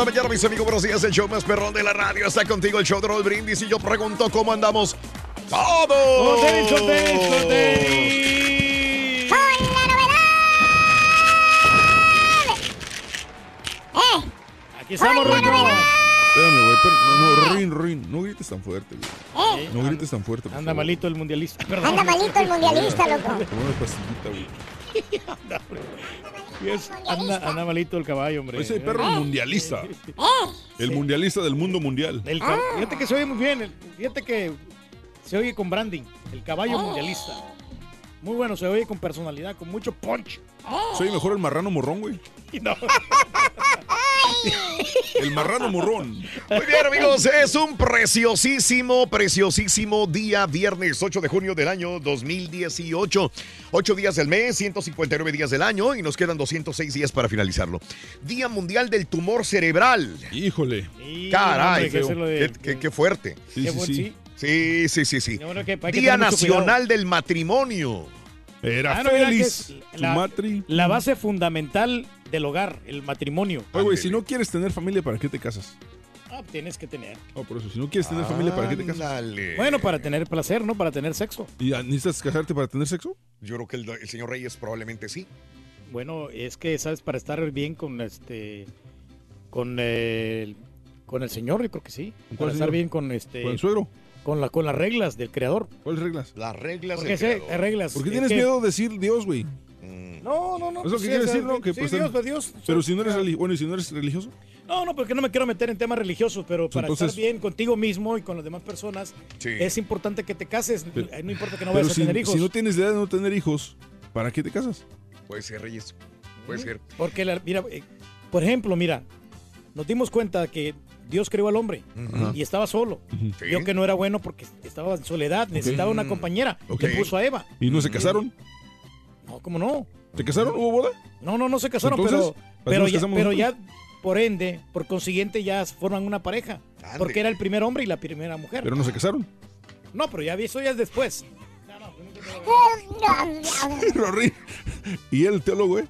La mañana, mis amigos. Buenos días. El show más perrón de la radio está contigo, el show de Raúl Brindis. Y yo pregunto cómo andamos todos. ¡Con tenis, con tenis! Aquí estamos, Ruin. Espérame, güey, no, no, Rin, Rin, no grites tan fuerte, güey. No grites tan fuerte. por Anda favor. malito el mundialista. Perdón. Anda malito el mundialista, loco. Como una pastillita, güey. Es- anda, anda malito el caballo, hombre. Ese perro es mundialista. El mundialista del mundo mundial. El Fíjate que se oye muy bien. el- Fíjate que se oye con branding. El caballo mundialista. Muy bueno, se oye con personalidad, con mucho punch. Soy mejor el marrano morrón, güey. Y no. El marrano morrón. Muy bien, amigos, es un preciosísimo, preciosísimo día, viernes 8 de junio del año 2018. 8 días del mes, 159 días del año y nos quedan 206 días para finalizarlo. Día Mundial del Tumor Cerebral. Híjole. Caray, qué, qué- qué fuerte. Sí, Qué sí, buen- sí. Sí. Sí, sí, sí, bueno, que hay Día. Nacional del Matrimonio. Era Ah, feliz. la- matri. La base fundamental del hogar, el matrimonio. Oye, güey, si no quieres tener familia, ¿para qué te casas? Ah, tienes que tener. Oh, por eso, si no quieres tener familia, ¿para qué te casas? Ándale. Bueno, para tener placer, ¿no? Para tener sexo. ¿Y necesitas casarte para tener sexo? Yo creo que el, el señor Reyes probablemente sí. Bueno, es que, ¿sabes? Para estar bien con este. Con el. Con el señor, yo creo que sí. ¿Con Para estar bien con este. ¿Con el suegro? Con, la, con las reglas del creador. ¿Cuáles reglas? Las reglas Porque del sí, hay creador. reglas. ¿Por qué es tienes que- miedo de decir Dios, güey? Mm. No, no, no. Es lo que sí, quiere decir, ¿no? Que sí, pues, Dios, pues, Dios. Pero si no eres religioso, bueno, y si no eres religioso, No, no, porque no me quiero meter en temas religiosos, pero para Entonces- estar bien contigo mismo y con las demás personas, Sí. es importante que te cases. Pero- no importa que no vayas si, a tener hijos. si no tienes idea de no tener hijos, ¿para qué te casas? Puede ser, Reyes. Puede ser. Porque, la- mira, eh, por ejemplo, mira, nos dimos cuenta que Dios creó al hombre y estaba solo. Sí. Vio que no era bueno porque estaba en soledad, necesitaba una compañera. Ok. Le puso a Eva. ¿Y no se casaron? No, ¿cómo no? ¿Se casaron? ¿Hubo boda? No, no, no se casaron, Entonces, pero, ¿para qué pero, nos ya, pero ya, por ende, por consiguiente, ya forman una pareja. Porque era el primer hombre y la primera mujer. Pero no se casaron. No, pero ya vi, eso ya es después. ¿Y el teólogo, eh?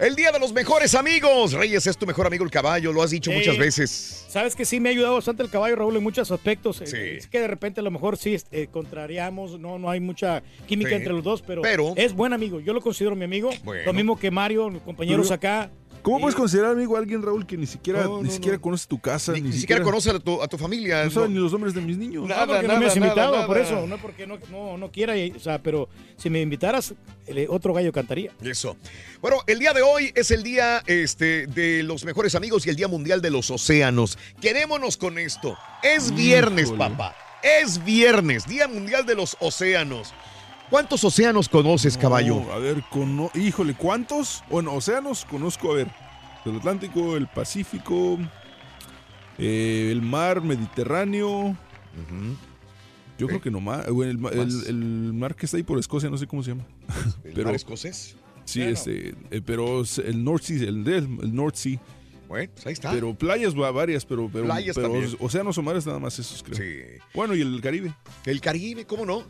El día de los mejores amigos. Reyes es tu mejor amigo el caballo, lo has dicho Sí. muchas veces. Sabes que sí me ha ayudado bastante el caballo, Raúl, en muchos aspectos. Eh, Sí. Es que de repente a lo mejor sí este, contrariamos, no, no hay mucha química Sí. entre los dos, pero, Pero- es buen amigo. Yo lo considero mi amigo. Bueno. Lo mismo que Mario, mis compañeros acá. ¿Cómo Y- puedes considerar amigo a alguien, Raúl, que ni siquiera, No, ni siquiera no. conoce tu casa? Ni, ni siquiera conoce a tu, a tu familia. No saben ni los nombres de mis niños. Nada, No, porque no me nada, has invitado, nada, por nada. eso. No porque no, no, no quiera, o sea, pero si me invitaras, el otro gallo cantaría. Eso. Bueno, el día de hoy es el día este, de los mejores amigos y el Día Mundial de los Océanos. Quedémonos con esto. Es viernes, Híjole. papá. Es viernes, Día Mundial de los Océanos. ¿Cuántos océanos conoces, caballo? A ver, cono- híjole, ¿cuántos? Bueno, océanos conozco, a ver. El Atlántico, el Pacífico, eh, el mar Mediterráneo. Yo creo que no más. El, el- el mar que está ahí por Escocia, no sé cómo se llama. ¿El Pero- mar escocés? Sí, este, eh, pero el North Sea, el, el North Sea. Bueno, pues ahí está. Pero playas va- varias, pero, pero, Playas pero océanos o mares nada más esos creo. Sí. Bueno, y el Caribe. El Caribe, ¿cómo no?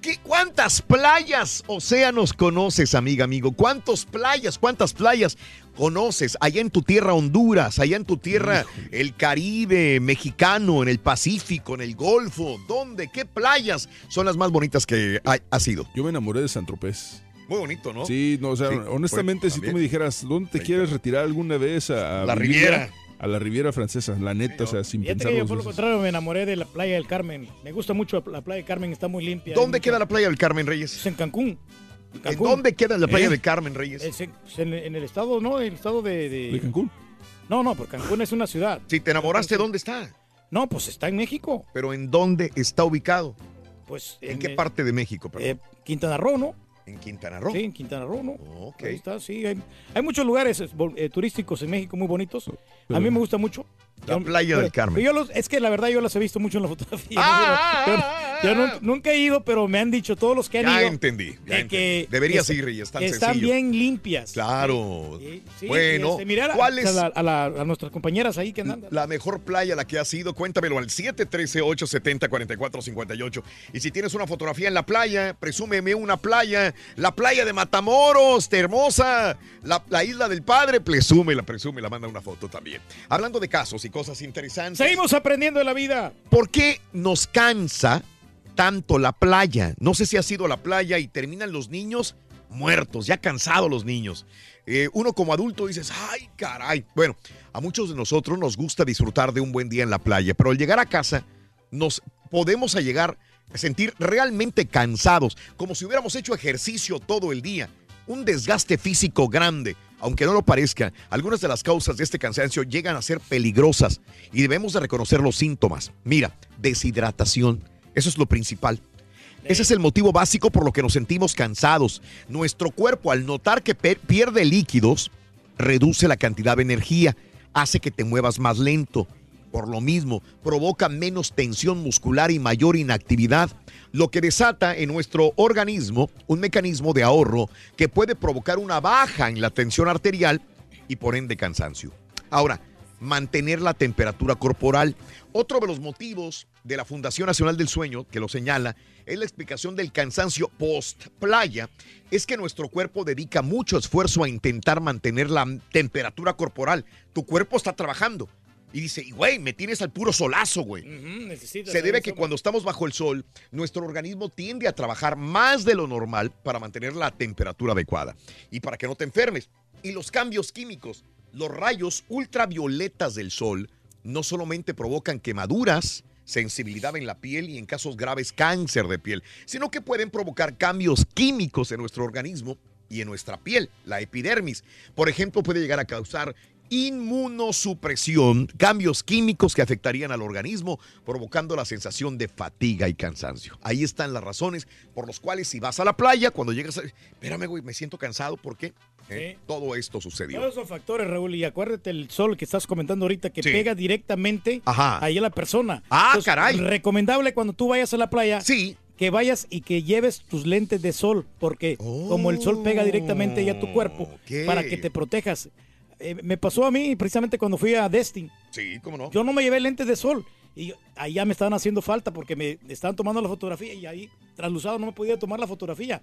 ¿Qué, ¿Cuántas playas, océanos conoces, amiga, amigo? ¿Cuántas playas, cuántas playas conoces allá en tu tierra Honduras, allá en tu tierra el Caribe mexicano, en el Pacífico, en el Golfo? ¿Dónde? ¿Qué playas son las más bonitas que ha, ha sido? Yo me enamoré de San Tropez. Muy bonito, ¿no? Sí, no, o sea, Sí, honestamente, bueno, si tú me dijeras, ¿dónde te quieres retirar alguna vez a, La? Riviera. A la Riviera Francesa, la neta, o sea, sin pensar que yo por lo contrario me enamoré de la playa del Carmen. Me gusta mucho la playa del Carmen, está muy limpia. ¿Dónde queda la playa del Carmen Reyes? Es en Cancún. ¿En Cancún. dónde queda la playa ¿Eh? del Carmen Reyes? Es en, es en- en el estado, ¿no? En el estado de, de... ¿De Cancún? No, no, porque Cancún es una ciudad. Si te enamoraste, ¿dónde está? No, pues está en México. Pero ¿en dónde está ubicado? Pues ¿En, en, qué eh, parte de México? perdón? Eh, Quintana Roo, ¿no? En Quintana Roo. Sí, en Quintana Roo, ¿no? Ok. Ahí está, sí. Hay, hay muchos lugares eh, turísticos en México muy bonitos. A mí me gusta mucho. La playa del Carmen. pero yo los- es que la verdad yo las he visto mucho en la fotografía. Ah, Yo- yo- yo ah, nun- nunca he ido, pero me han dicho todos los que han Ya ido. entendí. ya de entendí. que Deberías ir, Reyes, tan Están sencillo. bien limpias. Claro. Sí, sí, bueno, este, mirar a, ¿cuál es a, la- a la- a nuestras compañeras ahí que andan. la mejor playa a la que has ido? Cuéntamelo al 713-870-4458. Y si tienes una fotografía en la playa, presúmeme una playa. La playa de Matamoros, de hermosa. La, la isla del padre, presúmela, presúmela, manda una foto también. Hablando de casos y cosas interesantes. Seguimos aprendiendo de la vida. ¿Por qué nos cansa tanto la playa? No sé si ha sido la playa y terminan los niños muertos, ya cansados los niños. Eh, uno como adulto dices, ay, caray. Bueno, a muchos de nosotros nos gusta disfrutar de un buen día en la playa, pero al llegar a casa nos podemos a llegar a sentir realmente cansados, como si hubiéramos hecho ejercicio todo el día. Un desgaste físico grande. Aunque no lo parezca, algunas de las causas de este cansancio llegan a ser peligrosas y debemos de reconocer los síntomas. Mira, deshidratación, eso es lo principal. Ese es el motivo básico por lo que nos sentimos cansados. Nuestro cuerpo, al notar que pierde líquidos, reduce la cantidad de energía, hace que te muevas más lento. Por lo mismo, provoca menos tensión muscular y mayor inactividad, lo que desata en nuestro organismo un mecanismo de ahorro que puede provocar una baja en la tensión arterial y por ende cansancio. Ahora, mantener la temperatura corporal. Otro de los motivos de la Fundación Nacional del Sueño, que lo señala, es la explicación del cansancio post-playa, es que nuestro cuerpo dedica mucho esfuerzo a intentar mantener la temperatura corporal. Tu cuerpo está trabajando. Y dice, "Y, güey, me tienes al puro solazo, güey. Se debe que cuando estamos bajo el sol, nuestro organismo tiende a trabajar más de lo normal para mantener la temperatura adecuada y para que no te enfermes. Y los cambios químicos, los rayos ultravioletas del sol, no solamente provocan quemaduras, sensibilidad en la piel y en casos graves cáncer de piel, sino que pueden provocar cambios químicos en nuestro organismo y en nuestra piel, la epidermis. Por ejemplo, puede llegar a causar inmunosupresión, cambios químicos que afectarían al organismo, provocando la sensación de fatiga y cansancio. Ahí están las razones por las cuales si vas a la playa, cuando llegas a... Espérame, güey, me siento cansado, ¿por qué? Eh, Sí. Todo esto sucedió. Todos esos factores, Raúl, y acuérdate el sol que estás comentando ahorita que Sí. pega directamente Ajá. ahí a la persona. Ah, caray. Recomendable cuando tú vayas a la playa Sí. que vayas y que lleves tus lentes de sol, porque como el sol pega directamente ahí a tu cuerpo, para que te protejas. Eh, me pasó a mí precisamente cuando fui a Destin. Sí, cómo no. Yo no me llevé lentes de sol y ahí ya me estaban haciendo falta porque me estaban tomando la fotografía y ahí trasluzado no me podía tomar la fotografía.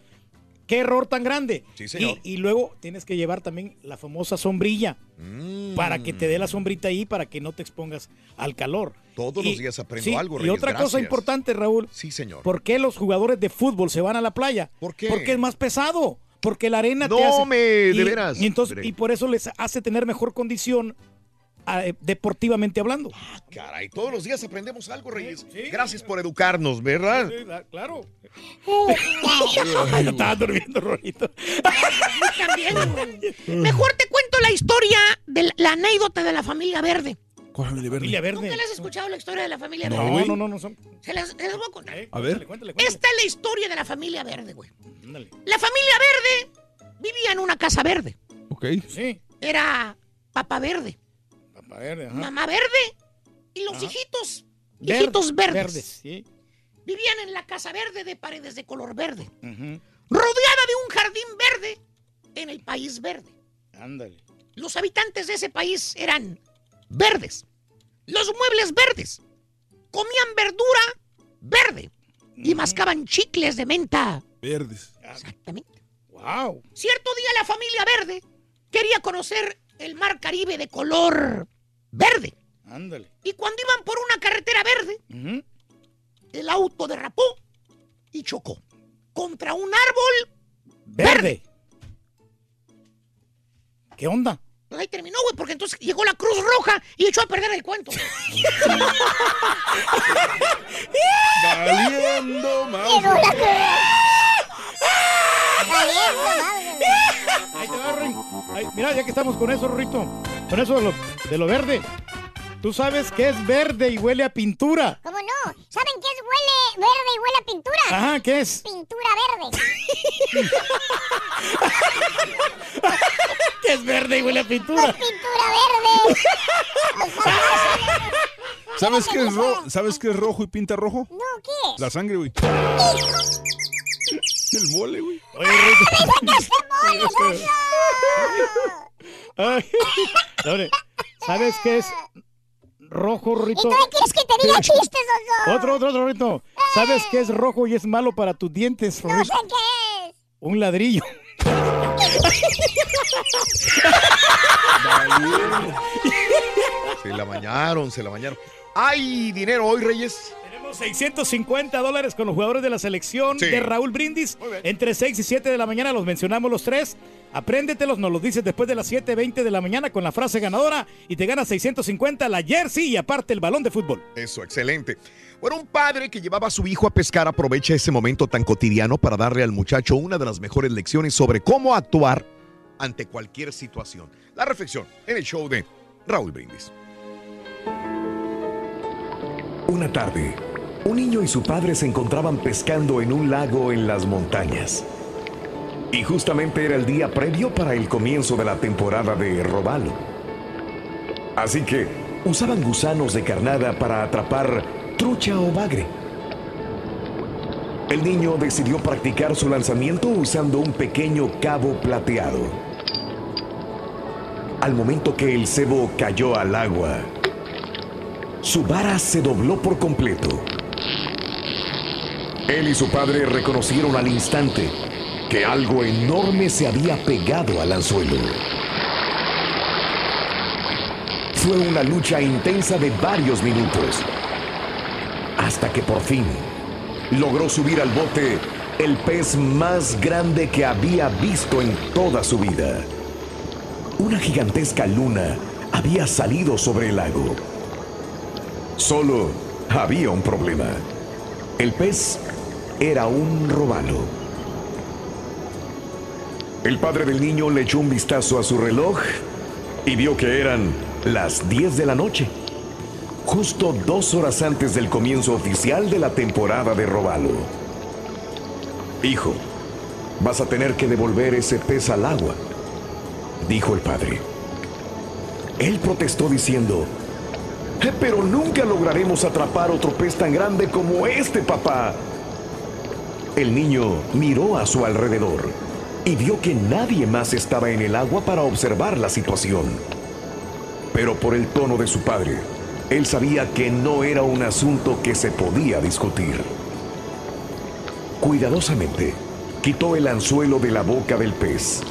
Qué error tan grande. Sí, señor. Y, y luego tienes que llevar también la famosa sombrilla Mm. para que te dé la sombrita ahí para que no te expongas al calor. Todos Y- los días aprendo sí, algo, Y Reyes, otra cosa importante, Raúl, Sí, señor. ¿por qué los jugadores de fútbol se van a la playa? ¿Por qué? Porque es más pesado. Porque la arena No, te hace. me, de y- veras. Y, entonces, y por eso les hace tener mejor condición ah, eh, deportivamente hablando. Caray, todos los días aprendemos algo, Reyes. Sí. Gracias por educarnos, ¿verdad? Sí, la- claro. Estaba durmiendo, Rorito. También. Mejor te cuento la historia de la, la anécdota de la familia verde. ¿Cuál familia verde? Familia Verde. ¿Nunca le has escuchado la historia de la familia No, verde? güey. No, no, no, no son. Se las, se las voy a contar. Eh, A ver. cuéntale, cuéntale, cuéntale. Esta es la historia de la familia verde, güey. Ándale. La familia verde vivía en una casa verde. Ok. Sí. Era papá verde, Papá Verde, ajá. mamá verde y los Ajá. hijitos, hijitos verdes. Verdes, sí. Vivían en la casa verde de paredes de color verde, rodeada de un jardín verde en el país verde. Ándale. Los habitantes de ese país eran verdes. Los muebles verdes. Comían verdura verde. Y mascaban chicles de menta. Verdes. Exactamente. Wow. Cierto día la familia verde quería conocer el mar Caribe de color verde. Ándale. Y cuando iban por una carretera verde, el auto derrapó y chocó contra un árbol. Verde. ¿Qué onda? Pues ahí terminó, güey, porque entonces llegó la Cruz Roja y echó a perder el cuento. Valiendo, Llegó la Cruz Ahí te va. Ay, mira, ya que estamos con eso, Rorrito, con eso de lo, de lo verde. Tú sabes que es verde y huele a pintura. ¿Cómo no? ¿Saben qué es huele verde y huele a pintura? Ajá, ¿qué es? Pintura verde. ¿Qué es verde y huele a pintura? Pintura verde. ¿Sabes qué es rojo? ¿Sabes qué es rojo y pinta rojo? No, ¿qué es? La sangre, güey. El mole, güey. Ay, Lore, ¿Sabes qué es rojo, ¿Y Rorrito? tú me quieres que te diga chistes, Oso? Otro, otro, otro, Rorrito. ¿Sabes qué es rojo y es malo para tus dientes, No Rorrito? sé qué es. Un ladrillo. Se la bañaron, se la bañaron. ¡Ay, dinero hoy, Reyes! Tenemos 650 dólares con los jugadores de la selección Sí. de Raúl Brindis. Entre 6 y 7 de la mañana los mencionamos los tres. Apréndetelos, nos los dices después de las 7.20 de la mañana con la frase ganadora y te ganas 650 la jersey y aparte el balón de fútbol. Eso, excelente. Bueno, un padre que llevaba a su hijo a pescar aprovecha ese momento tan cotidiano para darle al muchacho una de las mejores lecciones sobre cómo actuar ante cualquier situación. La reflexión en el show de Raúl Brindis. Una tarde, un niño y su padre se encontraban pescando en un lago en las montañas. Y justamente era el día previo para el comienzo de la temporada de robalo. Así que usaban gusanos de carnada para atrapar trucha o bagre. El niño decidió practicar su lanzamiento usando un pequeño cabo plateado. Al momento que el cebo cayó al agua, su vara se dobló por completo. Él y su padre reconocieron al instante que algo enorme se había pegado al anzuelo. Fue una lucha intensa de varios minutos, hasta que por fin logró subir al bote el pez más grande que había visto en toda su vida. Una gigantesca luna había salido sobre el lago. Solo había un problema. El pez era un robalo. El padre del niño le echó un vistazo a su reloj y vio que eran las 10 de la noche, justo dos horas antes del comienzo oficial de la temporada de robalo. Hijo, vas a tener que devolver ese pez al agua, dijo el padre. Él protestó diciendo, "Eh, pero nunca lograremos atrapar otro pez tan grande como este, papá. El niño miró a su alrededor y vio que nadie más estaba en el agua para observar la situación. Pero por el tono de su padre, él sabía que no era un asunto que se podía discutir. Cuidadosamente, quitó el anzuelo de la boca del pez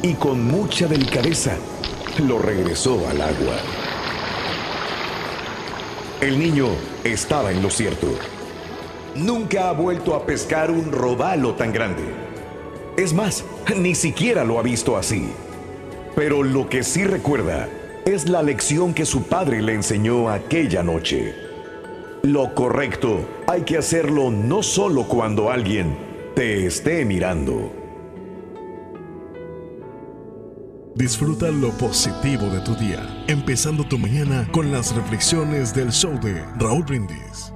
y con mucha delicadeza lo regresó al agua. El niño estaba en lo cierto. Nunca ha vuelto a pescar un robalo tan grande. Es más, ni siquiera lo ha visto así. Pero lo que sí recuerda es la lección que su padre le enseñó aquella noche. Lo correcto hay que hacerlo no solo cuando alguien te esté mirando. Disfruta lo positivo de tu día, empezando tu mañana con las reflexiones del show de Raúl Brindis.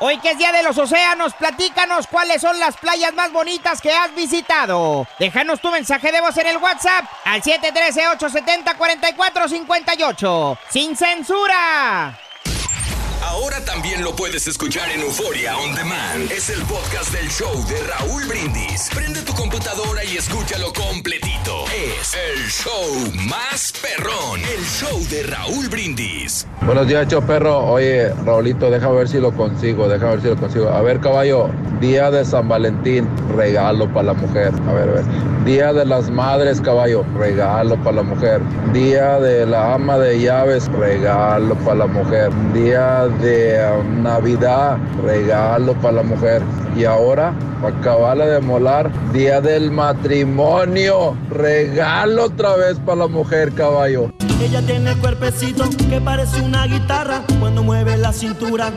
Hoy que es Día de los Océanos, platícanos cuáles son las playas más bonitas que has visitado. Déjanos tu mensaje de voz en el WhatsApp al 713-870-4458. ¡Sin censura! Ahora también lo puedes escuchar en Euforia On Demand. Es el podcast del show de Raúl Brindis. Prende tu computadora y escúchalo completito. El show más perrón. El show de Raúl Brindis. Buenos días, show perro. Oye, Raulito, deja ver si lo consigo, deja ver si lo consigo. A ver, caballo, día de San Valentín, regalo para la mujer. A ver, a ver. Día de las madres, caballo, regalo para la mujer. Día de la ama de llaves, regalo para la mujer. Día de uh, Navidad, regalo para la mujer. Y ahora, para acabarla de molar, día del matrimonio, regalo otra vez para la mujer, caballo. Ella tiene el cuerpecito que parece una guitarra cuando mueve la cintura.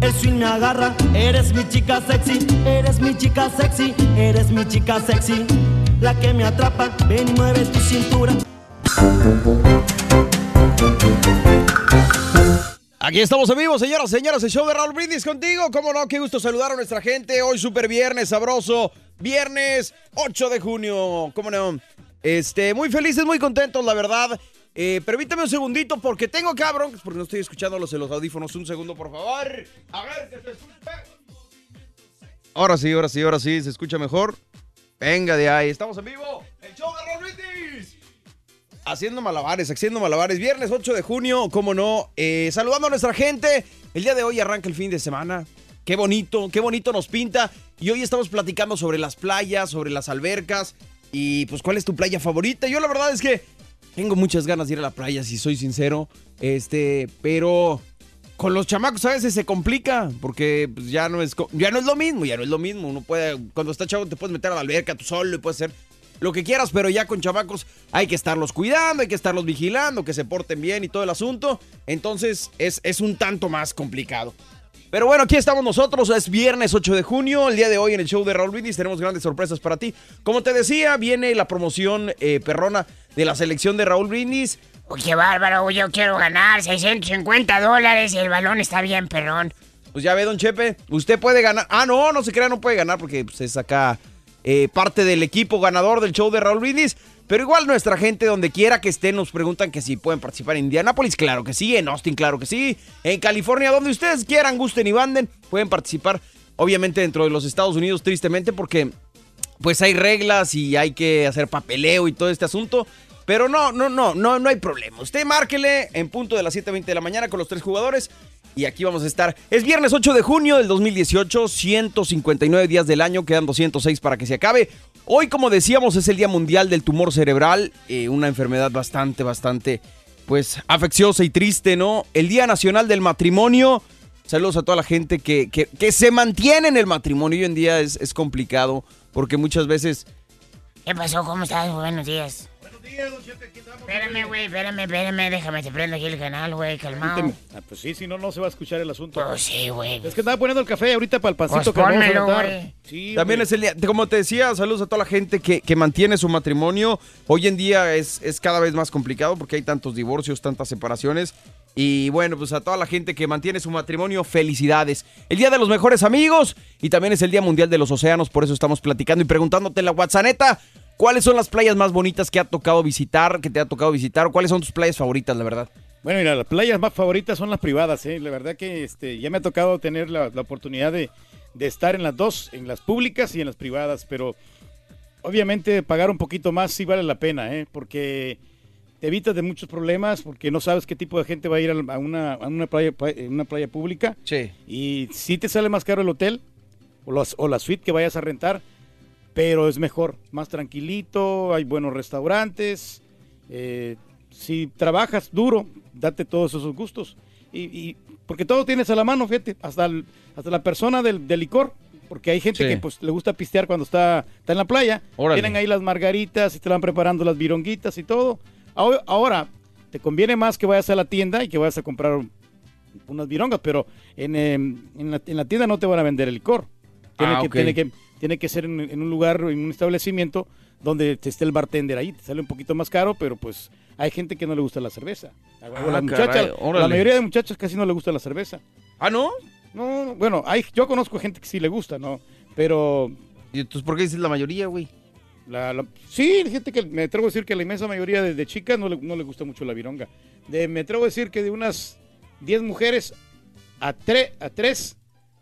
El swing me agarra, eres mi chica sexy, eres mi chica sexy, eres mi chica sexy. La que me atrapa, ven y mueve tu cintura. Aquí estamos en vivo, señoras señores, el show de Raúl Brindis contigo. Cómo no, qué gusto saludar a nuestra gente. Hoy super viernes, sabroso. Viernes 8 de junio. Cómo no. Este, muy felices, muy contentos, la verdad. Eh, permítame un segundito porque tengo cabrón, porque no estoy escuchándolos en los audífonos. Un segundo, por favor. A ver, que se escucha. Ahora sí, ahora sí, ahora sí, se escucha mejor. Venga de ahí, estamos en vivo. El show de Raúl Brindis. Haciendo malabares, haciendo malabares. Viernes 8 de junio, cómo no. Eh, saludando a nuestra gente. El día de hoy arranca el fin de semana. Qué bonito, qué bonito nos pinta. Y hoy estamos platicando sobre las playas, sobre las albercas. Y pues, ¿cuál es tu playa favorita? Yo la verdad es que tengo muchas ganas de ir a la playa, si soy sincero. Este, pero con los chamacos a veces se complica porque pues, ya no es ya no es lo mismo, ya no es lo mismo. Uno puede cuando está chavo te puedes meter a la alberca tú solo y puedes hacer lo que quieras, pero ya con chamacos hay que estarlos cuidando, hay que estarlos vigilando, que se porten bien y todo el asunto. Entonces es, es un tanto más complicado. Pero bueno, aquí estamos nosotros, es viernes 8 de junio, el día de hoy en el show de Raúl Brindis tenemos grandes sorpresas para ti. Como te decía, viene la promoción eh, perrona de la selección de Raúl Brindis. Uy, qué bárbaro, yo quiero ganar 650 dólares y el balón está bien, perrón. Pues ya ve, don Chepe, usted puede ganar. Ah, no, no se crea, no puede ganar porque pues, es acá eh, parte del equipo ganador del show de Raúl Brindis. Pero igual nuestra gente, donde quiera que estén, nos preguntan que si pueden participar en Indianápolis. Claro que sí, en Austin, claro que sí. En California, donde ustedes quieran, gusten y banden, pueden participar. Obviamente dentro de los Estados Unidos, tristemente, porque pues hay reglas y hay que hacer papeleo y todo este asunto. Pero no, no, no, no, no hay problema. Usted márquele en punto de las 7.20 de la mañana con los tres jugadores. Y aquí vamos a estar. Es viernes 8 de junio del 2018, 159 días del año, quedan 206 para que se acabe. Hoy, como decíamos, es el Día Mundial del Tumor Cerebral, eh, una enfermedad bastante, bastante, pues, afecciosa y triste, ¿no? El Día Nacional del Matrimonio. Saludos a toda la gente que, que- se mantiene en el matrimonio. Hoy en día es, es complicado porque muchas veces ¿Qué pasó? ¿Cómo estás? Buenos días. Buenos días, don Espérame, güey, espérame, espérame, déjame, te prendo aquí el canal, güey, calmado. Ah, pues sí, si no, no se va a escuchar el asunto. Pues sí, güey. Es que estaba poniendo el café ahorita para el pancito Pues que vamos a güey. Sí, También es el día, como te decía, saludos a toda la gente que, que mantiene su matrimonio. Hoy en día es, es cada vez más complicado porque hay tantos divorcios, tantas separaciones. Y bueno, pues a toda la gente que mantiene su matrimonio, felicidades. El Día de los Mejores Amigos y también es el Día Mundial de los Océanos, por eso estamos platicando y preguntándote en la WhatsApp, ¿cuáles son las playas más bonitas que ha tocado visitar, que te ha tocado visitar? ¿Cuáles son tus playas favoritas, la verdad? Bueno, mira, las playas más favoritas son las privadas, ¿eh? La verdad que este, ya me ha tocado tener la, la oportunidad de, de estar en las dos, en las públicas y en las privadas, pero obviamente pagar un poquito más sí vale la pena, ¿eh? Porque te evitas de muchos problemas, porque no sabes qué tipo de gente va a ir a una, a una, playa, una playa pública. Sí. Y sí te sale más caro el hotel o, o la suite que vayas a rentar, pero es mejor, más tranquilito, hay buenos restaurantes. eh, si trabajas duro, date todos esos gustos. Y, y- porque todo tienes a la mano, fíjate, hasta, el- hasta la persona del, del licor. Porque hay gente Sí. que pues, le gusta pistear cuando está, está en la playa. Órale. Tienen ahí las margaritas y te van preparando las vironguitas y todo. Ahora, te conviene más que vayas a la tienda y que vayas a comprar unas virongas, pero en, em, en, la, en la tienda no te van a vender el licor. Tiene, Ah, que, tiene, que, tiene que ser en, en un lugar, en un establecimiento donde te esté el bartender ahí. Te sale un poquito más caro, pero pues hay gente que no le gusta la cerveza. Ah, caray, la mayoría de muchachas casi no le gusta la cerveza. ¿Ah, no? No, no, bueno, hay, yo conozco gente que sí le gusta, ¿no? Pero... ¿Y entonces por qué dices la mayoría, güey? La, la- sí, hay gente que me atrevo a decir que la inmensa mayoría de, de chicas no le, no le gusta mucho la vironga. De, me atrevo a decir que de unas 10 mujeres, a, tre- a 3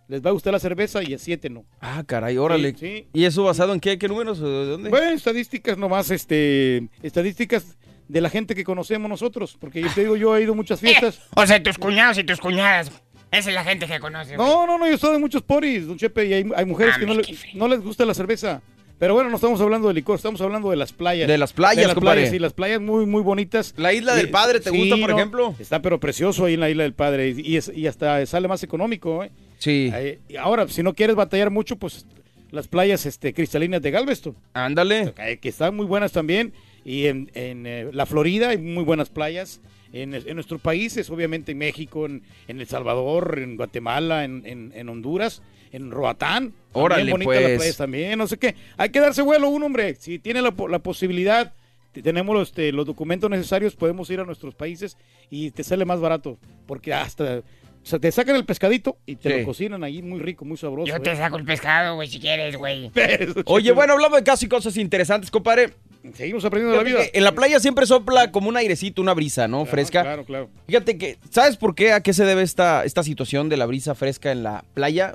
les va a gustar la cerveza y a siete no. Ah, caray, órale. Sí, sí. ¿Y eso basado en qué? ¿Qué números? ¿De dónde? Bueno, estadísticas nomás, este, estadísticas de la gente que conocemos nosotros, porque yo te digo, yo he ido a muchas fiestas. O sea, tus cuñados y tus cuñadas. Esa es la gente que conoce. güey. No, no, no, yo estoy en muchos poris, don Chepe, y hay, hay mujeres Ah, que no, mira, le- no les gusta la cerveza. Pero bueno, no estamos hablando de licor, estamos hablando de las playas. De las playas, las compadre. playas, sí, las playas muy, muy bonitas. ¿La Isla del Eh, Padre te sí, gusta, por no, ejemplo? Está pero precioso ahí en la Isla del Padre y, y es- y hasta sale más económico, ¿eh? Sí. Y ahora, si no quieres batallar mucho, pues las playas este, cristalinas de Galveston. Ándale. Que están muy buenas también. Y en, en, eh, la Florida hay muy buenas playas. En, en nuestros países, obviamente en México, en, en El Salvador, en Guatemala, en, Honduras, en Roatán. Órale, bonitas pues. las playas también, no sé qué. Hay que darse vuelo un hombre. Si tiene la, la posibilidad, tenemos los, este, los documentos necesarios, podemos ir a nuestros países y te sale más barato. Porque hasta... O sea, te sacan el pescadito y te Sí. lo cocinan ahí muy rico, muy sabroso. Yo te ¿eh? saco el pescado, güey, si quieres, güey. Oye, bueno, hablando de casi cosas interesantes, compadre. Seguimos aprendiendo de la vida. En la playa siempre sopla como un airecito, una brisa, ¿no? fresca. Claro, claro. Fíjate que, ¿sabes por qué? ¿A qué se debe esta, esta situación de la brisa fresca en la playa?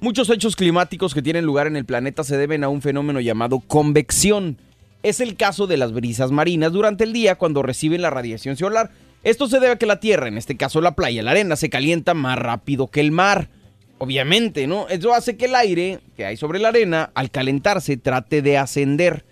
Muchos hechos climáticos que tienen lugar en el planeta se deben a un fenómeno llamado convección. Es el caso de las brisas marinas durante el día cuando reciben la radiación solar. Esto se debe a que la Tierra, en este caso la playa, la arena, se calienta más rápido que el mar. Obviamente, ¿no? Eso hace que el aire que hay sobre la arena, al calentarse, trate de ascender.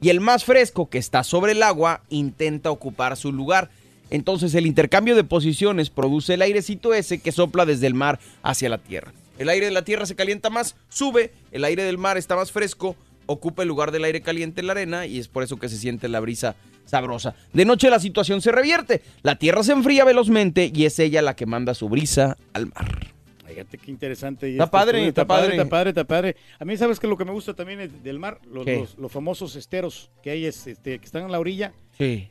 Y el más fresco que está sobre el agua intenta ocupar su lugar. Entonces el intercambio de posiciones produce el airecito ese que sopla desde el mar hacia la tierra. El aire de la tierra se calienta más, sube, el aire del mar está más fresco, ocupa el lugar del aire caliente en la arena y es por eso que se siente la brisa sabrosa. De noche la situación se revierte, la tierra se enfría velozmente y es ella la que manda su brisa al mar. Fíjate qué interesante. y Está este padre, está padre. Está padre, está padre. A mí, ¿sabes que Lo que me gusta también es del mar, los, ¿Qué? los- los famosos esteros que hay, es, este, que están en la orilla. Sí.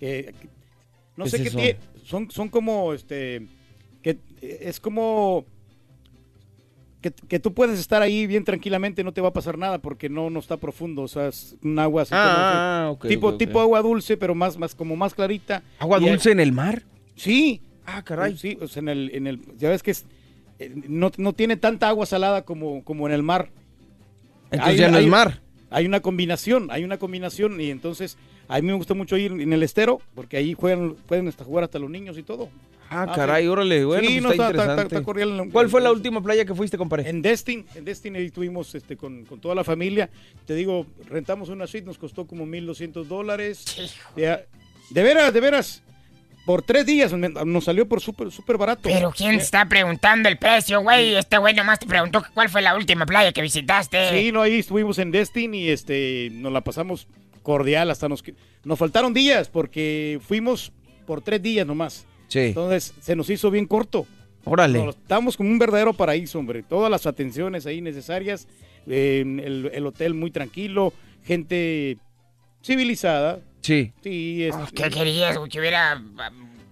no ¿Qué sé es qué son, son como, este, que eh, es como que, que tú puedes estar ahí bien tranquilamente, no te va a pasar nada porque no, no está profundo, o sea, es un agua así Ah, como ok, tipo, ok, ok. tipo agua dulce, pero más, más como más clarita. ¿Agua Y hay- dulce en el mar? Sí. Ah, caray. Sí, o sea, en el, en el, ya ves que es, eh, no, no tiene tanta agua salada como, como en el mar. Entonces Hay- ya no hay- es mar. Hay una combinación, hay una combinación y entonces a mí me gusta mucho ir en el estero porque ahí juegan, pueden hasta jugar hasta los niños y todo. Ah, Ah, caray, sí. órale, bueno, Sí, pues no, está, está- está- interesante. está cordial en- ¿Cuál fue la última playa que fuiste, compadre? En Destin, en Destin ahí estuvimos este, con, con toda la familia. Te digo, rentamos una suite, nos costó como 1.200 dólares. De, de veras, de veras. Por tres días me- nos salió por súper súper barato. Pero ¿quién te está preguntando el precio, güey? Este güey nomás te preguntó cuál fue la última playa que visitaste. Sí, no, ahí estuvimos en Destin y este, nos la pasamos cordial hasta nos... Nos faltaron días porque fuimos por tres días nomás. Sí. Entonces se nos hizo bien corto. Órale. Nos- Estábamos como un verdadero paraíso, hombre. Todas las atenciones ahí necesarias. eh, el, el hotel muy tranquilo. Gente civilizada. Sí. Sí, es- ¿Qué querías? Que hubiera...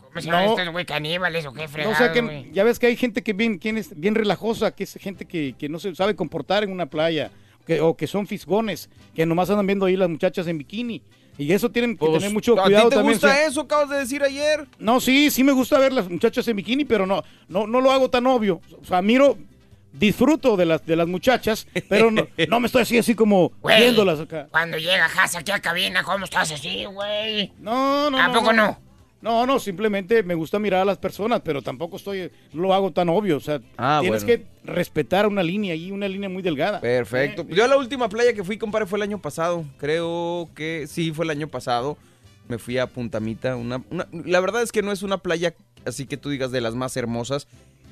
¿Cómo se llaman No. estos, güey? ¿Caníbales o qué No, fregado, o sea que ya ves que hay gente que bien, quien es bien relajosa, que es gente que, que no se sabe comportar en una playa, que, o que son fisgones, que nomás andan viendo ahí las muchachas en bikini. Y eso tienen que Pues, tener mucho ¿a cuidado ti te también. gusta o sea, eso? Acabas de decir ayer. No, sí, sí me gusta ver las muchachas en bikini, pero no, no, no lo hago tan obvio. O sea, miro, disfruto de las, de las muchachas, pero no, no me estoy así, así como Güey, viéndolas acá. Cuando llega Haas aquí a cabina, ¿cómo estás así, güey? No, no, ¿A no, poco no? No, no, simplemente me gusta mirar a las personas, pero tampoco estoy, no lo hago tan obvio. O sea, Ah, tienes bueno. que respetar una línea ahí, una línea muy delgada. Perfecto. Yo a la última playa que fui, compadre, fue el año pasado. Creo que sí, fue el año pasado. Me fui a Puntamita. Una, una- la verdad es que no es una playa así que tú digas de las más hermosas.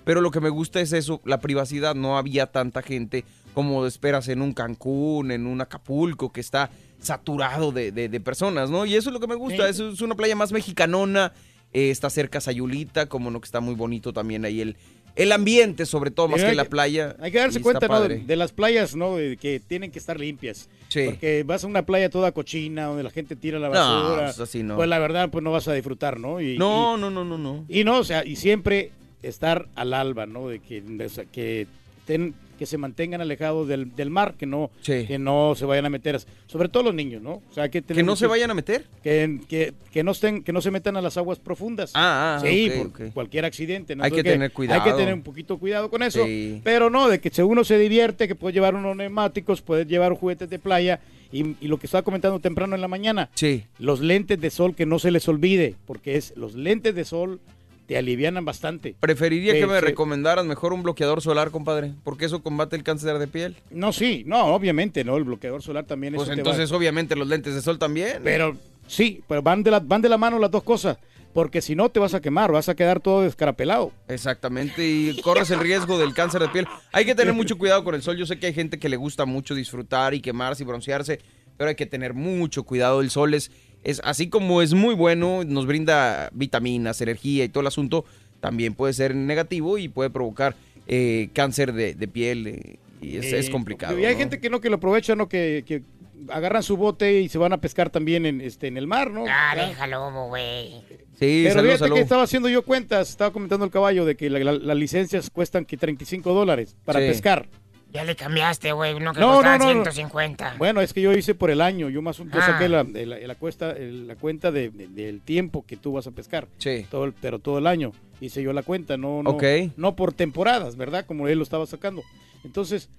Pero lo que me gusta es eso, la privacidad. No había tanta gente como esperas en un Cancún, en un Acapulco, que está saturado de, de- de personas, ¿no? Y eso es lo que me gusta. Sí. Es una playa más mexicanona. eh, está cerca Sayulita, como no que está muy bonito también ahí el, el ambiente, sobre todo, más que hay la playa. Hay que darse cuenta, ¿no? De, de las playas, ¿no? De que tienen que estar limpias. Sí. Porque vas a una playa toda cochina, donde la gente tira la No, basura. pues así no. Pues la verdad, pues no vas a disfrutar, ¿no? Y, No, no, no, no, no. Y, no, o sea, y siempre estar al alba, ¿no? De que, o sea, que estén que se mantengan alejados del, del mar, que no, que no se vayan a meter, sobre todo los niños, ¿no? O sea, que, ¿Que no se vayan a meter? Que, que, que no estén, que no se metan a las aguas profundas. Ah, ah, sí, por cualquier accidente. ¿no? Hay que tener cuidado. Hay que tener un poquito cuidado con eso. Sí. Pero no, de que si uno se divierte, que puede llevar unos neumáticos, puede llevar juguetes de playa. Y, y lo que estaba comentando temprano en la mañana, Sí. los lentes de sol que no se les olvide, porque es los lentes de sol te alivianan bastante. Preferiría Sí, que me sí. recomendaras mejor un bloqueador solar, compadre, porque eso combate el cáncer de piel. No, sí, no, obviamente, ¿no? El bloqueador solar también Pues eso te va- entonces, obviamente, los lentes de sol también. Pero sí, pero van de, la, van de la mano las dos cosas, porque si no te vas a quemar, vas a quedar todo descarapelado. Exactamente, y corres el riesgo del cáncer de piel. Hay que tener mucho cuidado con el sol. Yo sé que hay gente que le gusta mucho disfrutar y quemarse y broncearse, pero hay que tener mucho cuidado. El sol es, es así como es muy bueno, nos brinda vitaminas, energía y todo el asunto, también puede ser negativo y puede provocar eh, cáncer de, de piel. eh, y es, es Eh, complicado. Y hay ¿no? gente que no, que lo aprovecha, ¿no? Que, que agarran su bote y se van a pescar también en, este, en el mar, ¿no? Ah, déjalo, güey. Sí, Pero salud, fíjate salud. que estaba haciendo yo cuentas, estaba comentando el caballo de que la- la- las licencias cuestan que 35 dólares para Sí. pescar. Ya le cambiaste, güey. No, que No, costaba no, no, no. 150. Bueno, es que yo hice por el año, yo más yo Ah. saqué la, la- la cuesta, la cuenta de- de- del tiempo que tú vas a pescar. Sí. Todo el- pero todo el año hice yo la cuenta, no, no, Ok. no por temporadas, ¿verdad? Como él lo estaba sacando. Entonces,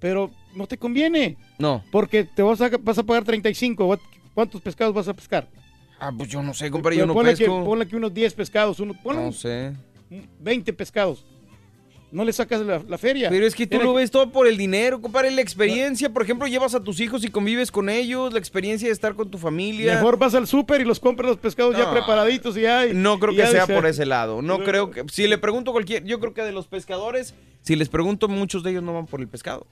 pero no te conviene. No. Porque te vas a, vas a pagar 35. ¿What- ¿Cuántos pescados vas a pescar? Ah, pues yo no sé, compadre, yo no ponle que, pesco. ponle que unos 10 pescados, uno, ponle No un- sé. 20 pescados. No le sacas la, la feria. Pero es que tú lo ves todo por el dinero, compadre. La experiencia, por ejemplo, llevas a tus hijos y convives con ellos, la experiencia de estar con tu familia. Mejor vas al súper y los compras los pescados ya preparaditos y ya. y- No creo y que sea por ese lado. No creo que. Si le pregunto a cualquier. Yo creo que de los pescadores, si les pregunto, muchos de ellos no van por el pescado.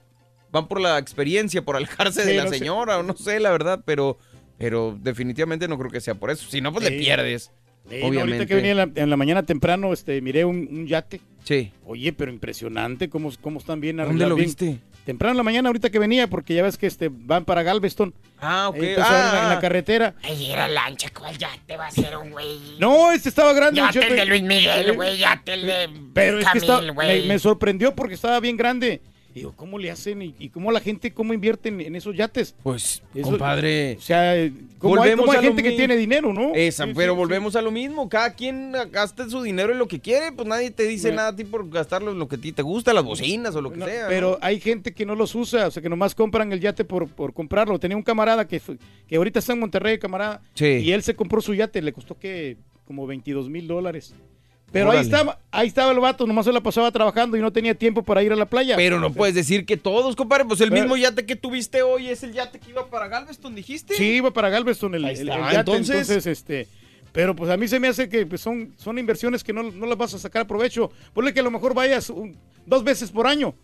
Van por la experiencia, por alejarse de la no sé. señora, o no sé, la verdad, pero. Pero definitivamente no creo que sea por eso. Si no, pues le pierdes. Sí, no, obviamente. ahorita que venía en la, en la mañana temprano, este, miré un, un yate. Sí. Oye, pero impresionante cómo, cómo están bien ¿Dónde arreglados, lo bien- viste? Temprano en la mañana, ahorita que venía, porque ya ves que este, van para Galveston. Ah, ok. Ahora en, la, en la Ah. carretera. Ay, era lancha, ¿cuál ya te va a ser un güey? No, este estaba grande. Ya te el de Luis Miguel, güey, ya te el de Pero es que está- Camil, me, güey. me sorprendió porque estaba bien grande. Digo, ¿cómo le hacen? ¿Y, y cómo la gente, cómo invierte en, en esos yates? Pues, Eso- compadre. O sea, ¿cómo hay, cómo hay a lo gente que tiene dinero, no? Esa, Sí, pero sí, volvemos a lo mismo. Cada quien gasta su dinero en lo que quiere. Pues nadie te dice nada a ti por gastarlo en lo que a ti te gusta, las bocinas o lo que No, sea. pero ¿no? hay gente que no los usa, o sea, que nomás compran el yate por, por comprarlo. Tenía un camarada que, fue- que ahorita está en Monterrey, camarada, Sí. y él se compró su yate, le costó que como 22 mil dólares. Pero ahí estaba, ahí estaba el vato, nomás se la pasaba trabajando y no tenía tiempo para ir a la playa. Pero no puedes decir que todos, compadre. Pues el Pero- mismo yate que tuviste hoy es el yate que iba para Galveston, dijiste. Sí, iba para Galveston el, el- el yate, entonces- entonces... este, pero pues a mí se me hace que pues, son, son inversiones que no, no las vas a sacar provecho. Ponle que a lo mejor vayas un- dos veces por año.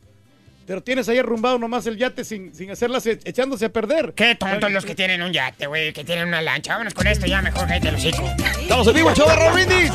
Pero tienes ahí arrumbado nomás el yate sin, sin hacerlas e- echándose a perder. Qué tontos los que tienen un yate, güey, que tienen una lancha. Vámonos con esto ya, mejor cállate los hocico. Estamos en vivo, Raúl Brindis.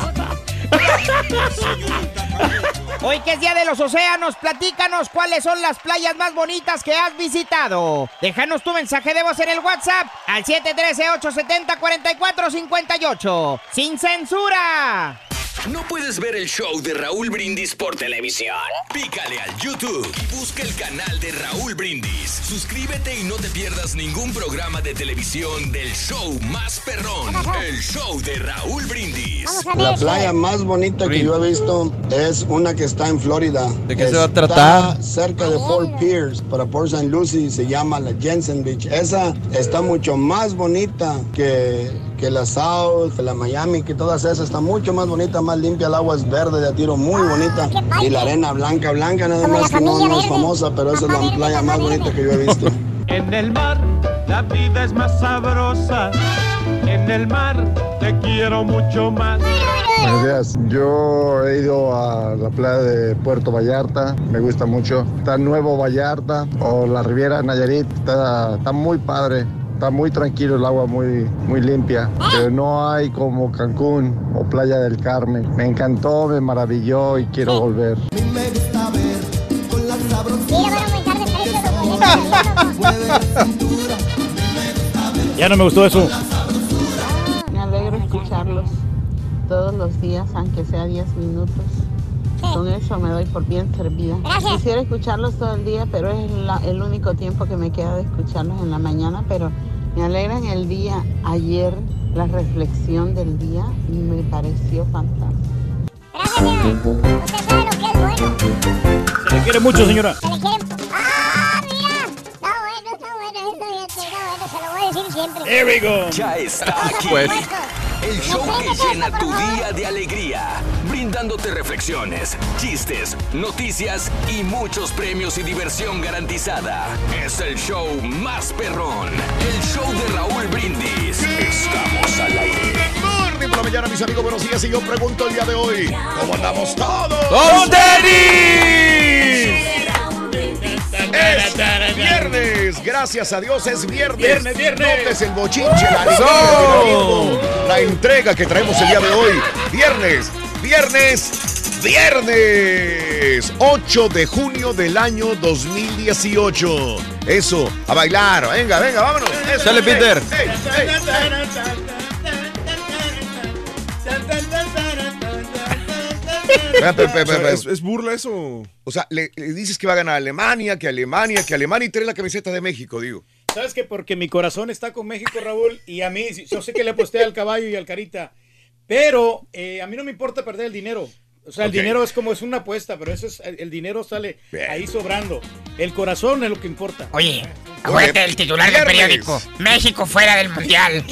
Hoy que es Día de los Océanos, platícanos cuáles son las playas más bonitas que has visitado. Déjanos tu mensaje de voz en el WhatsApp al 713-870-4458. ¡Sin censura! ¿No puedes ver el show de Raúl Brindis por televisión? Pícale al YouTube y busca el canal de Raúl Brindis. Suscríbete y no te pierdas ningún programa de televisión del show más perrón. El show de Raúl Brindis. La playa más bonita que yo he visto es una que está en Florida. ¿De qué se va a Está tratar? cerca de Fort Pierce, para Port St. Lucie, se llama la Jensen Beach. Esa está mucho más bonita que, que la South, que la Miami, que todas esas. Está mucho más bonita, más limpia. El agua es verde de a tiro, muy bonita. Y la arena blanca, blanca, nada más que no, no es famosa, pero esa es la playa más bonita que yo he visto. En el mar la vida es más sabrosa. En el mar te quiero mucho más. Buenos días. Yo he ido a la playa de Puerto Vallarta, me gusta mucho. Está Nuevo Vallarta o la Riviera Nayarit, está, está muy padre. Está muy tranquilo el agua, muy, muy limpia. Pero no hay como Cancún o Playa del Carmen. Me encantó, me maravilló y quiero volver. Ya no me gustó eso. Me alegro escucharlos todos los días, aunque sea 10 minutos. Con eso me doy por bien servida. Quisiera escucharlos todo el día, pero es la- el único tiempo que me queda de escucharlos en la mañana, pero me alegran el día. Ayer la reflexión del día me pareció fantástica. Se le quiere mucho, señora. Se le. ¡Ah, mira! Está bueno, está bueno, esto, está bueno, se lo voy a decir siempre. There we go. Ya está aquí. El show que llena tu día de alegría, brindándote reflexiones, chistes, noticias y muchos premios y diversión garantizada. Es el show más perrón, el show de Raúl Brindis. Estamos al aire. Morning por la mañana, mis amigos, buenos días. Y yo pregunto el día de hoy, ¿cómo andamos todos? ¡Todos tenis! Es viernes, gracias a Dios es viernes. Viernes, viernes. Notes el bochinche, la la entrega que traemos el día de hoy. Viernes, viernes, viernes. 8 de junio del año 2018. Eso, a bailar. Venga, venga, vámonos. Eso, Sale, ey, Peter. ey, ey. Pe, pe, pe, O sea, pe, pe. ¿es, es burla eso? O sea, le, dices que va a ganar Alemania, que Alemania, que Alemania y trae la camiseta de México, digo. ¿Sabes qué? Porque mi corazón está con México, Raúl, y a mí, yo sé que le aposté al caballo y al carita, pero eh, a mí no me importa perder el dinero. O sea, el dinero es como es una apuesta, pero eso es, el, dinero sale Bien. ahí sobrando. El corazón es lo que importa. Oye, acuérdate del titular del periódico. México fuera del mundial.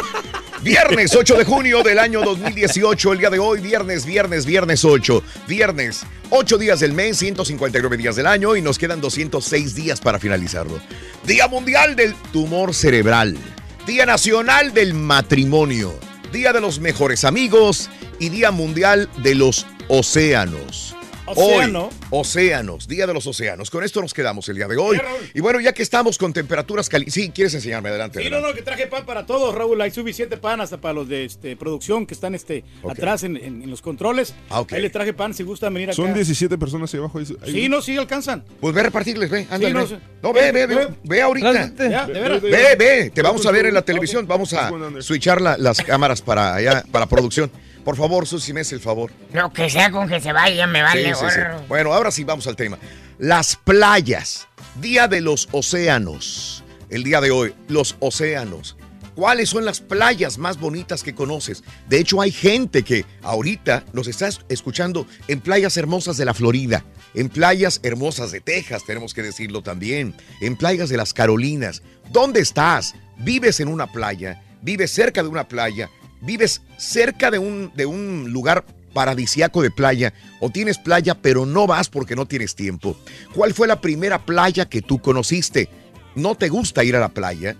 Viernes 8 de junio del año 2018, el día de hoy, viernes, viernes, viernes 8. Viernes, 8 días del mes, 159 días del año y nos quedan 206 días para finalizarlo. Día Mundial del Tumor Cerebral. Día Nacional del Matrimonio. Día de los Mejores Amigos y Día Mundial de los Océanos. Océano. Hoy, océanos, Día de los Océanos. Con esto nos quedamos el día de hoy. Y bueno, ya que estamos con temperaturas calientes. Sí, ¿quieres enseñarme? Adelante. Sí, no, adelante. no, que traje pan para todos, Raúl. Hay suficiente pan hasta para los de este, producción que están este, atrás en, en- en los controles. Ah, ok. Ahí le traje pan si gustan venir acá. Son 17 personas ahí abajo. ahí- ahí- Sí, no, sí alcanzan. Pues ve a repartirles, ve, ándale, no ve. sé. No, ve, ve, ve, ve ahorita. Tráete. Ya, de veras. Ve, ve, te vamos a ver en la televisión. Vamos a switchar la- las cámaras para allá, para producción. Por favor, Susi, me hace el favor. Lo que sea con que se vaya, me vale. Sí, sí. Bueno, ahora sí vamos al tema. Las playas, Día de los Océanos. El día de hoy, los océanos. ¿Cuáles son las playas más bonitas que conoces? De hecho, hay gente que ahorita nos está es- escuchando en playas hermosas de la Florida, en playas hermosas de Texas, tenemos que decirlo también, en playas de las Carolinas. ¿Dónde estás? ¿Vives en una playa? ¿Vives cerca de una playa? ¿Vives cerca de un, de un lugar paradisiaco de playa o tienes playa pero no vas porque no tienes tiempo. ¿Cuál fue la primera playa que tú conociste? ¿No te gusta ir a la playa?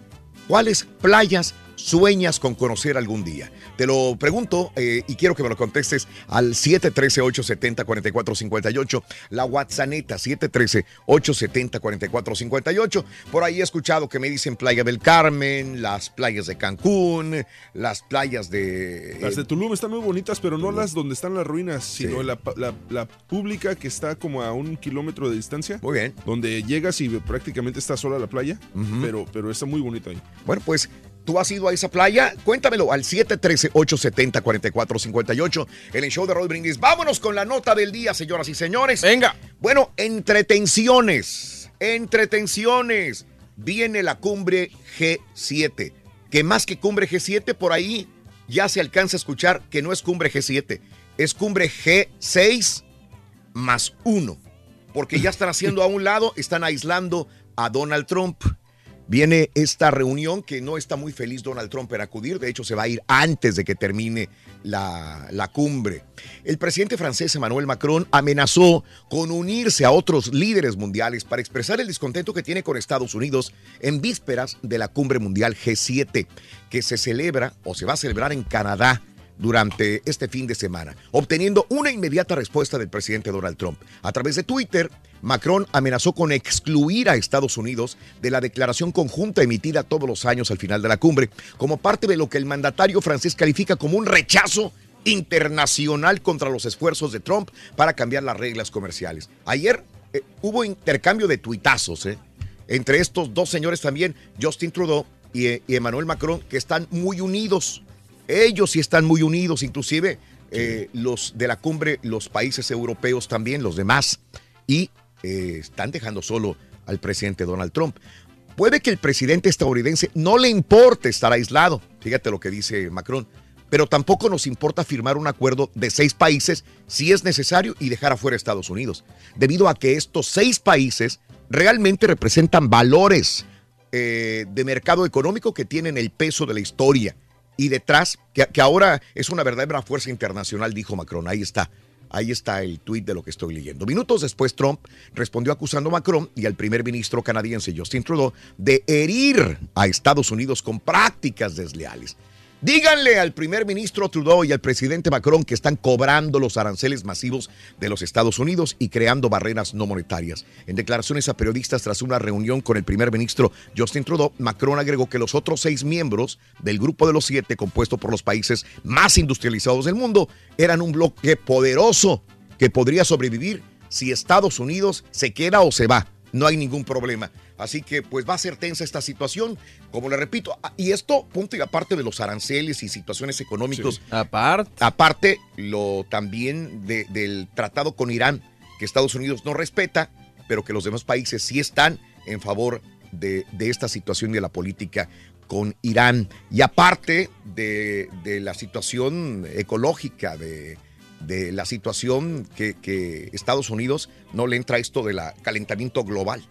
¿Cuáles playas sueñas con conocer algún día? Te lo pregunto eh, y quiero que me lo contestes al 713-870-4458, la WhatsApp 713-870-4458. Por ahí he escuchado que me dicen Playa del Carmen, las playas de Cancún, las playas de... Las de Tulum están muy bonitas, pero no las donde están las ruinas, sino la, pa- la- la pública que está como a un kilómetro de distancia. Muy bien. Donde llegas y prácticamente está sola la playa, pero, pero está muy bonito ahí. Bueno, pues tú has ido a esa playa, cuéntamelo al 713-870-4458 en el show de Roll Brindis. Vámonos con la nota del día, señoras y señores. Venga. Bueno, entretenciones, entretenciones. Viene la cumbre G7, que más que cumbre G7, por ahí ya se alcanza a escuchar que no es cumbre G7, es cumbre G6 más uno, porque ya están haciendo a un lado, están aislando a Donald Trump. Viene esta reunión que no está muy feliz Donald Trump en acudir, de hecho se va a ir antes de que termine la, la cumbre. El presidente francés Emmanuel Macron amenazó con unirse a otros líderes mundiales para expresar el descontento que tiene con Estados Unidos en vísperas de la cumbre mundial G7, que se celebra o se va a celebrar en Canadá durante este fin de semana, obteniendo una inmediata respuesta del presidente Donald Trump. A través de Twitter, Macron amenazó con excluir a Estados Unidos de la declaración conjunta emitida todos los años al final de la cumbre, como parte de lo que el mandatario francés califica como un rechazo internacional contra los esfuerzos de Trump para cambiar las reglas comerciales. Ayer eh, hubo intercambio de tuitazos eh, entre estos dos señores también, Justin Trudeau y, eh, y Emmanuel Macron, que están muy unidos. Ellos sí están muy unidos, inclusive eh, los de la cumbre, los países europeos también, los demás, y eh, están dejando solo al presidente Donald Trump. Puede que el presidente estadounidense no le importe estar aislado, fíjate lo que dice Macron, pero tampoco nos importa firmar un acuerdo de seis países si es necesario y dejar afuera a Estados Unidos, debido a que estos seis países realmente representan valores eh, de mercado económico que tienen el peso de la historia y detrás, que, ahora es una verdadera fuerza internacional, dijo Macron, ahí está. Ahí está el tuit de lo que estoy leyendo. Minutos después, Trump respondió acusando a Macron y al primer ministro canadiense Justin Trudeau de herir a Estados Unidos con prácticas desleales. Díganle al primer ministro Trudeau y al presidente Macron que están cobrando los aranceles masivos de los Estados Unidos y creando barreras no monetarias. En declaraciones a periodistas tras una reunión con el primer ministro Justin Trudeau, Macron agregó que los otros seis miembros del grupo de los siete, compuesto por los países más industrializados del mundo, eran un bloque poderoso que podría sobrevivir si Estados Unidos se queda o se va. No hay ningún problema. Así que pues va a ser tensa esta situación, como le repito, a- y esto punto y aparte de los aranceles y situaciones económicos. Aparte. Aparte lo también de- del tratado con Irán, que Estados Unidos no respeta, pero que los demás países sí están en favor de, de esta situación y de la política con Irán. Y aparte de, de la situación ecológica, de, de la situación que, que Estados Unidos no le entra esto del calentamiento global.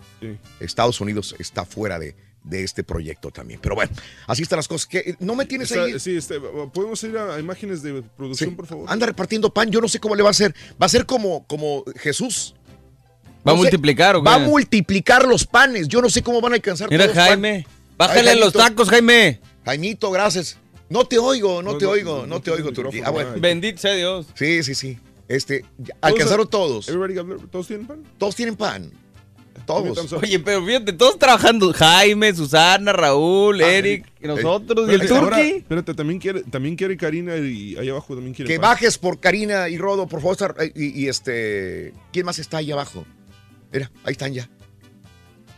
Estados Unidos está fuera de, de este proyecto también. Pero bueno, así están las cosas. que No me tienes Está- ahí. sí, este, ¿podemos ir a, imágenes de producción, Sí. por favor? Anda repartiendo pan. Yo no sé cómo le va a hacer. Va a ser como, como Jesús. ¿Va a No multiplicar o qué? Va a multiplicar los panes. Yo no sé cómo van a alcanzar Mira, todos Jaime, bájale Ay, los tacos, Jaime. Jaimito, gracias. No te oigo, no, No, te no, oigo, no, no, no te oigo, Turquía. Ah, bueno. Bendito sea Dios. Sí, sí, sí. Este, ya- alcanzaron todos. Everybody got- ¿Todos tienen pan? Todos tienen pan. Todos. Oye, pero fíjate, todos trabajando. Jaime, Susana, Raúl, Eric, y nosotros, y el Turqui. espérate, también quiere, también quiere Karina y ahí abajo también quiere Que pan. bajes por Karina y Rodo, por favor. eh, Y, y este. ¿Quién más está ahí abajo? Mira, ahí están ya.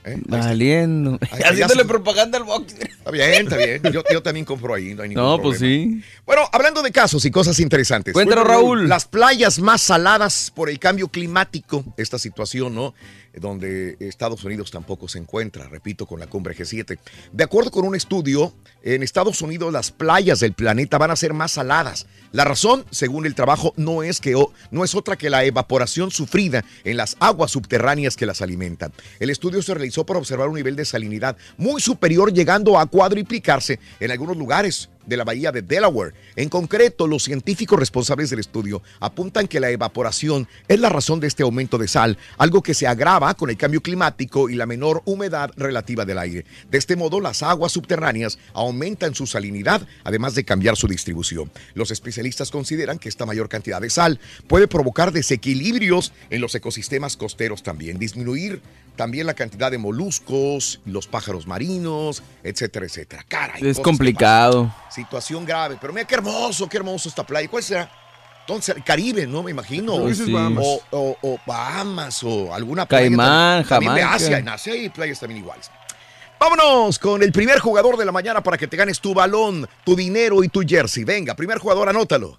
¿Eh? Valiendo. Haciéndole propaganda al box. Está bien, está bien. Yo, yo también compro ahí, no hay ningún No, problema. pues sí. Bueno, hablando de casos y cosas interesantes. Cuéntanos, Raúl. Las playas más saladas por el cambio climático, esta situación, ¿no? Donde Estados Unidos tampoco se encuentra, repito, con la cumbre G7. De acuerdo con un estudio, en Estados Unidos las playas del planeta van a ser más saladas. La razón, según el trabajo, no es que no es otra que la evaporación sufrida en las aguas subterráneas que las alimentan. El estudio se realizó para observar un nivel de salinidad muy superior, llegando a cuadriplicarse en algunos lugares de la bahía de Delaware. En concreto, los científicos responsables del estudio apuntan que la evaporación es la razón de este aumento de sal, algo que se agrava con el cambio climático y la menor humedad relativa del aire. De este modo, las aguas subterráneas aumentan su salinidad, además de cambiar su distribución. Los especialistas consideran que esta mayor cantidad de sal puede provocar desequilibrios en los ecosistemas costeros también, disminuir también la cantidad de moluscos, los pájaros marinos, etcétera, etcétera. Caray, Es complicado. Situación grave. Pero mira qué hermoso, qué hermoso esta playa. ¿Cuál será? Entonces, el Caribe, ¿no? Me imagino. Creo que ese es Bahamas. O, o- o Bahamas o alguna playa. Caimán, también de Jamaica. Asia. En Asia hay playas también iguales. Vámonos con el primer jugador de la mañana para que te ganes tu balón, tu dinero y tu jersey. Venga, primer jugador, anótalo.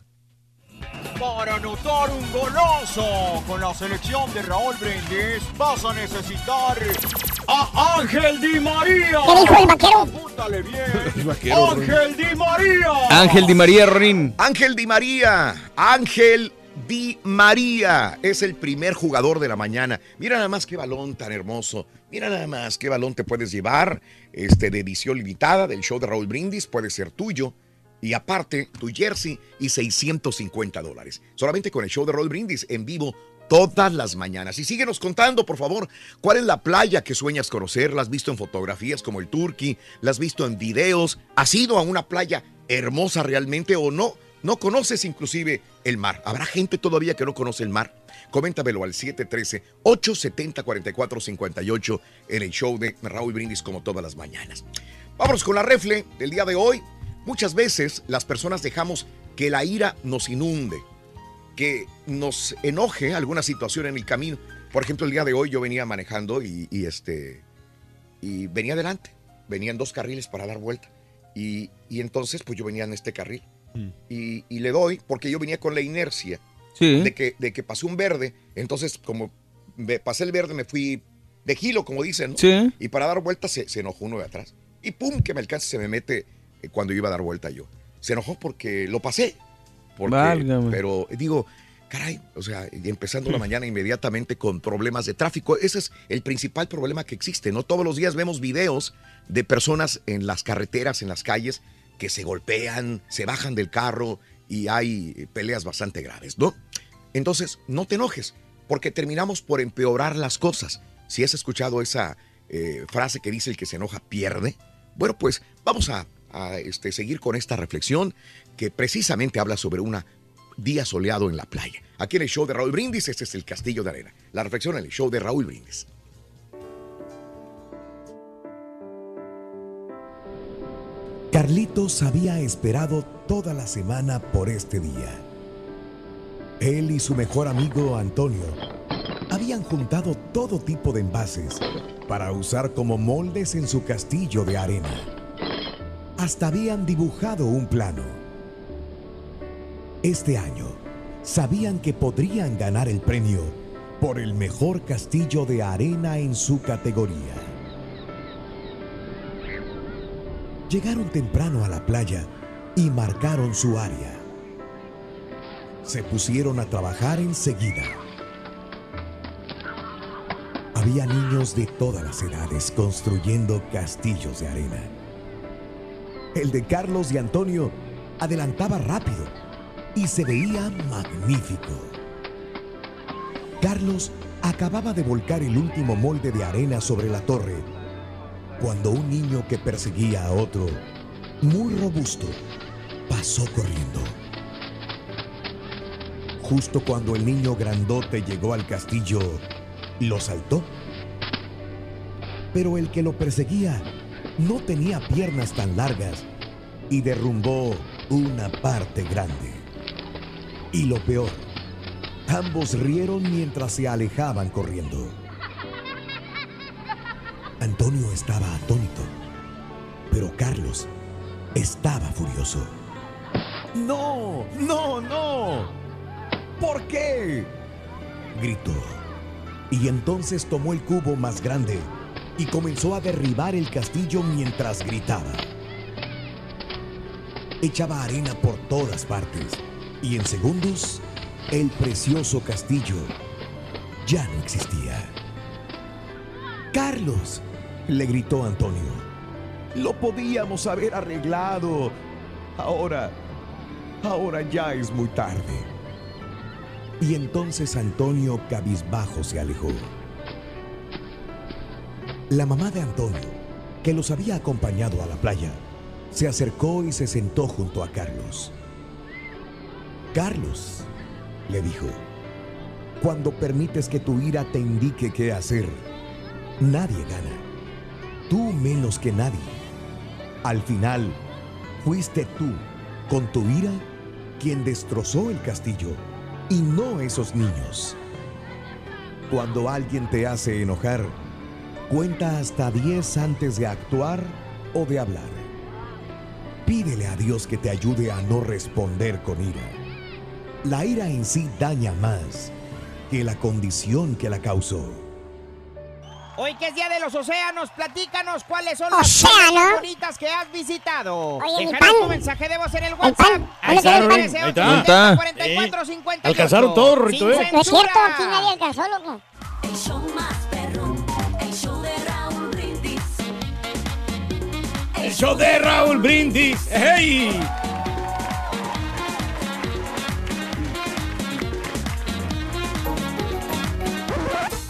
Para anotar un golazo con la selección de Raúl Brindis vas a necesitar a Ángel Di María. ¿Qué dijo el vaquero? Apúntale bien. Vaquero, Ángel Di María. Ángel Di María Rorín. Ángel Di María. Ángel Di María es el primer jugador de la mañana. Mira nada más qué balón tan hermoso. Mira nada más qué balón te puedes llevar. Este de edición limitada del show de Raúl Brindis puede ser tuyo. Y aparte, tu jersey y 650 dólares. Solamente con el show de Raúl Brindis en vivo todas las mañanas. Y síguenos contando, por favor, cuál es la playa que sueñas conocer. ¿La has visto en fotografías como el Turkey? ¿La has visto en videos? ¿Has ido a una playa hermosa realmente o no? ¿No conoces inclusive el mar? ¿Habrá gente todavía que no conoce el mar? Coméntamelo al 713-870-4458 en el show de Raúl Brindis como todas las mañanas. Vámonos con la refle del día de hoy. Muchas veces las personas dejamos que la ira nos inunde, que nos enoje alguna situación en el camino. Por ejemplo, el día de hoy yo venía manejando y, y, este y venía adelante, venían dos carriles para dar vuelta y, y entonces pues yo venía en este carril y, y le doy porque yo venía con la inercia Sí. de, que, de que pasó un verde. Entonces, como me pasé el verde, me fui de gilo, como dicen. ¿no? Sí. Y para dar vuelta se, se enojó uno de atrás. Y pum, que me alcance, se me mete cuando iba a dar vuelta yo. Se enojó porque lo pasé. Porque, Válgame. pero digo, caray, o sea, empezando la mañana inmediatamente con problemas de tráfico. Ese es el principal problema que existe, ¿no? Todos los días vemos videos de personas en las carreteras, en las calles, que se golpean, se bajan del carro y hay eh, peleas bastante graves, ¿no? Entonces, no te enojes, porque terminamos por empeorar las cosas. Si has escuchado esa eh, frase que dice el que se enoja pierde, bueno, pues vamos a, a, este, seguir con esta reflexión que precisamente habla sobre un día soleado en la playa. Aquí en el show de Raúl Brindis, este es el Castillo de Arena. La reflexión en el show de Raúl Brindis. Carlitos había esperado toda la semana por este día. Él y su mejor amigo Antonio habían juntado todo tipo de envases para usar como moldes en su castillo de arena. Hasta habían dibujado un plano. Este año sabían que podrían ganar el premio por el mejor castillo de arena en su categoría. Llegaron temprano a la playa y marcaron su área. Se pusieron a trabajar enseguida. Había niños de todas las edades construyendo castillos de arena. El de Carlos y Antonio adelantaba rápido y se veía magnífico. Carlos acababa de volcar el último molde de arena sobre la torre cuando un niño que perseguía a otro, muy robusto, pasó corriendo. Justo cuando el niño grandote llegó al castillo, lo saltó. Pero el que lo perseguía no tenía piernas tan largas y derrumbó una parte grande. Y lo peor, ambos rieron mientras se alejaban corriendo. Antonio estaba atónito, pero Carlos estaba furioso. ¡No! ¡No! ¡No! ¿Por qué? gritó. Y entonces tomó el cubo más grande y comenzó a derribar el castillo mientras gritaba. Echaba arena por todas partes y en segundos el precioso castillo ya no existía. Carlos, le gritó Antonio, lo podíamos haber arreglado. Ahora, ahora ya es muy tarde. Y entonces Antonio cabizbajo se alejó. La mamá de Antonio, que los había acompañado a la playa, se acercó y se sentó junto a Carlos. Carlos, le dijo, cuando permites que tu ira te indique qué hacer, nadie gana. Tú menos que nadie. Al final, fuiste tú, con tu ira, quien destrozó el castillo y no esos niños. Cuando alguien te hace enojar, cuenta hasta 10 antes de actuar o de hablar. Pídele a Dios que te ayude a no responder con ira. La ira en sí daña más que la condición que la causó. Hoy que es Día de los Océanos, platícanos cuáles son las Océano. bonitas que has visitado. Oye, tu mensaje de voz en el WhatsApp. pan. ¿Dónde queda el pan? Ahí está. 44 58. Alcanzaron todo, Rorrito, ¿eh? No es cierto, aquí nadie alcanzó, loco. El show de Raúl Brindis. ¡Hey!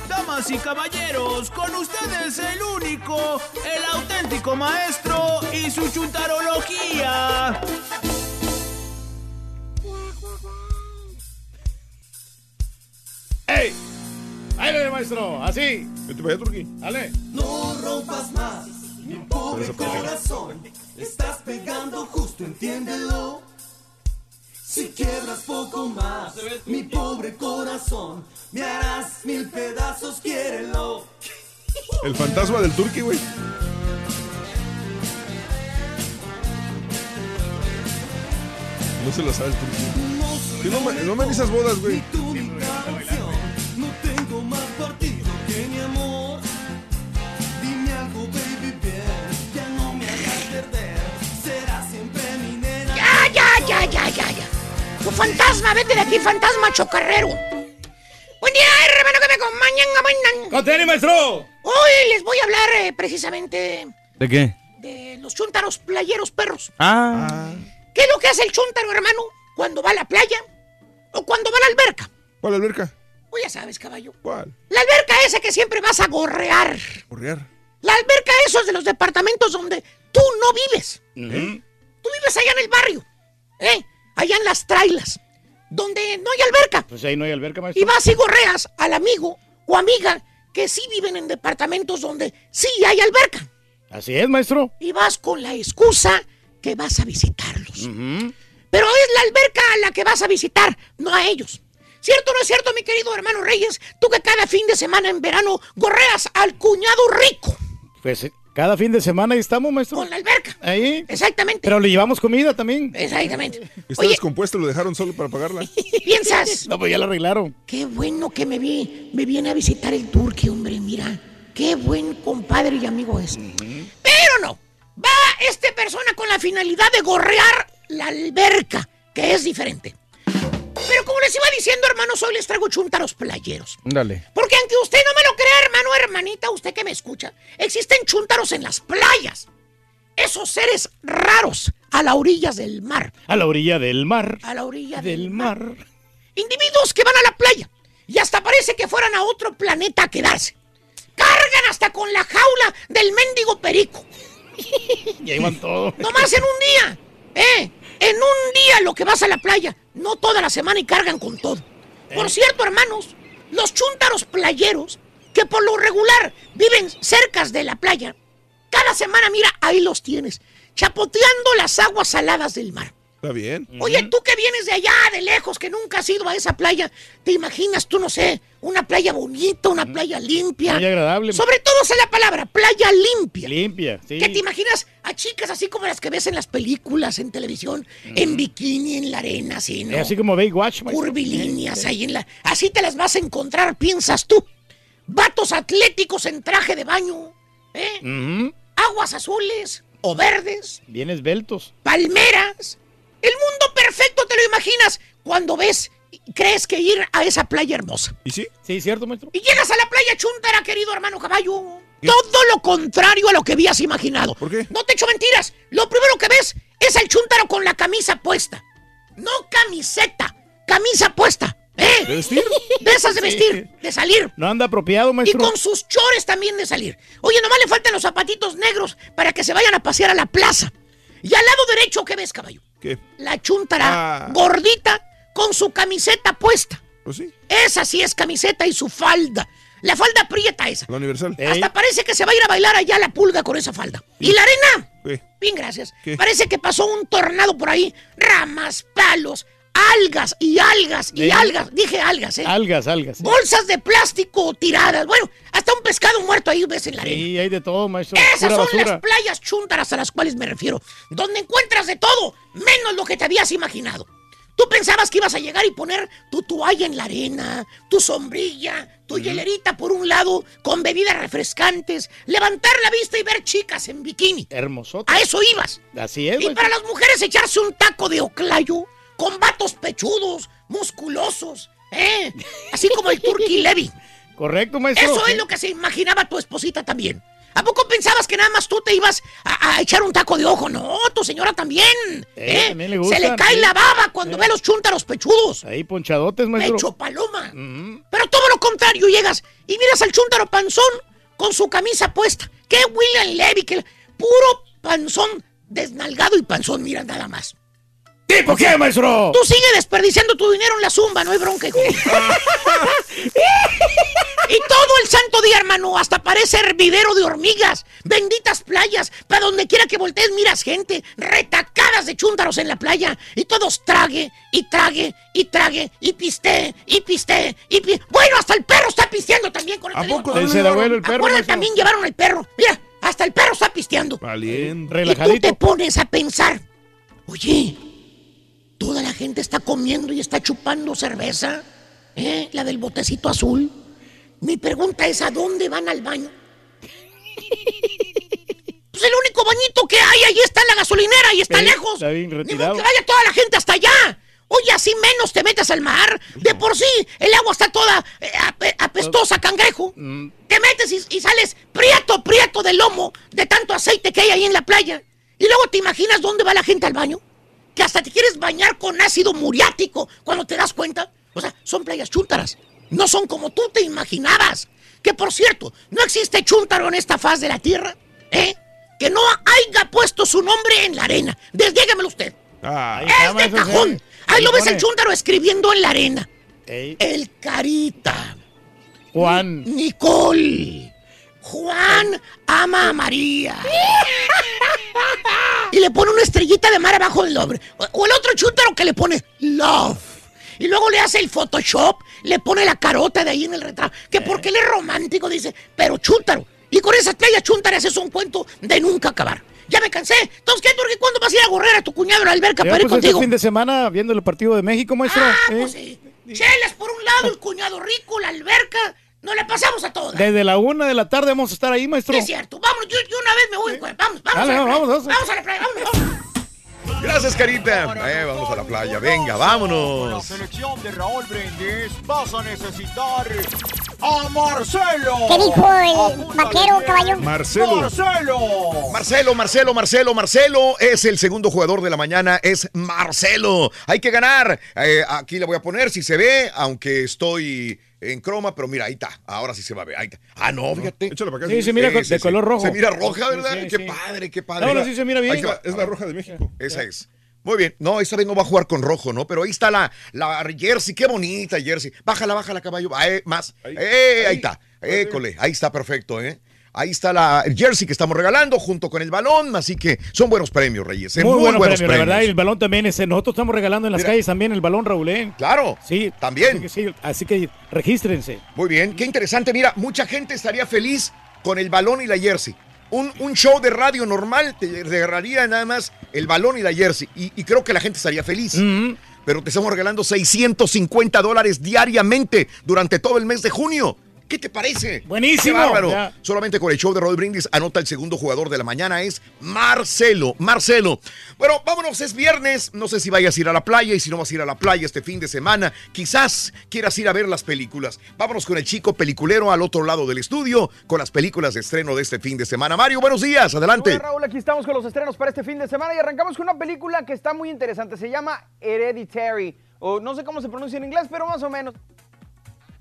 Damas y caballeros, con ustedes el único, el auténtico maestro y su chuntarología. ¡Ey! ¡Ahí maestro! ¡Así! Vete para allá, Turquí. ¡Dale! No rompas más, mi pobre Eso, pues, corazón. Estás pegando justo, entiéndelo. Si quiebras poco más, mi pobre corazón, me harás mil pedazos, quiérelo. El fantasma del Turqui, güey. No se lo sabe el turquín. Que no, me, no me esas bodas, güey. No tengo más partido que mi amor. Ya, ya, ya, ya, ya. Tu fantasma, vete de aquí, fantasma chocarrero. Buen día, hermano, que me acompañan. ¡Conteni, maestro! Hoy les voy a hablar eh, precisamente ¿De qué? de los chúntaros playeros perros. Ah. ¿Qué es lo que hace el chúntaro, hermano, cuando va a la playa o cuando va a la alberca? ¿Cuál alberca? Pues ya sabes, caballo. ¿Cuál? La alberca esa que siempre vas a gorrear. Correar. La alberca esos de los departamentos donde tú no vives. Tú vives allá en el barrio, ¿eh? Allá en las trailas, donde no hay alberca. Pues ahí no hay alberca, maestro. Y vas y gorreas al amigo o amiga que sí viven en departamentos donde sí hay alberca. Así es, maestro. Y vas con la excusa que vas a visitarlos. Pero es la alberca a la que vas a visitar, no a ellos. ¿Cierto o no es cierto, mi querido hermano Reyes? Tú que cada fin de semana en verano gorreas al cuñado rico Pues cada fin de semana ahí estamos, maestro. con la alberca. Ahí. Exactamente. Pero le llevamos comida también. Exactamente. Está Oye, descompuesto, lo dejaron solo para pagarla. ¿piensas? No, pues ya lo arreglaron. Qué bueno que me vi, me viene a visitar el turqui, hombre, mira. Qué buen compadre y amigo es. Pero no. Va este persona con la finalidad de gorrear la alberca, que es diferente. Pero como les iba diciendo, hermanos, hoy les traigo chuntaros playeros. Dale. Porque aunque usted no me lo crea, hermano hermanita, usted que me escucha, existen chúntaros en las playas. Esos seres raros a las orillas del mar. A la orilla del mar. A la orilla del mar. Individuos que van a la playa y hasta parece que fueran a otro planeta a quedarse. Cargan hasta con la jaula del mendigo perico. Y ahí van todos. Nomás en un día. ¿Eh? En un día lo que vas a la playa. No toda la semana y cargan con todo. Por cierto, hermanos, los chúntaros playeros, que por lo regular viven cerca de la playa, cada semana, mira, ahí los tienes, chapoteando las aguas saladas del mar. Está bien. Oye, tú que vienes de allá, de lejos, que nunca has ido a esa playa, ¿te imaginas, tú no sé, una playa bonita, una playa limpia? Muy agradable. Sobre todo es la palabra, playa limpia. Limpia, sí. ¿Qué te imaginas a chicas así como las que ves en las películas, en televisión, en bikini, en la arena, así, ¿no? Eh, Así como Baywatch. Curvilíneas ahí en la... Así te las vas a encontrar, piensas tú. Vatos atléticos en traje de baño, ¿eh? Aguas azules o verdes, Bien esbeltos. palmeras. El mundo perfecto te lo imaginas cuando ves y crees que ir a esa playa hermosa. ¿Y sí? Sí, cierto, maestro. Y llegas a la playa Chuntara, querido hermano caballo. Todo lo contrario a lo que habías imaginado. ¿Por qué? No te echo mentiras. Lo primero que ves es al Chuntaro con la camisa puesta. No camiseta, camisa puesta. ¿Eh? ¿De vestir? De esas de vestir, de salir. No anda apropiado, Y maestro. con sus chores también de salir. Oye, nomás le faltan los zapatitos negros para que se vayan a pasear a la plaza. Y al lado derecho, ¿qué ves, caballo? ¿Qué? La chuntara Ah. gordita con su camiseta puesta. Pues sí, Esa sí es camiseta y su falda. La falda aprieta esa. la universal. Hasta parece que se va a ir a bailar allá la pulga con esa falda. ¿Y la arena? ¿Qué? Bien, gracias. ¿Qué? Parece que pasó un tornado por ahí. Ramas, palos, algas y algas y ¿Eh? algas. Dije algas, ¿eh? Algas, algas. Bolsas de plástico tiradas. Bueno, hasta un pescado muerto ahí ves en la arena. Sí, hay de todo, maestro. Esas Pura son basura. las playas chúntaras a las cuales me refiero, donde encuentras de todo, menos lo que te habías imaginado. Tú pensabas que ibas a llegar y poner tu toalla en la arena, tu sombrilla, tu hielerita por un lado, con bebidas refrescantes, levantar la vista y ver chicas en bikini. Hermosote. A eso ibas. Así es, Y maestro. para las mujeres echarse un taco de oclayo con vatos pechudos, musculosos, ¿eh? Así como el Turkey Levy. Correcto, maestro. Eso es lo que se imaginaba tu esposita también. ¿A poco pensabas que nada más tú te ibas a, a echar un taco de ojo? No, tu señora también. Eh, ¿eh? también le se le cae sí. la baba cuando Eh. ve los chúntaros pechudos. Ahí ponchadotes, maestro. Pecho paloma. Pero todo lo contrario, llegas y miras al chúntaro panzón con su camisa puesta. ¡Qué William Levy! ¡Qué puro panzón desnalgado y panzón! Mira nada más. ¿Tipo qué, maestro? Tú sigue desperdiciando tu dinero en la zumba, no hay bronca, hijo. y todo el santo día, hermano, hasta parece hervidero de hormigas, benditas playas, para donde quiera que voltees miras gente, retacadas de chúntaros en la playa, y todos trague, y trague, y trague, y piste, y piste, y pi- Bueno, hasta el perro está pisteando también con el ¿A poco? Ese de abuelo, el perro, también llevaron el perro. Mira, hasta el perro está pisteando. Valiente. Y tú te Relajadito. pones a pensar, oye, toda la gente está comiendo y está chupando cerveza, ¿eh? la del botecito azul. Mi pregunta es, ¿a dónde van al baño? Pues el único bañito que hay ahí está en la gasolinera y está Sí, lejos. está bien retirado. que vaya toda la gente hasta allá. Oye, así menos te metes al mar. De por sí, el agua está toda eh, ape- apestosa, cangrejo. Mm. Te metes y, y sales prieto, prieto del lomo de tanto aceite que hay ahí en la playa. Y luego te imaginas dónde va la gente al baño. Que hasta te quieres bañar con ácido muriático cuando te das cuenta. O sea, son playas chúntaras. No son como tú te imaginabas. Que por cierto, no existe chúntaro en esta faz de la tierra. ¿Eh? Que no haya puesto su nombre en la arena. Desdígamelo usted. es de cajón. Ahí lo ves el chúntaro escribiendo en la arena. El Carita. Juan. Nicole. Juan ama a María. y le pone una estrellita de mar abajo del nombre. O- el otro chúntaro que le pone love. Y luego le hace el Photoshop, le pone la carota de ahí en el retrato. Que porque él es romántico, dice, pero chúntaro. Y con esas playas chúntaras es un cuento de nunca acabar. Ya me cansé. Entonces, ¿qué, Turki? ¿Cuándo vas a ir a correr a tu cuñado en la alberca Ya, para ir pues, este contigo? fin de semana viendo el partido de México, maestro. Ah, ¿eh? pues sí. Chelas por un lado, el cuñado rico, la alberca. No le pasamos a todas. Desde la una de la tarde vamos a estar ahí, maestro. Es cierto. Vámonos, yo, yo una vez me voy. güey. Vamos, vamos. Dale, a la playa. vamos, vamos. Vamos a la playa, vamos, vamos. Gracias, Carita. Eh, vamos a la playa. Venga, Con la vámonos. selección de Raúl Brindis vas a necesitar a Marcelo. ¿Qué dijo el vaquero, caballo? Marcelo. Marcelo. Marcelo, Marcelo, Marcelo, Marcelo es el segundo jugador de la mañana, es Marcelo. Hay que ganar. Eh, aquí le voy a poner si se ve, aunque estoy en croma, pero mira, ahí está. Ahora sí se va a ver. Ahí está. Ah, no, fíjate. Sí, se mira de color rojo. Se mira roja, ¿verdad? sí, qué sí. padre, qué padre. Ahora sí se mira bien. Es la roja de México. Esa es. Muy bien. No, esta vez no va a jugar con rojo, ¿no? Pero ahí está la, la jersey. Qué bonita jersey. Bájala, bájala, caballo. Ah, eh, más. Ahí, ahí, está. École. Ahí está perfecto, ¿eh? Ahí está la el jersey que estamos regalando junto con el balón. Así que son buenos premios, Reyes. ¿eh? Muy, bueno buenos premio, la verdad. Y el balón también es. Nosotros estamos regalando en las Mira. calles también el balón, Raúl. ¿eh? Claro. Sí. También. Así que, sí, así que regístrense. Muy bien, qué interesante. Mira, mucha gente estaría feliz con el balón y la jersey. Un, un show de radio normal te regalaría nada más el balón y la jersey. Y, y creo que la gente estaría feliz. Pero te estamos regalando 650 dólares diariamente durante todo el mes de junio. ¿Qué te parece? Buenísimo. Qué bárbaro. Ya. Solamente con el show de Roy Brindis anota el segundo jugador de la mañana es Marcelo. Marcelo. Bueno, vámonos, es viernes. No sé si vayas a ir a la playa y si no vas a ir a la playa este fin de semana, quizás quieras ir a ver las películas. Vámonos con el chico peliculero al otro lado del estudio con las películas de estreno de este fin de semana. Mario, buenos días, adelante. Hola Raúl, aquí estamos con los estrenos para este fin de semana y arrancamos con una película que está muy interesante. Se llama Hereditary, o no sé cómo se pronuncia en inglés, pero más o menos.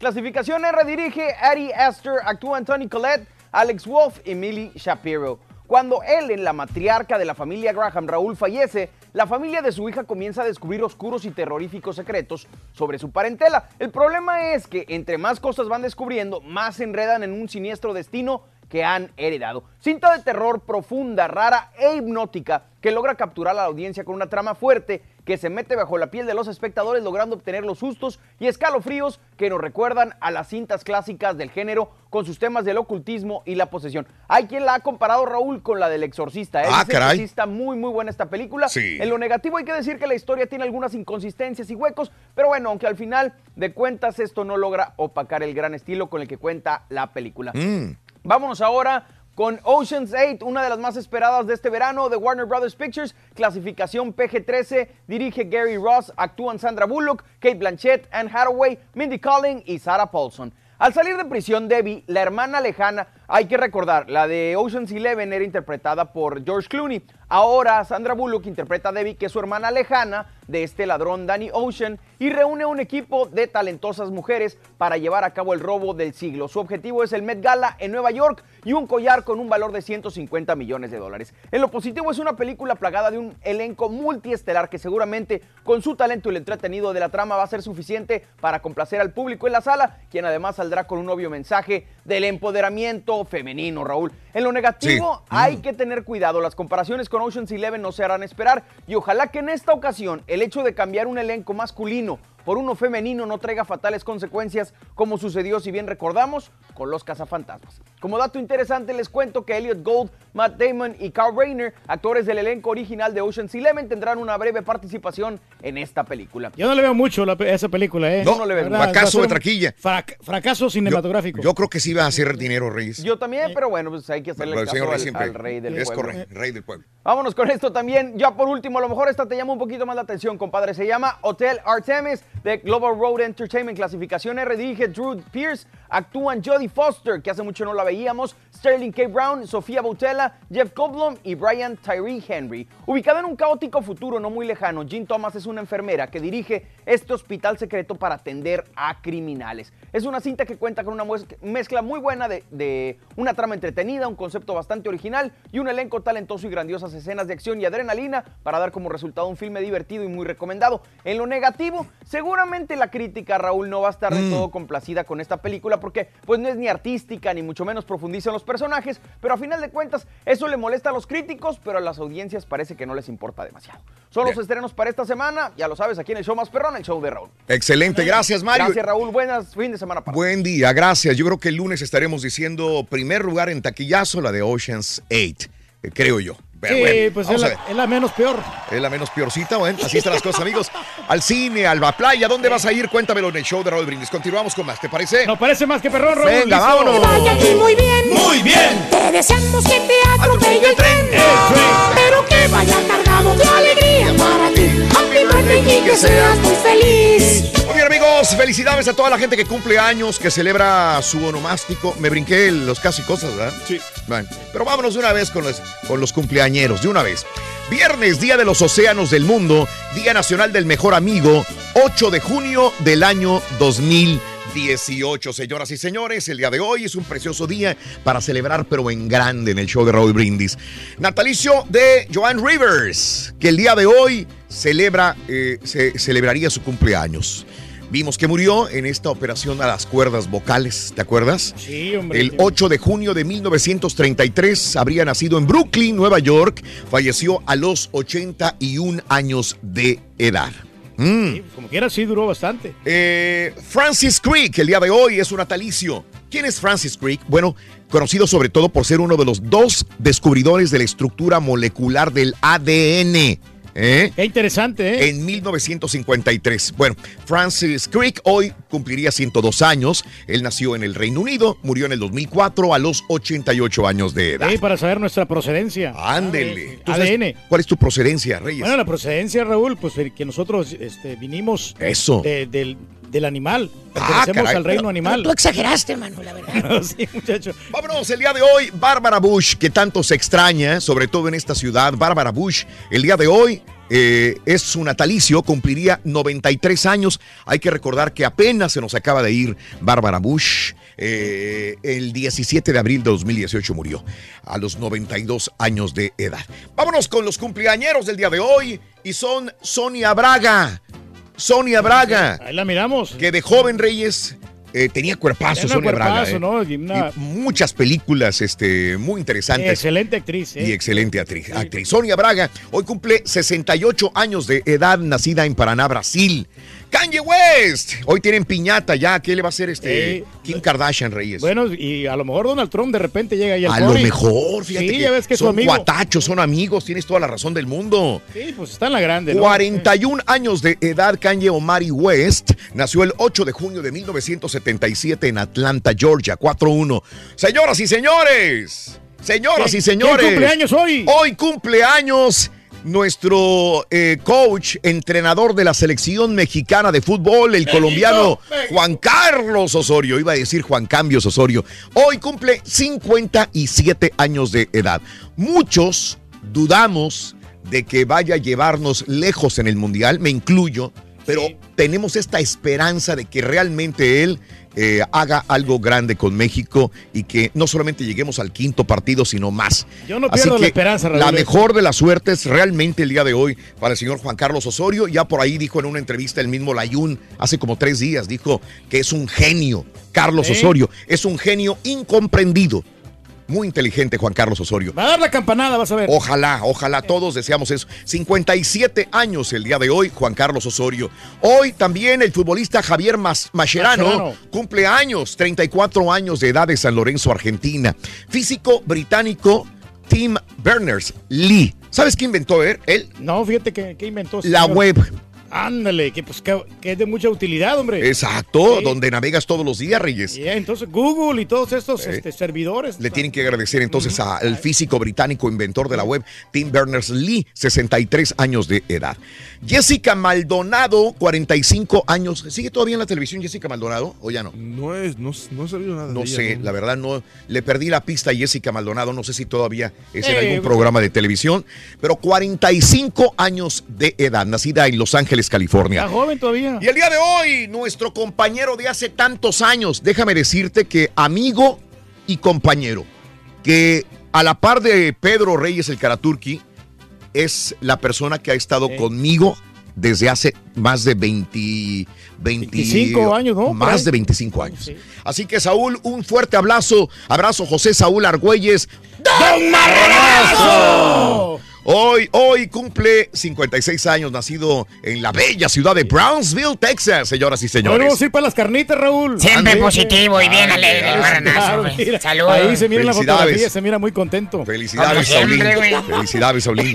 Clasificación R dirige Ari Aster, actúan Tony Collette, Alex Wolf y Millie Shapiro. Cuando Ellen, la matriarca de la familia Graham Raúl, fallece, la familia de su hija comienza a descubrir oscuros y terroríficos secretos sobre su parentela. El problema es que entre más cosas van descubriendo, más se enredan en un siniestro destino que han heredado. Cinta de terror profunda, rara e hipnótica que logra capturar a la audiencia con una trama fuerte que se mete bajo la piel de los espectadores logrando obtener los sustos y escalofríos que nos recuerdan a las cintas clásicas del género con sus temas del ocultismo y la posesión. Hay quien la ha comparado Raúl con la del exorcista. Él Ah, caray. está muy muy buena esta película. Sí. En lo negativo hay que decir que la historia tiene algunas inconsistencias y huecos, pero bueno, aunque al final de cuentas esto no logra opacar el gran estilo con el que cuenta la película. Mm. Vámonos ahora con Ocean's 8, una de las más esperadas de este verano de Warner Brothers Pictures, clasificación PG-13, dirige Gary Ross, actúan Sandra Bullock, Kate Blanchett, Anne Hathaway, Mindy Kaling y Sarah Paulson. Al salir de prisión, Debbie, la hermana lejana, hay que recordar, la de Ocean's Eleven era interpretada por George Clooney. Ahora Sandra Bullock interpreta a Debbie, que es su hermana lejana de este ladrón Danny Ocean, y reúne un equipo de talentosas mujeres para llevar a cabo el robo del siglo. Su objetivo es el Met Gala en Nueva York y un collar con un valor de 150 millones de dólares. En lo positivo es una película plagada de un elenco multiestelar que seguramente con su talento y el entretenido de la trama va a ser suficiente para complacer al público en la sala, quien además saldrá con un obvio mensaje del empoderamiento femenino, Raúl. En lo negativo Sí. hay que tener cuidado, las comparaciones con Ocean's Eleven no se harán esperar y ojalá que en esta ocasión el hecho de cambiar un elenco masculino por uno femenino no traiga fatales consecuencias como sucedió, si bien recordamos, con los cazafantasmas. Como dato interesante les cuento que Elliot Gold, Matt Damon y Carl Rayner, actores del elenco original de Ocean's Eleven, tendrán una breve participación en esta película. Yo no le veo mucho la- esa película, ¿eh? No, no le veo. Fracaso a de frac- fracaso cinematográfico. Yo creo que sí va a hacer dinero, Reyes. Yo también, pero bueno, pues hay que hacerle el caso al, al rey del es pueblo. correcto, rey del pueblo. Vámonos con esto también. Ya por último, a lo mejor esta te llama un poquito más la atención, compadre. Se llama Hotel Artemis de Global Road Entertainment. Clasificación R. Dirige Drew Pierce. Actúan Jodie Foster, que hace mucho no la veíamos. Sterling K. Brown, Sofía Boutella, Jeff Goldblum y Brian Tyree Henry. Ubicada en un caótico futuro no muy lejano, Jean Thomas es una enfermera que dirige este hospital secreto para atender a criminales. Es una cinta que cuenta con una mezcla muy buena de, una trama entretenida, un concepto bastante original y un elenco talentoso y grandiosas escenas de acción y adrenalina para dar como resultado un filme divertido y muy recomendado. En lo negativo, seguramente la crítica, Raúl, no va a estar de Mm. todo complacida con esta película porque pues no es ni artística ni mucho menos profundiza en los personajes, pero a final de cuentas eso le molesta a los críticos, pero a las audiencias parece que no les importa demasiado. Son los estrenos para esta semana, ya lo sabes, aquí en el show más perrón, el show de Raúl. Excelente, gracias Mario. Gracias Raúl, buenas fin de semana para Buen día, gracias. Yo creo que el lunes estaremos diciendo primer lugar en taquillazo la de Ocean's 8, eh, creo yo. Pero Sí, bueno, pues es la, es la menos peor. Es la menos peorcita, bueno, así están las cosas, amigos. Al cine, a la playa, ¿dónde vas a ir? Cuéntamelo en el show de Raúl Brindis. Continuamos con más, ¿te parece? No parece más que perrón, Raúl. Venga, listo. vámonos. Vaya aquí muy bien. Muy bien. Te deseamos que te atropelle el tren. Pero que vaya cargado de alegría para ti. Happy birthday y que seas muy feliz. Muy bien, amigos, felicidades a toda la gente que cumple años, que celebra su onomástico. Me brinqué los casi cosas, ¿verdad? Sí. Bueno, pero vámonos de una vez con los, con los de una vez. Viernes, Día de los Océanos del Mundo, Día Nacional del Mejor Amigo, 8 de junio del año 2018. Señoras y señores, el día de hoy es un precioso día para celebrar, pero en grande, en el show de Raúl Brindis. Natalicio de Joan Rivers, que el día de hoy celebra, eh, se celebraría su cumpleaños. Vimos que murió en esta operación a las cuerdas vocales, ¿te acuerdas? Sí, hombre. El 8 de junio de 1933 habría nacido en Brooklyn, Nueva York. Falleció a los 81 años de edad. Mm. Como quiera, sí duró bastante. Eh, Francis Crick, el día de hoy es un natalicio. ¿Quién es Francis Crick? Bueno, conocido sobre todo por ser uno de los dos descubridores de la estructura molecular del ADN. ¿Eh? Qué interesante, ¿eh? En 1953. Bueno, Francis Crick hoy cumpliría 102 años. Él nació en el Reino Unido, murió en el 2004 a los 88 años de edad. Sí, para saber nuestra procedencia. Ándele. ¿Tú sabes ADN. ¿Cuál es tu procedencia, Reyes? Bueno, la procedencia, Raúl, pues que nosotros este, vinimos Eso. de- del, del animal. Ah, Pertenecemos al reino Pero- animal. Tú exageraste, mano, la verdad. sí, muchacho. Vámonos, el día de hoy, Bárbara Bush, que tanto se extraña, sobre todo en esta ciudad. Bárbara Bush, el día de hoy eh, es su natalicio, cumpliría 93 años. Hay que recordar que apenas se nos acaba de ir Bárbara Bush. eh, el 17 de abril de 2018 murió a los 92 años de edad. Vámonos con los cumpleañeros del día de hoy y son Sonia Braga. Sonia Braga. Ahí la miramos. Que de joven Reyes eh, tenía cuerpazo Sonia Braga. cuerpazo, eh. ¿no? Y una- Y muchas películas este, muy interesantes. Excelente actriz, ¿eh? Y excelente actriz, actriz. Sonia Braga hoy cumple 68 años de edad, nacida en Paraná, Brasil. Kanye West, hoy tienen piñata ya. ¿Qué le va a hacer este Sí. Kim Kardashian Reyes? Bueno, y a lo mejor Donald Trump de repente llega ahí al a lo mejor, fíjate Sí, que, ya ves que son amigo. guatachos, son amigos, tienes toda la razón del mundo. Sí, pues está en la grande, ¿no? 41 años de edad, Kanye Omari West nació el 8 de junio de 1977 en Atlanta, Georgia, 4-1. Señoras y señores, señoras ¿Quién- y señores. quién cumpleaños hoy? Hoy cumpleaños nuestro eh, coach, entrenador de la selección mexicana de fútbol, el colombiano Juan Carlos Osorio. Iba a decir Juan Cambios Osorio. Hoy cumple 57 años de edad. Muchos dudamos de que vaya a llevarnos lejos en el Mundial, me incluyo, pero tenemos esta esperanza de que realmente él eh, haga algo grande con México y que no solamente lleguemos al quinto partido, sino más. Yo no Así pierdo la que esperanza, Raúl. La mejor de las suertes realmente el día de hoy para el señor Juan Carlos Osorio. Ya por ahí dijo en una entrevista el mismo Layún hace como tres días, dijo que es un genio. Carlos. Osorio es un genio incomprendido. Muy inteligente Juan Carlos Osorio. Va a dar la campanada, vas a ver. Ojalá, ojalá todos deseamos eso. 57 años el día de hoy, Juan Carlos Osorio. Hoy también el futbolista Javier Mas- Mascherano, Mascherano. cumple años, 34 años de edad de San Lorenzo, Argentina. Físico británico Tim Berners-Lee. ¿Sabes qué inventó él? No, fíjate que, que inventó. La señor. web. Ándale, que pues que, que es de mucha utilidad, hombre. Exacto, Sí. donde navegas todos los días, Reyes. Y, eh, entonces Google y todos estos este, servidores. Le tienen que agradecer entonces al físico británico inventor de la web, Tim Berners-Lee, 63 años de edad. Jessica Maldonado, 45 años. ¿Sigue todavía en la televisión Jessica Maldonado o ya no? No es, no, no he sabido nada. No de ella, sé, la verdad no. Le perdí la pista a Jessica Maldonado. No sé si todavía es en Eh, algún programa de televisión. Pero 45 años de edad, nacida en Los Ángeles, California. Está joven todavía. Y el día de hoy, nuestro compañero de hace tantos años, déjame decirte que amigo y compañero, que a la par de Pedro Reyes el Karaturki, es la persona que ha estado conmigo desde hace más de 20, 20 25 años, ¿no? Más de 25 años. Así que Saúl, un fuerte abrazo. Abrazo José Saúl Argüelles. ¡Don Marranazo! Hoy, hoy cumple 56 años, nacido en la bella ciudad de Brownsville, Texas, señoras y señores. vamos a ir para las carnitas, Raúl. Siempre positivo y bien Ah, alegre, claro, mira. Saludos. Ahí se mira en la Felicidades. fotografía, se mira muy contento. Felicidades, Saulín. Felicidades, Saulín.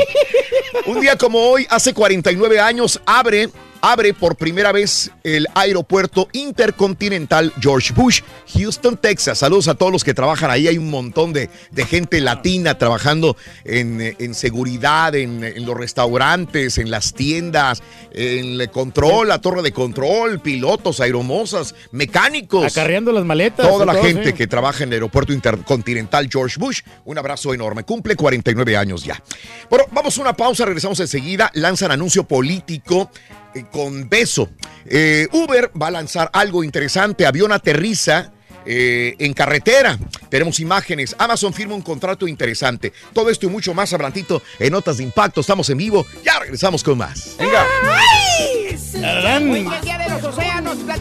Un día como hoy, hace 49 años, abre, abre por primera vez el aeropuerto intercontinental George Bush, Houston, Texas. Saludos a todos los que trabajan ahí. Hay un montón de, de gente latina trabajando en, en seguridad, en, en los restaurantes, en las tiendas, en el control, la torre de control, pilotos, aeromosas, mecánicos. Acarreando las maletas. Toda la todo, gente sí. que trabaja en el aeropuerto intercontinental George Bush, un abrazo enorme. Cumple 49 años ya. Bueno, vamos a una pausa, regresamos enseguida. Lanzan anuncio político con beso. Eh, Uber va a lanzar algo interesante. Avión aterriza. eh, en carretera. Tenemos imágenes. Amazon firma un contrato interesante. Todo esto y mucho más hablantito en Notas de Impacto. Estamos en vivo. Ya regresamos con más. Venga. Hoy que es Día de los Océanos, Va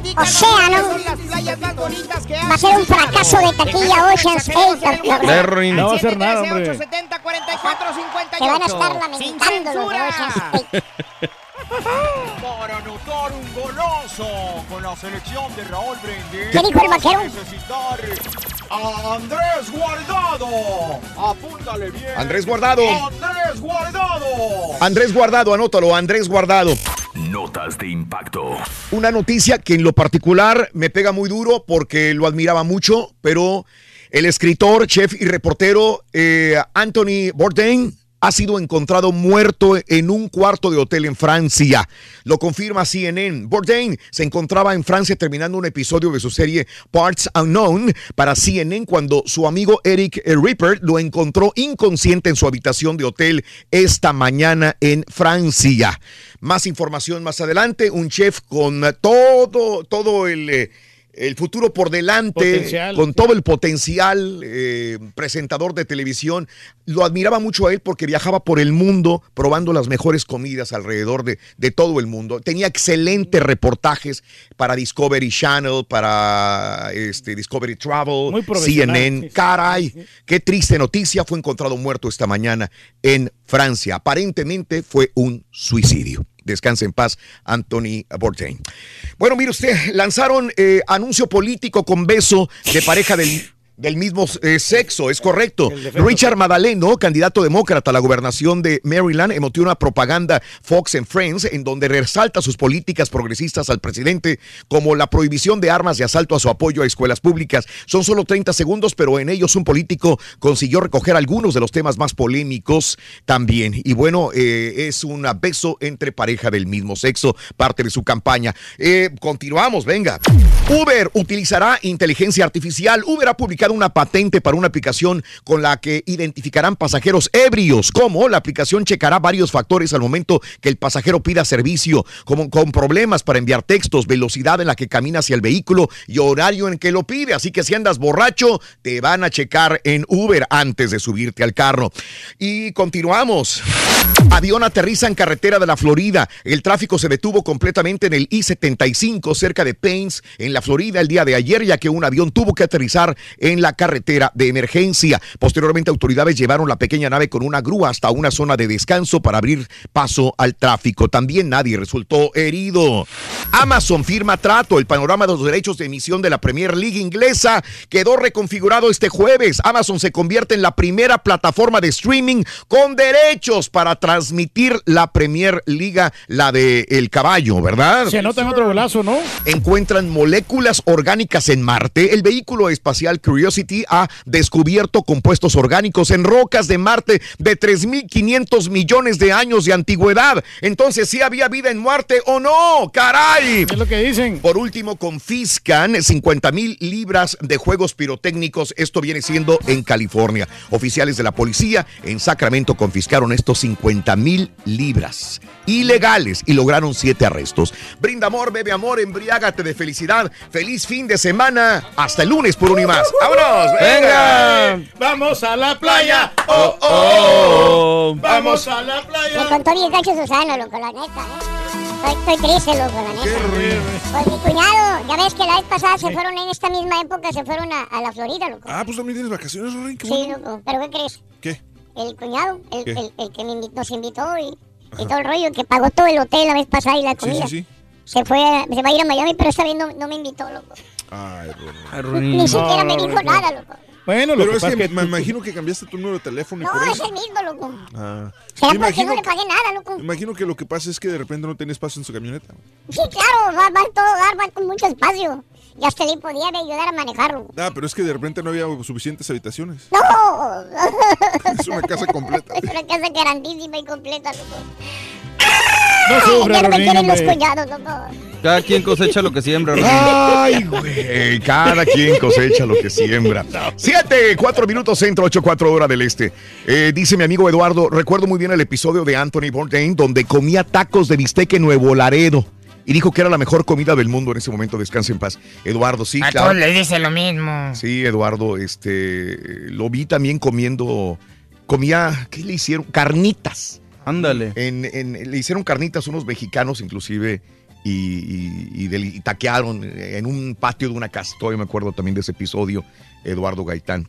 a ser un fracaso de taquilla Ocean's Eight. Larry. No va a hacer nada, hombre. 870 44 58. Se van a estar lamentando los de. Ocean's Eight. Para anotar un golazo con la selección de Raúl Brindis. ¿Qué dijo el vaquero? necesitar a Andrés Guardado. Apúntale bien. Andrés Guardado. Andrés Guardado. Andrés Guardado, anótalo. Andrés Guardado. Notas de impacto. Una noticia que en lo particular me pega muy duro porque lo admiraba mucho, pero el escritor, chef y reportero eh, Anthony Bourdain ha sido encontrado muerto en un cuarto de hotel en Francia. Lo confirma CNN. Bourdain se encontraba en Francia terminando un episodio de su serie Parts Unknown para CNN cuando su amigo Eric Ripper lo encontró inconsciente en su habitación de hotel esta mañana en Francia. Más información más adelante. Un chef con todo, todo el... el futuro por delante, Potencial. con todo el potencial, eh, presentador de televisión. Lo admiraba mucho a él porque viajaba por el mundo probando las mejores comidas alrededor de, de todo el mundo. Tenía excelentes reportajes para Discovery Channel, para este, Discovery Travel, CNN. sí, sí, Caray, qué triste noticia. Fue encontrado muerto esta mañana en Francia. Aparentemente fue un suicidio. Descanse en paz, Anthony Bourdain. Bueno, mire usted, lanzaron eh, anuncio político con beso de pareja del, del mismo eh, sexo, es correcto. Richard Madaleno, candidato demócrata a la gobernación de Maryland, emitió una propaganda Fox and Friends en donde resalta sus políticas progresistas al presidente, como la prohibición de armas de asalto a su apoyo a escuelas públicas. Son solo 30 segundos, pero en ellos un político consiguió recoger algunos de los temas más polémicos también. Y bueno, eh, es un beso entre pareja del mismo sexo, parte de su campaña. Eh, continuamos, venga. Uber utilizará inteligencia artificial. Uber ha publicado una patente para una aplicación con la que identificarán pasajeros ebrios. ¿Cómo? La aplicación checará varios factores al momento que el pasajero pida servicio, como con problemas para enviar textos, velocidad en la que camina hacia el vehículo y horario en que lo pide. Así que si andas borracho, te van a checar en Uber antes de subirte al carro. Y continuamos. Avión aterriza en carretera de la Florida. El tráfico se detuvo completamente en el I-75 cerca de Paynes, en la Florida, el día de ayer, ya que un avión tuvo que aterrizar en en la carretera de emergencia. Posteriormente, autoridades llevaron la pequeña nave con una grúa hasta una zona de descanso para abrir paso al tráfico. También nadie resultó herido. Amazon firma trato. El panorama de los derechos de emisión de la Premier League inglesa quedó reconfigurado este jueves. Amazon se convierte en la primera plataforma de streaming con derechos para transmitir la Premier Liga, la de El Caballo, ¿verdad? Se anota en otro golazo, ¿no? encuentran moléculas orgánicas en Marte. El vehículo espacial Curiosity ha descubierto compuestos orgánicos en rocas de Marte de 3.500 millones de años de antigüedad. Entonces, ¿sí había vida en Marte o no? ¡Caray! Es lo que dicen. Por último, confiscan 50 mil libras de juegos pirotécnicos. Esto viene siendo en California. Oficiales de la policía en Sacramento confiscaron estos 50 mil libras ilegales y lograron siete arrestos. Brinda amor, bebe amor, embriágate de felicidad. Feliz fin de semana. Hasta el lunes por un y más. ¡Vámonos! ¡Venga! Vamos a la playa. Oh, oh. Vamos a la playa. Me contó bien gacho Susana, loco, la neta, ¿eh? Estoy, estoy triste, loco, la neta. Pues mi cuñado, ya ves que la vez pasada se fueron en esta misma época, se fueron a, a la Florida, loco. Ah, pues también tienes vacaciones. Qué Sí, bueno. loco, pero ¿qué crees? ¿Qué? El cuñado, el, ¿Qué? el, el que me invi- nos invitó y, y todo el rollo, que pagó todo el hotel la vez pasada y la Sí, comida. sí, sí. Se fue, a- se va a ir a Miami, pero esta vez no, no me invitó, loco. Ay, Rorín. Ni siquiera me dijo nada, loco. Bueno, lo Pero que es que es que me tú- imagino que cambiaste tu número de teléfono y No, por es eso. el mismo, loco. Ah. Será Me porque imagino, no le pagué nada, loco. me imagino que lo que pasa es que de repente no tiene espacio en su camioneta. Sí, claro, va, va todo dar, va con mucho espacio. Y hasta le podía ayudar a manejarlo. Ah, pero es que de repente no había suficientes habitaciones. ¡No! Es una casa completa. Es una casa grandísima y completa, loco. No sufra, me los cuñados. Cada quien cosecha lo que siembra. Rorín. Ay, güey. Cada quien cosecha lo que siembra. Siete, cuatro minutos centro, ocho, cuatro hora del este. Eh, dice mi amigo Eduardo, recuerdo muy bien el episodio de Anthony Bourdain donde comía tacos de bistec en Nuevo Laredo. Y dijo que era la mejor comida del mundo en ese momento. Descanse en paz. Eduardo, sí, A claro. todos le dice lo mismo. Sí, Eduardo, este, lo vi también comiendo, comía, ¿qué le hicieron? Carnitas. Ándale. Le hicieron carnitas unos mexicanos inclusive y, y- taquearon en un patio de una casa. Todavía me acuerdo también de ese episodio, Eduardo Gaitán.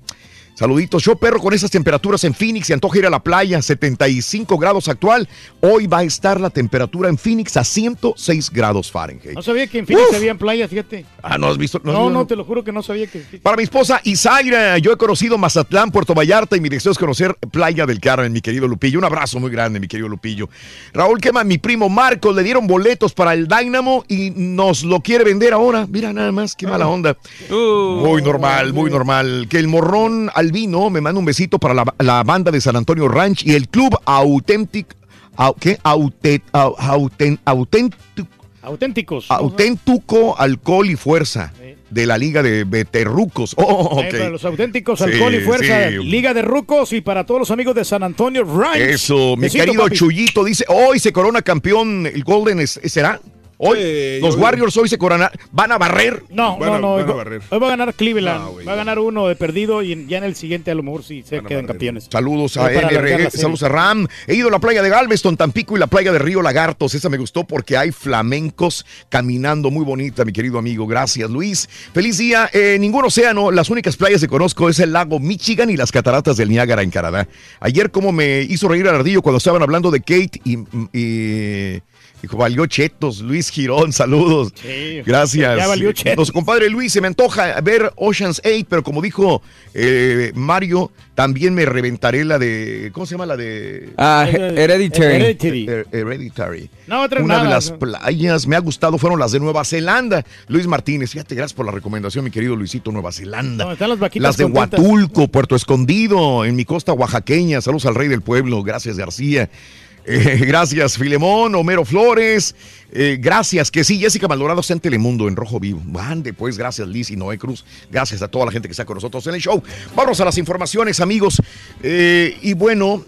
Saluditos, yo perro con esas temperaturas en Phoenix, se antoja ir a la playa, 75 grados actual. Hoy va a estar la temperatura en Phoenix a 106 grados Fahrenheit. No sabía que en Phoenix Uf. había playas, fíjate. Ah, ¿no has visto? No, no, te lo juro que no sabía que. Para mi esposa Isaira, yo he conocido Mazatlán, Puerto Vallarta y mi deseo es conocer Playa del Carmen, mi querido Lupillo. Un abrazo muy grande, mi querido Lupillo. Raúl Quema, mi primo Marcos, le dieron boletos para el Dynamo y nos lo quiere vender ahora. Mira nada más, qué mala onda. muy normal, muy normal. Que el morrón albino me manda un besito para la, la banda de San Antonio Ranch y el club Authentic. au- ¿Qué? Aute- au- auten- auténtico. Auténticos. Auténtico Alcohol y Fuerza de la Liga de Veterrucos. Oh, Eh, ok. para los auténticos, Sí, alcohol y fuerza, sí. Liga de Rucos y para todos los amigos de San Antonio Ranch. Eso, mi Besito, querido papi. Chuyito dice, hoy se corona campeón el Golden, es- ¿será? Hoy, Sí, los Warriors hoy se coronan, van a barrer. No, Van a- no, no. van a hoy, barrer. hoy va a ganar Cleveland. No, va a ganar uno de perdido y ya en el siguiente a lo mejor sí se quedan campeones. Saludos a saludos a Ram. He ido a la playa de Galveston, Tampico y la playa de Río Lagartos. Esa me gustó porque hay flamencos caminando muy bonita, mi querido amigo. Gracias, Luis. Feliz día. Eh, ningún océano, las únicas playas que conozco es el lago Michigan y las cataratas del Niágara en Canadá. Ayer como me hizo reír al ardillo cuando estaban hablando de Kate y... y Dijo, valió chetos, Luis Girón, saludos. Sí, Gracias. ya valió chetos. Compadre Luis, se me antoja ver Ocean's 8, pero como dijo eh, Mario, también me reventaré la de. ¿Cómo se llama la de? Ah, Hereditary. Hereditary. Her- Hereditary. No, otra Una de las no. playas me ha gustado fueron las de Nueva Zelanda. Luis Martínez, fíjate, gracias por la recomendación, mi querido Luisito, Nueva Zelanda. No, están las vaquitas Las de contentas. Huatulco, Puerto Escondido, en mi costa oaxaqueña. Saludos al rey del pueblo, gracias García. Eh, gracias Filemón, Homero Flores. eh, gracias, que sí, Jessica Maldonado está en Telemundo, en Rojo Vivo. Ande, pues, gracias Liz y Noé Cruz. Gracias a toda la gente que está con nosotros en el show. Vamos a las informaciones, amigos. Eh, y bueno,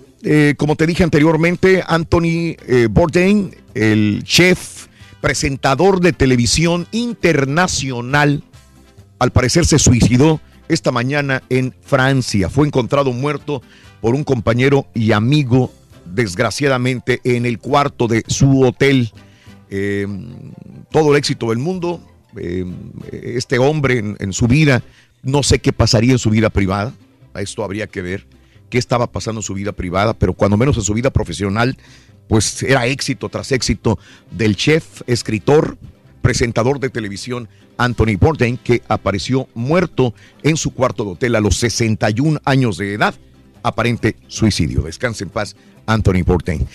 como te dije anteriormente, Anthony Bourdain, el chef, presentador de televisión internacional, al parecer se suicidó esta mañana en Francia. Fue encontrado muerto por un compañero y amigo, desgraciadamente, en el cuarto de su hotel. Eh, todo el éxito del mundo. eh, este hombre en, en su vida No sé qué pasaría en su vida privada. A esto habría que ver qué estaba pasando en su vida privada, pero cuando menos en su vida profesional, pues era éxito tras éxito del chef, escritor, presentador de televisión Anthony Bourdain, que apareció muerto en su cuarto de hotel a los 61 años de edad. Aparente suicidio. Descanse en paz, Anthony Bourdain.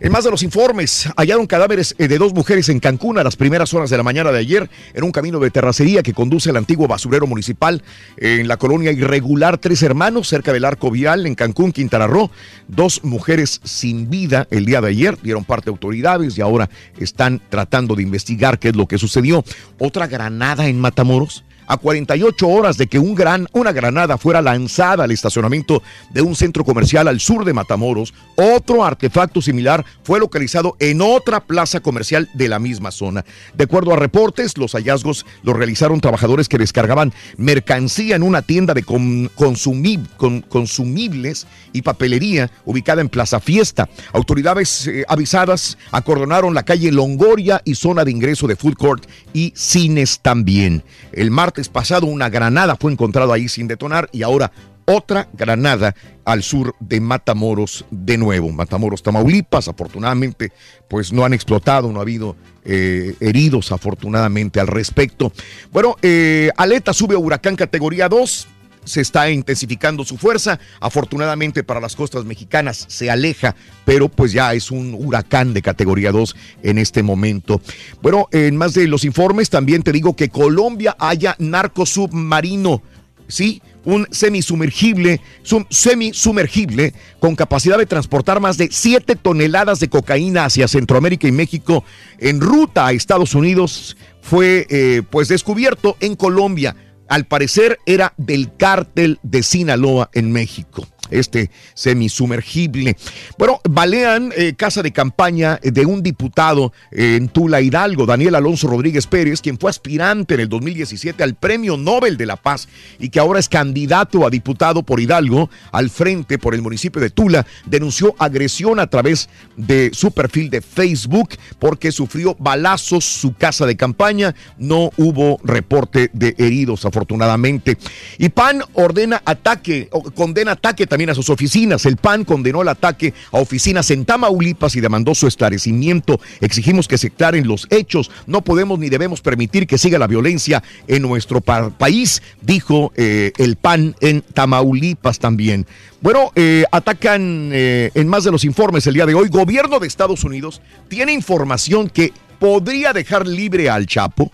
En más de los informes, hallaron cadáveres eh, de dos mujeres en Cancún a las primeras horas de la mañana de ayer en un camino de terracería que conduce al antiguo basurero municipal en la colonia irregular Tres Hermanos, cerca del arco vial en Cancún, Quintana Roo. Dos mujeres sin vida el día de ayer dieron parte a autoridades y ahora están tratando de investigar qué es lo que sucedió. Otra granada en Matamoros a 48 horas de que un gran, una granada fuera lanzada al estacionamiento de un centro comercial al sur de Matamoros, otro artefacto similar fue localizado en otra plaza comercial de la misma zona. De acuerdo a reportes, los hallazgos los realizaron trabajadores que descargaban mercancía en una tienda de con- consumib- con- consumibles y papelería ubicada en Plaza Fiesta. Autoridades eh, avisadas acordonaron la calle Longoria y zona de ingreso de food court y cines también. El martes pasado una granada fue encontrada ahí sin detonar y ahora otra granada al sur de Matamoros de nuevo. Matamoros, Tamaulipas, afortunadamente, pues no han explotado, no ha habido eh, heridos afortunadamente al respecto. Bueno, eh, Aleta sube a huracán categoría 2 se está intensificando su fuerza. Afortunadamente para las costas mexicanas se aleja, pero pues ya es un huracán de categoría 2 en este momento. Bueno, en más de los informes también te digo que Colombia haya narco submarino. Sí, un semisumergible, sum- semisumergible con capacidad de transportar más de 7 toneladas de cocaína hacia Centroamérica y México en ruta a Estados Unidos fue eh, pues descubierto en Colombia. Al parecer era del cártel de Sinaloa en México. Este semisumergible. Bueno, balean eh, casa de campaña de un diputado eh, en Tula Hidalgo, Daniel Alonso Rodríguez Pérez, quien fue aspirante en el 2017 al Premio Nobel de la Paz y que ahora es candidato a diputado por Hidalgo al frente por el municipio de Tula, denunció agresión a través de su perfil de Facebook porque sufrió balazos su casa de campaña. No hubo reporte de heridos, afortunadamente. Y PAN ordena ataque, condena ataque también a sus oficinas. El PAN condenó el ataque a oficinas en Tamaulipas y demandó su esclarecimiento. Exigimos que se aclaren los hechos. No podemos ni debemos permitir que siga la violencia en nuestro pa- país, dijo eh, el PAN en Tamaulipas también. Bueno, eh, atacan eh, en más de los informes el día de hoy. Gobierno de Estados Unidos tiene información que podría dejar libre al Chapo.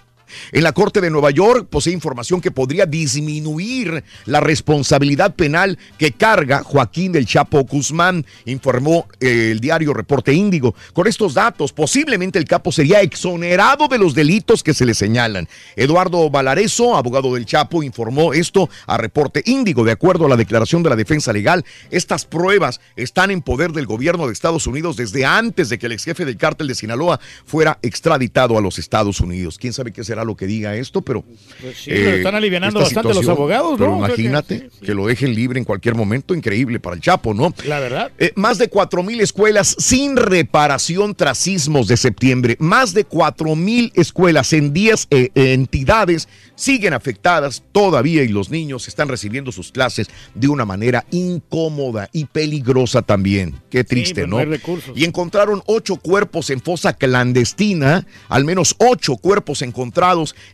En la Corte de Nueva York posee información que podría disminuir la responsabilidad penal que carga Joaquín del Chapo Guzmán, informó eh, el diario Reporte Índigo. Con estos datos, posiblemente el capo sería exonerado de los delitos que se le señalan. Eduardo Valareso, abogado del Chapo, informó esto a Reporte Índigo. De acuerdo a la declaración de la defensa legal, estas pruebas están en poder del gobierno de Estados Unidos desde antes de que el ex jefe del cártel de Sinaloa fuera extraditado a los Estados Unidos. ¿Quién sabe qué será lo que diga esto? Pero Pues sí, lo están alivianando Eh, esta bastante los abogados, ¿no? Pero O sea que- imagínate que, lo dejen libre en cualquier momento, increíble para el Chapo, ¿no? La verdad. Eh, más de 4 mil escuelas sin reparación tras sismos de septiembre. Más de 4 mil escuelas en 10 eh, entidades siguen afectadas todavía y los niños están recibiendo sus clases de una manera incómoda y peligrosa también. Qué triste, pues ¿no? no hay recursos. Y encontraron ocho cuerpos en fosa clandestina, al menos ocho cuerpos encontrados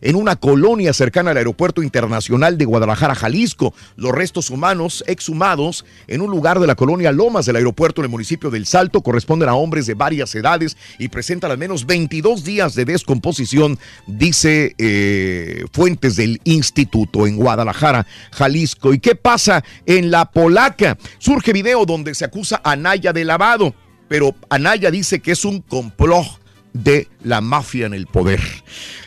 en una colonia cercana al Aeropuerto Internacional de Guadalajara, Jalisco. Los restos humanos exhumados en un lugar de la colonia Lomas del aeropuerto en el municipio del Salto corresponden a hombres de varias edades y presentan al menos 22 días de descomposición, dice eh, fuentes del instituto en Guadalajara, Jalisco. ¿Y qué pasa en la Polaca? Surge video donde se acusa a Anaya de lavado, pero Anaya dice que es un complot de la mafia en el poder.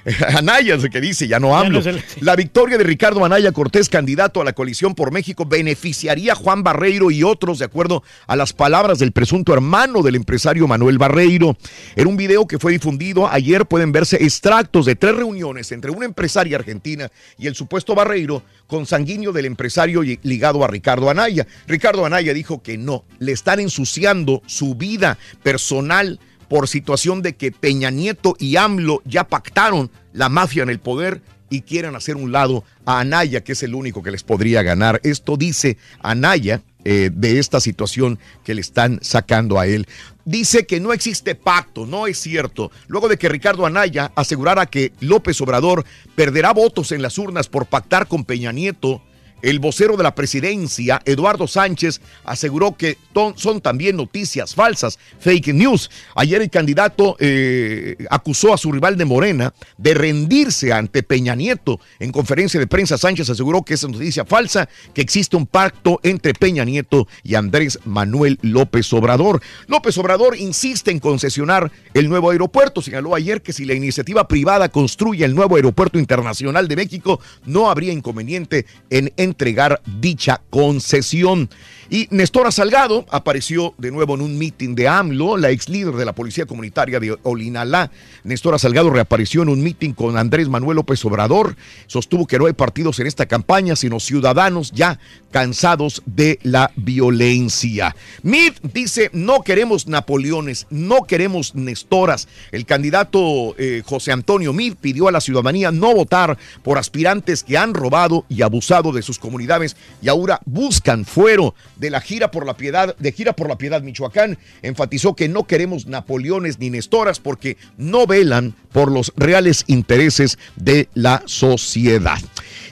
Anaya es el que dice, ya no hablo. el- La victoria de Ricardo Anaya Cortés, candidato a la coalición por México, beneficiaría a Juan Barreiro y otros, de acuerdo a las palabras del presunto hermano del empresario Manuel Barreiro. En un video que fue difundido ayer pueden verse extractos de tres reuniones entre una empresaria argentina y el supuesto Barreiro, consanguíneo del empresario ligado a Ricardo Anaya. Ricardo Anaya dijo que no, le están ensuciando su vida personal por situación de que Peña Nieto y AMLO ya pactaron la mafia en el poder y quieren hacer un lado a Anaya, que es el único que les podría ganar. Esto dice Anaya eh, de esta situación que le están sacando a él. Dice que no existe pacto, no es cierto. Luego de que Ricardo Anaya asegurara que López Obrador perderá votos en las urnas por pactar con Peña Nieto, el vocero de la presidencia, Eduardo Sánchez, aseguró que son también noticias falsas, fake news. Ayer el candidato eh, acusó a su rival de Morena de rendirse ante Peña Nieto. En conferencia de prensa, Sánchez aseguró que es noticia falsa, que existe un pacto entre Peña Nieto y Andrés Manuel López Obrador. López Obrador insiste en concesionar el nuevo aeropuerto. Señaló ayer que si la iniciativa privada construye el nuevo aeropuerto internacional de México, no habría inconveniente en entregar dicha concesión. Y Nestora Salgado apareció de nuevo en un mitin de AMLO, la ex líder de la Policía Comunitaria de Olinalá. Nestora Salgado reapareció en un mitin con Andrés Manuel López Obrador. Sostuvo que no hay partidos en esta campaña, sino ciudadanos ya cansados de la violencia. Mid dice, no queremos Napoleones, no queremos Nestoras. El candidato eh, José Antonio Mid pidió a la ciudadanía no votar por aspirantes que han robado y abusado de sus comunidades y ahora buscan fuero de la gira por la piedad, de gira por la piedad Michoacán. Enfatizó que no queremos Napoleones ni Nestoras porque no velan por los reales intereses de la sociedad.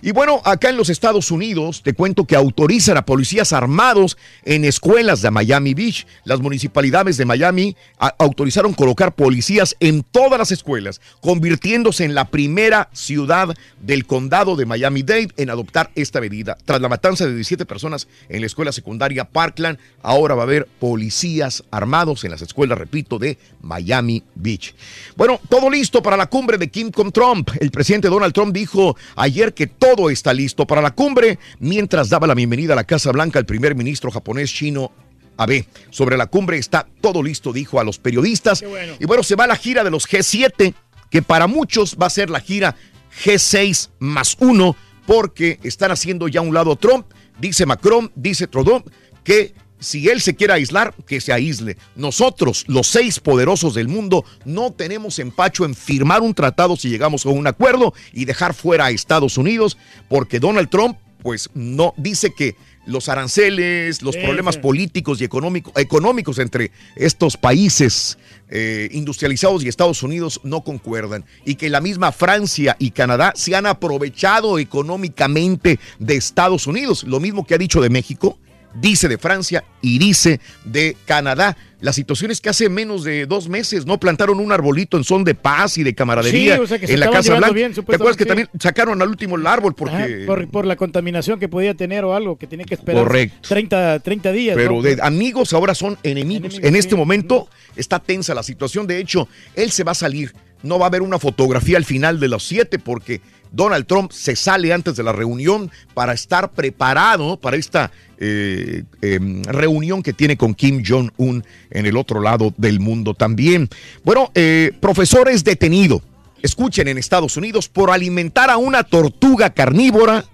Y bueno, acá en los Estados Unidos te cuento que autorizan a policías armados en escuelas de Miami Beach. Las municipalidades de Miami autorizaron colocar policías en todas las escuelas, convirtiéndose en la primera ciudad del condado de Miami-Dade en adoptar esta medida. Tras la matanza de 17 personas en la escuela secundaria Parkland, ahora va a haber policías armados en las escuelas, repito, de Miami Beach. Bueno, todo listo para la cumbre de Kim con Trump. El presidente Donald Trump dijo ayer que todo está listo para la cumbre, mientras daba la bienvenida a la Casa Blanca al primer ministro japonés chino Abe. Sobre la cumbre está todo listo, dijo a los periodistas. Y bueno, se va la gira de los G7, que para muchos va a ser la gira G6 más uno, porque están haciendo ya a un lado Trump, dice Macron, dice Trudeau, que si él se quiere aislar, que se aísle. Nosotros, los seis poderosos del mundo, no tenemos empacho en firmar un tratado si llegamos a un acuerdo y dejar fuera a Estados Unidos, porque Donald Trump, pues no dice que los aranceles, los Sí, problemas sí. políticos y económico- económicos entre estos países eh, industrializados y Estados Unidos no concuerdan y que la misma Francia y Canadá se han aprovechado económicamente de Estados Unidos, lo mismo que ha dicho de México, dice de Francia y dice de Canadá. La situación es que hace menos de dos meses no plantaron un arbolito en son de paz y de camaradería Sí, o sea, que se en la Casa Blanca. bien, ¿Te acuerdas que supuestamente, también sacaron al último el árbol porque Ajá, por, por la contaminación que podía tener o algo, que tenía que esperar Correcto. 30, 30 días. Pero ¿no? de amigos ahora son enemigos. Enemigos, en este sí. momento está tensa la situación. De hecho, él se va a salir. No va a haber una fotografía al final de los siete porque Donald Trump se sale antes de la reunión para estar preparado para esta eh, em, reunión que tiene con Kim Jong-un en el otro lado del mundo también. Bueno, eh, profesor es detenido. Escuchen en Estados Unidos por alimentar a una tortuga carnívora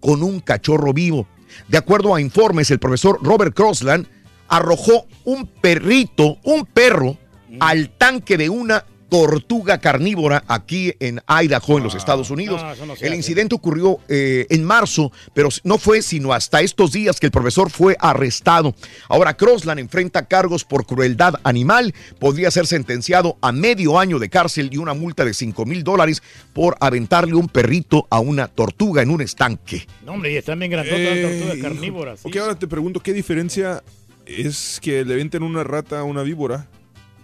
con un cachorro vivo. De acuerdo a informes, el profesor Robert Crossland arrojó un perrito, un perro, al tanque de una tortuga carnívora aquí en Idaho, en los Estados Unidos. no, no el incidente ocurrió eh, en marzo, pero no fue sino hasta estos días que el profesor fue arrestado. Ahora Crossland enfrenta cargos por crueldad animal, podría ser sentenciado a medio año de cárcel y una multa de 5 mil dólares por aventarle un perrito a una tortuga en un estanque. No, hombre, y están bien grandotas las Eh, tortugas carnívoras. sí. Ok, ahora te pregunto, ¿qué diferencia es que le venten una rata a una víbora?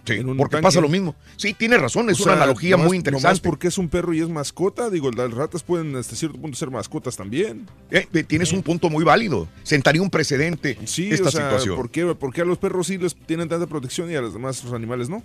Sí, en un porque tanque? pasa lo mismo. Sí, tiene razón, es O una analogía nomás- muy Nomás interesante. porque es un perro y es mascota, digo, las ratas pueden hasta cierto punto ser mascotas también. Eh, eh, tienes un punto muy válido. Sentaría un precedente Sí, esta o sea, situación. ¿por qué, por qué a los perros sí les tienen tanta protección y a los demás los animales no?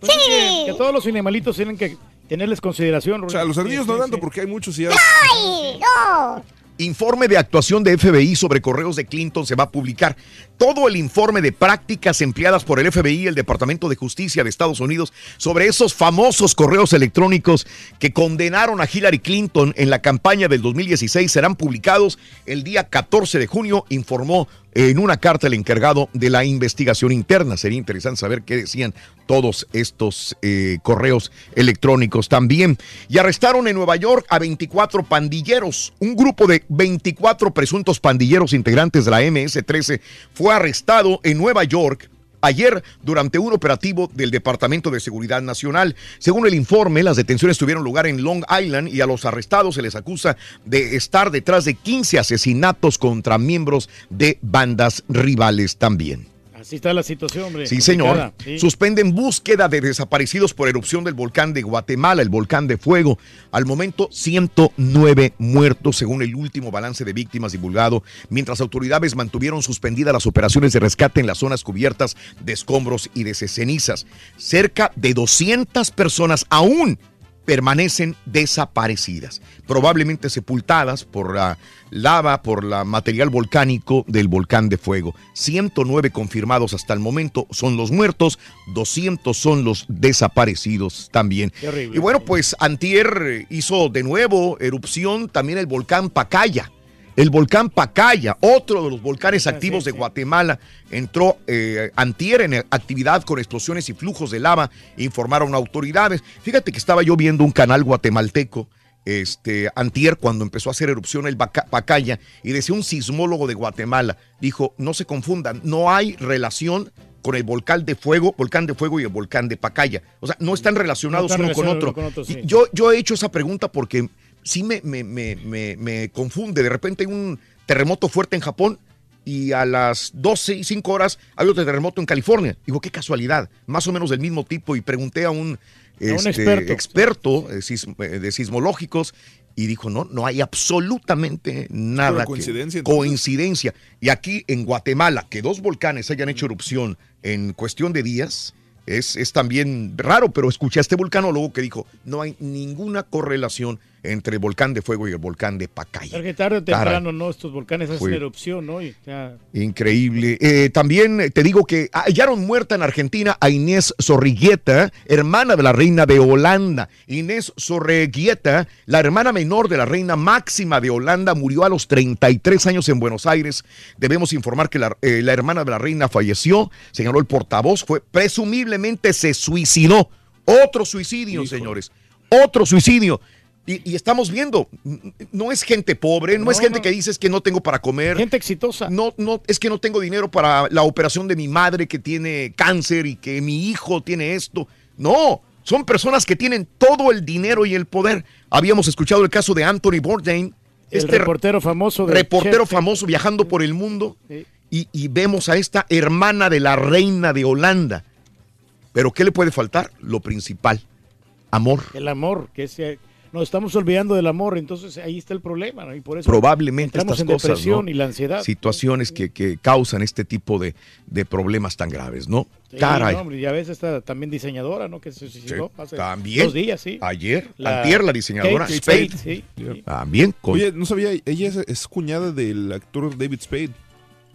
Pues es que, que todos los animalitos tienen que tenerles consideración. O sea, los ardillos Sí, no sí, tanto sí. porque hay muchos y ya... ¡Ay, no! Informe de actuación de FBI sobre correos de Clinton se va a publicar. Todo el informe de prácticas empleadas por el FBI y el Departamento de Justicia de Estados Unidos sobre esos famosos correos electrónicos que condenaron a Hillary Clinton en la campaña del 2016 serán publicados el día 14 de junio, informó en una carta el encargado de la investigación interna. Sería interesante saber qué decían todos estos eh, correos electrónicos también. Y arrestaron en Nueva York a 24 pandilleros. Un grupo de 24 presuntos pandilleros integrantes de la MS-13 fue arrestado en Nueva York ayer durante un operativo del Departamento de Seguridad Nacional. Según el informe, las detenciones tuvieron lugar en Long Island y a los arrestados se les acusa de estar detrás de 15 asesinatos contra miembros de bandas rivales también. Así está la situación, hombre. Sí, señor. sí. Suspenden búsqueda de desaparecidos por erupción del volcán de Guatemala, el volcán de fuego. Al momento, 109 muertos, según el último balance de víctimas divulgado, mientras autoridades mantuvieron suspendidas las operaciones de rescate en las zonas cubiertas de escombros y de cenizas. Cerca de 200 personas aún permanecen desaparecidas, probablemente sepultadas por la lava, por la material volcánico del volcán de fuego. 109 confirmados hasta el momento son los muertos, 200 son los desaparecidos también. Horrible. Y bueno, pues Antier hizo de nuevo erupción también el volcán Pacaya. El volcán Pacaya, otro de los volcanes activos de Guatemala, entró eh, antier en actividad con explosiones y flujos de lava, informaron autoridades. Fíjate que estaba yo viendo un canal guatemalteco, este, antier, cuando empezó a hacer erupción el Pacaya, y decía un sismólogo de Guatemala, dijo, no se confundan, no hay relación con el volcán de fuego, volcán de fuego y el volcán de Pacaya. O sea, no están relacionados No uno con otro. uno con otro, sí. Y yo, yo he hecho esa pregunta porque sí me, me, me, me, me confunde. De repente hay un terremoto fuerte en Japón y a las 12 y 5 horas hay otro terremoto en California. Digo, qué casualidad, más o menos del mismo tipo. Y pregunté a un, A un este, experto. experto, eh, eh, de sismológicos y dijo, no, no hay absolutamente nada. Coincidencia, coincidencia. Y aquí en Guatemala, que dos volcanes hayan hecho erupción en cuestión de días, es, es también raro, pero escuché a este vulcanólogo que dijo, no hay ninguna correlación entre el volcán de fuego y el volcán de Pacaya. Tarde o temprano, ¿no? Estos volcanes hacen Fue- erupción, ¿no? Y ya- Increíble. Eh, también eh, te digo que hallaron muerta en Argentina a Inés Zorrigueta, hermana de la reina de Holanda. Inés Zorrigueta, la hermana menor de la reina máxima de Holanda, murió a los 33 años en Buenos Aires. Debemos informar que la, eh, la hermana de la reina falleció, señaló el portavoz, fue se suicidó. Otro suicidio, señores. Otro suicidio. Y, y estamos viendo, no es gente pobre, no, es gente que dices que no tengo para comer. Gente exitosa. No, no, es que no tengo dinero para la operación de mi madre que tiene cáncer y que mi hijo tiene esto. No, son personas que tienen todo el dinero y el poder. Habíamos escuchado el caso de Anthony Bourdain, El este reportero famoso reportero Chef. famoso viajando por el mundo. Sí. Y, y vemos a esta hermana de la reina de Holanda. Pero ¿qué le puede faltar? Lo principal, amor. El amor, que es, eh, nos estamos olvidando del amor, entonces ahí está el problema, ¿no? Y por eso probablemente estas en cosas, depresión ¿no? y la ansiedad. Situaciones que, que causan este tipo de, de problemas tan graves, ¿no? Sí, Caray. no, hombre, y a veces está también diseñadora, ¿no? Que se suicidó hace También. dos días, sí. Ayer, La- antier, la diseñadora Kate Spade. Spade, sí, sí. También con Oye, no sabía, ella es, es cuñada del actor David Spade.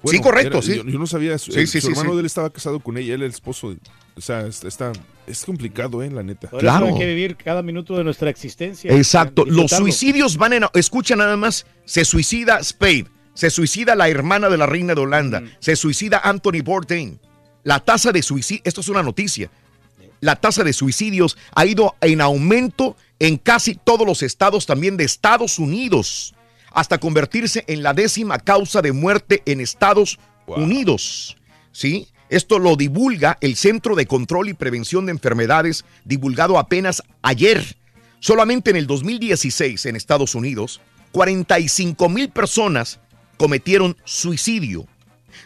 Sí, correcto, sí. Yo, yo no sabía, su, Sí, el- sí, su sí, hermano sí. de él estaba casado con ella, él es el esposo. O sea, es- está, es complicado, ¿eh? La neta. Por eso hay que vivir cada minuto de nuestra existencia. Exacto. Los suicidios van en. Escucha nada más. Se suicida Spade. Se suicida la hermana de la reina de Holanda. Se suicida Anthony Bourdain. La tasa de suicidio. Esto es una noticia. La tasa de suicidios ha ido en aumento en casi todos los estados también de Estados Unidos. Hasta convertirse en la décima causa de muerte en Estados Unidos. ¿Sí? Esto lo divulga el Centro de Control y Prevención de Enfermedades, divulgado apenas ayer. Solamente en el 2016 en Estados Unidos, 45 mil personas cometieron suicidio.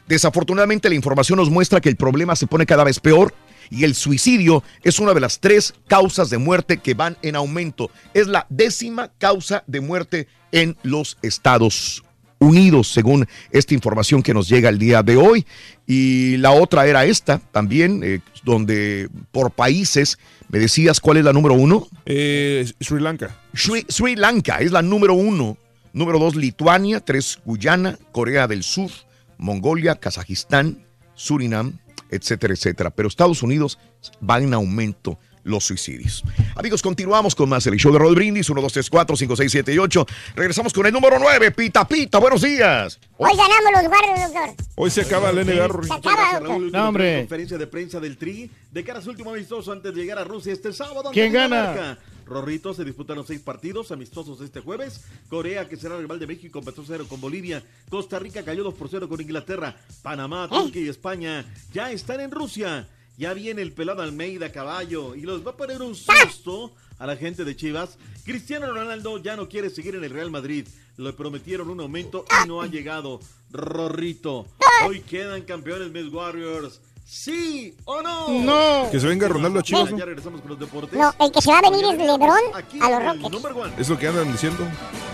Desafortunadamente la información nos muestra que el problema se pone cada vez peor y el suicidio es una de las tres causas de muerte que van en aumento. Es la décima causa de muerte en los Estados Unidos, según esta información que nos llega el día de hoy. Y la otra era esta también, eh, donde por países, ¿me decías cuál es la número uno? Eh, Sri Lanka. Sri, Sri Lanka es la número uno. Número dos, Lituania. Tres, Guyana, Corea del Sur, Mongolia, Kazajistán, Surinam, etcétera, etcétera. Pero Estados Unidos va en aumento. Los suicidios. Amigos, continuamos con más el show de Roll Brindis, 1, 2, 3, 4, 5, 6, 7 y 8. Regresamos con el número 9, Pita Pita, buenos días. Hoy ganamos los guardias, doctor. Hoy se acaba el NBA. Se acaba, doctor. No, hombre. Conferencia de prensa del Tri de cara a su último amistoso antes de llegar a Rusia este sábado. ¿Quién gana? Rorrito se disputan seis partidos amistosos este jueves. Corea, que será rival de México, empezó 0 con Bolivia. Costa Rica cayó 2 por 0 con Inglaterra. Panamá, Turquía y España ya están en Rusia. Ya viene el pelado Almeida caballo y los va a poner un susto a la gente de Chivas. Cristiano Ronaldo ya no quiere seguir en el Real Madrid. Le prometieron un aumento y no ha llegado. Rorrito. Hoy quedan campeones Miss Warriors. ¿Sí o no? No. Que se venga Ronaldo a Chivas, ¿no? Ya regresamos con los deportes. No, el que se va a venir es LeBron a los Rockets. Es lo que andan diciendo.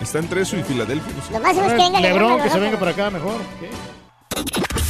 Está entre eso y Filadelfia. no sé. Lo máximo es que venga Lebron, LeBron a que se venga para acá mejor.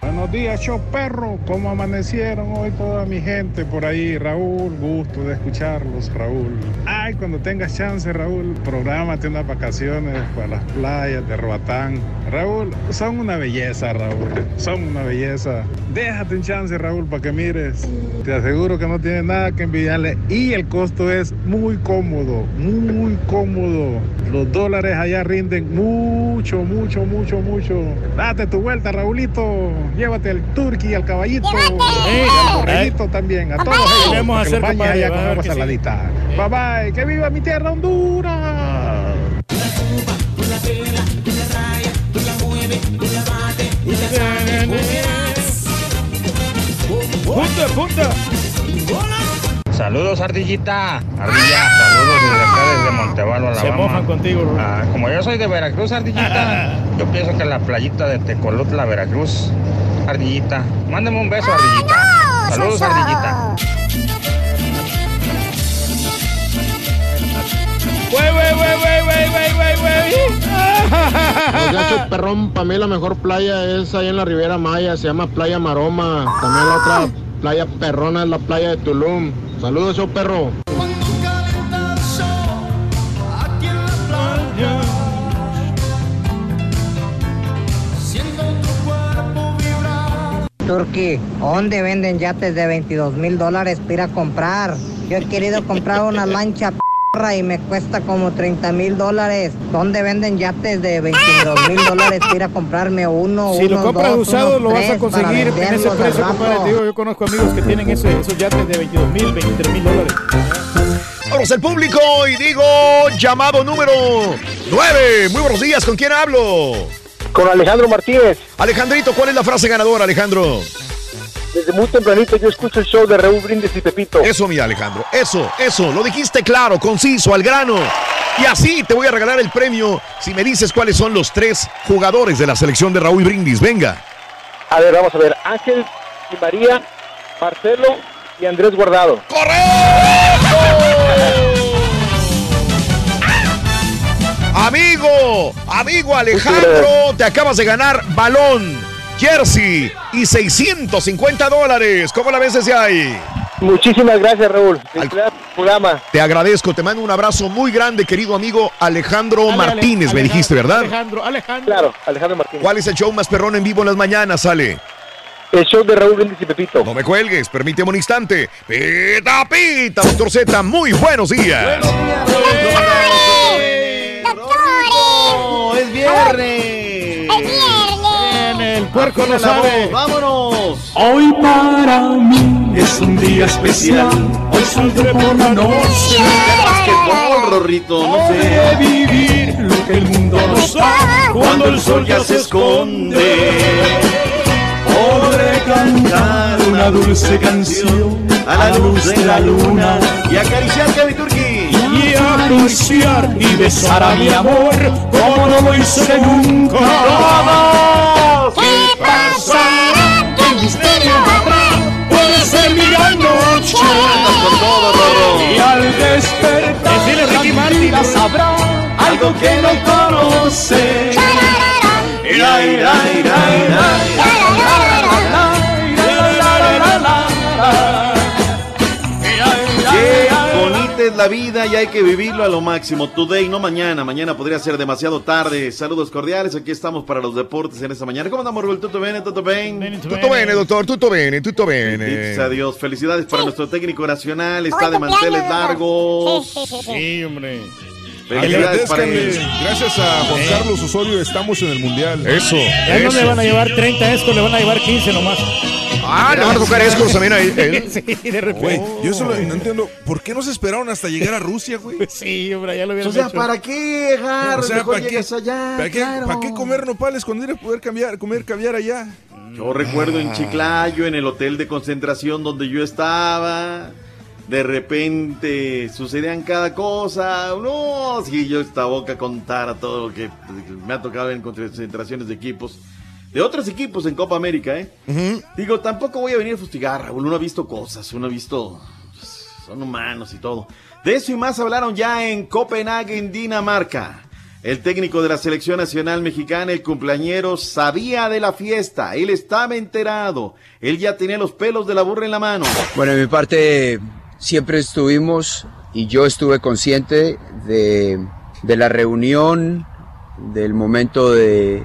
Buenos días, show perro. ¿Cómo amanecieron hoy toda mi gente por ahí? Raúl, gusto de escucharlos, Raúl. Ay, cuando tengas chance, Raúl, prográmate unas vacaciones para las playas de Roatán. Raúl, son una belleza, Raúl. Son una belleza. Déjate un chance, Raúl, para que mires. Te aseguro que no tienes nada que envidiarle. Y el costo es muy cómodo, muy cómodo. Los dólares allá rinden mucho, mucho, mucho, mucho. Date tu vuelta, Raulito. Llévate el turqui, al caballito. ¡Llévate! Y al borreguito también. A todos ellos. Que hacer, compadre, allá a con agua que sí. saladita. Bye bye. Que viva mi tierra Honduras. Punta, punta. Saludos, Ardillita. Ardilla, saludos desde acá, desde Montevalo, Se Alabama. mojan contigo. Ah, como yo soy de Veracruz, Ardillita, yo pienso que la playita de Tecolutla, Veracruz. Ardillita, mándame un beso, Ardillita. Saludos, Ardillita. Güey, güey, güey, güey, güey, güey, güey. Muchachos, perrón, para mí la mejor playa es ahí en la Riviera Maya, se llama Playa Maroma. También la otra playa perrona es la playa de Tulum. Saludos, show perro. Turki, ¿dónde venden yates de 22 mil dólares para ir a comprar? Yo he querido comprar una lancha y me cuesta como 30 mil dólares. ¿Dónde venden yates de 22 mil dólares para ir a comprarme uno, Si lo uno, compras dos, usado, unos lo vas a conseguir en ese precio, compadre. Te digo, yo conozco amigos que tienen ese- esos yates de 22 mil, 23 mil dólares. Vamos al público y digo llamado número 9. Muy buenos días, ¿con quién hablo? Con Alejandro Martínez. Alejandrito, ¿cuál es la frase ganadora, Alejandro? Desde muy tempranito yo escucho el show de Raúl Brindis y Pepito. Eso, mi Alejandro, eso, eso, lo dijiste claro, conciso, al grano. Y así te voy a regalar el premio si me dices cuáles son los tres jugadores de la selección de Raúl Brindis. Venga. A ver, vamos a ver. Ángel y María, Marcelo y Andrés Guardado. Amigo, amigo Alejandro, te acabas de ganar balón, jersey y 650 dólares. ¿Cómo la ves desde ahí? Muchísimas gracias, Raúl. El programa. Te agradezco, te mando un abrazo muy grande, querido amigo Alejandro Ale, Ale, Martínez, me Alejandro, dijiste, ¿verdad? Alejandro, Alejandro. Claro, Alejandro Martínez. ¿Cuál es el show más perrón en vivo en las mañanas, Ale? El show de Raúl Brindis y Pepito. No me cuelgues, permíteme un instante. Pita, pita, doctor Z, muy buenos días. ¡Oh, es viernes! Puerco no sabe. ¡Vámonos! Hoy para mí es un día especial. Hoy saldré por la noche. Basquetbol, Rorrito, no sé. vivir lo que el mundo no sabe cuando el sol ya se esconde. Podré cantar una dulce canción A la luz de la luna y acariciar a mi turqui. y acariciar y besar a mi amor como no lo hice nunca. vida sabrá algo que no conoce. Es la vida y hay que vivirlo a lo máximo. Today, no mañana. Mañana podría ser demasiado tarde. Saludos cordiales. Aquí estamos para los deportes en esta mañana. ¿Cómo andamos, Rubén? ¿Tutto bene? ¿Tutto bene? Tutto bene, doctor, tutto bene, tutto bene. Benditos a Dios. Felicidades para nuestro técnico nacional. Está de manteles largos. Sí, hombre. Gracias a Juan Carlos Osorio estamos en el Mundial. Eso. Ya no le van a llevar 30 estos, le van a llevar 15 nomás. Ah, le van a tocar escos también a él. sí, de Güey, repente. yo eso lo- no entiendo. ¿Por qué no se esperaron hasta llegar a Rusia, güey? Sí, hombre, ya lo hubieran O sea, hecho. ¿para qué, Gar? O sea, ¿para qué, allá. ¿para, qué, claro. para qué comer nopales cuando ir a poder cambiar, comer caviar allá? Yo recuerdo en Chiclayo, en el hotel de concentración donde yo estaba. De repente sucedían cada cosa. No, si yo esta boca contara todo lo que me ha tocado en concentraciones de equipos. De otros equipos en Copa América, ¿eh? Digo, tampoco voy a venir a fustigar, Raúl. Uno ha visto cosas, uno ha visto. pues, Son humanos y todo. De eso y más hablaron ya en Copenhague, en Dinamarca. El técnico de la selección nacional mexicana, el cumpleañero, sabía de la fiesta. Él estaba enterado. Él ya tenía los pelos de la burra en la mano. Bueno, en mi parte siempre estuvimos y yo estuve consciente de, de la reunión, del momento de,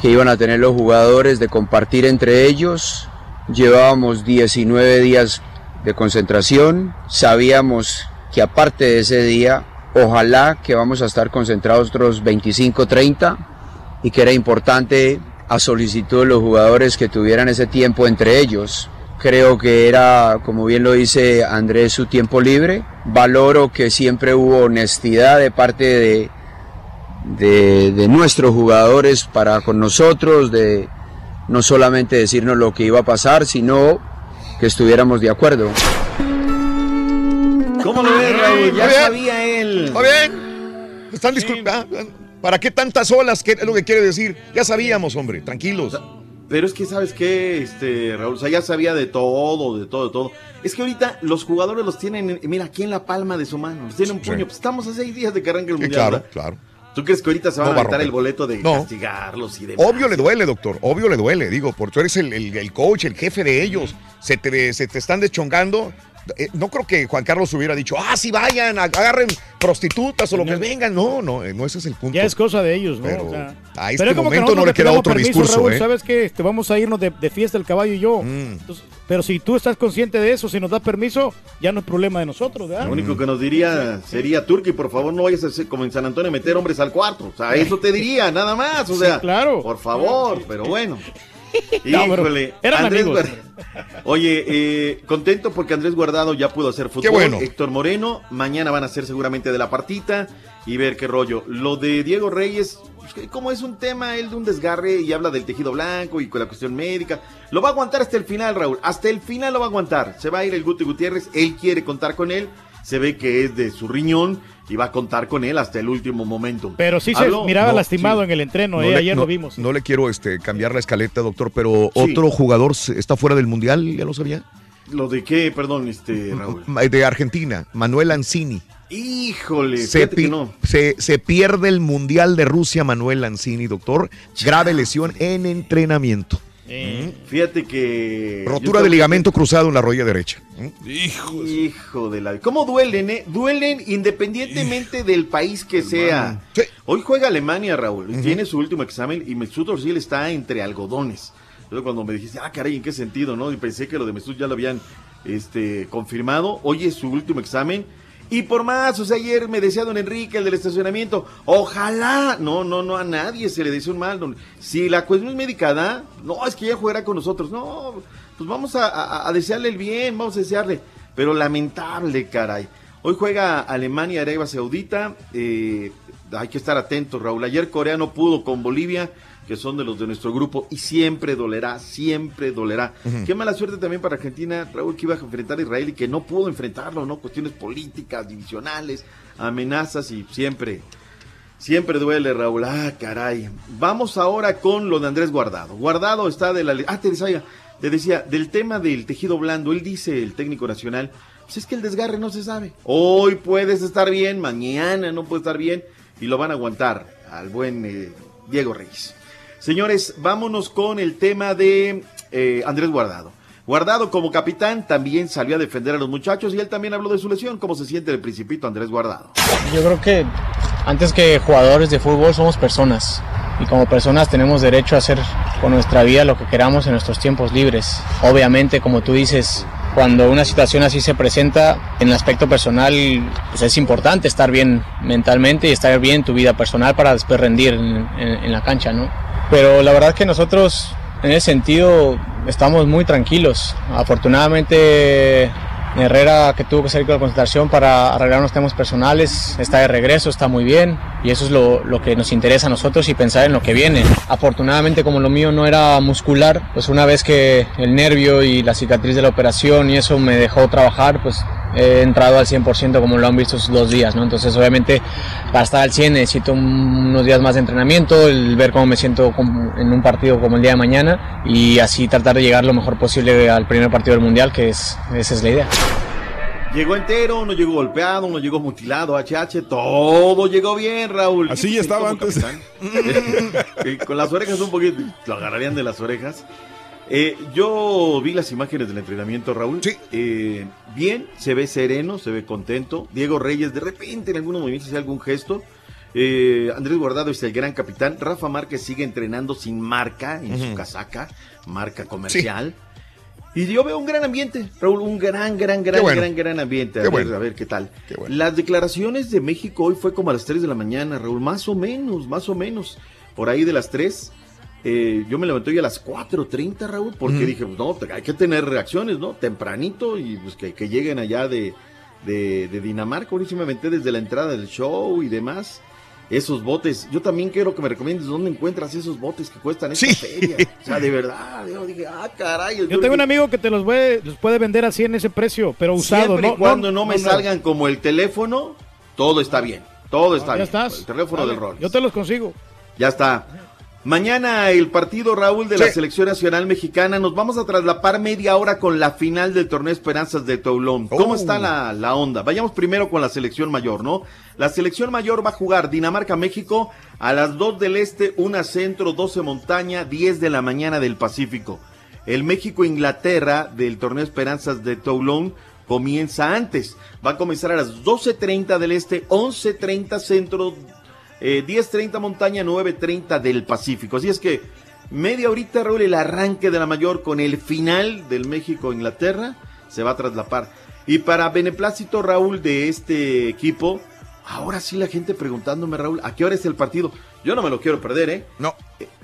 que iban a tener los jugadores, de compartir entre ellos. Llevábamos 19 días de concentración, sabíamos que aparte de ese día, ojalá que vamos a estar concentrados otros 25, 30 y que era importante a solicitud de los jugadores que tuvieran ese tiempo entre ellos. Creo que era, como bien lo dice Andrés, su tiempo libre. Valoro que siempre hubo honestidad de parte de, de, de nuestros jugadores para con nosotros, de no solamente decirnos lo que iba a pasar, sino que estuviéramos de acuerdo. ¿Cómo lo ves, Raúl? Ya bien. sabía él. Está bien. Están disculpando. ¿Para qué tantas olas? ¿Qué es lo que quiere decir? Ya sabíamos, hombre. Tranquilos. Pero es que, ¿sabes qué, este, Raúl? O sea, ya sabía de todo, de todo, de todo. Es que ahorita los jugadores los tienen, en- mira, aquí en la palma de su mano. Los tienen en Sí. puño. Pues estamos a seis días de que arranque el Sí, mundial. claro, ¿verdad? claro. ¿Tú crees que ahorita se van No a va a aventar el boleto de No. castigarlos y demás? Obvio le duele, doctor. Obvio le duele. Digo, porque tú eres el, el- el coach, el jefe de ellos. Se te, se te están deschongando. Eh, no creo que Juan Carlos hubiera dicho, ah, sí, vayan, agarren prostitutas o lo que vengan. No, no, eh, no ese es el punto. Ya es cosa de ellos, ¿no? Pero O sea, a este momento no le queda otro permiso, discurso, Raúl, ¿eh? ¿Sabes qué? Este, vamos a irnos de, de fiesta el caballo y yo. Mm. Entonces, pero si tú estás consciente de eso, si nos das permiso, ya no es problema de nosotros, ¿verdad? Lo único que nos diría sería, Turki, por favor, no vayas a hacer como en San Antonio, meter hombres al cuarto. O sea, eso te diría, nada más. O Sí, sea, claro. por favor, pero bueno. No, pero Híjole, eran Andrés amigos. Oye, eh, contento porque Andrés Guardado ya pudo hacer fútbol. Qué bueno. Héctor Moreno, mañana van a ser seguramente de la partita y ver qué rollo. Lo de Diego Reyes, pues, como es un tema, él de un desgarre y habla del tejido blanco y con la cuestión médica, lo va a aguantar hasta el final, Raúl. Hasta el final lo va a aguantar. Se va a ir el Guti Gutiérrez, él quiere contar con él, se ve que es de su riñón y va a contar con él hasta el último momento. Pero sí se miraba No, lastimado sí. en el entreno, No eh, le- ayer no- lo vimos. No le quiero este, cambiar la escaleta, doctor, pero Sí. otro jugador está fuera del mundial, ¿ya lo sabía? ¿Lo de qué, perdón, este, Raúl? De Argentina, Manuel Ancini. Híjole, Se, que no. se- se pierde el Mundial de Rusia, Manuel Lanzini, doctor. Grave lesión en entrenamiento. Fíjate que... Rotura de ligamento cruzado en la rodilla derecha. Hijo de la... ¿Cómo duelen, eh? Duelen independientemente del país que sea. Hoy juega Alemania, Raúl. Tiene su último examen y Mesut Özil está entre algodones. Entonces cuando me dijiste, ah, caray, ¿en qué sentido, no? Y pensé que lo de Mesut ya lo habían este, confirmado. Hoy es su último examen. Y por más, o sea, ayer me decía don Enrique, el del estacionamiento, ojalá, no, no, no, a nadie se le dice un mal. don- Si la cuestión es médica, da, no, es que ella jugará con nosotros, no, pues vamos a desearle el bien, vamos a desearle, pero lamentable, caray. Hoy juega Alemania, Arabia Saudita, eh, hay que estar atentos, Raúl. Ayer Corea no pudo con Bolivia, que son de los de nuestro grupo, y siempre dolerá, siempre dolerá. Qué mala suerte también para Argentina, Raúl, que iba a enfrentar a Israel y que no pudo enfrentarlo, ¿no? Cuestiones políticas, divisionales, amenazas y siempre, siempre duele, Raúl. Ah, caray. Vamos ahora con lo de Andrés Guardado. Guardado está de la... Ah, te decía, te decía, del tema del tejido blando, él dice, el técnico nacional, pues es que el desgarre no se sabe. Hoy puedes estar bien, mañana no puede estar bien, y lo van a aguantar al buen eh, Diego Reyes. Señores, vámonos con el tema de eh, Andrés Guardado. Guardado como capitán también salió a defender a los muchachos y él también habló de su lesión, cómo se siente el principito Andrés Guardado. Yo creo que antes que jugadores de fútbol somos personas y como personas tenemos derecho a hacer con nuestra vida lo que queramos en nuestros tiempos libres. Obviamente, como tú dices, cuando una situación así se presenta, en el aspecto personal, pues es importante estar bien mentalmente y estar bien en tu vida personal para después rendir en, en- en la cancha, ¿no? Pero la verdad que nosotros, en ese sentido, estamos muy tranquilos. Afortunadamente, Herrera, que tuvo que salir con la concentración para arreglar unos temas personales, está de regreso, está muy bien y eso es lo, lo que nos interesa a nosotros y pensar en lo que viene. Afortunadamente, como lo mío no era muscular, pues una vez que el nervio y la cicatriz de la operación y eso me dejó trabajar, pues he entrado al 100% como lo han visto estos dos días, ¿no? Entonces, obviamente, para estar al 100 necesito un- unos días más de entrenamiento, el ver cómo me siento en un partido como el día de mañana y así tratar de llegar lo mejor posible al primer partido del Mundial, que es, esa es la idea. Llegó entero, no llegó golpeado, no llegó mutilado, HH, todo llegó bien, Raúl. Así ya estaba antes. Con las orejas un poquito, lo agarrarían de las orejas. Eh, yo vi las imágenes del entrenamiento, Raúl. Eh, bien, se ve sereno, se ve contento. Diego Reyes, de repente en algunos movimientos hace algún gesto. Eh, Andrés Guardado es el gran capitán. Rafa Márquez sigue entrenando sin marca en su casaca, marca comercial. Y yo veo un gran ambiente, Raúl, un gran, gran, gran, bueno. gran, gran ambiente. A ver, bueno. a ver qué tal. Qué bueno. Las declaraciones de México hoy fue como a las 3 de la mañana, Raúl, más o menos, más o menos. Por ahí de las 3. eh, yo me levanté hoy a las 4.30, Raúl, porque Ujú. dije, pues no, hay que tener reacciones, ¿no? Tempranito y pues que, que lleguen allá de, de, de Dinamarca. Ahorita me desde la entrada del show y demás. Esos botes, yo también quiero que me recomiendes dónde encuentras esos botes que cuestan esta feria. O sea, de verdad, yo dije, ah, caray. Yo tengo un amigo que te los puede, los puede vender así en ese precio, pero usado, Siempre ¿no? y cuando no, me no. salgan como el teléfono, todo está bien. Todo está ya bien. estás. El teléfono Dale, del rol. Yo te los consigo. Ya está. Mañana el partido Raúl de la selección nacional mexicana. Nos vamos a traslapar media hora con la final del torneo Esperanzas de Toulon. ¿Cómo Oh. está la, la onda? Vayamos primero con la selección mayor, ¿no? La selección mayor va a jugar Dinamarca-México a las 2 del este, 1 centro, 12 montaña, 10 de la mañana del Pacífico. El México-Inglaterra del torneo Esperanzas de Toulon comienza antes. Va a comenzar a las 12.30 del este, 11.30 centro, eh, 10.30 montaña, 9.30 del Pacífico. Así es que media horita, Raúl, el arranque de la mayor con el final del México-Inglaterra se va a traslapar. Y para beneplácito, Raúl, de este equipo, ahora sí la gente preguntándome, Raúl, ¿a qué hora es el partido? Yo no me lo quiero perder, ¿eh? No.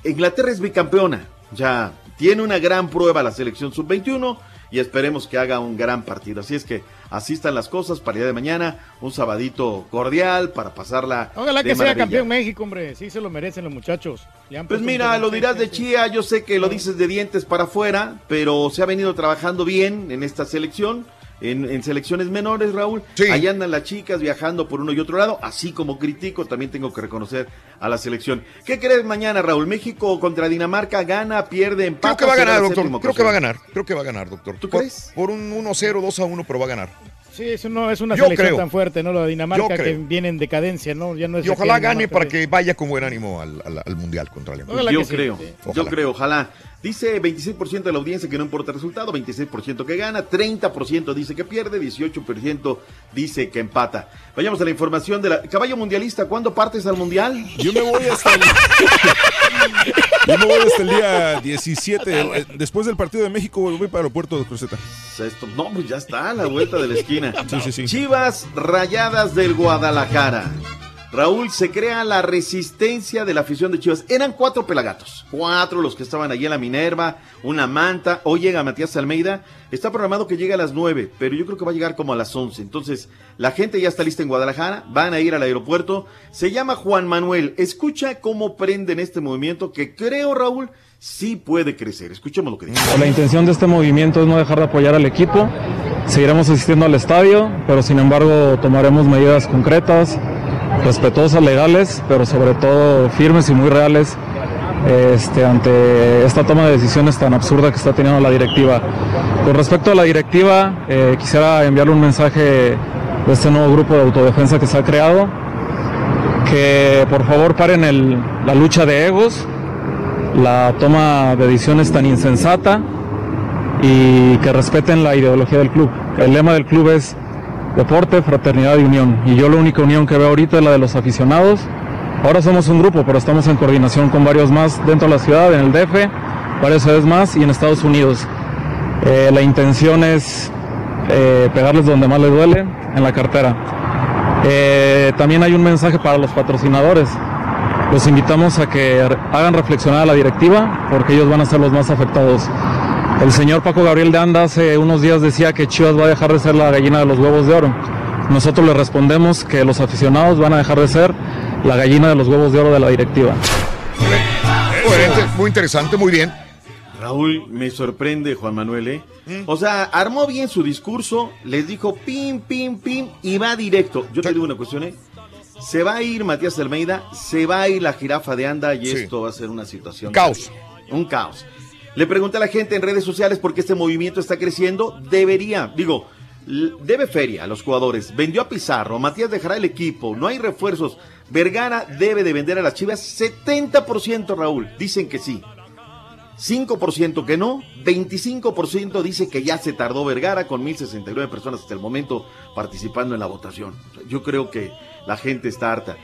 Inglaterra es bicampeona. Ya tiene una gran prueba la selección sub-21 y esperemos que haga un gran partido. Así es que así están las cosas para el día de mañana. Un sabadito cordial para pasarla. Ojalá de que sea campeón México, hombre. Sí se lo merecen los muchachos. Pues mira, lo dirás de Chía, yo sé que lo dices de dientes para afuera, pero se ha venido trabajando bien en esta selección, en, en selecciones menores, Raúl. Ahí andan las chicas viajando por uno y otro lado, así como critico, también tengo que reconocer a la selección. ¿Qué crees mañana, Raúl? ¿México contra Dinamarca gana, pierde, empata? Creo que va a ganar, doctor. Creo que va a ganar. Creo que va a ganar, doctor. ¿Tú Por- crees? Por un 1-0, 2-1, pero va a ganar. Sí, eso no es una Yo selección creo. tan fuerte, ¿no? La de Dinamarca que viene en decadencia, ¿no? Ya no es Y ojalá gane Dinamarca para que vaya con buen ánimo al, al- al Mundial contra Alemania. Ojalá yo sí, creo, sí. yo creo, ojalá. Dice 26% de la audiencia que no importa el resultado, 26% que gana, 30% dice que pierde, 18% dice que empata. Vayamos a la información de la caballo mundialista. ¿Cuándo partes al mundial? Yo me voy hasta el, yo me voy hasta el día 17. eh, Después del partido de México voy para el aeropuerto de Cruceta. Esto, no, pues ya está, a la vuelta de la esquina. Sí, sí, sí. Chivas Rayadas del Guadalajara. Raúl, se crea la resistencia de la afición de Chivas. Eran cuatro pelagatos, cuatro los que estaban allí en la Minerva, una manta. Hoy llega Matías Almeida. Está programado que llegue a las nueve, pero yo creo que va a llegar como a las once. Entonces, la gente ya está lista en Guadalajara, van a ir al aeropuerto. Se llama Juan Manuel. Escucha cómo prenden este movimiento que creo, Raúl, sí puede crecer. Escuchemos lo que dice. La intención de este movimiento es no dejar de apoyar al equipo. Seguiremos asistiendo al estadio, pero sin embargo tomaremos medidas concretas, respetuosas, legales, pero sobre todo firmes y muy reales este, ante esta toma de decisiones tan absurda que está teniendo la directiva. Con respecto a la directiva, eh, quisiera enviarle un mensaje de este nuevo grupo de autodefensa que se ha creado, que por favor paren el- la lucha de egos, la toma de decisiones tan insensata y que respeten la ideología del club. El lema del club es deporte, fraternidad y unión. Y yo la única unión que veo ahorita es la de los aficionados. Ahora somos un grupo, pero estamos en coordinación con varios más dentro de la ciudad, en el DF, varias ciudades más y en Estados Unidos. Eh, la intención es eh, pegarles donde más les duele, en la cartera. Eh, también hay un mensaje para los patrocinadores. Los invitamos a que hagan reflexionar a la directiva porque ellos van a ser los más afectados. El señor Paco Gabriel de Anda hace unos días decía que Chivas va a dejar de ser la gallina de los huevos de oro. Nosotros le respondemos que los aficionados van a dejar de ser la gallina de los huevos de oro de la directiva. Coherente, muy interesante, muy bien. Raúl, me sorprende Juan Manuel, ¿eh? O sea, armó bien su discurso, les dijo pim, pim, pim y va directo. Yo te digo una cuestión, ¿eh? Se va a ir Matías Almeida, se va a ir la jirafa de Anda y Sí. esto va a ser una situación. Caos. Un caos. Le pregunté a la gente en redes sociales por qué este movimiento está creciendo. Debería, digo, debe feria a los jugadores. Vendió a Pizarro, Matías dejará el equipo, no hay refuerzos. Vergara debe de vender a las Chivas 70%, Raúl. Dicen que sí. 5% que no, 25% dice que ya se tardó Vergara con 1069 personas hasta el momento participando en la votación. Yo creo que la gente está harta.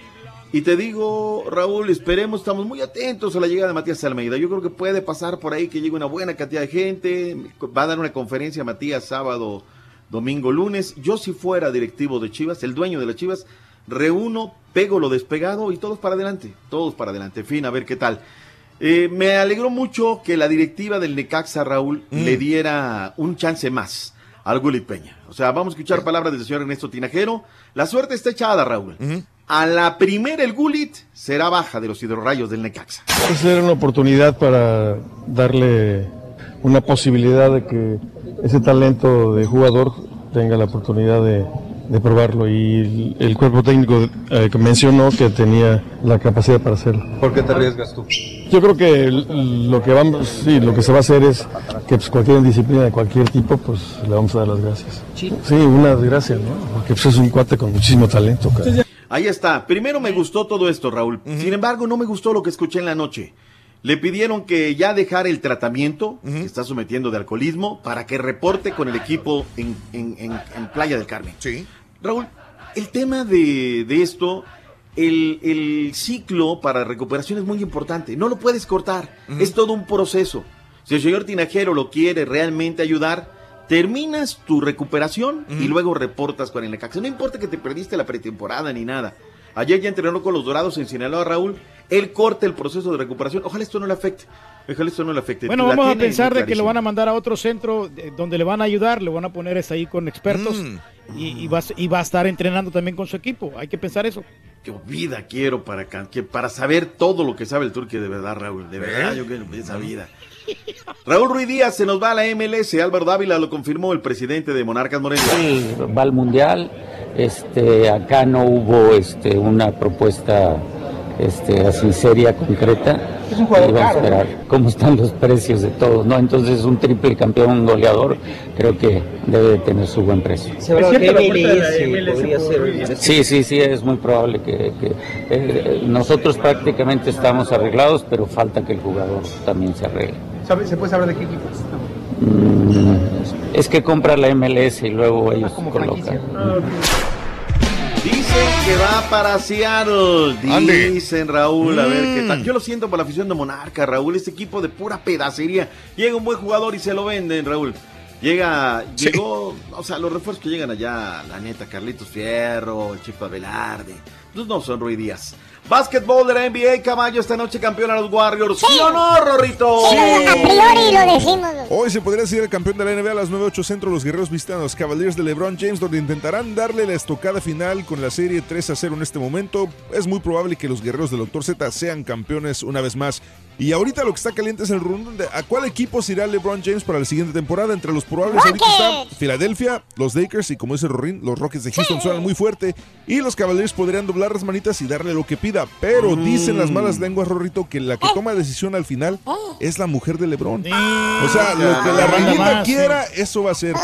Y te digo, Raúl, esperemos, estamos muy atentos a la llegada de Matías Almeida. Yo creo que puede pasar por ahí que llegue una buena cantidad de gente. Va a dar una conferencia Matías sábado, domingo, lunes. Yo si fuera directivo de Chivas, el dueño de las Chivas, reúno, pego lo despegado y todos para adelante. Todos para adelante. En fin, a ver qué tal. Eh, me alegró mucho que la directiva del Necaxa, Raúl, le diera un chance más al Gullit Peña. O sea, vamos a escuchar palabras del señor Ernesto Tinajero. La suerte está echada, Raúl. A la primera el Gullit será baja de los hidrorrayos del Necaxa. Pues era una oportunidad para darle una posibilidad de que ese talento de jugador tenga la oportunidad de, de probarlo y el, el cuerpo técnico eh, que mencionó que tenía la capacidad para hacerlo. ¿Por qué te arriesgas tú? Yo creo que lo que vamos, sí, lo que se va a hacer es que pues, cualquier disciplina de cualquier tipo, pues le vamos a dar las gracias. Sí, una desgracia, ¿no? Porque pues, es un cuate con muchísimo talento. cara. Ahí está. Primero me gustó todo esto, Raúl. Sin embargo, no me gustó lo que escuché en la noche. Le pidieron que ya dejara el tratamiento que está sometiendo de alcoholismo para que reporte con el equipo en, en- en- en Playa del Carmen. Sí. Raúl, el tema de, de esto, el, el ciclo para recuperación es muy importante. No lo puedes cortar. Es todo un proceso. Si el señor Tinajero lo quiere realmente ayudar, terminas tu recuperación y luego reportas con el Necaxa. No importa que te perdiste la pretemporada ni nada. Ayer ya entrenó con los Dorados en Sinaloa, Raúl. Él corta el proceso de recuperación. Ojalá esto no le afecte. Ojalá esto no le afecte. Bueno, La vamos a pensar de que lo van a mandar a otro centro eh, donde le van a ayudar, le van a poner ahí con expertos y, y va, y va a estar entrenando también con su equipo. Hay que pensar eso. Qué vida quiero para, que, para saber todo lo que sabe el turque de verdad, Raúl. De verdad, ¿Eh? yo quiero esa vida. Raúl Ruiz Díaz se nos va a la MLS. Álvaro Dávila lo confirmó el presidente de Monarcas Morelia. Sí, va al mundial. Este, acá no hubo este, una propuesta este, así seria, concreta. Es un jugador a caro, esperar cómo están los precios de todos, ¿no? Entonces, un triple campeón goleador creo que debe de tener su buen precio. Se hablaba que MLS podría ser. Sí, sí, sí, es muy probable que, que, eh, nosotros prácticamente estamos arreglados, pero falta que el jugador también se arregle. ¿Sabe- ¿Se puede saber de qué equipo? Mm, es que compra la MLS y luego ellos como colocan. Dicen que va para Seattle. Dicen Raúl, a ver qué tal. Mm. Yo lo siento por la afición de Monarca, Raúl. Este equipo de pura pedacería. Llega un buen jugador y se lo venden, Raúl. Llega, llegó, o sea, los refuerzos que llegan allá, la neta, Carlitos Fierro, el Chico Velarde, pues no son Ruiz Díaz. Básquetbol de la NBA, caballo, esta noche campeón a los Warriors. ¿Sí, o no, Rorrito? A priori lo decimos. Hoy se podría decir el campeón de la NBA a las 9-8 centro. Los guerreros visitan a los Cavaliers de LeBron James, donde intentarán darle la estocada final con la serie 3 a 0 en este momento. Es muy probable que los guerreros del Dr. Z sean campeones una vez más. Y ahorita lo que está caliente es el rumor de a cuál equipo se irá LeBron James para la siguiente temporada. Entre los probables ahorita están Filadelfia, los Lakers y como dice Rorín, los Rockets de Houston suenan muy fuerte. Y los Cavaliers podrían doblar las manitas y darle lo que pida. Pero dicen las malas lenguas, Rorrito, que la que toma decisión al final es la mujer de LeBron. O sea, lo que la más, quiera, eso va a ser.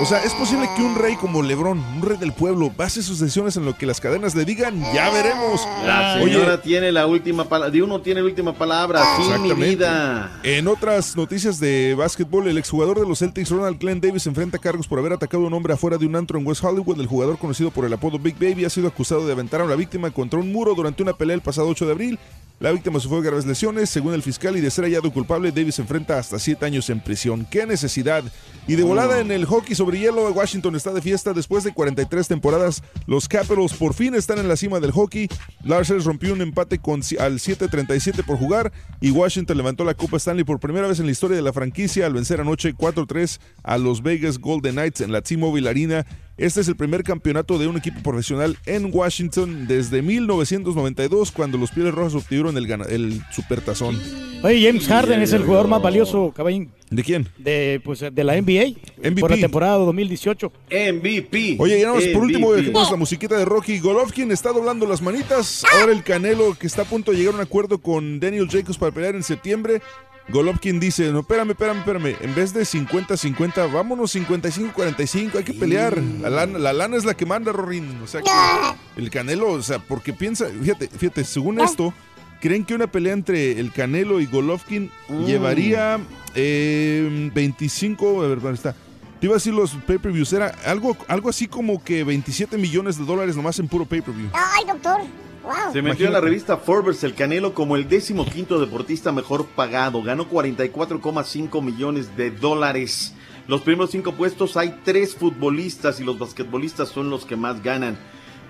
O sea, es posible que un rey como Lebrón, un rey del pueblo, base sus decisiones en lo que las cadenas le digan. Ya veremos. La Oye, señora tiene la última palabra. De uno tiene la última palabra. Sí, mi Exactamente. vida. En otras noticias de básquetbol, el exjugador de los Celtics, Ronald Glenn Davis, enfrenta cargos por haber atacado a un hombre afuera de un antro en West Hollywood. El jugador, conocido por el apodo Big Baby, ha sido acusado de aventar a una víctima contra un muro durante una pelea el pasado 8 de abril. La víctima sufrió graves lesiones, según el fiscal, y de ser hallado culpable, Davis enfrenta hasta 7 años en prisión. ¡Qué necesidad! Y de volada en el hockey sobre hielo, Washington está de fiesta después de 43 temporadas. Los Capitals por fin están en la cima del hockey. Larsen rompió un empate con, al 7-37 por jugar y Washington levantó la Copa Stanley por primera vez en la historia de la franquicia al vencer anoche 4-3 a los Vegas Golden Knights en la T-Mobile Arena. Este es el primer campeonato de un equipo profesional en Washington desde 1992 cuando los Pieles Rojas obtuvieron el, el supertazón. Oye, James Harden es el jugador más valioso, caballín. ¿De quién? De, pues, de la NBA. Por la temporada 2018. MVP. Oye, ya nada más, por último MVP. dejemos la musiquita de Rocky. Golovkin está doblando las manitas. Ahora el Canelo que está a punto de llegar a un acuerdo con Daniel Jacobs para pelear en septiembre. Golovkin dice, no, espérame, espérame, espérame. En vez de 50-50, vámonos 55-45. Hay que pelear. La lana, la lana es la que manda, Rorín. O sea, que el Canelo, o sea, porque piensa, fíjate, fíjate, según esto, creen que una pelea entre el Canelo y Golovkin Mm. llevaría eh, 25, a ver, ¿dónde está? Te iba a decir los pay-per-views, era algo, algo así como que 27 millones de dólares nomás en puro pay-per-view. Ay, doctor. Wow. Se metió en la revista Forbes el Canelo como el décimo quinto deportista mejor pagado. Ganó 44,5 millones de dólares. Los primeros cinco puestos hay tres futbolistas y los basquetbolistas son los que más ganan.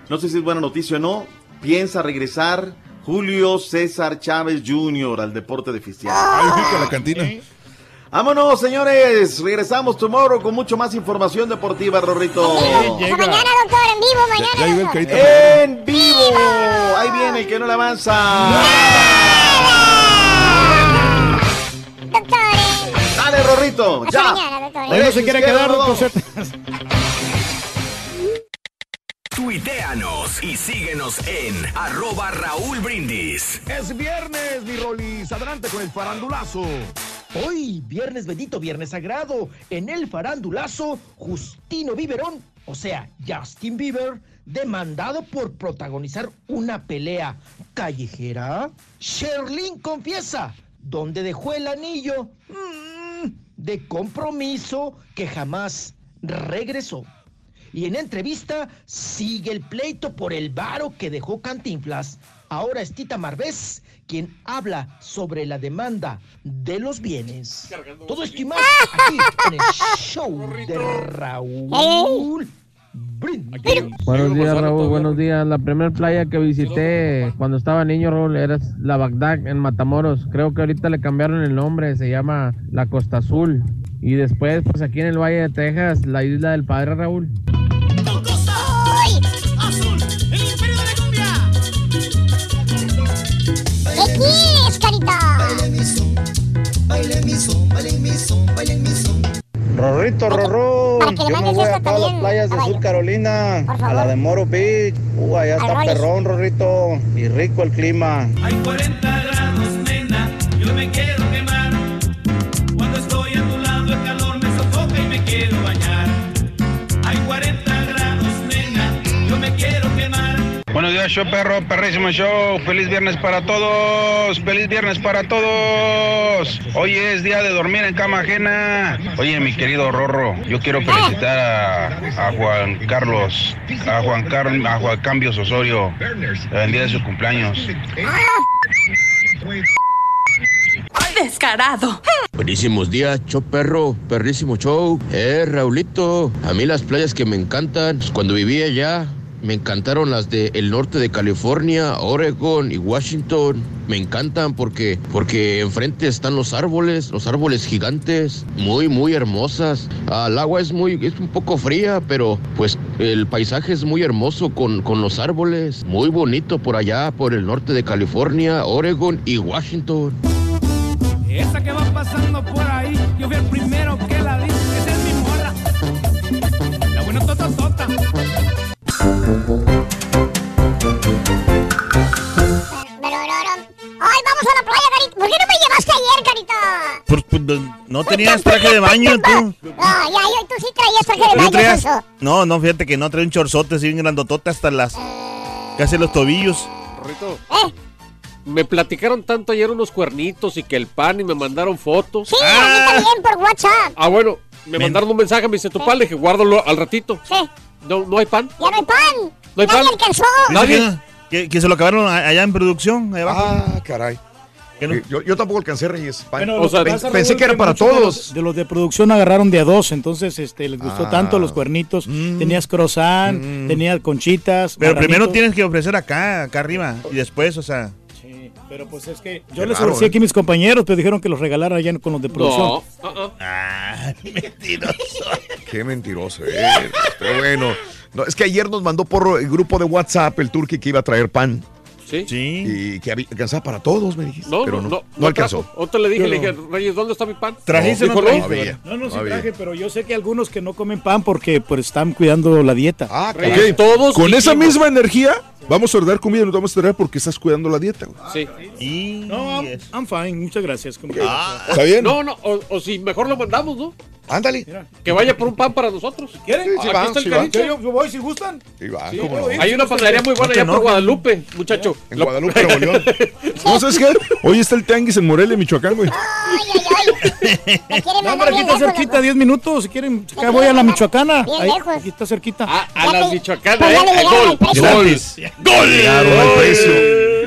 No sé si es buena noticia o no. Piensa regresar Julio César Chávez Jr. al deporte de oficial. Ay, fíjate, la cantina. Vámonos, señores. Regresamos tomorrow con mucho más información deportiva, Rorrito. Mañana, doctor, en vivo, mañana. ya doctor. carita. En vivo. Ahí viene el que no le avanza. Dale, Rorrito. Hasta Ya. mañana, doctor. Hoy no se quiere quedar, doctor. Tuiteanos y síguenos en arroba Raúl Brindis. Es viernes, mi Rolis. Adelante con el farandulazo. Hoy, viernes bendito, viernes sagrado, en el farandulazo, Justino Biberón, o sea, Justin Bieber, demandado por protagonizar una pelea callejera. Sherlyn confiesa dónde dejó el anillo mm, de compromiso que jamás regresó. Y en entrevista sigue el pleito por el varo que dejó Cantinflas. Ahora es Tita Marvés quien habla sobre la demanda de los bienes. Todo esto y más aquí en el show de Raúl. Brindis. Buenos días, Raúl. Buenos días. La primera playa que visité cuando estaba niño, Raúl, era la Bagdad en Matamoros. Creo que ahorita le cambiaron el nombre, se llama la Costa Azul. Y después, pues aquí en el Valle de Texas, la isla del Padre Raúl. Son. Rorrito, Rorrón, para que le yo me voy a todas las playas de Sur Carolina, a la de Moro Beach. Uh, allá está perrón, Rorrito, y rico el clima. Hay 40 grados, Buenos días, show perro, perrísimo show. Feliz viernes para todos. Feliz viernes para todos. Hoy es día de dormir en cama ajena. Oye, mi querido Rorro, yo quiero felicitar a, a Juan Carlos, a Juan Carlos, a Juan Cambios Osorio, el día de su cumpleaños. Descarado. Buenísimos días, show perro, perrísimo show. Eh, Raulito, a mí las playas que me encantan, pues, cuando vivía allá, me encantaron las del norte de California, Oregon y Washington. Me encantan porque, porque enfrente están los árboles, los árboles gigantes, muy, muy hermosas. El agua es muy, es un poco fría, pero pues el paisaje es muy hermoso con, con los árboles. Muy bonito por allá, por el norte de California, Oregon y Washington. Esa que va pasando por ahí, yo fui el primero Ay, vamos a la playa, carita. ¿Por qué no me llevaste ayer, carita? Pues, pues, no- no te tenías traje de baño, tú. No, ya, yo, tú sí traías traje de ¿No baño, traías? No, no, fíjate que no trae un chorzote así bien grandotote hasta las... Casi los tobillos. Rito. ¿Eh? Me platicaron tanto ayer unos cuernitos y que el pan y me mandaron fotos. Sí, a mí también por WhatsApp. Ah, bueno, me mandaron un mensaje, me dice tu pan, le dije, guárdalo al ratito. Sí. No, no hay pan. Ya no hay pan. No hay Nadie pan. alcanzó. Nadie. Que, que se lo acabaron allá en producción, allá abajo. Ah, caray. Eh, Yo, yo tampoco alcancé Reyes. Pan. Bueno, Pen- pasa, pensé Raúl, que era para de todos. los- De los de producción agarraron de a dos, entonces este, les gustó Ah. tanto los cuernitos. Tenías croissant, tenías conchitas. Pero primero tienes que ofrecer acá, acá arriba. Y después, o sea... Sí, pero pues es que Qué yo les raro, ofrecí ¿eh? aquí a mis compañeros, pero dijeron que los regalaran allá con los de producción. No. uh-uh. Ah, mentiroso. Qué mentiroso eres. Pero bueno. No, es que ayer nos mandó por el grupo de WhatsApp el turqui que iba a traer pan. Sí. Y que había- alcanzaba para todos, me dijiste. No, pero no, no, no, no, alcanzó. Otra le dije, le dije, Reyes, ¿dónde está mi pan? ¿Trajiste no no. trajiste? No, no, sí había. traje, pero yo sé que algunos que no comen pan porque pues están cuidando la dieta. Ah, Reyes, todos Con esa misma energía, vamos a ordenar comida y nos vamos a traer porque estás cuidando la dieta. güey. Sí. Y... No, I'm, I'm fine, muchas gracias. Ah. ¿Está bien? No, no, o, o si mejor lo mandamos, ¿no? Ándale. Que vaya por un pan para nosotros. ¿Quieren? Aquí está el carrito. Yo, yo voy si gustan. Sí, va, Sí. no. Hay una panadería muy buena No allá por enojes. Guadalupe, muchacho. En Lo- Guadalupe, Nuevo León. ¿No sabes qué? Hoy está el tianguis en Morelia, Michoacán, güey. No, hombre, aquí está cerquita, 10 minutos. Si quieren, acá voy a la Michoacana. Bien Ahí, lejos. aquí está cerquita. Ah, a las Michoacanas, Pues ya ¿eh? gol. Gratis. ¡Gol! Le llegaron al precio.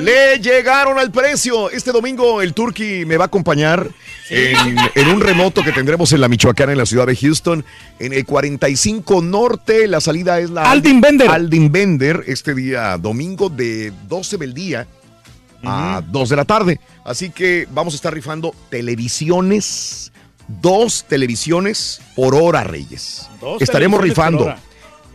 Le llegaron al precio. Este domingo el Turqui me va a acompañar en, en un remoto que tendremos en la Michoacana, en la ciudad de Houston, en el 45 Norte. La salida es la Aldin Bender. Aldin Bender, este día domingo de 12 del día a 2 de la tarde. Así que vamos a estar rifando televisiones, dos televisiones por hora, Reyes. Dos Estaremos rifando.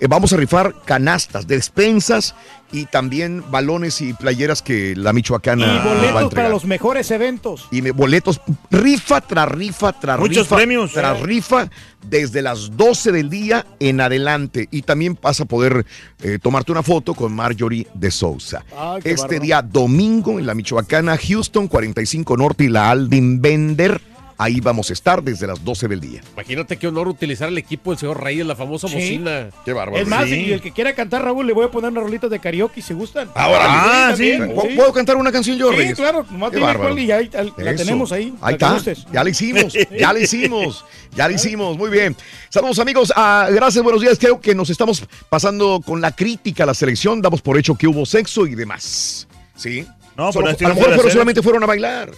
Eh, vamos a rifar canastas, despensas y también balones y playeras que la Michoacana Y nos va a boletos entregar. para los mejores eventos. Y me- boletos, rifa tras rifa tras Muchos rifa. premios. Tras rifa desde las 12 del día en adelante. Y también vas a poder eh, tomarte una foto con Marjorie de Sousa. Ay, este día domingo en la Michoacana, Houston, 45 Norte y la Aldin Bender. Ahí vamos a estar desde las 12 del día. Imagínate qué honor utilizar el equipo del señor Reyes, la famosa Sí. bocina. Qué bárbaro. Es más, Sí. y el que quiera cantar, Raúl, le voy a poner unas rolitas de karaoke si gustan. Ahora, Ah, sí. ¿Puedo, sí. cantar una canción yo, Sí, Reyes? claro, nomás Qué bárbaro. cuál y ahí la Eso. tenemos ahí. Ahí está. gustes. Ya la hicimos. Ya la hicimos. Ya la hicimos. Muy bien. Saludos, amigos. Ah, gracias, buenos días. Creo que nos estamos pasando con la crítica a la selección. Damos por hecho que hubo sexo y demás. ¿Sí? No, Solo- a lo mejor fueron- solamente fueron a bailar.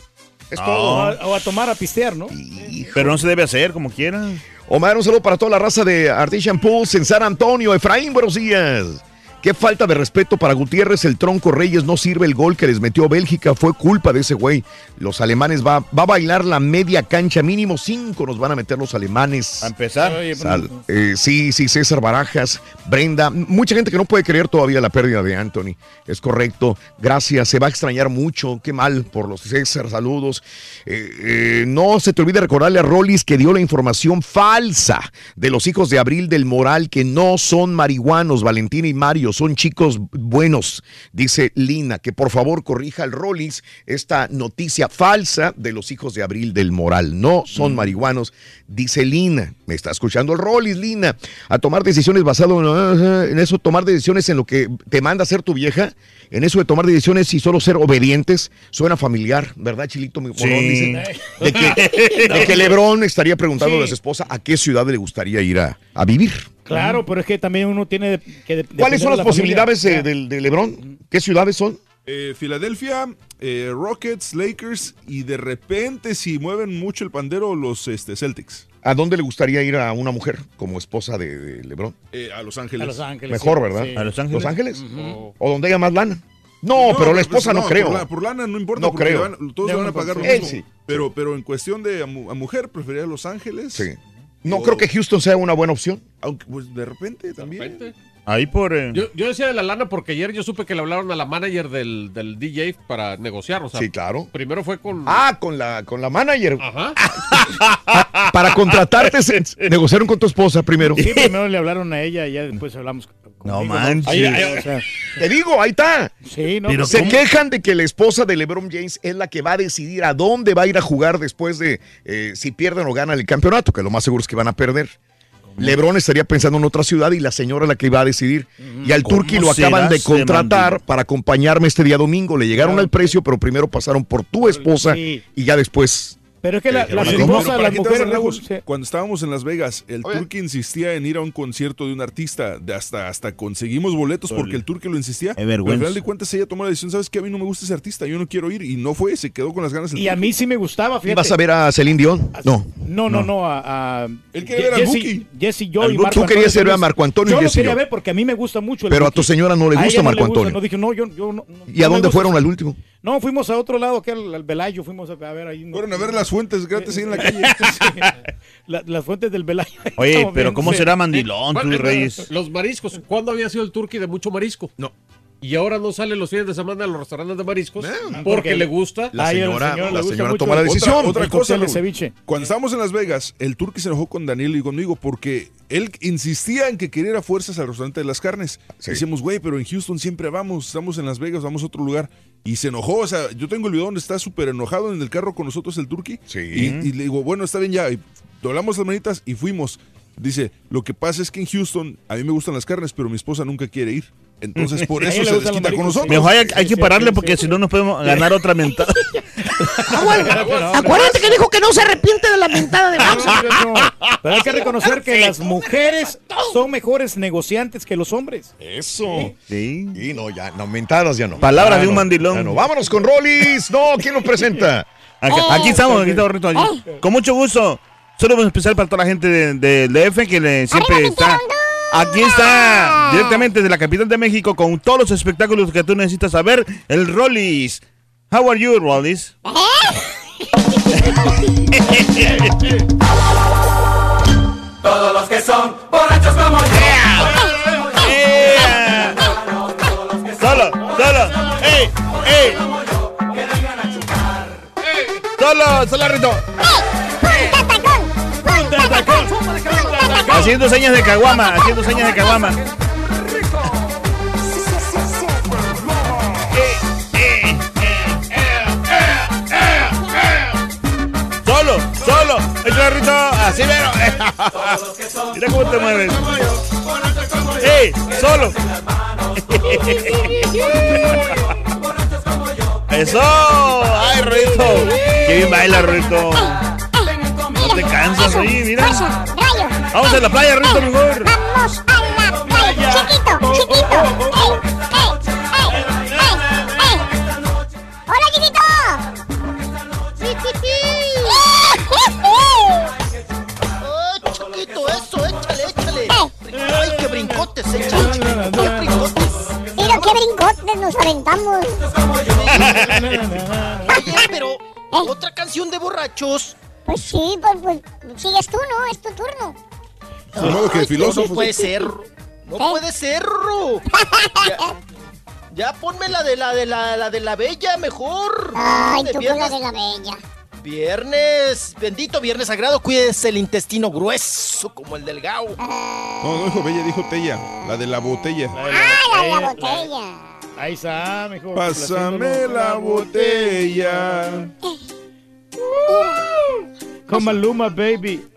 Es No. todo. O a, o a tomar, a pistear, ¿no? Pero no se debe hacer como quieran. Omar, un saludo para toda la raza de Artisan Pools en San Antonio. Efraín, buenos días. Qué falta de respeto para Gutiérrez, el tronco Reyes no sirve el gol que les metió Bélgica, fue culpa de ese güey. Los alemanes va, va a bailar la media cancha, mínimo cinco nos van a meter los alemanes. A empezar. Sal- eh, sí, sí, César Barajas, Brenda, mucha gente que no puede creer todavía la pérdida de Anthony. Es correcto, gracias, se va a extrañar mucho, qué mal por los César, saludos. Eh, eh, no se te olvide recordarle a Rollis que dio la información falsa de los hijos de Abril del Moral, que no son marihuanos, Valentina y Mario, son chicos buenos, dice Lina, que por favor corrija al Rollis esta noticia falsa de los hijos de Abril del Moral. No son marihuanos, dice Lina. Me está escuchando el Rollis, Lina. A tomar decisiones basado en, en eso, tomar decisiones en lo que te manda hacer tu vieja, en eso de tomar decisiones y solo ser obedientes, suena familiar, ¿verdad, Chilito? Mi? Sí. Dice, de que, de que Lebrón estaría preguntando Sí. a su esposa a qué ciudad le gustaría ir a, a vivir. Claro, pero es que también uno tiene de- que. de- ¿Cuáles son de las la posibilidades familia. de, del- de Lebrón? ¿Qué ciudades son? Eh, Filadelfia, eh, Rockets, Lakers y de repente, si mueven mucho el pandero, los este, Celtics. ¿A dónde le gustaría ir a una mujer como esposa de, de Lebrón? Eh, a Los Ángeles. A Los Ángeles. Mejor, sí, ¿verdad? sí. ¿A Los Ángeles? ¿Los Ángeles? Ujú. ¿O donde haya más lana? No, pero la esposa pues, no, creo. Por, la- por lana no importa. No creo. van- todos le van a pagar lo Él mismo. sí. Pero, pero en cuestión de a, mu- a mujer, preferiría Los Ángeles. Sí. No creo que Houston sea una buena opción. Aunque, pues, de repente también. Ahí por... eh, Yo, yo decía de la lana porque ayer yo supe que le hablaron a la manager del, del DJ para negociar. O sea, Sí, claro. Primero fue con. Ah, con la, con la manager. Ajá. Para contratarte, se, negociaron con tu esposa primero. Sí, primero le hablaron a ella y ya después hablamos. No conmigo, manches. Ahí- o sea, Te digo, ahí está. sí, no, Pero Se ¿cómo? quejan de que la esposa de LeBron James es la que va a decidir a dónde va a ir a jugar después de eh, si pierden o ganan el campeonato, que lo más seguro es que van a perder. LeBron estaría pensando en otra ciudad y la señora es la que iba a decidir. Y al ¿Cómo Turqui lo acaban de contratar para acompañarme este día domingo. Le llegaron Claro. al precio, pero primero pasaron por tu esposa y ya después. Pero es que la- las esposas, ¿para las mujeres sí. Cuando estábamos en Las Vegas, el Oye. Turqui insistía en ir a un concierto de un artista. De hasta, hasta conseguimos boletos porque el Turqui lo insistía. Qué Pero al vergüenza. final de cuentas ella tomó la decisión, ¿sabes qué? A mí no me gusta ese artista, yo no quiero ir. Y no fue, se quedó con las ganas. el Y a mí sí me gustaba, fíjate. ¿Ibas a ver a Celine Dion? No. No, no, no, a, a Él quería ver al Jesse. Jesse yo y. Marco Tú querías Antonio ver a. Marco Antonio y Yo lo Jesse quería yo. ver porque a mí me gusta mucho el Pero a tu señora no le A gusta Marco Antonio. No dije, no, yo, yo no. ¿Y a dónde fueron al último? No, fuimos a otro lado, que al, al Velayo, fuimos a, a ver ahí. Fueron a ver las fuentes gratis ahí en la calle. La- las fuentes del Velayo. Oye, pero ¿cómo será mandilón, Bueno, tú, eh, Reyes? Los mariscos. ¿Cuándo había sido el turqui de mucho marisco? No. Y ahora no sale los fines de semana a los restaurantes de mariscos porque, porque le gusta. La señora, le la señora mucho toma la decisión. Otra, cosa, Raúl. ceviche. Cuando estábamos en Las Vegas, el Turqui se enojó con Daniel y conmigo porque él insistía en que quería ir a fuerzas al restaurante de las carnes. Sí. Decíamos, güey, pero en Houston siempre vamos, estamos en Las Vegas, vamos a otro lugar. Y se enojó, o sea, yo tengo el video donde está súper enojado en el carro con nosotros el Turqui. Sí. Y, y le digo, bueno, está bien ya. Y doblamos las manitas y fuimos. Dice, lo que pasa es que en Houston a mí me gustan las carnes, pero mi esposa nunca quiere ir. Entonces por eso se desquita con nosotros. Mejor hay, hay que pararle porque si no nos podemos ganar otra mentada. Acuérdate que dijo que no se arrepiente de la mentada de Ramsey. Pero hay que reconocer que las mujeres son mejores negociantes que los hombres. Eso. Sí. Y no, ya, no, mentadas ya no. Palabras Ya de un no, mandilón. no. Vámonos con Rollis. No, ¿quién nos presenta? Aquí, aquí estamos, aquí estamos, Rito, aquí. Con mucho gusto. Solo un especial para toda la gente de- del DF que le, siempre ¡Arriba, está. Aquí está, directamente de la capital de México, con todos los espectáculos que tú necesitas saber. El Rollis. How are you, Rollis? Todos los que son borrachos como yo. Yeah. Solo, solo. ¡Ey! ¡Ey! Solo, solo, Rito. ¡Punta tacón! Haciendo señas de caguama, haciendo señas de caguama. Solo, el Rito, así mero. Mira cómo te mueves. ¡Ey! ¡Solo! ¡Eso! ¡Ay, Rito! ¡Qué bien baila, Rito! No te cansas ahí, mira. Vamos a la playa, Rito, mejor. Vamos a la playa. Chiquito, chiquito. Brincotes, échale, échale. Qué brincotes. Mira qué brincotes nos aventamos. Oye, pero otra canción de borrachos. Pues sí, pues, pues sigues tú, ¿no? Es tu turno. De modo que Ay, filósofo. No puede ser. No ¿Eh? puede ser. Ya, ya ponme la de la de la, la de la bella mejor. Ay, tú viernes, la de la bella. Viernes, bendito viernes sagrado, cuídese el intestino grueso como el del Gao. No, no dijo Bella, dijo Tella, la de la botella. Ah, la de la botella. Ahí está, mejor. Pásame la botella. Como Luma, baby.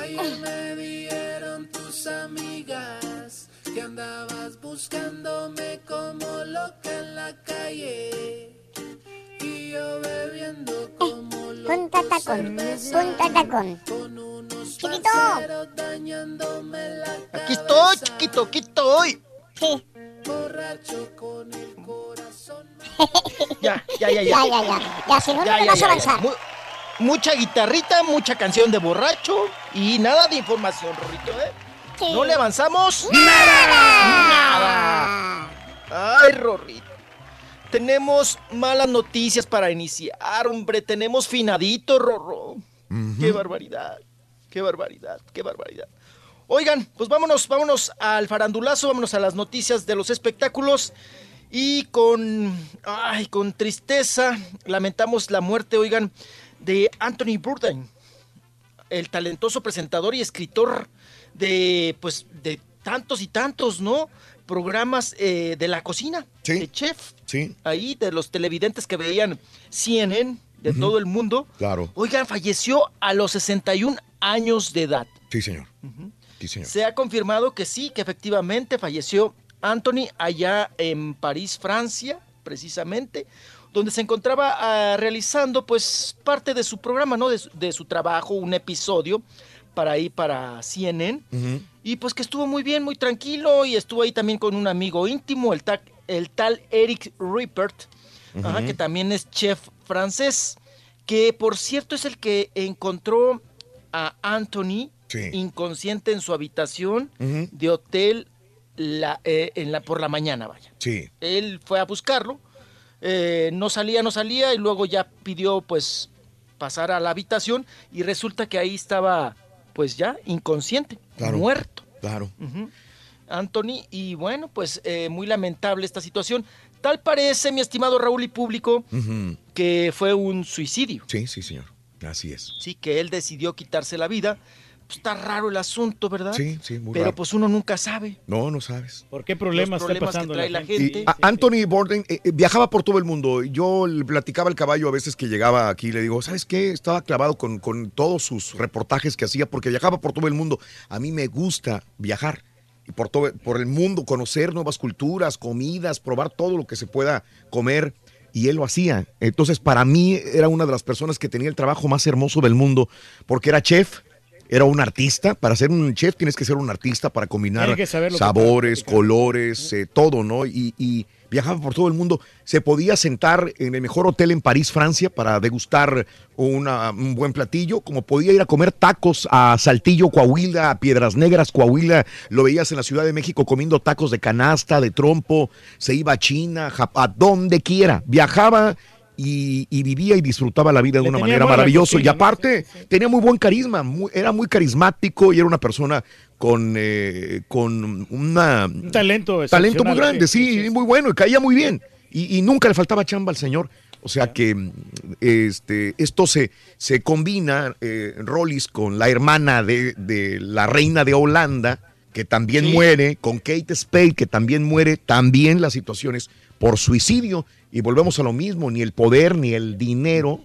Ayer me dijeron tus amigas que andabas buscándome como loca en la calle. Punta tacón, punta tacón. Con unos Chiquito. Aquí estoy, chiquito, aquí estoy. Sí. borracho con el corazón. Ya, ya, ya, ya. Ya, ya, ya. Ya, si no, no le vas a avanzar. Mu- mucha guitarrita, mucha canción de borracho y nada de información, Rorrito, ¿eh? Sí. ¿No le avanzamos? ¡Nada! Ay, Rorrito. Tenemos malas noticias para iniciar, hombre. Tenemos finadito, Rorro. Qué barbaridad. Qué barbaridad. Qué barbaridad. Oigan, pues vámonos, vámonos al farandulazo, vámonos a las noticias de los espectáculos. Y con, ay, con tristeza lamentamos la muerte, oigan, de Anthony Bourdain, el talentoso presentador y escritor de, pues, de tantos y tantos, ¿no? Programas eh, de la cocina, de chef. Sí. Ahí, de los televidentes que veían CNN de todo el mundo. Claro. Oigan, falleció a los 61 años de edad. Sí, señor. Sí, señor. Se ha confirmado que sí, que efectivamente falleció Anthony allá en París, Francia, precisamente, donde se encontraba ah, realizando pues parte de su programa, ¿no? De, su- de su trabajo, un episodio para ahí para CNN. Y pues que estuvo muy bien, muy tranquilo y estuvo ahí también con un amigo íntimo, el, ta- el tal Eric Rippert, ajá, que también es chef francés, que por cierto es el que encontró a Anthony inconsciente en su habitación de hotel la, eh, en la, por la mañana, vaya. Sí. Él fue a buscarlo, eh, no salía, no salía y luego ya pidió pues pasar a la habitación y resulta que ahí estaba pues ya inconsciente, Claro. muerto. Claro. Anthony, y bueno, pues eh, muy lamentable esta situación. Tal parece, mi estimado Raúl y público, que fue un suicidio. Sí, sí, señor. Así es. Sí, que él decidió quitarse la vida. Pues está raro el asunto, ¿verdad? Sí, sí, muy Pero raro. pues uno nunca sabe. No, no sabes. ¿Por qué problemas, Los problemas está pasando que trae la gente? A- Anthony Bourdain eh, eh, viajaba por todo el mundo. Yo le platicaba al caballo a veces que llegaba aquí. Le digo, ¿sabes qué? Estaba clavado con, con todos sus reportajes que hacía porque viajaba por todo el mundo. A mí me gusta viajar y por, todo, por el mundo, conocer nuevas culturas, comidas, probar todo lo que se pueda comer. Y él lo hacía. Entonces, para mí era una de las personas que tenía el trabajo más hermoso del mundo porque era chef. Era un artista. Para ser un chef tienes que ser un artista para combinar sabores, colores, eh, todo, ¿no? Y, y viajaba por todo el mundo. Se podía sentar en el mejor hotel en París, Francia, para degustar una- un buen platillo, como podía ir a comer tacos a Saltillo, Coahuila, a Piedras Negras, Coahuila. Lo veías en la Ciudad de México comiendo tacos de canasta, de trompo. Se iba a China, Jap- a donde quiera. Viajaba. Y, y vivía y disfrutaba la vida de Le una manera maravillosa. Y aparte, tenía muy buen carisma, muy- era muy carismático y era una persona con, eh, con una, Un talento talento muy grande, sí, muy bueno, y caía muy bien. Y, y nunca le faltaba chamba al señor. O sea que este, esto se, se combina, eh, Rollis, con la hermana de, de la reina de Holanda, que también Sí. muere, con Kate Spade, que también muere, también las situaciones por suicidio. Y volvemos a lo mismo, ni el poder ni el dinero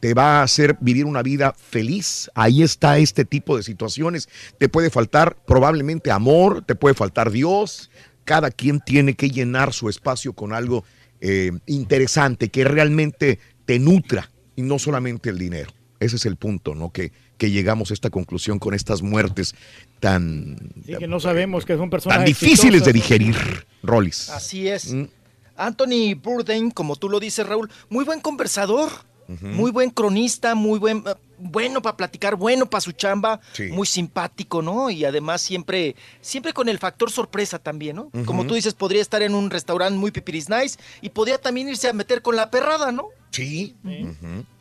te va a hacer vivir una vida feliz. Ahí está este tipo de situaciones. Te puede faltar probablemente amor, te puede faltar Dios. Cada quien tiene que llenar su espacio con algo eh, interesante, que realmente te nutra y no solamente el dinero. Ese es el punto, ¿no? Que, que llegamos a esta conclusión con estas muertes tan, Sí, que no sabemos que son personas tan difíciles de digerir, Rollis. Así es. Mm. Anthony Bourdain, como tú lo dices, Raúl, muy buen conversador, muy buen cronista, muy buen, eh, bueno para platicar, bueno para su chamba, Sí. muy simpático, ¿no? Y además siempre, siempre con el factor sorpresa también, ¿no? Como tú dices, podría estar en un restaurante muy pipiris nice y podría también irse a meter con la perrada, ¿no? Sí.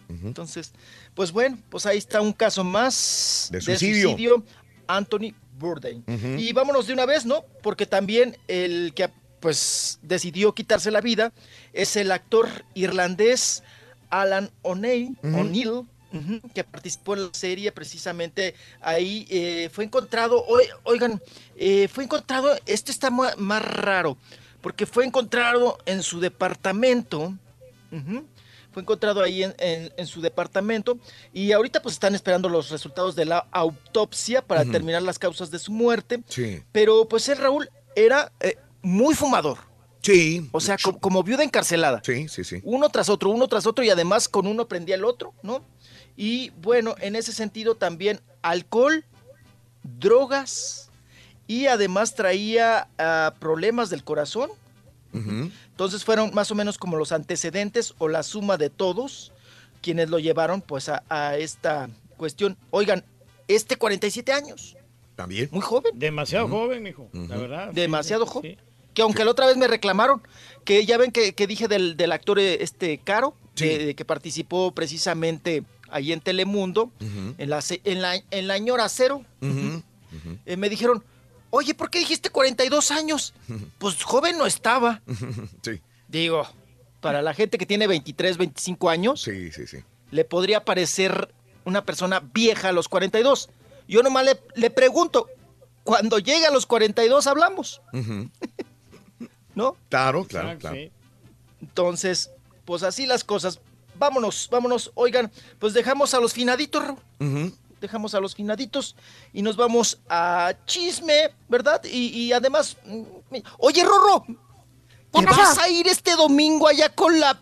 Entonces, pues bueno, pues ahí está un caso más De suicidio. suicidio, Anthony Bourdain. Y vámonos de una vez, ¿no? Porque también el que pues decidió quitarse la vida es el actor irlandés Alan O'Neill, que participó en la serie precisamente ahí eh, fue encontrado, oi- oigan, eh, fue encontrado, esto está más raro, porque fue encontrado en su departamento, fue encontrado ahí en, en- en su departamento y ahorita pues están esperando los resultados de la autopsia para determinar las causas de su muerte. Sí. Pero pues el Raúl era eh, muy fumador. Sí. O sea, co- como viuda encarcelada. Sí, sí, sí. Uno tras otro, uno tras otro y además con uno prendía el otro, ¿no? Y bueno, en ese sentido también alcohol, drogas y además traía ah, problemas del corazón. Entonces fueron más o menos como los antecedentes o la suma de todos quienes lo llevaron pues a, a esta cuestión. Oigan, este 47 años, También. muy joven. Demasiado joven, mijo. La verdad. Demasiado joven. Que aunque la otra vez me reclamaron, que ya ven que, que dije del, del actor eh, este Caro, de- que participó precisamente ahí en Telemundo, en, la, en, la, en la Ñora Cero. Eh, me dijeron, oye, ¿por qué dijiste 42 años? Pues joven no estaba. Sí. Digo, para la gente que tiene 23, 25 años, Sí, sí, sí. le podría parecer una persona vieja a los 42. Yo nomás le, le pregunto, cuando llega a los 42 hablamos. ¿No? Claro, claro, claro. Entonces, pues así las cosas. Vámonos, vámonos. Oigan, pues dejamos a los finaditos. Dejamos a los finaditos y nos vamos a chisme, ¿verdad? Y, y además, mm, oye, Rorro, ¿te vas a ir este domingo allá con la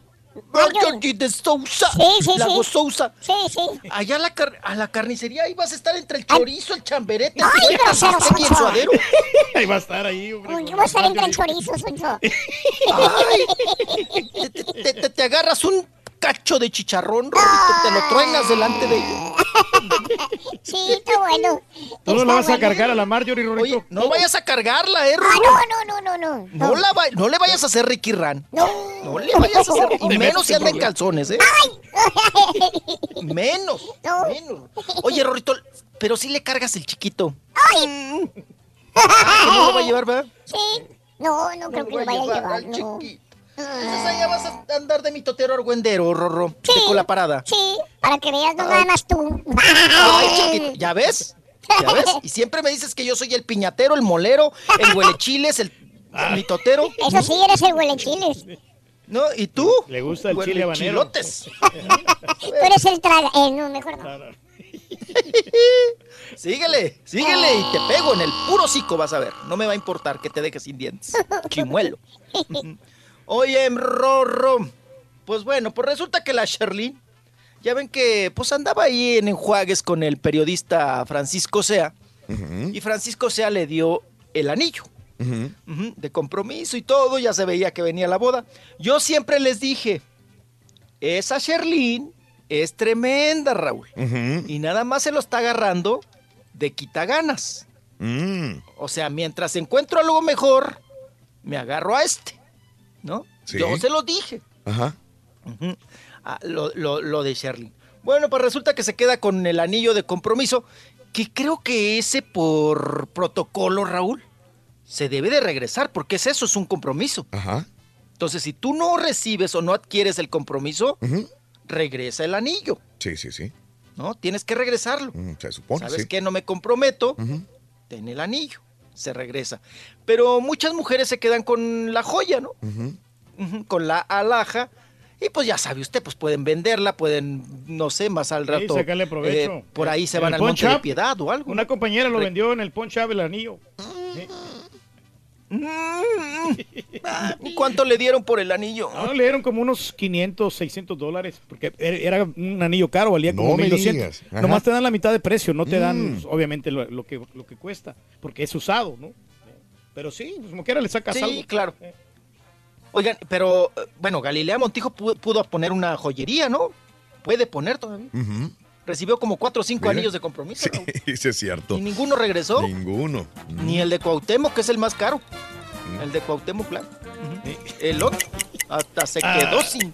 Marjorie de Sousa? Sí, sí, la sí. Sousa. Sí, sí. Allá a la, car- a la carnicería, ahí vas a estar entre el chorizo, el chamberete, el y el suadero. Ahí va a estar ahí, hombre. Yo voy a estar entre el chorizo, Sonso. Ay, te, te- te- te agarras un cacho de chicharrón, Rorrito, te lo truenas delante de ellos. Sí, está bueno. Tú no la vas a cargar a la Marjorie, Rorito. Oye, no vayas a cargarla, eh, Ah, Rorro. no, no, no, no, no. No, la va- no le vayas a hacer Ricky Ran. No. No le vayas a hacer. Y menos si anda en calzones, ¿eh? Menos. No. Menos. Oye, Rorrito, pero si le cargas el chiquito. Ay. Ah, ¿No lo va a llevar, verdad? Sí. No, no creo que lo vaya a llevar, no. Entonces allá vas a andar de mi totero argüendero, Rorro. De con la parada. Sí, para que veas, no nada más tú. Ay, chiquito, ¿Ya ves? ¿Ya ves? Y siempre me dices que yo soy el piñatero, el molero, el huelechiles, el mitotero. Eso sí, eres el huele chiles. ¿No? ¿Y tú? Le gusta el chile habanero. Chilotes. Tú eres el traga... Eh, no, mejor no. Síguele, síguele y te pego en el puro hocico, vas a ver. No me va a importar que te dejes sin dientes. Chimuelo. Oye, Rorro. Pues bueno, pues resulta que la Sherlyn, ya ven que pues andaba ahí en enjuagues con el periodista Francisco Sea. Y Francisco Sea le dio el anillo. De compromiso y todo, ya se veía que venía la boda. Yo siempre les dije, esa Sherlyn es tremenda, Raúl. Y nada más se lo está agarrando de quitaganas. Mm. O sea, mientras encuentro algo mejor, me agarro a este, ¿no? Sí. Yo se lo dije. Ajá. Ah, lo, lo- lo de Sherlyn. Bueno, pues resulta que se queda con el anillo de compromiso, que creo que ese por protocolo, Raúl, se debe de regresar, porque es eso, es un compromiso. Ajá. Entonces, si tú no recibes o no adquieres el compromiso, regresa el anillo, Sí, sí, sí. ¿no? Tienes que regresarlo. Mm, se supone, ¿Sabes sí. qué? No me comprometo, ten el anillo, se regresa. Pero muchas mujeres se quedan con la joya, ¿no? Con la alhaja. Y pues ya sabe usted, pues pueden venderla, pueden, no sé, más al Sí, rato. sacarle provecho. eh, por ahí se En van al monte de piedad o algo. Una compañera lo Re- vendió en el Shop el anillo. Sí. ¿Cuánto le dieron por el anillo? No, le dieron como unos 500, 600 dólares, porque era un anillo caro, valía como No me 1200. digas. Ajá. Nomás te dan la mitad de precio, no te dan, Mm. obviamente, lo, lo que, lo que cuesta, porque es usado, ¿no? Pero sí, pues como quiera le sacas Sí, algo. claro. Oigan, pero eh, bueno, Galilea Montijo pudo, pudo poner una joyería, ¿no? Puede poner todavía. Ujú. Recibió como cuatro o cinco Mira. anillos de compromiso. ¿no? Sí, es cierto. Y ninguno regresó. Ninguno. Ni el de Cuauhtémoc, que es el más caro. El de Cuauhtémoc, claro. El otro. Hasta se Ah. quedó sin.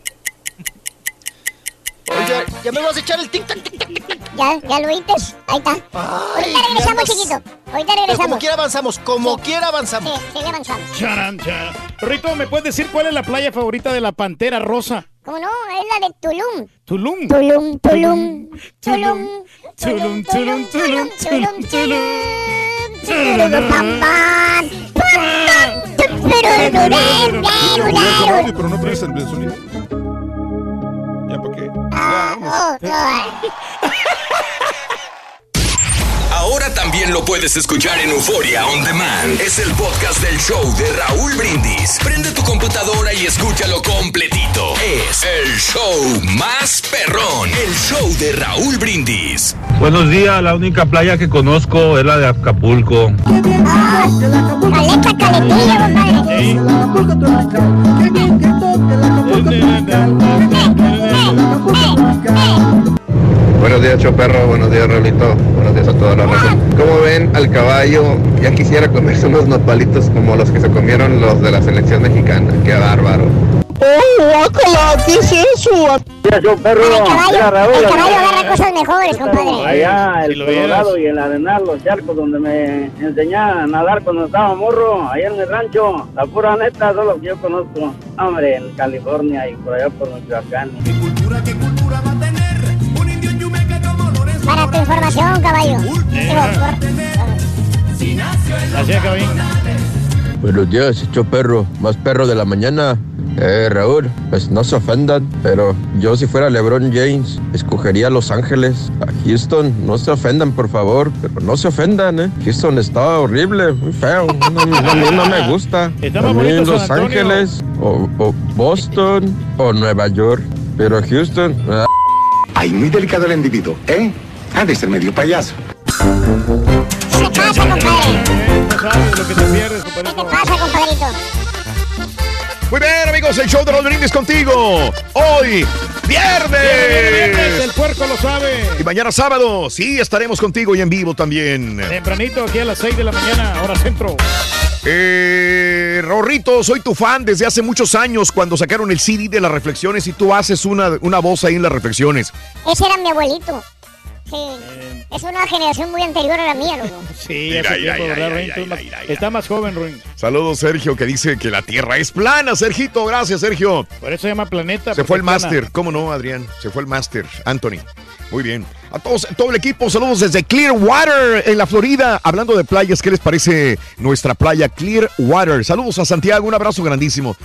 Oye, ¿ya me vas a echar el tic tac tic tac? Ya, ya lo oítes. Ahí está. Ahorita regresamos, chiquito. Ahorita Pero como regresamos. quiera avanzamos, como quiera avanzamos. Sí, sí, avanzamos. Charan, charan. Rito, ¿me puedes decir cuál es la playa favorita de la Pantera Rosa? ¿Cómo no? Es la de Tulum. Tulum. Tulum, Tulum, Tulum, Tulum, Tulum, Tulum, Tulum, Tulum. Tulum, pero no pones el sonido. ¿Ya para qué? Oh, oh. Ahora también lo puedes escuchar en Euforia On Demand. Es el podcast del show de Raúl Brindis. Prende tu computadora y escúchalo completito. Es el show más perrón. El show de Raúl Brindis. Buenos días, la única playa que conozco es la de Acapulco. Caleta, caletilla, compadre. Buenos días, Choperro. Buenos días, Raulito. Buenos días a toda la raza. ¿Cómo ven al caballo? Ya quisiera comerse unos nopalitos como los que se comieron los de la selección mexicana. Qué bárbaro. ¡Oh, guácala! ¿Qué es eso? yo, perro. El caballo, Mira, Raúl, el caballo agarra cosas mejores, compadre. Allá, el Si lo Colorado y el Arenal, los charcos donde me enseñé a nadar cuando estaba morro, allá en el rancho. La pura neta, solo que yo conozco. Hombre, en California y por allá por Michoacán. Para tu información, caballo. Digo, Así es. Buenos días, hecho perro. Más perro de la mañana. Eh, Raúl, pues no se ofendan, pero yo si fuera LeBron James, escogería Los Ángeles. A Houston, no se ofendan, por favor, pero no se ofendan, ¿eh? Houston está horrible, muy feo. No, no, a mí no me gusta. A mí Los Antonio. Ángeles, o, o Boston, o Nueva York. Pero Houston, ah, Ay, muy delicado el individuo, ¿eh? Ha de ser medio payaso. ¿Qué pasa, compadre? No sabes lo que te pierdes, compadrito. ¿Qué pasa, compadrito? Muy bien, amigos, el show de los brindis contigo. Hoy, viernes. Viernes, el puerco lo sabe. Y mañana sábado, sí, estaremos contigo y en vivo también. Tempranito, aquí a las 6 de la mañana, hora centro. Eh, Rorrito, soy tu fan desde hace muchos años cuando sacaron el CD de las reflexiones y tú haces una, una voz ahí en las reflexiones. Ese era mi abuelito. Sí. Es una generación muy anterior a la mía, loco. Sí, Mira, hace mira, tiempo, mira, ¿verdad, mira, Ruin? Tú mira, más- mira, Está más joven, Ruin. Saludos, Sergio, que dice que la Tierra es plana. Sergito, gracias, Sergio. Por eso se llama Planeta. Se fue el máster, ¿cómo no, Adrián? Se fue el máster, Anthony. Muy bien. A todos, todo el equipo, saludos desde Clearwater, en la Florida. Hablando de playas, ¿qué les parece nuestra playa Clearwater? Saludos a Santiago, un abrazo grandísimo.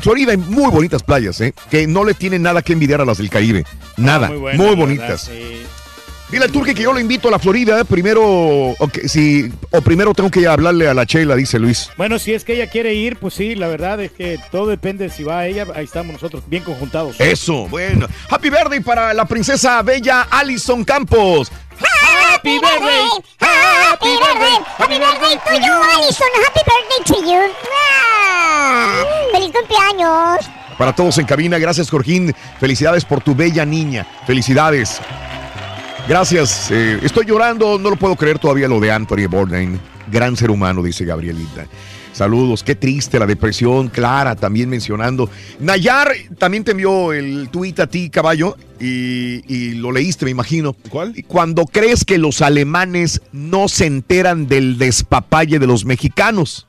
Florida hay muy bonitas playas, ¿eh? Que no le tienen nada que envidiar a las del Caribe. Nada, Ah, muy, buenas, la bonitas. verdad, sí. Dile al Turque que yo lo invito a la Florida. Primero, o, que- si, o primero tengo que hablarle a la Chela, dice Luis. Bueno, si es que ella quiere ir, pues sí, la verdad es que todo depende si va ella. Ahí estamos nosotros bien conjuntados. Eso, bueno. Happy birthday para la princesa bella Alison Campos. Happy birthday, happy birthday, happy birthday to you, Alison. Happy birthday to you. ¡Ah! ¡Feliz cumpleaños! Para todos en cabina, gracias Jorgín. Felicidades por tu bella niña. Felicidades. Gracias. eh, estoy llorando, no lo puedo creer todavía lo de Anthony Bourdain. Gran ser humano, dice Gabrielita. Saludos, qué triste la depresión, Clara también mencionando. Nayar también te envió el tuit a ti, caballo, y, y lo leíste, me imagino. ¿Cuál? Cuando crees que los alemanes no se enteran del despapalle de los mexicanos.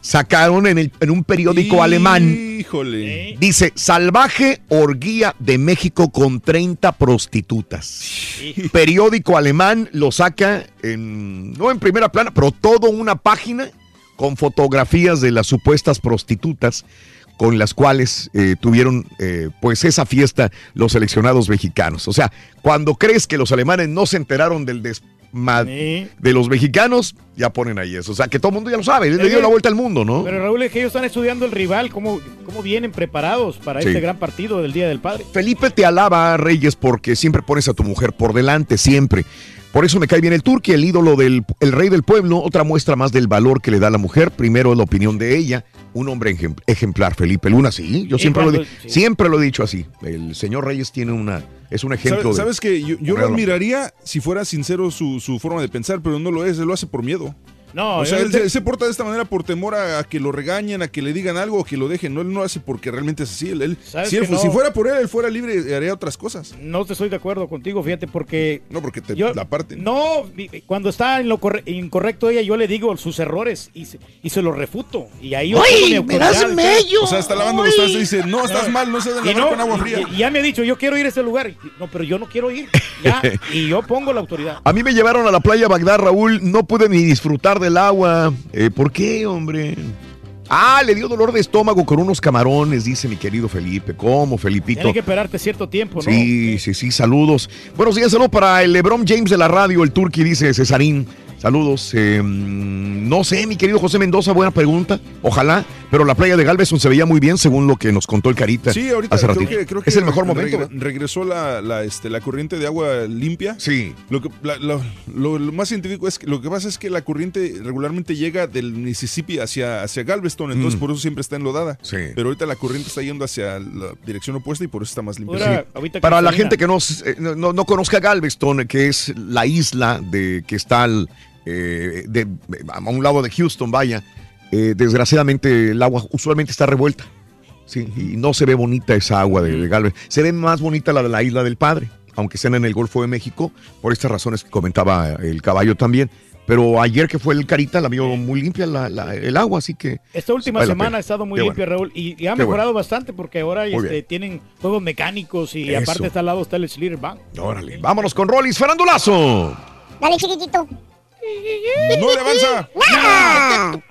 Sacaron en, el- en un periódico alemán Híjole. Dice, salvaje orgía de México con 30 prostitutas. Periódico alemán lo saca en, no en primera plana, pero toda una página con fotografías de las supuestas prostitutas con las cuales eh, tuvieron eh, pues esa fiesta los seleccionados mexicanos. O sea, cuando crees que los alemanes no se enteraron del desma- Sí. de los mexicanos, ya ponen ahí eso. O sea, que todo el mundo ya lo sabe, le dio la vuelta al mundo, ¿no? Pero Raúl, es que ellos están estudiando el rival, cómo, cómo vienen preparados para Sí. este gran partido del Día del Padre. Felipe te alaba, Reyes, porque siempre pones a tu mujer por delante, siempre. Por eso me cae bien el Turqui, el ídolo del el rey del pueblo, otra muestra más del valor que le da a la mujer. Primero la opinión de ella, un hombre ejem- ejemplar, Felipe Luna, sí. Yo siempre, lo, cuando- di- sí. siempre lo he dicho así. El señor Reyes tiene una, es un ejemplo ¿Sabes, de. sabes que yo, yo lo admiraría si fuera sincero su, su forma de pensar, pero no lo es, él lo hace por miedo. No, o sea, él te- se- porta de esta manera por temor a, a que lo regañen, a que le digan algo o que lo dejen. No, él no lo hace porque realmente es así. Él, él- ¿Sabes si, él no? si fuera por él, él fuera libre, haría otras cosas. No te estoy de acuerdo contigo, fíjate, porque... No, porque te yo- la parten. No, cuando está en lo corre- incorrecto ella, yo le digo sus errores y se, y se los refuto. Y ahí yo ¡Uy, tengo mi me das mello! O sea, está lavando los trastes y dice, no, estás mal, no se Y lavar con agua fría. Y, ya me ha dicho, yo quiero ir a ese lugar. Y- No, pero yo no quiero ir. Ya, y yo pongo la autoridad. A mí me llevaron a la playa Bagdad, Raúl. No pude ni disfrutar del agua. Eh, ¿Por qué, hombre? Ah, le dio dolor de estómago con unos camarones, dice mi querido Felipe. ¿Cómo, Felipito? Tiene que esperarte cierto tiempo, ¿no? Sí, sí, sí, saludos. Buenos días, saludos para el LeBron James de la radio, el Turqui, dice Cesarín. Saludos. eh, No sé, mi querido José Mendoza, buena pregunta. Ojalá, pero la playa de Galveston se veía muy bien según lo que nos contó el Carita. Sí, ahorita hace creo que, creo que es el mejor re- momento. regre- regresó la, la, este, la corriente de agua limpia. Sí. Lo, que, la- lo, lo- lo más científico es que lo que pasa es que la corriente regularmente llega del Mississippi hacia, hacia Galveston, entonces Mm. por eso siempre está enlodada. Sí. Pero ahorita la corriente está yendo hacia la dirección opuesta y por eso está más limpia. Ahora, Sí. ahorita Para la gente que no, eh, no, no- no conozca Galveston, que es la isla de que está al, eh, de- a un lado de Houston, vaya, eh, desgraciadamente el agua usualmente está revuelta. Sí, y no se ve bonita esa agua de, de Galveston. Se ve más bonita la de la isla del Padre, aunque sean en el Golfo de México, por estas razones que comentaba el caballo también. Pero ayer que fue el Carita, la vio muy limpia la- la- el agua, así que... Esta última vale semana ha estado muy Qué limpia, bueno. Raúl, y, y ha Qué mejorado bastante porque ahora este, tienen juegos mecánicos y Eso. aparte está al lado está el Slater Bank. Órale, vámonos con Rollis Farandulazo. Dale, chiquitito. ¡No le avanza! ¡Nada!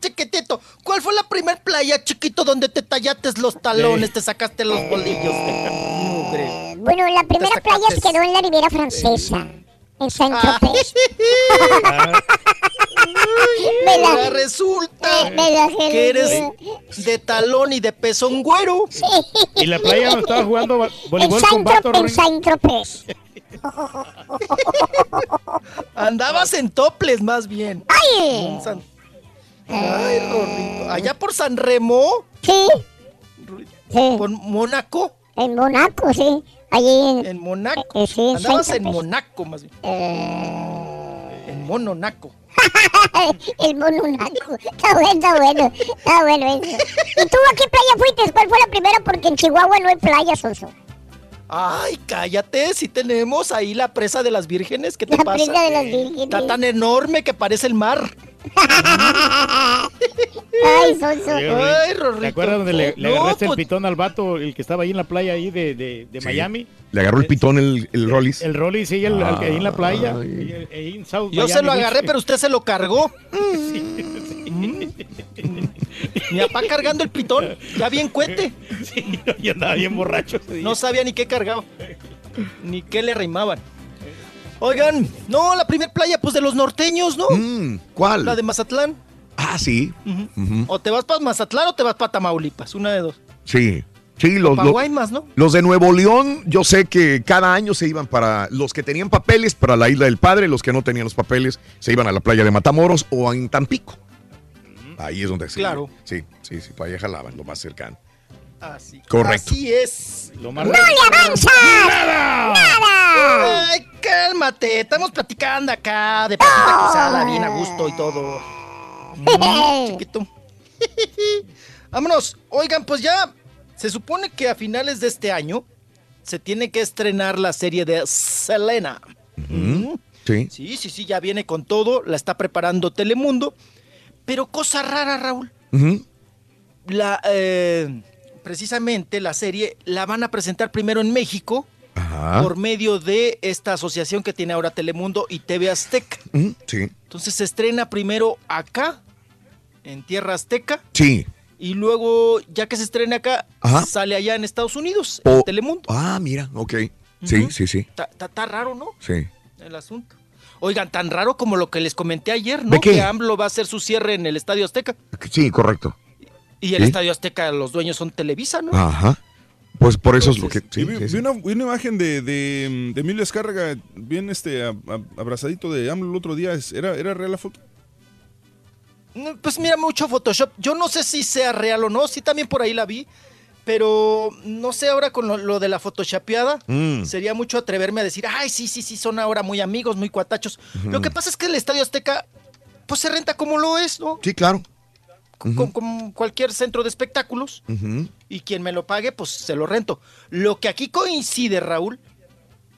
Chiquitito, ¿cuál fue la primer playa, chiquito, donde te tallaste los talones, te sacaste los bolillos mugre? Bueno, la primera playa se quedó en la Riviera Francesa, en Saint-Tropez. Me la- resulta me la que eres de talón y de pezón güero. Y la playa donde estaba jugando va- En voleibol con en Ruiz. Saint-Tropez. Andabas en toples, más bien. ¡Ay! En San- Ay, Rorrito. Allá por San Remo. Sí. Sí. Por Mónaco. En Monaco, sí. Allí en... En Monaco. Eh, sí, en Andabas en Saint-Tropez. Monaco, más bien. Eh, En Mononaco. El mononaco. Está bueno, está bueno. Está bueno eso. ¿Y tú a qué playa fuiste? ¿Cuál fue la primera? Porque en Chihuahua no hay playa, Sonso. Ay, cállate, si tenemos ahí la presa de las vírgenes, ¿qué te La pasa? presa de las vírgenes. Está tan enorme que parece el mar. Ay, Sonso. Oye, Ay, Ruiz, Rorrito. ¿Te acuerdas donde le, le No, agarraste el pues- pitón al vato, el que estaba ahí en la playa ahí de, de, de Sí. Miami? Le agarró el pitón el, el Rollis. El Rolly, sí, el, al que ahí en la playa. Ahí- en South Yo se lo agarré, pero usted se lo cargó. Mi papá cargando el pitón, ya bien cuete. Sí, yo andaba bien borracho ese día. No sabía ni qué cargaba, ni qué le rimaban. Oigan, no, la primer playa, pues de los norteños, ¿no? Mm, ¿Cuál? La de Mazatlán. Ah, sí. O te vas para Mazatlán o te vas para Tamaulipas, una de dos. Sí. Sí, los, los, Guaymas, ¿no? los de Nuevo León, yo sé que cada año se iban para los que tenían papeles para la Isla del Padre, los que no tenían los papeles se iban a la playa de Matamoros o en Tampico. Ahí es donde se Claro. Sí, sí, sí, para allá jalaban, lo más cercano. Así. Correcto. Así es. Lo más ¡No le avanza! ¡Nada! Ay, cálmate. Estamos platicando acá de patita cruzada, bien a gusto y todo. Mm, chiquito. Vámonos. Oigan, pues ya se supone que a finales de este año se tiene que estrenar la serie de Selena. Sí. Sí, sí, sí, ya viene con todo. La está preparando Telemundo. Pero cosa rara, Raúl. La, eh, precisamente la serie la van a presentar primero en México Ajá. por medio de esta asociación que tiene ahora Telemundo y TV Azteca. Sí. Entonces se estrena primero acá, en Tierra Azteca, Sí. y luego, ya que se estrena acá, Ajá. sale allá en Estados Unidos, en Telemundo. Ah, mira, ok. Sí, sí, sí. Está está raro, ¿no? Sí. El asunto. Oigan, tan raro como lo que les comenté ayer, ¿no? ¿De qué? Que AMLO va a hacer su cierre en el Estadio Azteca. Sí, correcto. Y el ¿Sí? Estadio Azteca, los dueños son Televisa, ¿no? Ajá. Pues por eso es lo que. Sí, vi, sí, vi sí. una, vi una imagen de, de, de Emilio Escárraga bien este a- a- abrazadito de AMLO el otro día. Es- ¿Era, era real la foto? Pues mira, mucho Photoshop. Yo no sé si sea real o no, sí también por ahí la vi, pero no sé ahora con lo, lo de la photoshopeada. Mm. Sería mucho atreverme a decir, ay, sí, sí, sí, son ahora muy amigos, muy cuatachos. Lo que pasa es que el Estadio Azteca, pues se renta como lo es, ¿no? Sí, claro. Con, con cualquier centro de espectáculos. Y quien me lo pague, pues se lo rento. Lo que aquí coincide, Raúl,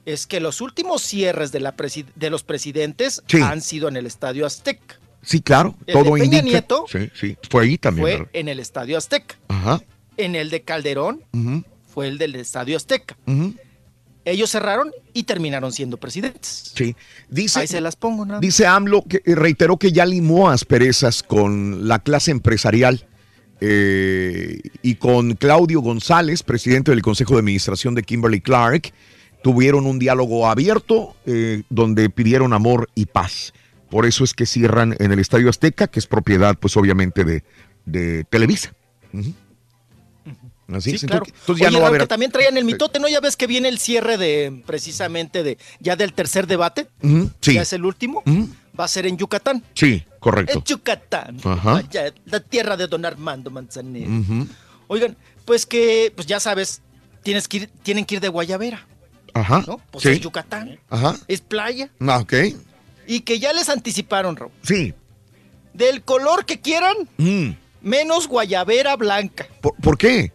es que los últimos cierres de, la presi- de los presidentes Sí. han sido en el Estadio Azteca. Sí, claro. El Todo de Peña indica. Nieto Sí, sí. Fue ahí también. Fue ¿verdad? en el Estadio Azteca. Ajá. En el de Calderón fue el del Estadio Azteca. Ellos cerraron y terminaron siendo presidentes. Sí. Dice, Ahí se las pongo, ¿no? dice AMLO que eh, reiteró que ya limó asperezas con la clase empresarial eh, y con Claudio González, presidente del Consejo de Administración de Kimberly Clark. Tuvieron un diálogo abierto eh, donde pidieron amor y paz. Por eso es que cierran en el Estadio Azteca, que es propiedad, pues obviamente, de, de Televisa. Ujú. Así Sí, es, claro. entonces, entonces ya Oye, no va a Raúl, haber. que también traían el mitote, ¿no? Ya ves que viene el cierre de, precisamente, de ya del tercer debate. Ujú, sí. Ya es el último. Va a ser en Yucatán. Sí, correcto. En Yucatán. Ajá. La tierra de don Armando Manzanero. Ujú. Oigan, pues que, pues ya sabes, tienes que ir, tienen que ir de Guayabera, Ajá. ¿no? Pues sí. es Yucatán, Ajá. es playa. Ah, ok. Y que ya les anticiparon, Raúl. Sí. Del color que quieran, Mm. menos Guayabera blanca. ¿Por, por qué?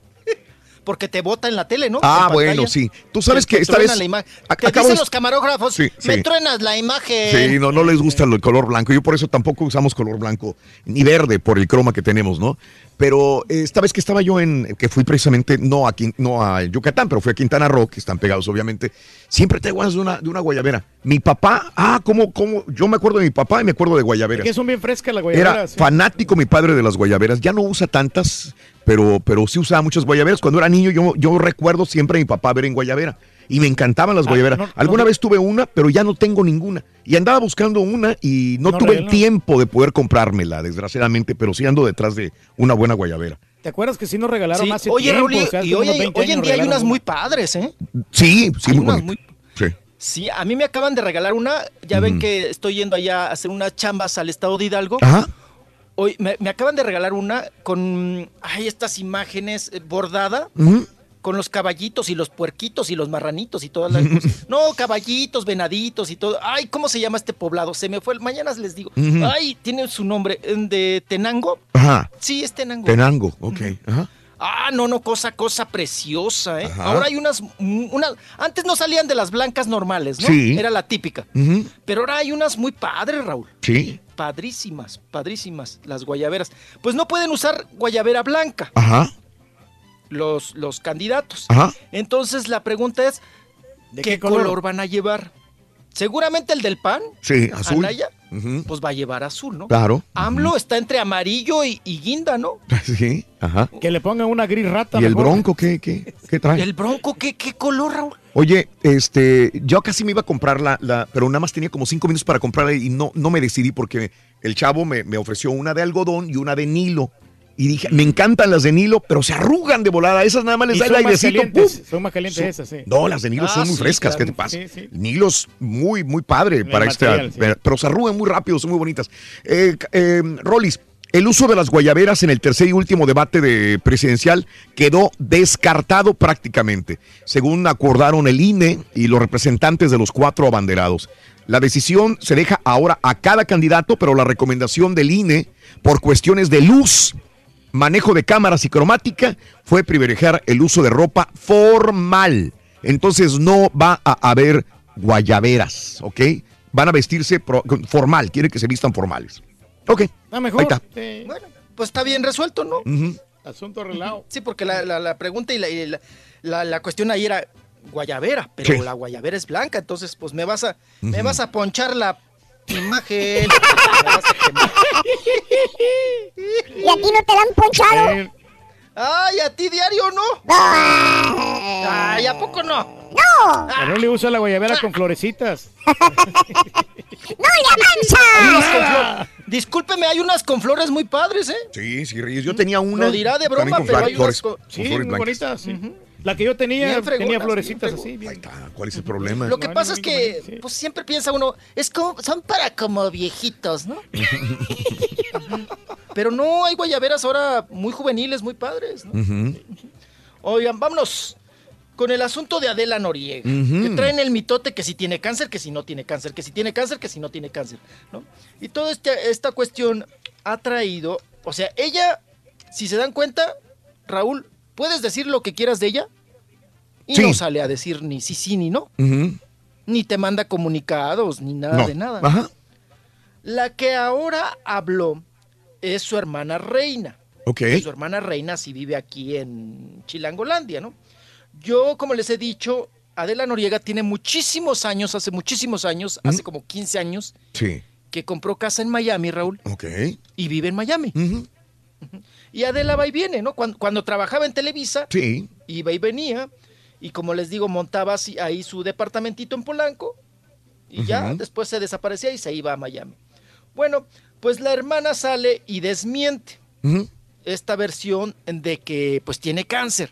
Porque te bota en la tele, ¿no? Ah, En bueno, pantalla. sí. Tú sabes Te- que esta vez- Te dicen los camarógrafos, Sí, me sí. truenas la imagen. Sí, no, no les gusta el color blanco. Yo por eso tampoco usamos color blanco, ni verde por el croma que tenemos, ¿no? Pero eh, esta vez que estaba yo en, que fui precisamente, no a, no a Yucatán, pero fui a Quintana Roo, que están pegados obviamente, siempre te ganas de una, de una guayabera. Mi papá, ah, ¿cómo, cómo? Yo me acuerdo de mi papá y me acuerdo de guayaberas. Que son bien frescas las Era guayaberas. sí. fanático mi padre de las guayaberas. Ya no usa tantas, pero, pero sí usaba muchas guayaberas. Cuando era niño, yo, yo recuerdo siempre a mi papá ver en guayabera. Y me encantaban las Ah, guayaberas. no, Alguna no. vez tuve una, pero ya no tengo ninguna. Y andaba buscando una y no, No, tuve el tiempo de poder comprármela, desgraciadamente, pero sí ando detrás de una buena guayabera. ¿Te acuerdas que sí nos regalaron Sí, hace Oye, tiempo? Raúl, y- o sea, hace y hoy, unos hay- 20 hoy en día hay unas muy padres, ¿eh? Sí, sí, Hay muy unas. Sí. Sí, a mí me acaban de regalar una. Ya ven que estoy yendo allá a hacer unas chambas al estado de Hidalgo. Ajá. Hoy me, me acaban de regalar una con ay, estas imágenes eh, bordada. Con los caballitos y los puerquitos y los marranitos y todas las cosas. No, caballitos, venaditos y todo. Ay, ¿cómo se llama este poblado? Se me fue. el- Mañana les digo. Ay, tiene su nombre. eh, ¿De Tenango? Ajá. Sí, es Tenango. Tenango, ok. Ajá. Ah, no, no, cosa, cosa preciosa, ¿eh? Ajá. Ahora hay unas, mm, unas, antes no salían de las blancas normales, ¿no? Sí. Era la típica. Ujú. Pero ahora hay unas muy padres, Raúl. Sí. Padrísimas, padrísimas, las guayaberas. Pues no pueden usar guayabera blanca, Ajá. Los, los candidatos. Ajá. Entonces la pregunta es, ¿De ¿qué, qué color? color? van a llevar? Seguramente el del PAN, Sí, azul. Anaya, Ujú. pues va a llevar azul, ¿no? Claro. AMLO está entre amarillo y, y guinda, ¿no? Sí, ajá. Que le pongan una gris rata. ¿Y el bronco qué, qué, qué trae? ¿El bronco qué, qué color, Raúl? Oye, este, yo casi me iba a comprar la, la- pero nada más tenía como cinco minutos para comprarla y no, no me decidí porque el chavo me, me ofreció una de algodón y una de Nilo. Y dije, me encantan las de Nilo, pero se arrugan de volada. Esas nada más les Y da el más airecito. son más calientes Son- esas, sí. No, las de Nilo Ah, son muy sí, frescas. claro. ¿Qué te pasa? Sí, sí. Nilo es muy, muy padre para este. material, sí. Pero se arrugan muy rápido, son muy bonitas. Eh, eh, Rolis, el uso de las guayaberas en el tercer y último debate de presidencial quedó descartado prácticamente, según acordaron el INE y los representantes de los cuatro abanderados. La decisión se deja ahora a cada candidato, pero la recomendación del INE por cuestiones de luz, manejo de cámaras y cromática fue privilegiar el uso de ropa formal. Entonces no va a haber guayaberas, ¿ok? Van a vestirse pro- formal, quiere que se vistan formales. Ok. Ah, mejor. Ahí está. Sí. Bueno, pues está bien resuelto, ¿no? Asunto arreglado. Sí, porque la, la- la pregunta y, la, y la- la- la cuestión ahí era guayabera, pero Sí. la guayabera es blanca, entonces pues me vas a, me vas a ponchar la imagen. ¿Y a ti no te la han ponchado? Eh, Ay, a ti diario no. No. Ay, ¿a poco no? ¡No! a Rolly usa la guayabera con florecitas. ¡No le Unas avanza! Discúlpeme, hay unas con flores muy padres, ¿eh? Sí, sí, Reyes. Yo tenía una. Lo dirá de broma, pero hay unas flores, con- con Sí, flores muy bonitas. sí. La que yo tenía tenía florecitas así. bien. ¿Cuál es el problema? Lo que No, pasa no, es que, sí. pues siempre piensa uno, es como, son para como viejitos, ¿no? Pero no, hay guayaberas ahora muy juveniles, muy padres, ¿no? Oigan, vámonos con el asunto de Adela Noriega. Que traen el mitote que si tiene cáncer, que si no tiene cáncer, que si tiene cáncer, que si no tiene cáncer, ¿no? Y toda este- esta cuestión ha traído, o sea, ella, si se dan cuenta, Raúl, puedes decir lo que quieras de ella y Sí. no sale a decir ni sí, sí, ni no. Ni te manda comunicados, ni nada No. de nada. Ajá. La que ahora habló es su hermana Reina. Ok. Su hermana Reina sí vive aquí en Chilangolandia, ¿no? Yo, como les he dicho, Adela Noriega tiene muchísimos años, hace muchísimos años, hace como 15 años, Sí. que compró casa en Miami, Raúl, Ok. y vive en Miami. Ujú. Y Adela va y viene, ¿no? Cuando, cuando trabajaba en Televisa, Sí. iba y venía, y como les digo, montaba así- ahí su departamentito en Polanco, y ya después se desaparecía y se iba a Miami. Bueno, pues la hermana sale y desmiente esta versión de que pues tiene cáncer.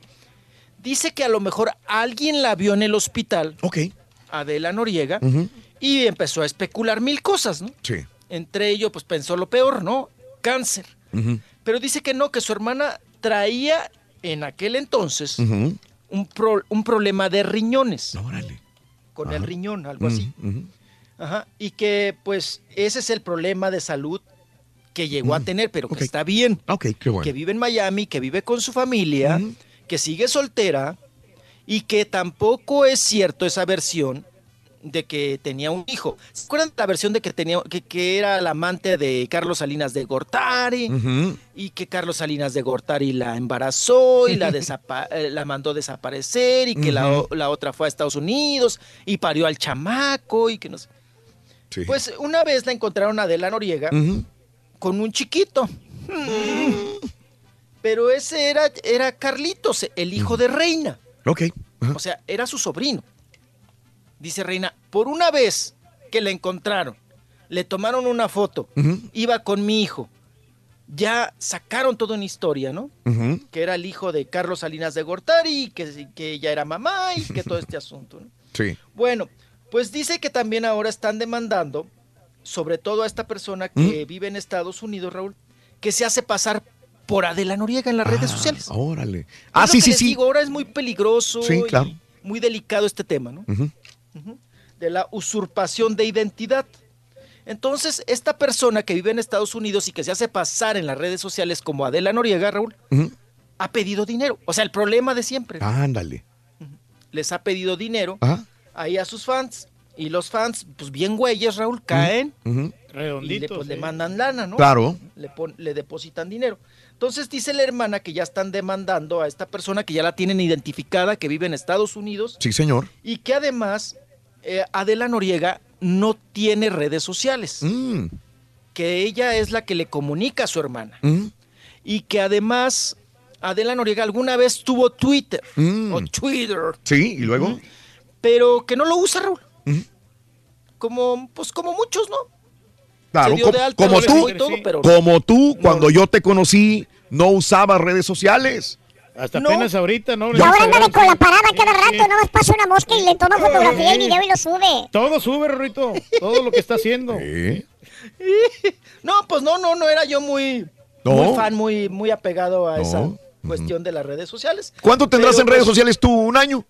Dice que a lo mejor alguien la vio en el hospital, Ok. Adela Noriega, y empezó a especular mil cosas, ¿no? Sí. Entre ello, pues pensó lo peor, ¿no? Cáncer. Pero dice que no, que su hermana traía en aquel entonces un, pro- un problema de riñones. Órale. Con el riñón, algo así. Ajá. Y que pues ese es el problema de salud que llegó a Mm, tener, pero que está bien. Ok, qué bueno. Que vive en Miami, que vive con su familia, que sigue soltera y que tampoco es cierto esa versión de que tenía un hijo. ¿Se acuerdan de la versión de que tenía que, que era la amante de Carlos Salinas de Gortari? Y que Carlos Salinas de Gortari la embarazó y la, eh, la mandó desaparecer y que la, la otra fue a Estados Unidos y parió al chamaco y que no sé. Sí. Pues una vez la encontraron a Adela Noriega con un chiquito. Pero ese era, era Carlitos, el hijo de Reina. Ok. O sea, era su sobrino. Dice Reina, por una vez que la encontraron, le tomaron una foto, iba con mi hijo. Ya sacaron toda una historia, ¿no? Que era el hijo de Carlos Salinas de Gortari, que, que ella era mamá y que todo este asunto, ¿no? Sí. Bueno, pues dice que también ahora están demandando, sobre todo a esta persona que vive en Estados Unidos, Raúl, que se hace pasar por Adela Noriega en las redes sociales. Órale. Es Ah, lo sí, que sí, les sí. digo, ahora es muy peligroso Sí, y claro. muy delicado este tema, ¿no? De la usurpación de identidad. Entonces, esta persona que vive en Estados Unidos y que se hace pasar en las redes sociales como Adela Noriega, Raúl, ha pedido dinero. O sea, el problema de siempre. Ándale. Les ha pedido dinero ahí a sus fans. Y los fans, pues bien güeyes, Raúl, caen y le, pues, le eh. mandan lana, ¿no? Claro. Le, pon- le depositan dinero. Entonces dice la hermana que ya están demandando a esta persona que ya la tienen identificada, que vive en Estados Unidos Sí, señor. y que además eh, Adela Noriega no tiene redes sociales, Mm. que ella es la que le comunica a su hermana Mm. y que además Adela Noriega alguna vez tuvo Twitter Mm. o Twitter, Sí, y luego. pero que no lo usa Raúl. Como, pues como muchos, ¿no? Claro, Se dio de alta, como tú, todo, pero como tú, cuando yo te conocí, no usabas redes sociales. Hasta No. apenas ahorita, ¿no? Y ahora anda de con la parada cada rato, sí. nada más pasa una mosca y le toma fotografía y video y lo sube. Todo sube, Rorrito. Todo lo que está haciendo. ¿Eh? No, pues no, no, no era yo muy, No. muy fan, muy, muy apegado a No. esa cuestión de las redes sociales. ¿Cuánto tendrás Pero, en redes pues, sociales tú? ¿Un año?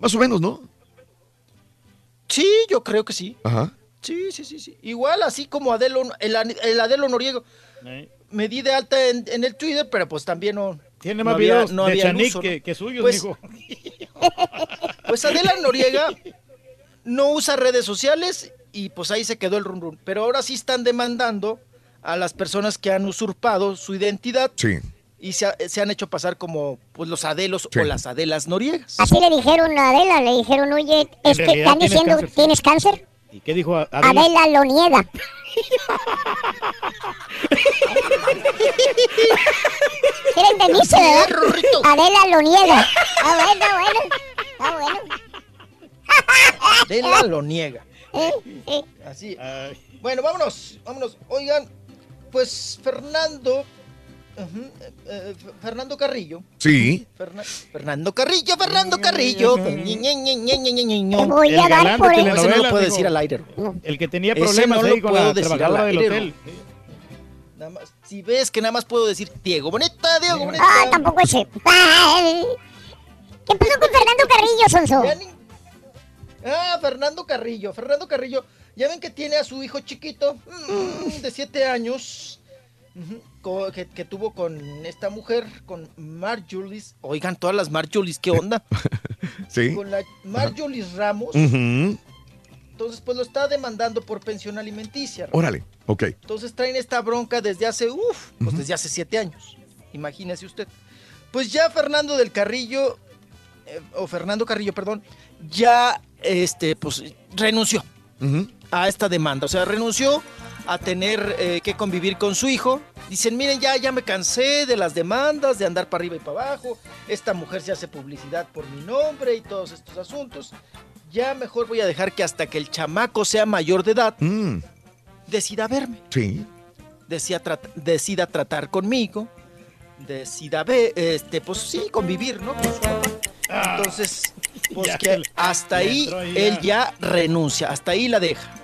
Más o menos, ¿no? Sí, yo creo que sí. Ajá. Sí, sí, sí, sí. Igual así como Adelo, el, el Adelo Noriego. Eh. Me di de alta en, en el Twitter, pero pues también no. Tiene no más había- videos no de había Chanik uso, ¿no? que, que suyos, Pues- mijo. Pues Adela Noriega no usa redes sociales y pues ahí se quedó el run run. Pero ahora sí están demandando a las personas que han usurpado su identidad Sí. y se, ha- se han hecho pasar como pues los Adelos Sí. o las Adelas Noriegas. Así le dijeron a Adela, le dijeron, oye, es que están diciendo, cáncer, sí. ¿tienes cáncer? ¿Y qué dijo Adela? Adela lo niega. ¿Sí la entendiste, verdad? Adela lo niega. Ah, bueno, bueno. Ah, bueno. Adela lo niega. Eh, eh. Así. Ay, Bueno, vámonos, vámonos. Oigan, pues Fernando, eh, eh, Fernando Carrillo. Sí. Ferna- Fernando Carrillo, Fernando Carrillo. Te voy El a dar por el... No, ese no lo puedo decir al aire. El que tenía problemas no lo ahí con puedo la decir al trabajadora del hotel. Nada más, si ves que nada más puedo decir Diego Boneta, Diego Boneta. Ah, tampoco ese. ¿Qué pasó con Fernando Carrillo, Sonso? Ni- Ah, Fernando Carrillo. Fernando Carrillo, ya ven que tiene a su hijo chiquito mm, de siete años. Que, que tuvo con esta mujer, con Marjulis. Oigan, todas las Marjulis, ¿qué onda? Sí. Con la Marjulis Ramos. Entonces, pues lo está demandando por pensión alimenticia. Órale. Ok. Entonces traen esta bronca desde hace, uff, pues desde hace siete años. Imagínese usted. Pues ya Fernando del Carrillo, eh, o Fernando Carrillo, perdón, ya este, pues renunció a esta demanda. O sea, renunció a tener eh, que convivir con su hijo. Dicen, miren, ya, ya me cansé de las demandas, de andar para arriba y para abajo. Esta mujer se hace publicidad por mi nombre y todos estos asuntos. Ya mejor voy a dejar que hasta que el chamaco sea mayor de edad, Mm. decida verme, Sí. decida, decida tratar conmigo, decida ver, este, pues sí, convivir, ¿no? Con su papá. Entonces, pues Ya que hasta ahí él ya renuncia, hasta ahí la deja.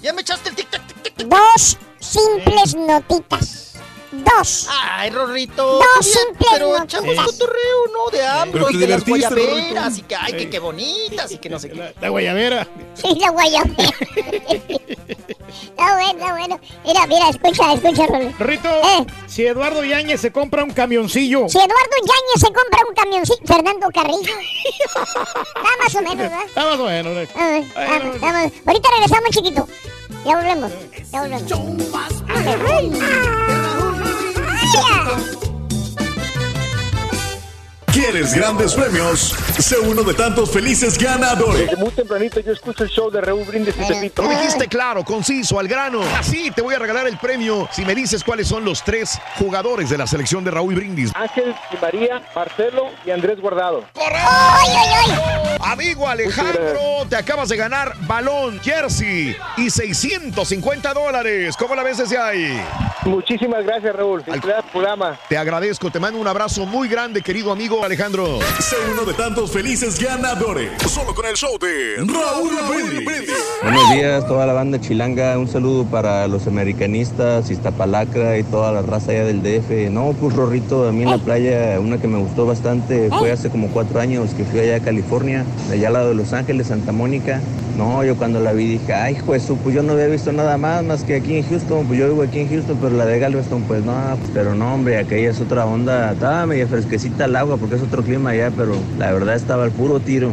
Ya me echaste. Dos simples notitas. Dos. Ay, Rorrito. Dos simples Pero echamos notitas. cotorreo, ¿no? De Pero ambos, te de las guayaberas, Rorrito. y que, ay, que qué bonitas, y que no sé qué. La guayabera. Sí, la guayabera. Está bueno, está bueno. Mira, mira, escucha, escucha, Rolo. Rito, Eh. si Eduardo Yáñez se compra un camioncillo. Si Eduardo Yáñez se compra un camioncito, Fernando Carrillo. Está más o menos, ¿verdad? Está más o menos. ¿no? Vamos. Ahorita regresamos, chiquito. Ya volvemos. Ya volvemos. Ah, ¿Quieres grandes premios? Sé uno de tantos felices ganadores. Desde muy tempranito yo escucho el show de Raúl Brindis y Pepito. Lo dijiste claro, conciso, al grano. Así te voy a regalar el premio si me dices cuáles son los tres jugadores de la selección de Raúl Brindis. Ángel y María, Marcelo y Andrés Guardado. Amigo Alejandro, te acabas de ganar balón, jersey y 650 dólares. ¿Cómo la ves desde ahí? Muchísimas gracias, Raúl. Al programa. Te agradezco, te mando un abrazo muy grande, querido amigo Alejandro. Sé uno de tantos felices ganadores. Solo con el show de Raúl Brindis. Buenos días, toda la banda chilanga. Un saludo para los americanistas, Iztapalacra y toda la raza allá del DF. No, pues Rorrito, a mí en la playa, una que me gustó bastante fue hace como cuatro años que fui allá a California, allá al lado de Los Ángeles, Santa Mónica. No, yo cuando la vi dije, ay, pues pues yo no había visto nada más más que aquí en Houston. Pues yo vivo aquí en Houston, pero la de Galveston, pues no, pero no, hombre, aquella es otra onda. Estaba media fresquecita el agua porque es otro clima allá, pero la verdad estaba al puro tiro.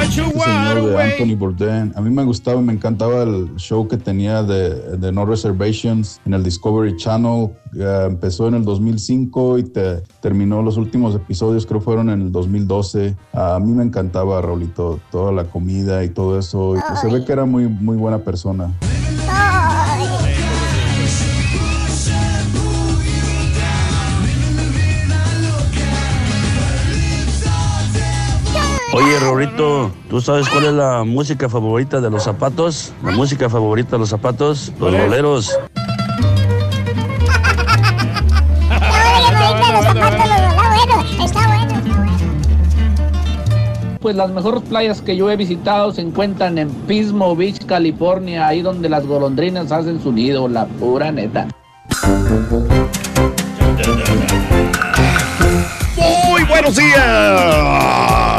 Señor de. Anthony Bourdain. A mí me gustaba y me encantaba el show que tenía de, de No Reservations en el Discovery Channel. Eh, empezó en el 2005 y te, terminó los últimos episodios, creo fueron en el 2012. a mí me encantaba, Raulito, toda la comida y todo eso. Y pues se ve que era muy, muy buena persona. Oye, Rorito, ¿tú sabes cuál es la música favorita de los zapatos? La música favorita de los zapatos, los boleros. Está bueno. Pues las mejores playas que yo he visitado se encuentran en Pismo Beach, California, ahí donde las golondrinas hacen su nido, la pura neta. Muy buenos días.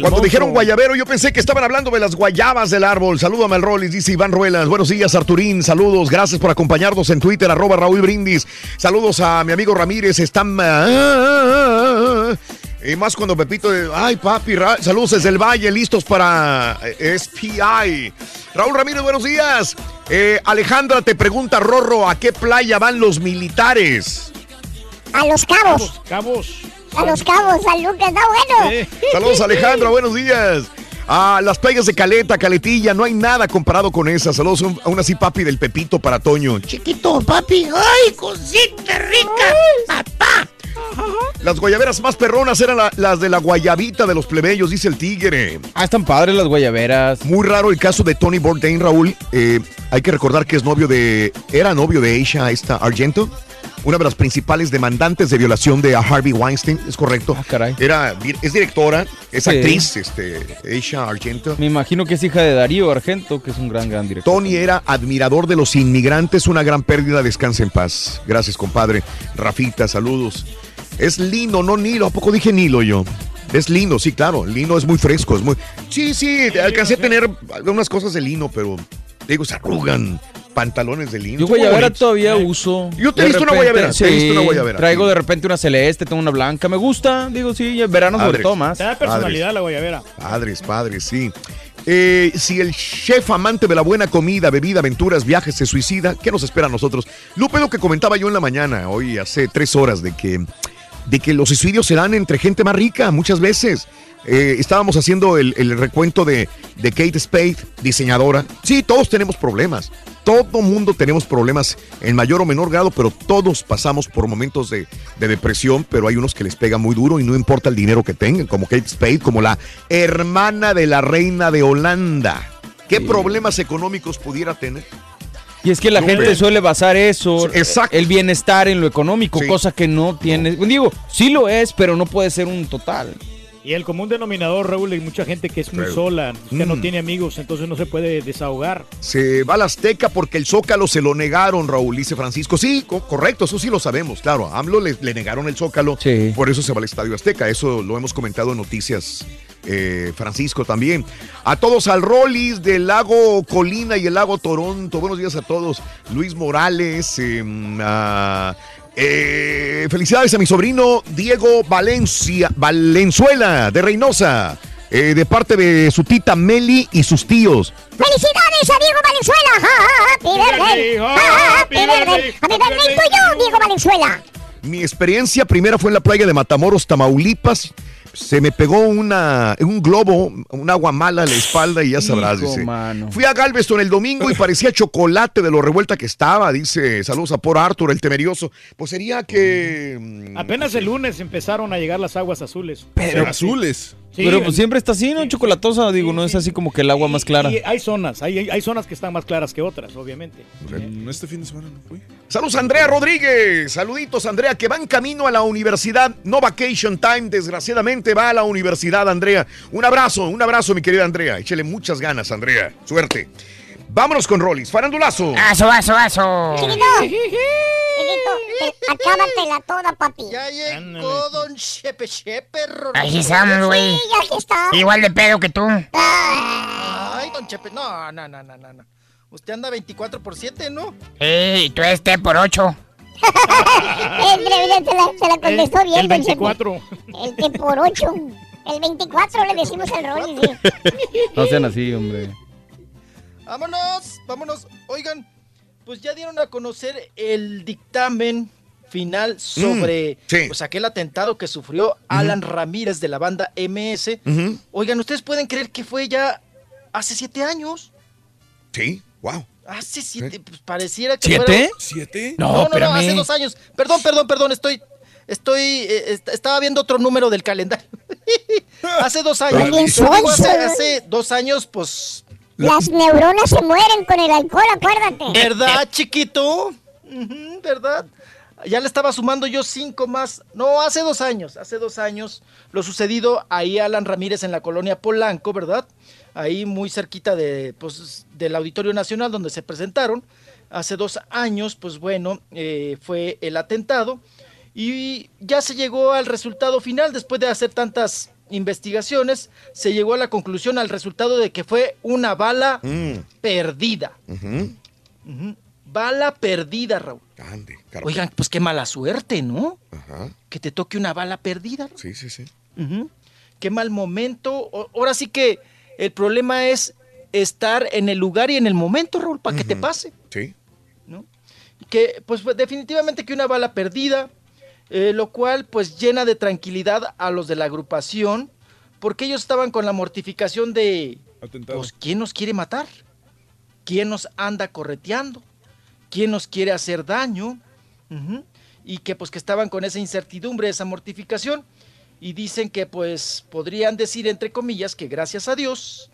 Cuando dijeron guayabero, yo pensé que estaban hablando de las guayabas del árbol. Salúdame al Rollis, dice Iván Ruelas. Buenos días, Arturín. Saludos. Gracias por acompañarnos en Twitter, arroba Raúl Brindis. Saludos a mi amigo Ramírez. Están. Y más cuando Pepito. Ay, papi. Ra- Saludos desde el Valle, listos para eh, SPI. Raúl Ramírez, buenos días. Eh, Alejandra te pregunta, Rorro, ¿a qué playa van los militares? A los cabos. Cabos. A los cabos, San Lucas. Está bueno. Saludos Alejandro, buenos días. A las playas de Caleta, Caletilla, no hay nada comparado con esas. Saludos aún- aún así, papi, del Pepito para Toño. Chiquito, papi. ¡Ay, cosita rica! ¡Papá! Las guayaberas más perronas eran la- las de la guayabita de los plebeyos, dice el tigre. Ah, están padres las guayaberas. Muy raro el caso de Tony Bourdain, Raúl. Eh, hay que recordar que es novio de. Era novio de Aisha esta Argento. Una de las principales demandantes de violación de Harvey Weinstein, es correcto. Era, es directora, es Sí. actriz, este, Aisha Argento. Me imagino que es hija de Darío Argento, que es un gran, gran director. Tony era admirador de los inmigrantes, una gran pérdida, descansa en paz. Gracias, compadre. Rafita, saludos. Es Lino, no Nilo. ¿A poco dije Nilo yo? Es lino, sí, claro. Lino es muy fresco, es muy. Sí, sí, alcancé a tener algunas cosas de lino, pero digo, se arrugan pantalones de lino. Yo guayabera todavía uso. Yo te he visto una guayabera, te he visto una guayabera. Traigo de repente una celeste, tengo una blanca. Me gusta, digo, sí, en verano sobre todo más. Te da personalidad la guayabera. Padres, padres, sí. Eh, si el chef amante de la buena comida, bebida, aventuras, viajes se suicida, ¿qué nos espera a nosotros? Lupe, lo que comentaba yo en la mañana, hoy hace tres horas, de que, de que los suicidios se dan entre gente más rica muchas veces. Eh, estábamos haciendo el, el recuento de, de Kate Spade, diseñadora. Sí, todos tenemos problemas. todo mundo tenemos problemas en mayor o menor grado, pero todos pasamos por momentos de, de depresión, pero hay unos que les pega muy duro y no importa el dinero que tengan, como Kate Spade, como la hermana de la reina de Holanda. ¿Qué problemas económicos pudiera tener? Y es que la No, gente suele basar eso, Exacto. el bienestar en lo económico, Sí. cosa que no tiene. Digo, sí lo es, pero no puede ser un total. Y el común denominador, Raúl, hay mucha gente que es muy Sí. sola, que no Mm. tiene amigos, entonces no se puede desahogar. Se va a la Azteca porque el Zócalo se lo negaron, Raúl, dice Francisco. Sí, co- correcto, eso sí lo sabemos, claro. A AMLO le, le negaron el Zócalo, por eso se va al Estadio Azteca. Eso lo hemos comentado en noticias, eh, Francisco también. A todos al Rollis del lago Colina y el lago Toronto. Buenos días a todos. Luis Morales, eh, a- eh, felicidades a mi sobrino Diego Valencia, Valenzuela de Reynosa, eh, de parte de su tita Meli y sus tíos. ¡Felicidades a Diego Valenzuela! ¡Ja, ¡Happy birthday! ¡Ja, ¡Happy birthday! ¡Happy birthday to you, Diego Valenzuela! Mi experiencia primera fue en la playa de Matamoros, Tamaulipas. Se me pegó una, un globo, un agua mala a la espalda y ya sabrás, Hijo, dice. mano. Fui a Galveston el domingo y parecía chocolate de lo revuelta que estaba, dice. Saludos a por Arthur, el temerioso. Pues sería que... mm, Apenas el lunes empezaron a llegar las aguas azules. Pero- azules. Sí, pero pues siempre está así, ¿no? Chocolatosa, digo, no es así como que el agua más clara. Y hay zonas, hay, hay- zonas que están más claras que otras, obviamente. Este fin de semana no fui. Saludos a Andrea Rodríguez. Saluditos, Andrea, que va en camino a la universidad. No vacation time, desgraciadamente va a la universidad, Andrea. Un abrazo, un abrazo, mi querida Andrea. Échele muchas ganas, Andrea. Suerte. Vámonos con Rollis. Farandulazo. ¡Aso, aso, aso! Chiquito, chiquito, te- acábatela toda, papi. Ya llegó Don Chepe Chepe. Aquí estamos, güey. Sí, aquí está. Igual de pedo que tú. Ay, Don Chepe, no, no, no, no, no. no. Usted anda 24 por 7, ¿no? Ey, tú eres T por 8. El breve se la, se la contestó bien, el don Chepe. 24. El que por 8. El 24 le decimos al Rolly, sí. No sean así, hombre. Vámonos, vámonos. Oigan, pues ya dieron a conocer el dictamen final sobre Mm, sí. pues, aquel atentado que sufrió Alan Ramírez de la banda MS. Oigan, ¿ustedes pueden creer que fue ya hace siete años? Sí, wow. Hace siete, pues pareciera que ¿Siete? fuera- ¿Siete? No, No, no, no, hace dos años. Perdón, perdón, perdón, estoy, estoy, eh, est- estaba viendo otro número del calendario. hace dos años. Hace dos años, pues, Las neuronas se mueren con el alcohol, acuérdate. ¿verdad, chiquito? ¿Verdad? Ya le estaba sumando yo cinco más. No, hace dos años, hace dos años, lo sucedido ahí Alan Ramírez en la colonia Polanco, ¿verdad? Ahí muy cerquita de, pues, del Auditorio Nacional donde se presentaron. Hace dos años, pues bueno, eh, fue el atentado. Y ya se llegó al resultado final después de hacer tantas investigaciones. Se llegó a la conclusión, al resultado de que fue una bala Mm, perdida. Bala perdida, Raúl. Ande. Oigan, pues qué mala suerte, ¿no? Ajá. Que te toque una bala perdida. Sí, sí, sí. Ujú. Qué mal momento. O- ahora sí que el problema es estar en el lugar y en el momento, Raúl, para que te pase. Sí. Que, pues definitivamente que una bala perdida, eh, lo cual pues llena de tranquilidad a los de la agrupación, porque ellos estaban con la mortificación de, Atentado. pues, ¿quién nos quiere matar? ¿Quién nos anda correteando? ¿Quién nos quiere hacer daño? Y que pues que estaban con esa incertidumbre, esa mortificación, y dicen que pues podrían decir entre comillas que gracias a Dios,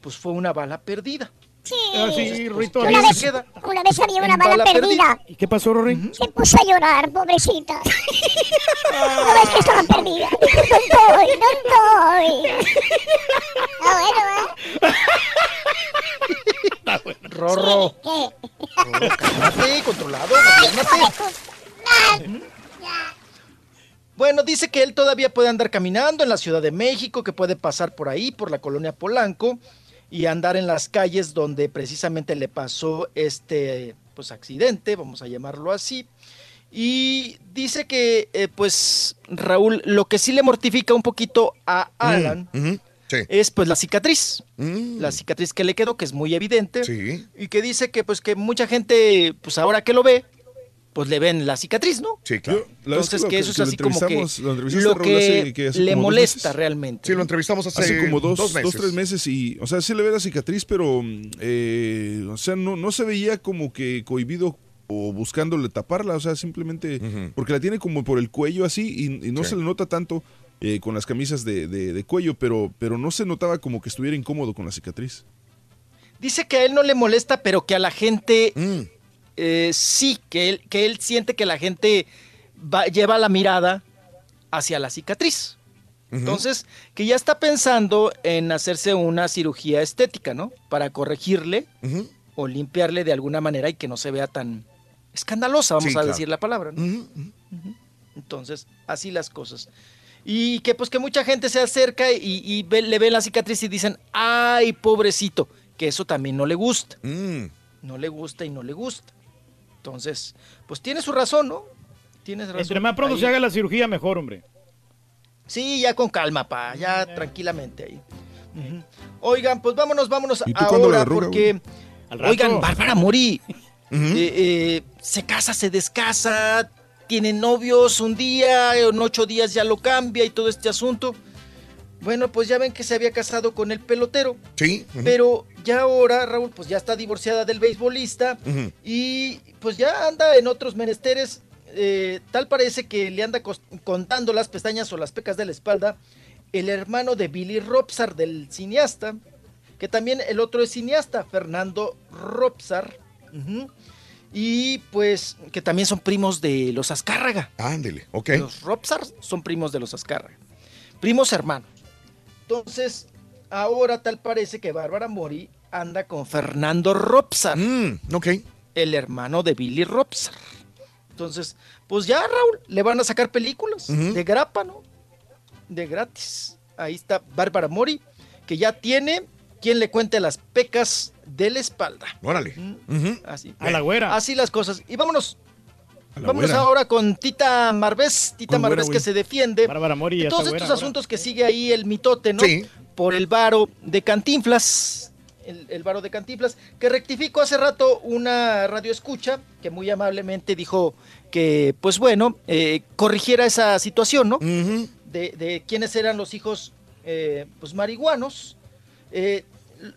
pues fue una bala perdida. Sí. Ah, sí, Rito. Una Una vez, queda. una vez había una bala, bala perdida. perdida. ¿Y qué pasó, Rory? Se puso a llorar, pobrecita. No ves que estaba perdida. No estoy, no estoy. Ah, bueno, ¿eh? Rorro, ¿Qué? Rorro, cálmate, controlado, gobiérnate. Bueno, dice que él todavía puede andar caminando en la Ciudad de México, que puede pasar por ahí, por la colonia Polanco, y andar en las calles donde precisamente le pasó este pues accidente, vamos a llamarlo así. Y dice que, eh, pues, Raúl, lo que sí le mortifica un poquito a Alan Mm. Sí. es pues la cicatriz. Mm, La cicatriz que le quedó, que es muy evidente. Sí. Y que dice que, pues, que mucha gente, pues ahora que lo ve, pues le ven la cicatriz, ¿no? Sí, claro. Entonces, que eso es lo así como que lo entrevistaste, lo Raúl, que hace- que hace le molesta realmente. Sí, lo entrevistamos hace, Hace como dos, dos tres meses y, o sea, sí le ve la cicatriz, pero, eh, o sea, no, no se veía como que cohibido o buscándole taparla, o sea, simplemente porque la tiene como por el cuello así y, y no Sí. se le nota tanto eh, con las camisas de, de- de cuello, pero, pero no se notaba como que estuviera incómodo con la cicatriz. Dice que a él no le molesta, pero que a la gente Mm. Eh, sí, que él, que él siente que la gente va- lleva la mirada hacia la cicatriz. Entonces, que ya está pensando en hacerse una cirugía estética, ¿no? Para corregirle o limpiarle de alguna manera y que no se vea tan escandalosa, vamos Sí, a claro. decir la palabra, ¿no? Entonces, así las cosas. Y que pues que mucha gente se acerca y, y ve- le ve la cicatriz y dicen, ay, pobrecito, que eso también no le gusta. Mm. No le gusta y no le gusta. Entonces, pues tiene su razón, ¿no? Tienes razón. Entre más pronto Ahí. se haga la cirugía, mejor, hombre. Sí, ya con calma, pa, ya tranquilamente ahí. Oigan, pues vámonos, vámonos ¿Y tú cuándo la ahora arruga, porque, Al rato. oigan, Bárbara Mori eh, eh, se casa, se descasa, tiene novios un día, en ocho días ya lo cambia y todo este asunto. Bueno, pues ya ven que se había casado con el pelotero, Sí. pero ya ahora, Raúl, pues ya está divorciada del beisbolista y pues ya anda en otros menesteres. eh, tal parece que le anda contando las pestañas o las pecas de la espalda el hermano de Billy Robsar, del cineasta, que también el otro es cineasta, Fernando Robsar. Y pues que también son primos de los Azcárraga. Ándele, ok. Los Robsar son primos de los Azcárraga. Primos hermanos. Entonces, ahora tal parece que Bárbara Mori anda con Fernando Robsar. Mm, ok. El hermano de Billy Robsar. Entonces, pues ya, Raúl, le van a sacar películas de grapa, ¿no? De gratis. Ahí está Bárbara Mori, que ya tiene quien le cuente las pecas de la espalda. Órale. Mm. Así. A la güera. Así las cosas. Y vámonos. Vámonos güera. ahora con Tita Marvés. Tita ¿Cuál güera, Marvés güey? que se defiende. Bárbara Mori de todos estos asuntos que sigue ahí el mitote, ¿no? Sí. Por el varo de Cantinflas. El, el varo de Cantinflas, que rectificó hace rato una radio escucha que muy amablemente dijo que, pues bueno, eh, corrigiera esa situación, ¿no? De, de quiénes eran los hijos eh, pues marihuanos. Eh,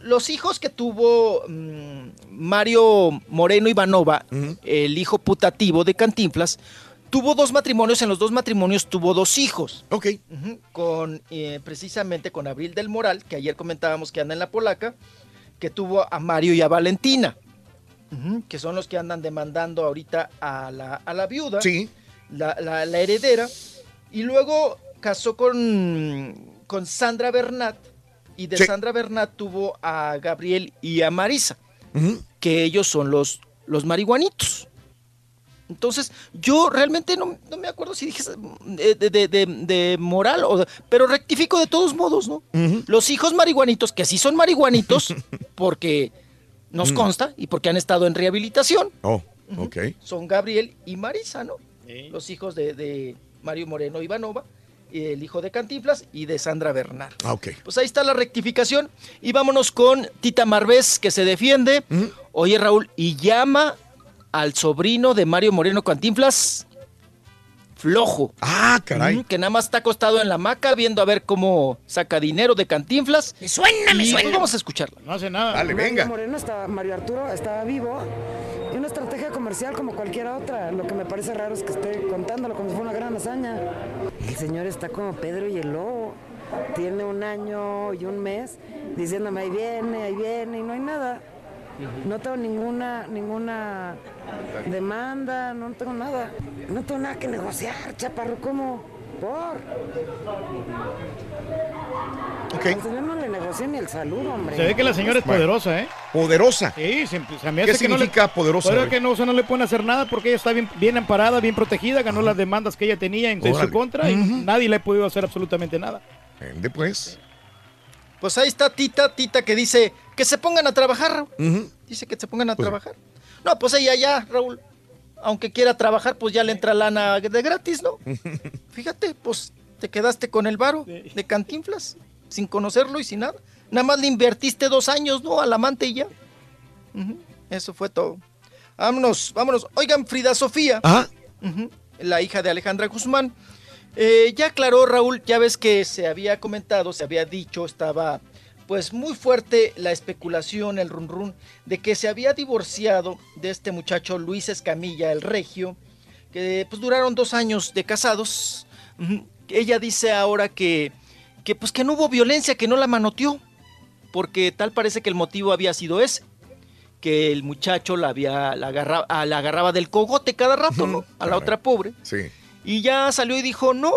los hijos que tuvo mm, Mario Moreno Ivanova, el hijo putativo de Cantinflas, tuvo dos matrimonios, en los dos matrimonios tuvo dos hijos. Ok. Con eh, precisamente con Abril del Moral, que ayer comentábamos que anda en la polaca, que tuvo a Mario y a Valentina, que son los que andan demandando ahorita a la, a la viuda Sí. la, la- la heredera, y luego casó con, con Sandra Bernat, y de Sí. Sandra Bernat tuvo a Gabriel y a Marisa, que ellos son los, los marihuanitos. Entonces, yo realmente no, no me acuerdo si dije de, de- de- moral, o, pero rectifico de todos modos, ¿no? Los hijos marihuanitos, que sí son marihuanitos, porque nos Mm. consta y porque han estado en rehabilitación, Oh, ok. son Gabriel y Marisa, ¿no? Los hijos de, de Mario Moreno Ivanova, el hijo de Cantinflas y de Sandra Bernard. Ah, ok. Pues ahí está la rectificación. Y vámonos con Tita Marvés, que se defiende. Oye, Raúl, y llama al sobrino de Mario Moreno Cantinflas flojo. Ah, caray. Que nada más está acostado en la hamaca viendo a ver cómo saca dinero de Cantinflas. Me suena, me Y suena. vamos a escucharla. No hace nada. Dale, Mario venga. Moreno estaba, Mario Arturo estaba vivo y una estrategia comercial como cualquier otra. Lo que me parece raro es que esté contándolo como si fuera una gran hazaña. El señor está como Pedro y el lobo. Tiene un año y un mes diciéndome ahí viene, ahí viene y no hay nada. No tengo ninguna, ninguna demanda, no tengo nada. No tengo nada que negociar, chaparro, ¿cómo? ¿Por? Ok. Al señor no le negocié ni el saludo, hombre. Se ve que la señora es poderosa, ¿eh? Poderosa. Sí, se, se me ¿Qué hace que no le, significa poderosa? Pero que no, o sea, no le pueden hacer nada porque ella está bien, bien amparada, bien protegida, ganó las demandas que ella tenía en, su contra y nadie le ha podido hacer absolutamente nada. Vende, pues. Pues ahí está Tita, Tita que dice que se pongan a trabajar, Raúl. Dice que se pongan a Pues sí. trabajar. No, pues ella ya, Raúl. Aunque quiera trabajar, pues ya le entra lana de gratis, ¿no? Fíjate, pues te quedaste con el varo de Cantinflas, sin conocerlo y sin nada. Nada más le invertiste dos años, ¿no? Al amante y ya. Eso fue todo. Vámonos, vámonos. Oigan, Frida Sofía, la hija de Alejandra Guzmán, eh, ya aclaró Raúl, ya ves que se había comentado, se había dicho, estaba pues muy fuerte la especulación, el run run, de que se había divorciado de este muchacho Luis Escamilla, el regio, que pues duraron dos años de casados. Ella dice ahora que, que pues que no hubo violencia, que no la manoteó, porque tal parece que el motivo había sido ese, que el muchacho la había, la agarraba, ah, la agarraba del cogote cada rato, ¿no? A la otra pobre. Sí. Y ya salió y dijo, no,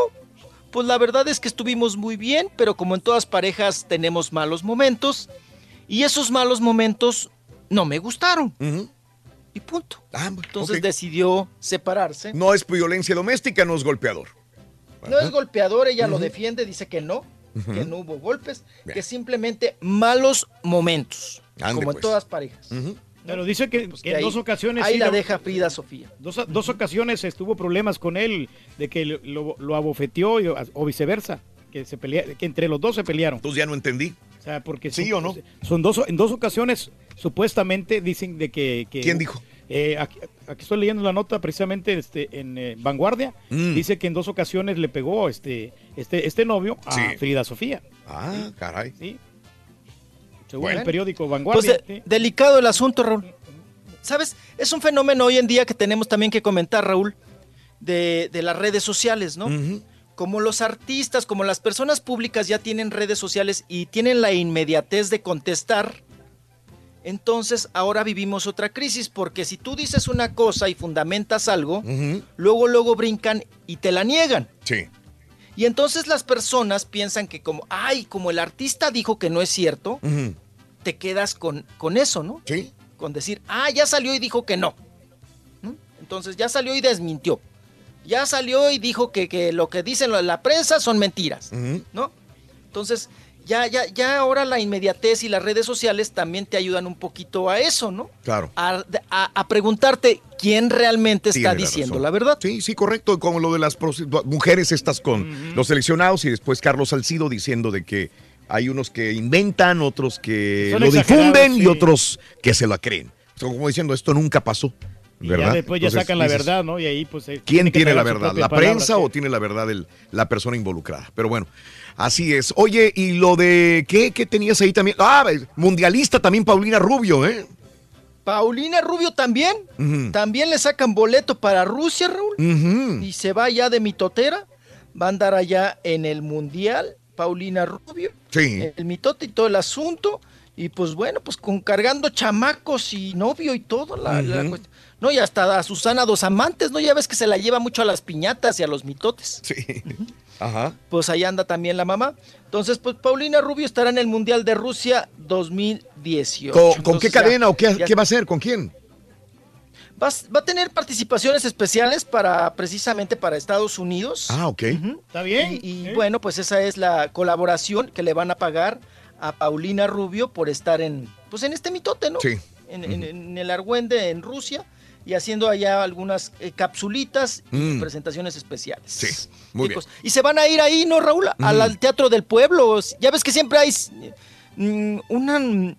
pues la verdad es que estuvimos muy bien, pero como en todas parejas tenemos malos momentos, y esos malos momentos no me gustaron. Y punto. Entonces ok. decidió separarse. No es violencia doméstica, no es golpeador. No es golpeador, ella lo defiende, dice que no, que no hubo golpes, Bien. que simplemente malos momentos, Ande, como en pues. todas parejas. Pero dice que, Pues que en ahí- dos ocasiones. ahí sí la lo- deja Frida Sofía. Dos, dos ocasiones estuvo problemas con él, de que lo, abofeteó y- o viceversa, que, se pelea, que entre los dos se pelearon. Entonces ya no entendí. O sea, porque ¿Sí son, o no? Son dos, en dos ocasiones, supuestamente dicen de que. que- ¿Quién dijo? Eh, aquí, aquí estoy leyendo la nota precisamente este, en eh, Vanguardia. Mm. Dice que en dos ocasiones le pegó este, este, este novio a Sí. Frida Sofía. Ah, caray. Sí. Según Bueno. el periódico Pues Vanguardia. de- delicado el asunto, Raúl. ¿Sabes? Es un fenómeno hoy en día que tenemos también que comentar, Raúl, de, de las redes sociales, ¿no? Como los artistas, como las personas públicas ya tienen redes sociales y tienen la inmediatez de contestar, entonces ahora vivimos otra crisis, porque si tú dices una cosa y fundamentas algo, luego, luego brincan y te la niegan. Sí. Y entonces las personas piensan que como, ay, como el artista dijo que no es cierto, Ujú. Te quedas con, con eso, ¿no? Sí. Con decir, ah, ya salió y dijo que no. ¿no? Entonces ya salió y desmintió. Ya salió y dijo que, que lo que dicen la- prensa son mentiras, ¿no? Entonces, ya, ya, ya ahora la inmediatez y las redes sociales también te ayudan un poquito a eso, ¿no? Claro. A, a- a preguntarte quién realmente está Tiene diciendo la verdad. Sí, sí, correcto. Como lo de las mujeres estas con los seleccionados y después Carlos Salcido diciendo de que hay unos que inventan, otros que Son lo difunden y otros que se lo creen. Como diciendo, esto nunca pasó. Y ¿verdad? ya después ya Entonces, sacan la dices, verdad, ¿no? Y ahí pues... eh, ¿Quién tiene la verdad? ¿La palabra, prensa sí. o tiene la verdad el- la persona involucrada? Pero bueno, así es. Oye, y lo de ¿qué, qué tenías ahí también? Ah, mundialista también Paulina Rubio, ¿eh? Paulina Rubio también. También le sacan boleto para Rusia, Raúl. Y se va ya de mitotera. Va a andar allá en el Mundial. Paulina Rubio. Sí. El mitote y todo el asunto. Y pues bueno, pues con cargando chamacos y novio y todo. La, cuestión. No, y hasta a Susana dos amantes, ¿no? Ya ves que se la lleva mucho a las piñatas y a los mitotes. Sí. Ajá. Pues ahí anda también la mamá. Entonces, pues Paulina Rubio estará en el Mundial de Rusia 2018. ¿Con, con Entonces, qué ya- cadena o qué, ya qué va a hacer? ¿Con quién? Va, va a tener participaciones especiales para precisamente para Estados Unidos. Ah, ok. Está bien. Y, y bueno, pues esa es la colaboración que le van a pagar a Paulina Rubio por estar en, pues en este mitote, ¿no? Sí. En, en- en el Argüende, en Rusia, y haciendo allá algunas eh, capsulitas y Mm. presentaciones especiales. Sí, muy bien. Chicos. Y se van a ir ahí, ¿no, Raúl? Al, al Teatro del Pueblo. Ya ves que siempre hay mm, una mm,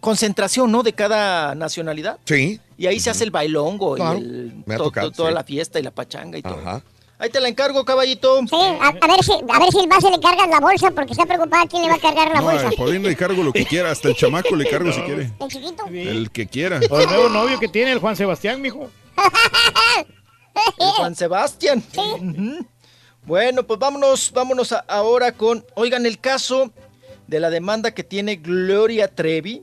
concentración, ¿no? De cada nacionalidad. Sí. Y ahí se hace el bailongo Claro. y el- Me ha to- tocado, to- toda sí. la fiesta y la pachanga y todo. Ajá. Ahí te la encargo, caballito. Sí, a, a ver si, a ver si el base le cargas la bolsa porque está preocupada quién le va a cargar la No, bolsa. a Paulina le cargo lo que quiera, hasta el chamaco le cargo si quiere. El chiquito. El que quiera. O el nuevo novio que tiene el Juan Sebastián, mijo. El Juan Sebastián. Ujú. Bueno, pues vámonos, vámonos a- ahora con, oigan, el caso de la demanda que tiene Gloria Trevi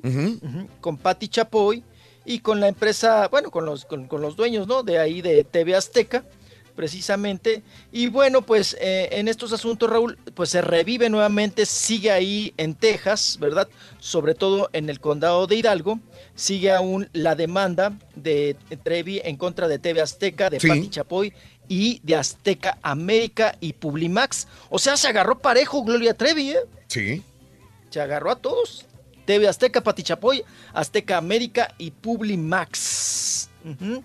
con Patti Chapoy y con la empresa, bueno, con los, con, con los dueños, ¿no? De ahí de TV Azteca, precisamente. Y bueno, pues eh, en estos asuntos, Raúl, pues se revive nuevamente, sigue ahí en Texas, ¿verdad? Sobre todo en el condado de Hidalgo, sigue aún la demanda de Trevi en contra de TV Azteca, de Sí. Patti Chapoy y de Azteca América y Publimax. O sea, se agarró parejo Gloria Trevi, ¿eh? Sí. Se agarró a todos. TV Azteca, Pati Chapoy, Azteca América y Publimax. Ujú.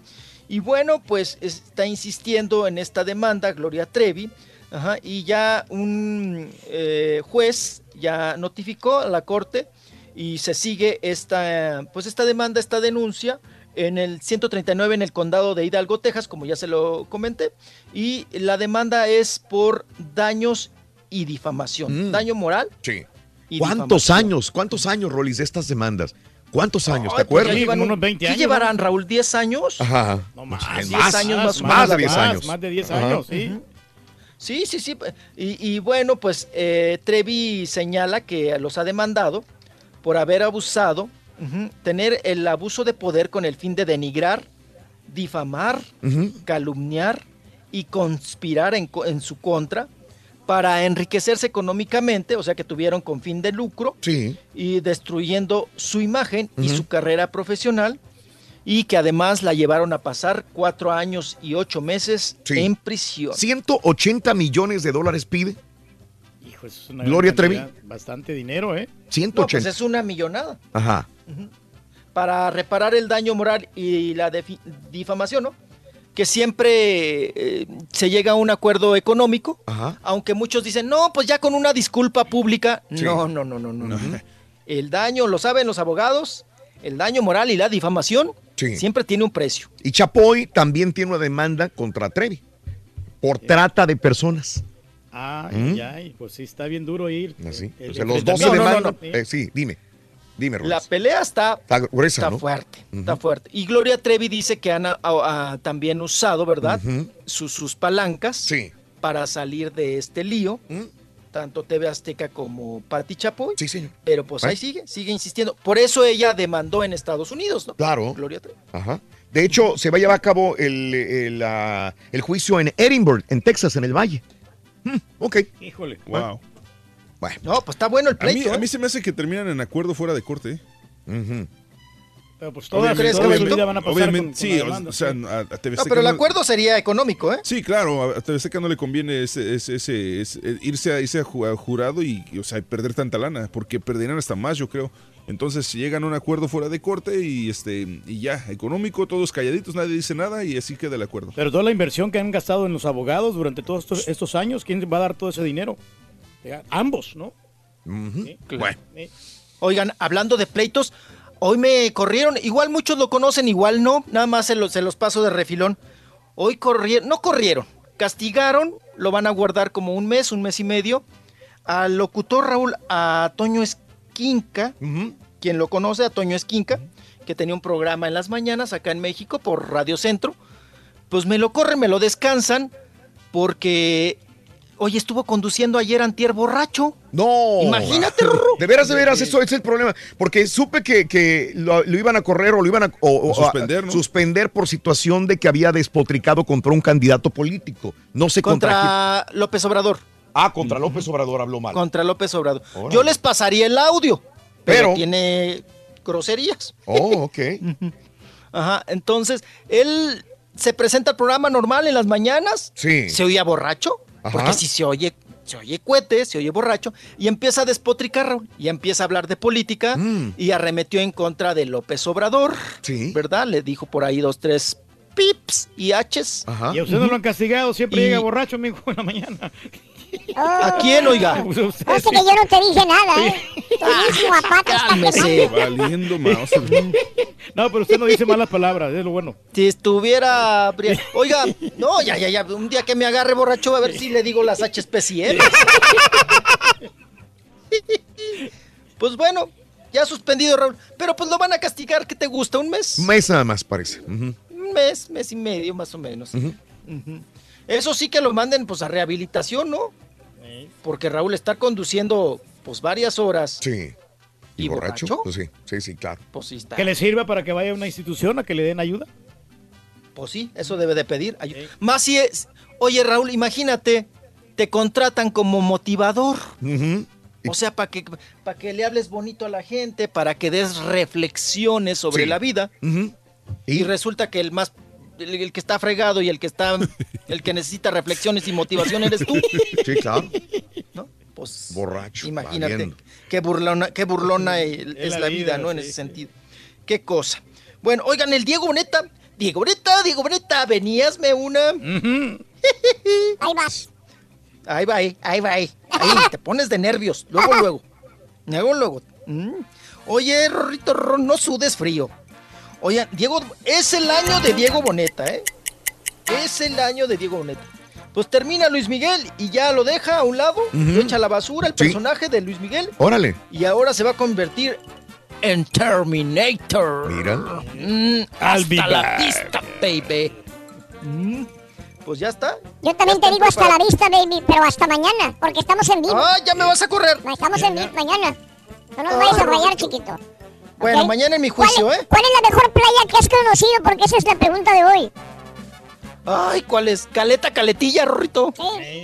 Y bueno, pues está insistiendo en esta demanda Gloria Trevi. ajá, y ya un eh, juez ya notificó a la corte y se sigue esta, pues esta demanda, esta denuncia en el 139 en el condado de Hidalgo, Texas, como ya se lo comenté, y la demanda es por daños y difamación, daño moral. Sí. Y ¿Cuántos difamación. años, cuántos años, Rolis, de estas demandas? ¿Cuántos años? ¿Te pues acuerdas? ya llevan un- ¿Qué llevarán, Raúl? ¿10 años? Ajá. No más, más, más, 10 años más o más menos de la 10 demanda. años. Más de 10 Ajá. años, sí. Sí, sí, sí. Y, y bueno, pues eh, Trevi señala que los ha demandado por haber abusado, tener el abuso de poder con el fin de denigrar, difamar, calumniar y conspirar en, co- en su contra para enriquecerse económicamente, o sea que tuvieron con fin de lucro Sí. y destruyendo su imagen y su carrera profesional y que además la llevaron a pasar cuatro años y ocho meses Sí. en prisión. 180 millones de dólares pide. Hijo, eso es una Gloria Trevi. Bastante dinero, ¿eh? No, 180. pues es una millonada. Ajá. Para reparar el daño moral y la difamación, ¿no? Que siempre eh, se llega a un acuerdo económico, Ajá. aunque muchos dicen, no, pues ya con una disculpa pública. Sí. No, no, no, no, no. no. El daño, lo saben los abogados, el daño moral y la difamación Sí. siempre tiene un precio. Y Chapoy también tiene una demanda contra Trevi por trata de personas. Ay, ¿Mm? ay, pues sí, está bien duro ir. Así. El O sea, los dos se No, no, no, demandan. no. Eh, sí, dime. Dime, Rolis. La pelea está, Está gruesa, está ¿no? fuerte, está fuerte. Y Gloria Trevi dice que han también usado, ¿verdad? sus, sus palancas para salir de este lío. Tanto TV Azteca como Pati Chapoy. Sí, señor. Pero pues ahí sigue, sigue insistiendo. Por eso ella demandó en Estados Unidos, ¿no? Claro. Gloria Trevi. Ajá. De hecho, se va a llevar a cabo el, el, el juicio en Edinburgh, en Texas, en el Valle. Hmm, ok. Híjole. Wow. Bueno. No, pues está bueno el A mí, pleito. a ¿eh? mí se me hace que terminan en acuerdo fuera de corte. ¿eh? Pero pues toda, Obviamente- toda su obviamente- vida van a pasar obviamente, con- con sí, la o- demanda, o sea, sí. a, a TV No, pero el no- acuerdo sería económico, ¿eh? Sí, claro, a TV Azteca no le conviene ese, ese, ese- ese- eh, irse, a, irse a ju- a jurado y, y, o sea, perder tanta lana, porque perderían hasta más, yo creo. Entonces si llegan a un acuerdo fuera de corte y este y ya, económico, todos calladitos, nadie dice nada y así queda el acuerdo. Pero toda la inversión que han gastado en los abogados durante todos estos, estos años, ¿quién va a dar todo ese dinero? Ya, Ambos, ¿no? Sí. Bueno. Oigan, hablando de pleitos, hoy me corrieron, igual muchos lo conocen, igual no, nada más se los, se los paso de refilón. Hoy corrieron, no corrieron, castigaron, lo van a guardar como un mes, un mes y medio, al locutor Raúl, a Toño Esquinca, quien lo conoce, a Toño Esquinca, que tenía un programa en las mañanas acá en México por Radio Centro, pues me lo corren, me lo descansan, porque, oye, estuvo conduciendo ayer antier borracho. No. Imagínate, De veras, de veras, eso es el problema. Porque supe que, que lo, lo iban a correr o lo iban a, o- o- suspender, a- ¿no? suspender por situación de que había despotricado contra un candidato político. No sé contra, contra López Obrador. Ah, contra López Obrador habló mal. Contra López Obrador. Yo les pasaría el audio, pero, Pero- tiene groserías. Oh, ok. Ajá, entonces, él se presenta al programa normal en las mañanas. Sí. Se oía borracho, Ajá. porque si se oye, se oye cuete, se oye borracho, y empieza a despotricar, Raúl, y empieza a hablar de política, y arremetió en contra de López Obrador, Mm. Sí. ¿verdad? Le dijo por ahí dos, tres pips y haches. Ajá. Y a usted no lo han castigado, siempre Y- llega borracho, amigo, en la mañana. ¿A quién, oiga? Pues usted Fíjate sí. que yo no te dije nada, ¿eh? Cálmese. Valiendo mouse. No, pero usted no dice malas palabras, es lo bueno. Si estuviera. Oiga, no, ya, ya, ya. Un día que me agarre borracho, a ver si le digo las HPCL. Pues bueno, ya suspendido, Raúl. Pero pues lo van a castigar, ¿qué te gusta? ¿Un mes? Un mes nada más, parece. Ujú. Un mes, mes y medio, más o menos. Eso sí que lo manden pues a rehabilitación, ¿no? Porque Raúl está conduciendo pues varias horas. Sí. ¿Y borracho? Pues sí, sí, sí, claro. Pues sí está. Que le sirva para que vaya a una institución a que le den ayuda. Pues sí, eso debe de pedir. ayu- Más si es. Oye, Raúl, imagínate, te contratan como motivador. O sea, para que, para que le hables bonito a la gente, para que des reflexiones sobre Sí. la vida. Y resulta que el más. El, el que está fregado y el que está. El que necesita reflexiones y motivación eres tú. Sí, claro. Pues. Borracho. Imagínate qué burlona, qué burlona es, la vida, ¿no? En ese sentido. Qué cosa. Bueno, oigan, el Diego Boneta. Diego Boneta, Diego Boneta, veníasme una. Ahí vas. Ahí va, ahí, ahí va, ahí. Ahí, te pones de nervios. Luego, luego. Luego, luego. Mm. Oye, Rorrito, no sudes frío. Oigan, Diego, es el año de Diego Boneta, ¿eh? Es el año de Diego Boneta. Pues termina Luis Miguel y ya lo deja a un lado, lo echa a la basura el Sí. personaje de Luis Miguel Órale. y ahora se va a convertir en Terminator. Mira. Mm, hasta la vista, baby. Mm, pues ya está. Yo también te digo hasta la vista, baby, pero hasta mañana, porque estamos en vivo. Ah, ya me vas a correr. No, Estamos en vivo mañana. No nos vayas a rayar, chiquito. Bueno, mañana en mi ¿Cuál, juicio, ¿eh? ¿Cuál es la mejor playa que has conocido? Porque esa es la pregunta de hoy. Ay, ¿cuál es? Caleta, caletilla, Rorrito.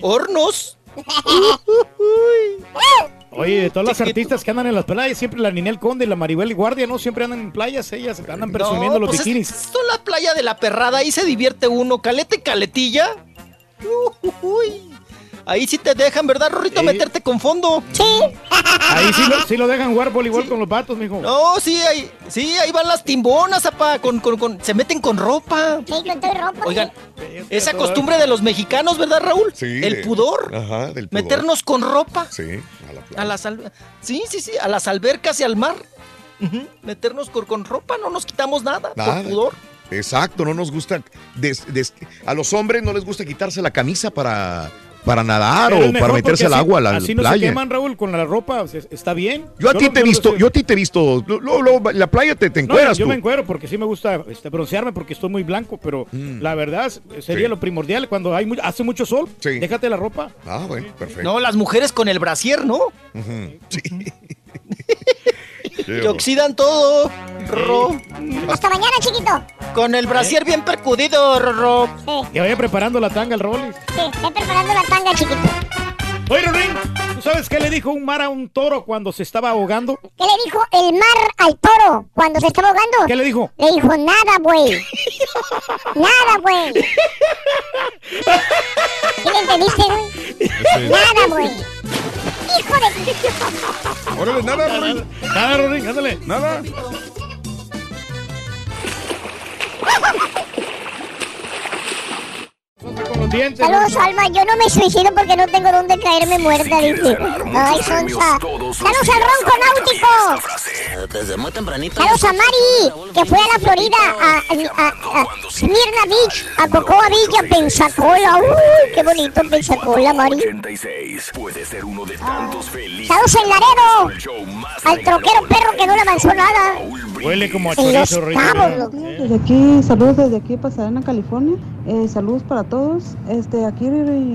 Hornos. Oye, de todas las artistas que andan en las playas, siempre la Ninel Conde y la Maribel Guardia, ¿no? Siempre andan en playas, ellas andan presumiendo los pues es- bikinis. Esto es la playa de la perrada, ahí se divierte uno. Caleta y caletilla. Uy. Ahí sí te dejan, ¿verdad, Rorrito? Sí. Meterte con fondo. Sí. Ahí sí lo, sí lo dejan jugar voleibol con los vatos, mijo. No, sí, ahí, sí, ahí van las timbonas, apa, con, con, con- se meten con ropa. Sí, con ropa. Oigan, esa costumbre de los mexicanos, ¿verdad, Raúl? Sí. El de- pudor. Ajá, del pudor. Meternos con ropa Sí, a la playa. a las al- sí, sí, sí, a las albercas y al mar. Ujú, Meternos con, con ropa, no nos quitamos nada, Nada. por pudor. Exacto, no nos gusta. des- des- a los hombres no les gusta quitarse la camisa para, para nadar o para meterse al agua a la Así no se playa. queman, Raúl, con la ropa, o sea, está bien. yo a ti te he visto, yo a ti te he visto. lo- lo- lo- la playa te, te No, encueras yo tú. me encuero porque sí me gusta este, broncearme porque estoy muy blanco, pero la verdad sería Sí. lo primordial cuando hay mu- hace mucho sol. Sí. Déjate la ropa. Ah, bueno, perfecto. No, las mujeres con el brasier, ¿no? Sí. Que oxidan todo, Rorro. Hasta mañana, chiquito. Con el brasier bien percudido, Rorro. Sí, Que vaya preparando la tanga al Rollis. sí, estoy preparando la tanga, chiquito. Oye, Rorín, ¿tú sabes qué le dijo un mar a un toro cuando se estaba ahogando? ¿Qué le dijo el mar al toro cuando se estaba ahogando? ¿Qué le dijo? Le dijo, nada, güey. nada, güey. ¿Sí le entendiste, güey? Nada, güey. Hijo de... Órale, nada, Rorín. Nada, Rorín, ándale. Nada. Con los dientes. Saludos, Alma. Yo no me suicido porque no tengo dónde caerme muerta, dice. Ay, Sonsa. Saludos al Ronco Náutico. Desde muy tempranito. Saludos a Mari, que fue a la Florida, a, a, a, a Smyrna Beach, a Cocoa Beach, a Pensacola. Uy, qué bonito Pensacola, Mari. 86 puede ser uno de tantos felices. Saludos en Laredo, al troquero perro que no le avanzó nada. Huele como a chorizo, loco. Desde aquí, saludos desde aquí, Pasadena, California. Eh, saludos para todos. Este, aquí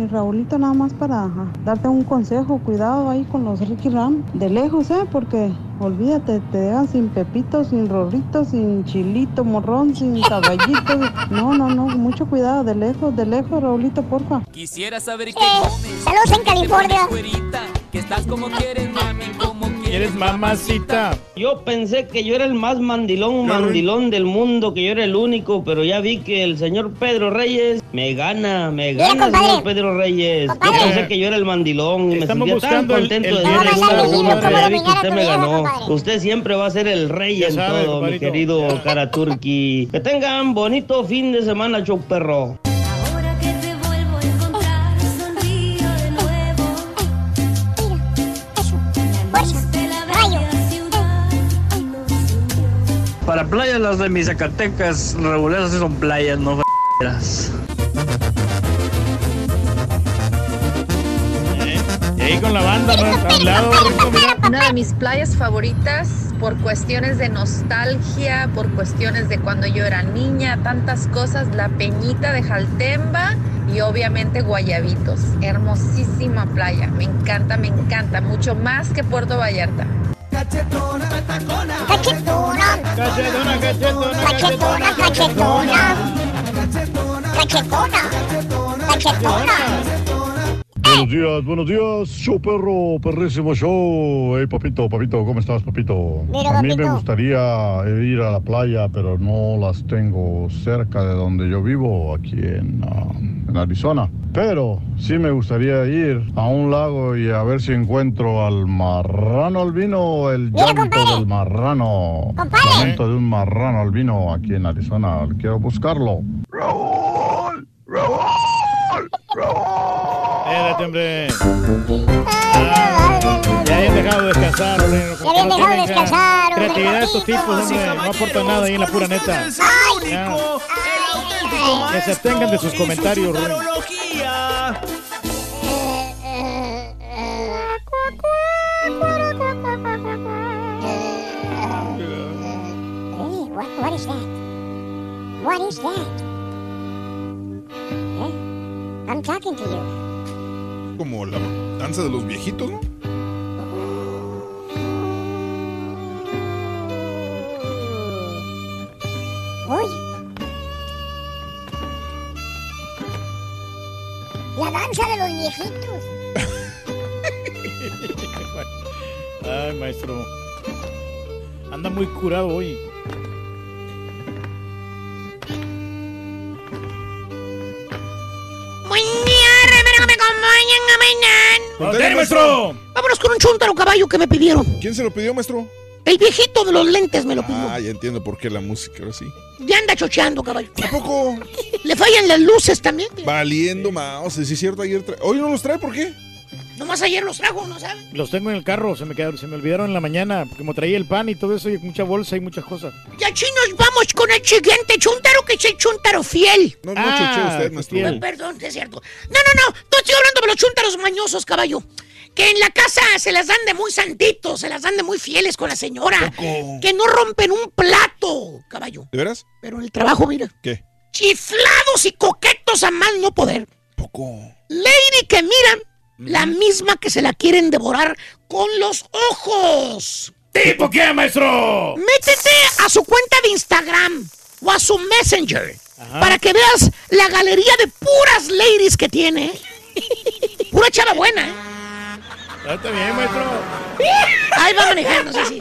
Raulito nada más para ajá, darte un consejo. Cuidado ahí con los Ricky Ram. De lejos, ¿eh? Porque olvídate, te dejan sin pepito, sin rorrito, sin chilito, morrón, sin caballito. No, no, no, mucho cuidado. De lejos, de lejos, Raulito, porfa. Quisiera saber qué Eh, comes. saludos en California. Que estás como quieres, mami, ¿Quieres mamacita? Yo pensé que yo era el más mandilón, mandilón del mundo, que yo era el único, pero ya vi que el señor Pedro Reyes me gana, me gana, señor Pedro Reyes. Yo pensé que yo era el mandilón y me Estamos sentía tan buscando el- contento el de ser el San número Valentín, uno, ¿cómo pero ya vi que usted me ganó. Usted siempre va a ser el rey Ya en sabe, todo, mi querido cara turqui. Que tengan bonito fin de semana, show perro. Para playas las de mis Zacatecas, regulares son playas, no Y ahí con la banda, ¿no? A un lado, mira. Una de mis playas favoritas por cuestiones de nostalgia, por cuestiones de cuando yo era niña, tantas cosas, la Peñita de Jaltemba y obviamente Guayabitos. Hermosísima playa, me encanta, me encanta, mucho más que Puerto Vallarta. Cachetona. Cachetona, cachetona, Cachetona, cachetona. cachetona. Cachetona. Buenos días, buenos días, show perro, perrísimo show. Hey, papito, papito, ¿cómo estás, papito? Mira, a mí me papito. gustaría ir a la playa, pero no las tengo cerca de donde yo vivo, aquí en, ah, en Arizona. Pero sí me gustaría ir a un lago y a ver si encuentro al marrano albino o el Mira, llanto compadre. del marrano. Compadre. Lamento de un marrano albino aquí en Arizona. Quiero buscarlo. Eh, Cálmate, hombre. Ah, ya hayan dejado de descansar, hombre. Ya habían dejado de descansar, hombre. Creatividad de estos tipos, hombre. No aportan nada ahí en la pura neta. Que se abstengan de sus comentarios, what, is that? What is that? Eh? I'm talking to you. Como la danza de los viejitos, ¿no? Oye. La danza de los viejitos. Ay, maestro. Anda muy curado hoy. Me acompañan a bailar. Contale, maestro. Vámonos con un chuntaro caballo que me pidieron. ¿Quién se lo pidió, maestro? El viejito de los lentes me lo pidió. Ah, ya entiendo por qué la música, ahora sí. Ya anda chocheando, caballo. ¿A poco? Le fallan las luces también. Valiendo mouse, sí es cierto, ayer trae. Hoy no los trae, ¿por qué? Nomás ayer los trajo, ¿no saben? Los tengo en el carro, se me quedaron, se me olvidaron en la mañana, como traía el pan y todo eso, y mucha bolsa y muchas cosas. Y aquí nos vamos con el siguiente chuntaro, que es el chuntaro fiel. No, no chochee usted, maestro. Ah, perdón, es cierto. No, no, no, no estoy hablando de los chuntaros mañosos, caballo. Que en la casa se las dan de muy santitos, se las dan de muy fieles con la señora. Que no rompen un plato, caballo. ¿De veras? Pero en el trabajo, mira. ¿Qué? Chiflados y coquetos a más no poder. Poco. Lady que miran, la misma que se la quieren devorar con los ojos. ¿Tipo qué, maestro? Métete a su cuenta de Instagram o a su Messenger para que veas la galería de puras ladies que tiene. Pura chava buena. ¿eh? Ah, Está bien, maestro. Ahí va manejando, sí, sí.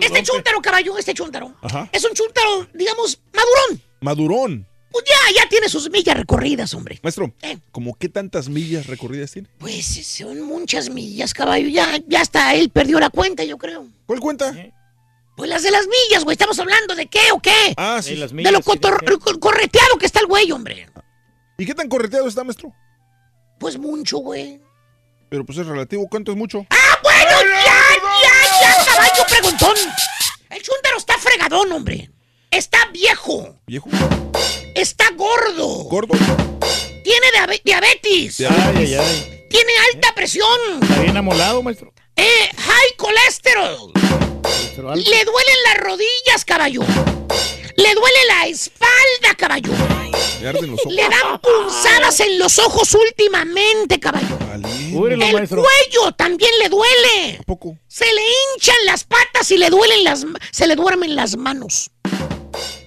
Este chúntaro, caballo, este chúntaro. Ajá. Es un chúntaro, digamos, madurón. Madurón. Pues ya, ya tiene sus millas recorridas, hombre. Maestro, Eh. ¿cómo qué tantas millas recorridas tiene? Pues son muchas millas, caballo. Ya, ya hasta él perdió la cuenta, yo creo. ¿Cuál cuenta? Pues las de las millas, güey. Estamos hablando de qué o qué. Ah, sí. las de millas, lo sí, cotor- sí, sí. co- correteado que está el güey, hombre. ¿Y qué tan correteado está, maestro? Pues mucho, güey. Pero pues es relativo, ¿cuánto es mucho? ¡Ah, bueno! ¡Ya, ya, ya, caballo preguntón! El chúndaro está fregadón, hombre. Está viejo. ¿Viejo? Está gordo. ¿Gordo? Tiene diabe- diabetes. Ay, ay, ay. Tiene alta presión. Está bien amolado, maestro. Eh, high algo- Le duelen las rodillas, caballo. Le duele la espalda, caballo. Le dan punzadas en los ojos últimamente, caballo. El maestro. cuello también le duele. poco? Se le hinchan las patas y le duelen las se le duermen las manos.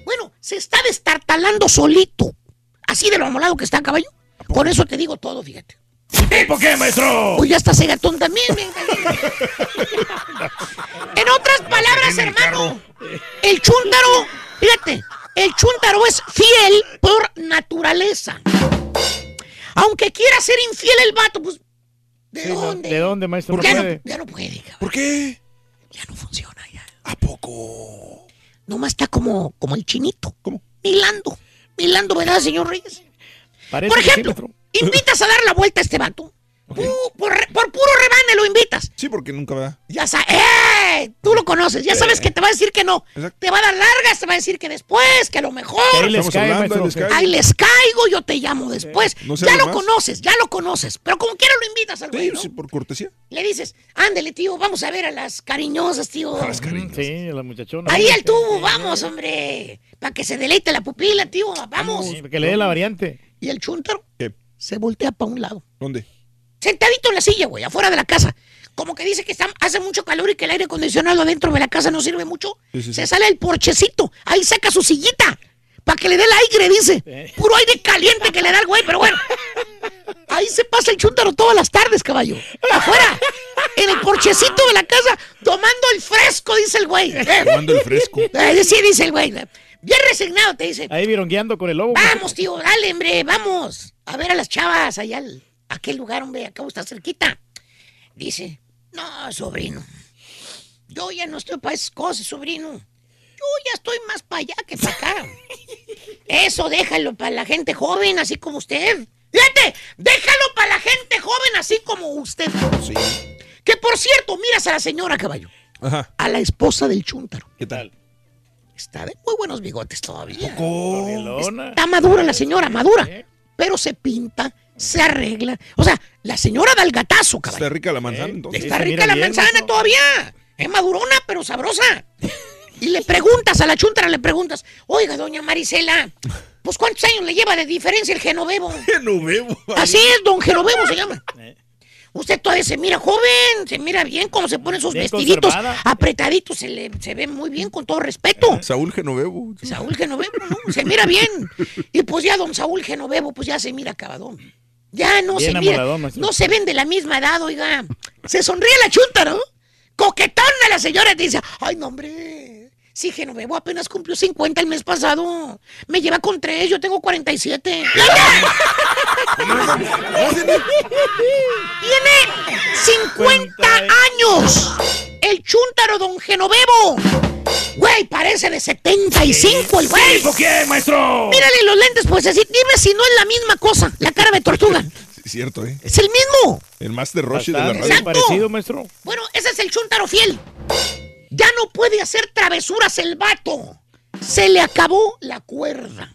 Bueno, se está destartalando solito. Así de lo amolado que está, caballo. Con eso te digo todo, fíjate. ¿Tipo qué, maestro? Uy, ya está cegatón también. en otras palabras, hermano, el chúntaro, fíjate, el chúntaro es fiel por naturaleza. Aunque quiera ser infiel el vato, pues, ¿de Sí, no, dónde? ¿De dónde, maestro? Ya, no, ya no puede, cabrón. ¿Por qué? Ya no funciona ya. ¿A poco? Nomás está como, como el chinito. ¿Cómo? Milando. Milando, ¿verdad, señor Reyes? Parece Por ejemplo, invitas a dar la vuelta a este vato. Por, puro rebane lo invitas. Sí, porque nunca va. Ya sabes, ¡eh! Tú lo conoces, ya sabes que te va a decir que no. Exacto. Te va a dar largas, te va a decir que después, que a lo mejor. Ahí les Estamos cae, hablando, maestro. les cae. Ahí les caigo, yo te llamo después. No ya lo más. conoces, ya lo conoces. Pero como quiera lo invitas al güey, Sí, ¿no? sí, por cortesía. Le dices, ándale, tío, vamos a ver a las cariñosas, tío. Sí, la muchachona. Ahí al tubo, vamos, hombre. Para que se deleite la pupila, tío. Vamos. Sí, que le dé la variante. Y el chúntaro ¿Qué? se voltea para un lado. ¿Dónde? Sentadito en la silla, güey, afuera de la casa. Como que dice que está- hace mucho calor y que el aire acondicionado adentro de la casa no sirve mucho. Sí, sí, se sale el porchecito. Ahí saca su sillita. Para que le dé el aire, dice. Puro aire caliente que le da el güey, pero bueno. Ahí se pasa el chúntaro todas las tardes, caballo. Afuera. En el porchecito de la casa, tomando el fresco, dice el güey. Tomando el fresco. Eh, sí, dice el güey. Bien resignado, te dice. Ahí virongueando con el lobo. Vamos, tío, dale, hombre, vamos. A ver a las chavas allá al aquel lugar, hombre, acá está cerquita. Dice, no, sobrino. Yo ya no estoy para esas cosas, sobrino. Yo ya estoy más para allá que para acá. Eso déjalo para la gente joven, así como usted. Fíjate, déjalo para la gente joven así como usted. Sí. Que por cierto, miras a la señora caballo, Ajá. a la esposa del chúntaro. ¿Qué tal? Está de muy buenos bigotes todavía. Está madura la señora, madura. Pero se pinta, se arregla. O sea, la señora da el gatazo, caballo. Está rica la manzana, entonces. Está rica la manzana todavía. Es madurona, pero sabrosa. Y le preguntas a la chuntara, le preguntas, oiga, doña Marisela, pues ¿cuántos años le lleva de diferencia el Genovevo? Genovevo. Así es, don Genovevo se llama. Usted todavía se mira joven, se mira bien, cómo se ponen sus Bien vestiditos conservada. apretaditos, se, le, se ve muy bien, con todo respeto. Saúl Genovevo. Saúl Genovevo, ¿no? Se mira bien. Y pues ya don Saúl Genovevo, pues ya se mira acabadón. Ya no Bien se mira, no se ven de la misma edad, oiga. Se sonríe la chunta, ¿no? Coquetona la señora y dice, ay, no, hombre. Sí, Genovevo apenas cumplió 50 el mes pasado. Me lleva con 3, yo tengo 47. Tiene 50 años. El chúntaro don Genovevo. Güey, parece de 75 el güey. ¿Por qué, maestro? Mírale los lentes, pues así. Dime si no es la misma cosa. La cara de tortuga. Sí, cierto, ¿eh? Es el mismo. El Master Roshi de la radio. parecido, maestro. Bueno, ese es el chúntaro fiel. Ya no puede hacer travesuras el vato. Se le acabó la cuerda.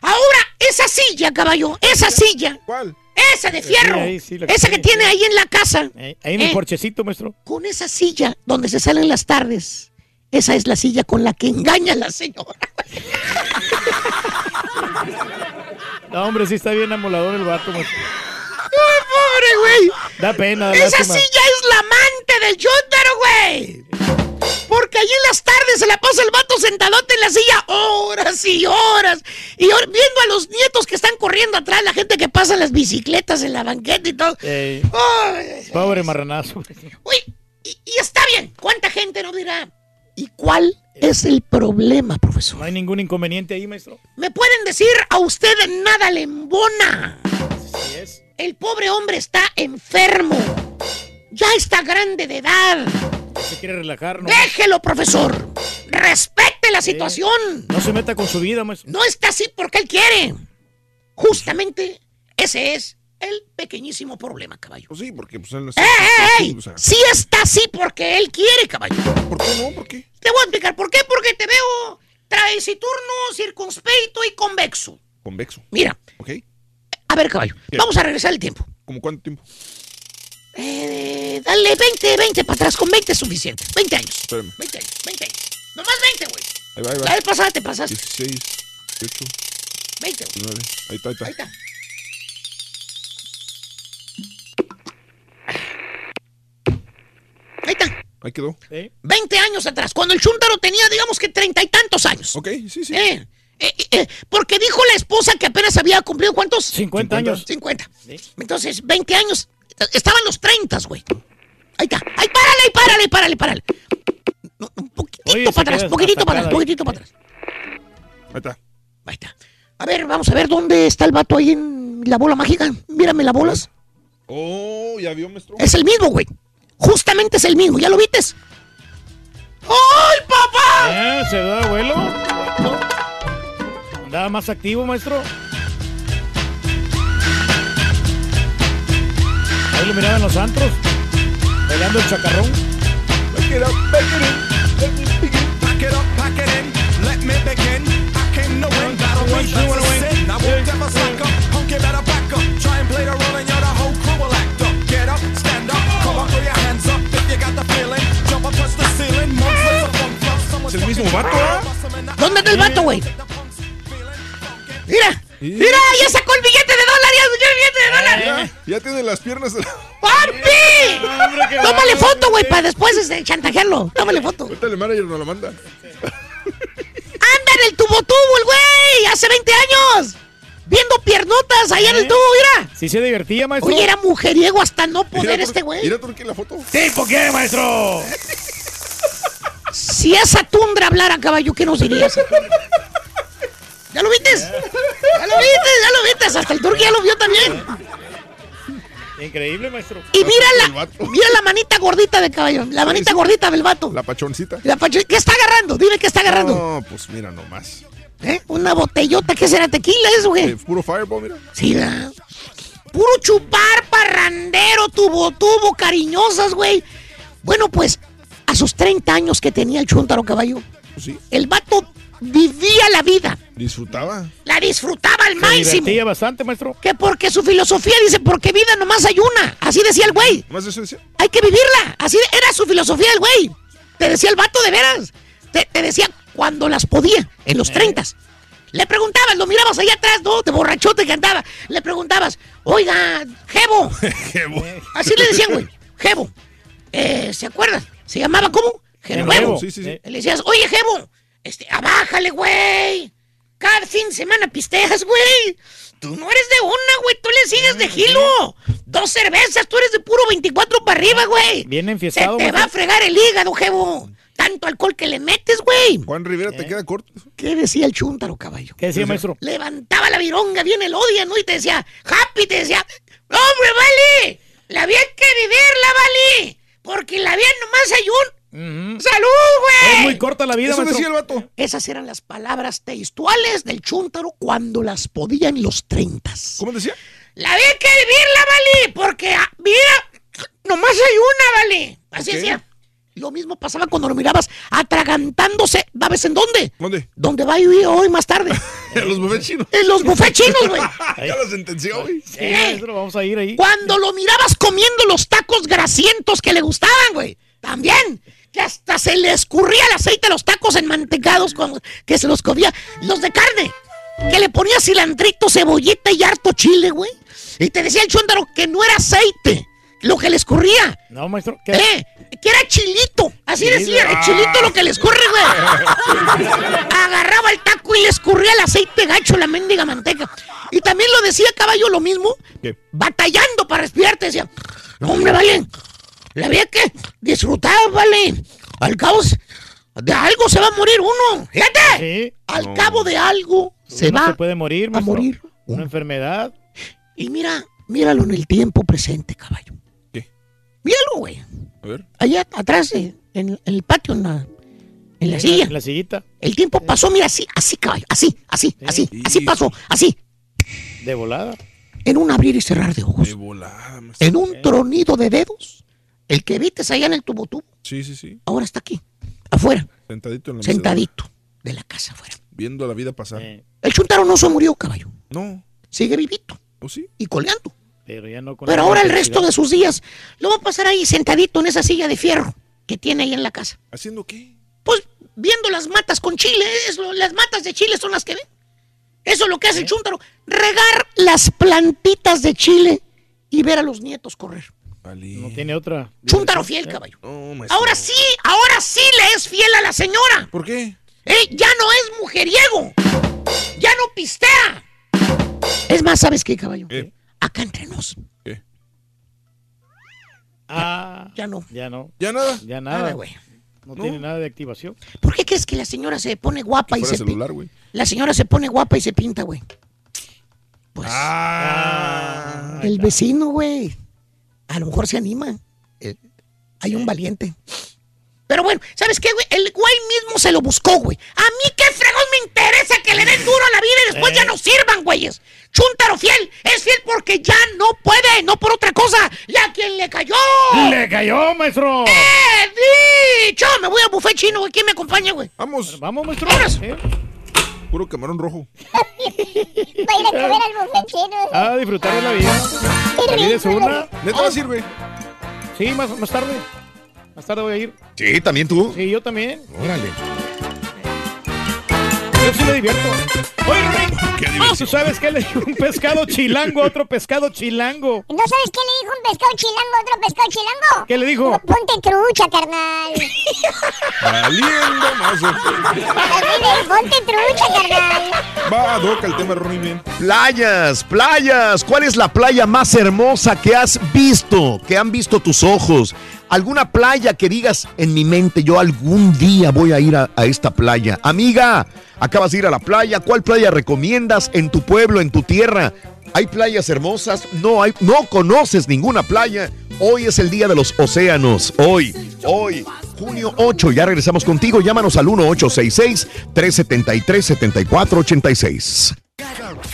Ahora, esa silla, caballo, esa silla. ¿Cuál? Esa de fierro. Sí, ahí sí, la- esa que tiene ahí en la casa. Ahí en el Eh, porchecito, maestro. Con esa silla donde se salen las tardes. Esa es la silla con la que engaña a la señora. No, hombre, sí está bien amolador el vato, maestro. ¡Ay, pobre, güey! Da pena, da Esa lástima. silla es la amante del chúntaro, güey. Porque allí en las tardes se la pasa el vato sentadote en la silla horas y horas. Y viendo a los nietos que están corriendo atrás, la gente que pasa las bicicletas en la banqueta y todo. Ey, Ay, pobre marranazo. Uy, y, y está bien. ¿Cuánta gente no dirá? ¿Y cuál es el problema, profesor? No hay ningún inconveniente ahí, maestro. ¿Me pueden decir a usted nada le embona? Así es. El pobre hombre está enfermo. Ya está grande de edad. Se quiere relajar, ¿no? Déjelo, profesor. Respete la situación. No se meta con su vida, maestro. No está así porque él quiere. Justamente ese es el pequeñísimo problema, caballo. Pues sí, porque pues él no ¡Eh, eh, eh! o sea, Sí está así porque él quiere, caballo. ¿Por qué no? ¿Por qué? Te voy a explicar por qué. Porque te veo taciturno, circunspecto y convexo. Convexo. Mira, ¿Ok? A ver, caballo. ¿Qué? Vamos a regresar el tiempo. ¿Cómo cuánto tiempo? Eh, dale 20, 20 para atrás. Con 20 es suficiente. 20 años. Espérame. 20 años, 20 años. Nomás 20, güey. Ahí va, ahí va. La vez pasada te pasaste. 16, 18, 20, güey. 19. Ahí está, ahí está. Ahí está. Ahí está. Ahí quedó. 20 años atrás, cuando el chúntaro tenía, digamos que treinta y tantos años. Ok, sí, sí. Eh, eh, eh, porque dijo la esposa que apenas había cumplido, ¿cuántos? 50 años. 50. Entonces, 20 años. Estaban los 30, güey. Ahí está. Ahí, párale, ahí, párale, párale, párale. No, un poquitito Oye, para atrás, queda poquitito para atrás, ahí. poquitito para atrás. Ahí está. Ahí está. A ver, vamos a ver dónde está el vato ahí en la bola mágica. Mírame las bolas. Oh, ya vio, maestro. Es el mismo, güey. Justamente es el mismo, ¿ya lo vistes? ¡Ay, papá! Eh, ¿Se da abuelo? Andaba más activo, maestro. Ahí lo miraban los antros. Bailando el chacarrón. Back it up, back it in. Let me begin. Pack it up, pack it in, let me begin. I came to win, battle was that's a sin. I won't ever slack up, punk you better back up. Try and play the role and you're the whole crew will act up. Get up, stand up, come on, throw your hands up if you got the feeling. Jump up, touch the ceiling, monsters of funk club. Es el mismo vato. ¿Dónde está el vato, güey? Mira, mira, ya sacó el billete de dólar, ya sacó el billete de dólar. Ya tiene las piernas. de- ¡Papi! Tómale foto, güey, para después este, chantajearlo. Tómale foto. Ahorita el manager nos la manda. Anda en el tubo tubo, el güey, hace 20 años. Viendo piernotas allá en el tubo, mira. ¿Sí se divertía, maestro? Oye, era mujeriego hasta no poder Mira, este güey. Mira tú aquí la foto. Sí, ¿por qué, maestro? Si esa tundra hablara, caballo, ¿qué nos dirías? ¿Ya lo viste? ¿Ya lo viste? ¿Ya lo viste? Hasta el turco ya lo vio también. Increíble, maestro. Y mira la, mira la manita gordita del caballo. La manita gordita del vato. La pachoncita. La pacho- ¿Qué está agarrando? Dime qué está agarrando. No, pues mira nomás. ¿Eh? Una botellota, ¿qué será tequila eso, güey? Eh, puro fireball, mira. Sí, la... Puro chupar, parrandero, tubo, tubo, cariñosas, güey. Bueno, pues, a sus 30 años que tenía el chuntaro caballo, sí. el vato vivía la vida. Disfrutaba. La disfrutaba al Se máximo. divertía bastante, maestro. Que porque su filosofía dice, porque vida nomás hay una. Así decía el güey. ¿Más eso decía? Hay que vivirla. Así era su filosofía el güey. Te decía el vato de veras. Te, te decía cuando las podía, en los 30. Le preguntabas, lo mirabas allá atrás, ¿no? De borrachote que andaba. Le preguntabas, oiga, Jebo. Así le decían, güey. Jebo. Eh, ¿Se acuerdan? ¿Se llamaba cómo? Jebo. Jebo, sí, sí, sí. Le decías, oye, Jebo, este, abájale, güey. Cada fin de semana pisteas, güey. Tú no eres de una, güey. Tú le sigues de gilo. Dos cervezas, tú eres de puro 24 para arriba, güey. Bien Se enfiestado, te va a fregar el hígado, Jebo. Tanto alcohol que le metes, güey. Juan Rivera, te queda corto. ¿Qué decía el chúntaro, caballo? ¿Qué decía, maestro? Levantaba la vironga bien el odia, ¿no? Y te decía, Happy, te decía, ¡Hombre, vale! La hay que vivirla, vale. Porque la vida nomás hay un... ¡Salud, güey! Es muy corta la vida, Eso decía el vato. Esas eran las palabras textuales del chúntaro cuando las podía en los treintas. ¿Cómo decía? La vida hay que vivirla, vale. Porque ah, vida nomás hay una, vale. Así Ok. decía. Lo mismo pasaba cuando lo mirabas atragantándose. ¿Sabes en dónde? ¿Dónde? ¿Dónde va a ir hoy más tarde? En los buffets chinos. En los buffets chinos, güey. ya lo sentenció, güey. Sí, maestro, vamos a ir ahí. Cuando lo mirabas comiendo los tacos grasientos que le gustaban, güey. También. Que hasta se le escurría el aceite a los tacos enmantecados cuando, que se los comía. Los de carne. Que le ponía cilantrito, cebollita y harto chile, güey. Y te decía el chúndaro que no era aceite lo que le escurría. No, maestro. ¿qué? ¿Eh? Que era chilito. Así Sí, decía, el chilito lo que le escurre, güey. Agarraba el taco y le escurría el aceite gacho, la mendiga manteca. Y también lo decía caballo lo mismo, ¿Qué? batallando para respirarte. Decía, no, hombre, vale. La había que disfrutar, vale. Al cabo, de algo se va a morir uno. Fíjate. Sí. Al No. cabo de algo se Uno va se puede morir, a maestro. morir. Una enfermedad. Y mira, míralo en el tiempo presente, caballo. ¿Qué? Míralo, güey. A ver. Allá atrás, eh, en, en el patio, en la, en la silla. En la sillita. El tiempo pasó, mira, así, así, caballo, así, así, así, así Sí. pasó, así, De volada. en un abrir y cerrar de ojos, De volada, en un tronido de dedos. El que vites allá en el tubo tubo, Sí, sí, sí. ahora está aquí, afuera, Sentadito en la mesa. sentadito de la casa afuera. Viendo la vida pasar. Eh, El chuntaro no se murió, caballo, No. sigue vivito ¿O sí? y coleando. pero ya no con Pero ahora el resto de sus días lo va a pasar ahí sentadito en esa silla de fierro que tiene ahí en la casa. ¿Haciendo qué? Pues viendo las matas con chile, es lo- las matas de chile son las que ve. Eso es lo que hace el chúntaro, regar las plantitas de chile y ver a los nietos correr. Vale. No tiene otra. Chúntaro fiel, caballo. Ahora sí, ahora sí le es fiel a la señora. ¿Por qué? Eh, ya no es mujeriego. Ya no pistea. Es más, ¿sabes qué, caballo? ¿Qué? Acá entre nos. ¿Qué? Ah, Ya no. ya no. ¿Ya nada? Ya Nada, nada. güey. No, No. tiene nada de activación. ¿Por qué crees que la señora se pone guapa y Fuera se celular, güey. La señora se pone guapa y se pinta, güey. Pues Ah. el vecino, güey. A lo mejor se anima. Eh, hay un valiente. Pero bueno, ¿sabes qué, güey? El güey mismo se lo buscó, güey. A mí qué fregón me interesa que le den duro a la vida y después Eh. ya no sirvan, güeyes. Chuntaro fiel, es fiel porque ya no puede, no por otra cosa. ¿Y a quién le cayó? ¡Le cayó, maestro! ¡Eh, dicho! Me voy al buffet chino, güey. ¿Quién me acompaña, güey? Vamos. Vamos, maestro. ¿Eh? Puro camarón rojo. Va a ir a comer al buffet chino. A disfrutar de la vida. La vida es una. ¿Neta vas a ir, güey? Sí, más, más tarde. Más tarde voy a ir. Sí, también tú. Sí, yo también. Órale. Yo sí me divierto. Oye, Rey, Qué ¿tú diversión. sabes qué le dijo un pescado chilango a otro pescado chilango? ¿No sabes qué le dijo un pescado chilango a otro pescado chilango? ¿Qué le dijo? Ponte trucha, carnal. Valiendo más. De, Ponte trucha, carnal. Va, Doc, el tema Ronnie bien. Playas, playas. ¿Cuál es la playa más hermosa que has visto? Que han visto tus ojos. ¿Alguna playa que digas en mi mente, yo algún día voy a ir a, esta playa? Amiga, acabas de ir a la playa. ¿Cuál playa recomiendas en tu pueblo, en tu tierra? ¿Hay playas hermosas? No hay, no conoces ninguna playa. Hoy es el día de los océanos. Hoy, hoy, junio 8. Ya regresamos contigo. Llámanos al 1-866-373-7486. Cada mañana te damos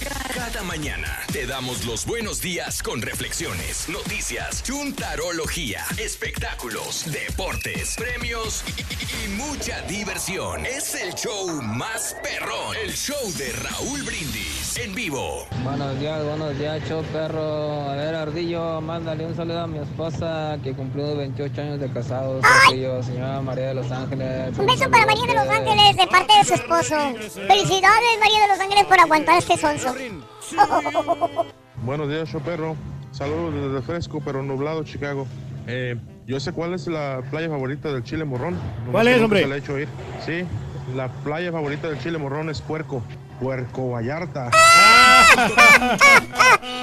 los buenos días con reflexiones, noticias, chuntarología, espectáculos, deportes, premios y, y- y mucha diversión. Es el show más perrón, el show de Raúl Brindis en vivo. Buenos días, buenos días, show perro. A ver, Ardillo, mándale un saludo a mi esposa que cumplió 28 años de casados. Ardillo, señora María de Los Ángeles. Un beso para María de Los Ángeles de parte de su esposo. Felicidades, María de Los Ángeles, por aguantar este sonso. Buenos días, show perro. Saludos desde fresco pero nublado Chicago. Eh, yo sé cuál es la playa favorita del Chile Morrón. Nomás ¿Cuál que es, hombre? se la he hecho ir. Sí, la playa favorita del Chile Morrón es Puerco. Puerco Vallarta.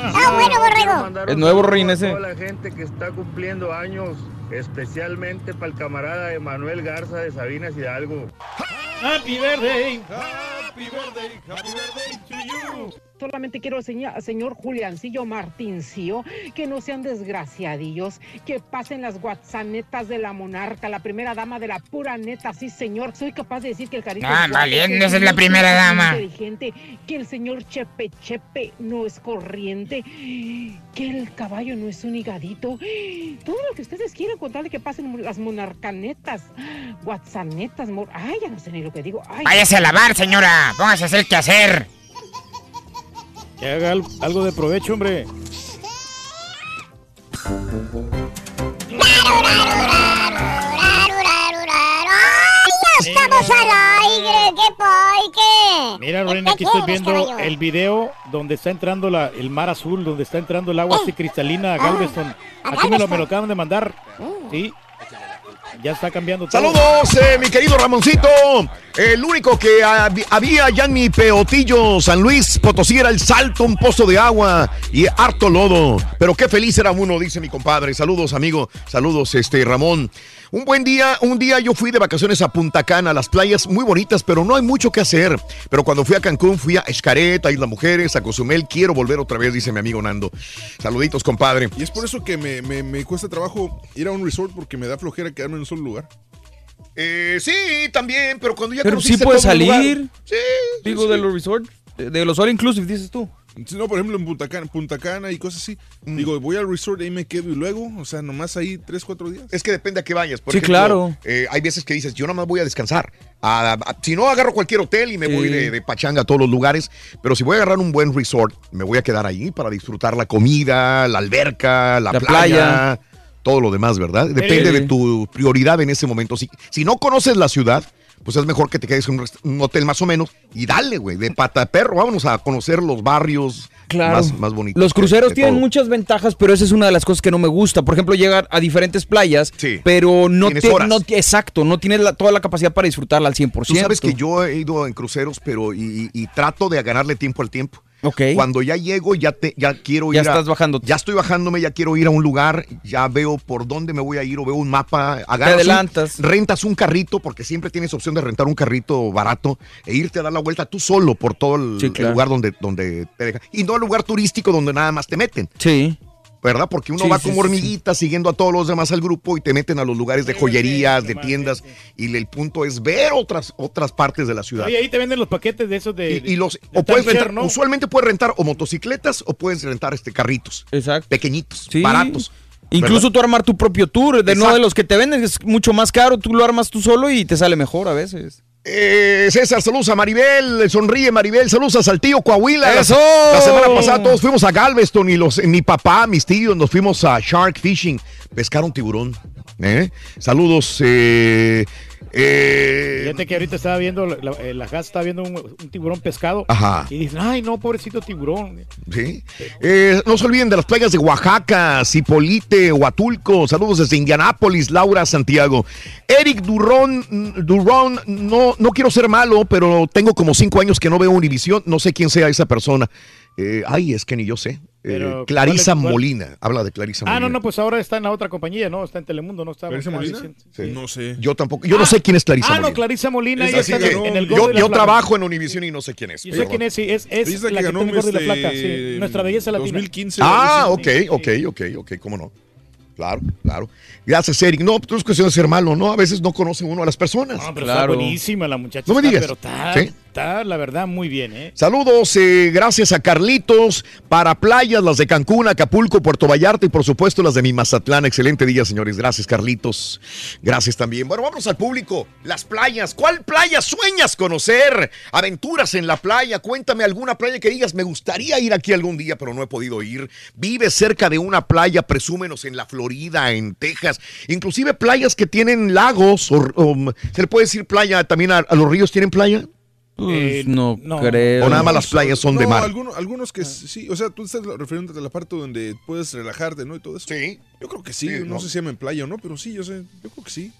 Ah, bueno, borrego. Es nuevo, Rin, ese. Toda la gente que está cumpliendo años, especialmente para el camarada Emanuel Garza de Sabinas Hidalgo. Happy birthday. Happy birthday. Happy birthday to you. Solamente quiero señor, señor Juliancillo Martincillo que no sean desgraciadillos, que pasen las guatzanetas de la monarca, la primera dama de la pura neta, sí señor. Soy capaz de decir que el carito Ah, valiente, esa es la primera dama. inteligente, que el señor Chepe Chepe no es corriente, que el caballo no es un higadito. Todo lo que ustedes quieran contarle que pasen las monarcanetas, guatzanetas, mor- ay, ya no sé ni lo que digo. Ay. Váyase a lavar, señora. Póngase a hacer qué hacer. Que haga al- algo de provecho, hombre. ¡Ay, ya estamos al aire! ¡Qué qué! Mira, ¿Qué Reina, aquí estoy viendo caballo? el video donde está entrando la- el mar azul, donde está entrando el agua así cristalina a Galveston. a Aquí me lo, me Galveston. lo acaban de mandar. Sí. Ya está cambiando todo. Saludos, eh, mi querido Ramoncito. El único que hab- había ya en mi peotillo San Luis Potosí era el salto, un pozo de agua y harto lodo. Pero qué feliz era uno, dice mi compadre. Saludos, amigo. Saludos, este Ramón. Un buen día, un día yo fui de vacaciones a Punta Cana, las playas muy bonitas, pero no hay mucho que hacer. Pero cuando fui a Cancún, fui a Escaret, a Isla Mujeres, a Cozumel. Quiero volver otra vez, dice mi amigo Nando. Saluditos, compadre. Y es por eso que me, me- me cuesta trabajo ir a un resort porque me da flojera quedarme en un solo lugar. Eh, sí, también, pero cuando ya Pero sí puedes lugar- salir. Sí. Digo, de los resort, de, de los all inclusive, dices tú. Si no, por ejemplo, en Punta Cana, Punta Cana y cosas así. Mm. Digo, voy al resort, ahí me quedo y luego, o sea, nomás ahí tres, cuatro días. Es que depende a qué vayas. Por Sí, ejemplo, claro. eh, hay veces que dices, yo nada más voy a descansar. A- a- si no, agarro cualquier hotel y me Sí. voy de, de pachanga a todos los lugares. Pero si voy a agarrar un buen resort, me voy a quedar ahí para disfrutar la comida, la alberca, la, La playa, playa. todo lo demás, ¿verdad? Depende Sí. de tu prioridad en ese momento. Si, si no conoces la ciudad, pues es mejor que te quedes en un, hotel más o menos y dale, güey, de pata de perro. Vámonos a conocer los barrios Claro. más, más bonitos. Los cruceros de tienen todo. muchas ventajas, pero esa es una de las cosas que no me gusta. Por ejemplo, llegar a diferentes playas, Sí. pero no, Tienes te- no- exacto, no tienes la- toda la capacidad para disfrutarla al 100%. Tú sabes que yo he ido en cruceros, pero y, y- y trato de ganarle tiempo al tiempo. Ok. Cuando ya llego, ya te, ya quiero Ya ir. a- estás bajando. Ya estoy bajándome, ya quiero ir a un lugar, ya veo por dónde me voy a ir o veo un mapa. agarras un- adelantas. rentas un carrito, porque siempre tienes opción de rentar un carrito barato e irte a dar la vuelta tú solo por todo el, Sí, el claro. lugar donde, donde te dejan. Y no al lugar turístico donde nada más te meten. Sí. ¿Verdad? Porque uno Sí, va sí, como sí, hormiguita siguiendo a todos los demás al grupo y te meten a los lugares de joyerías, de tiendas. Y el punto es ver otras, otras partes de la ciudad. Oye, ahí te venden los paquetes de esos de. Y, y los, de o puedes rentar, ¿no? usualmente puedes rentar o motocicletas o puedes rentar este carritos. Exacto. Pequeñitos, Sí. baratos. Incluso ¿verdad? tú armar tu propio tour, de no Exacto. de los que te venden, es mucho más caro, tú lo armas tú solo y te sale mejor a veces. Eh, César, saludos a Maribel, sonríe Maribel, saludos a Saltillo, Coahuila. La- ¡Eso! La, semana pasada todos fuimos a Galveston y los, mi papá, mis tíos, nos fuimos a Shark Fishing, pescar un tiburón. ¿eh? Saludos. Eh, eh, Fíjate que ahorita estaba viendo, la, la, casa estaba viendo un, un tiburón pescado. Ajá. Y dicen, ay, no, pobrecito tiburón. Sí. Eh, no se olviden de las playas de Oaxaca, Cipolite, Huatulco. Saludos desde Indianápolis, Laura Santiago. Eric Durrón, Durrón, no, no quiero ser malo, pero tengo como cinco años que no veo Univisión. No sé quién sea esa persona. Eh, ay, es que ni yo sé. Eh, Pero, Clarisa ¿cuál es- cuál? Molina. Habla de Clarisa Ah, Molina. no, no, pues ahora está en la otra compañía, ¿no? Está en Telemundo, no está. ¿Clarisa estaba Molina? Sí. No sé. Yo tampoco. Yo no sé quién es Clarisa Ah, Molina. no, Clarisa Molina. ella está que en, en el yo yo trabajo en Univisión y no sé quién es. Yo sé quién es, sí, es, es la que que ganó está en el la sí. Nuestra belleza latina. 2015. Ah, ok, ok, ok, ok, cómo no. Claro, claro. Gracias, Eric. No, pues, no es cuestión de ser malo, ¿no? A veces no conoce uno a las personas. No, pero está buenísima la muchacha. No me está, digas. Pero está, Sí. La verdad, muy bien, ¿eh? Saludos, eh, gracias a Carlitos para playas, las de Cancún, Acapulco, Puerto Vallarta y por supuesto las de mi Mazatlán. Excelente día, señores. Gracias, Carlitos. Gracias también. Bueno, vamos al público. Las playas. ¿Cuál playa sueñas conocer? Aventuras en la playa. Cuéntame alguna playa que digas, me gustaría ir aquí algún día, pero no he podido ir. Vives cerca de una playa, presúmenos en la Florida, en Texas. Inclusive playas que tienen lagos. O, ¿Se le puede decir playa también a los ríos? ¿Tienen playa? Pues, no, creo. O nada más las playas son de mar. Algunos, algunos que sí, o sea, tú estás refiriéndote a la parte donde puedes relajarte, ¿no? Y todo eso. Sí. Yo creo que sí, Sí, no, no. sé si llaman playa o no, pero sí, yo sé, yo creo que sí.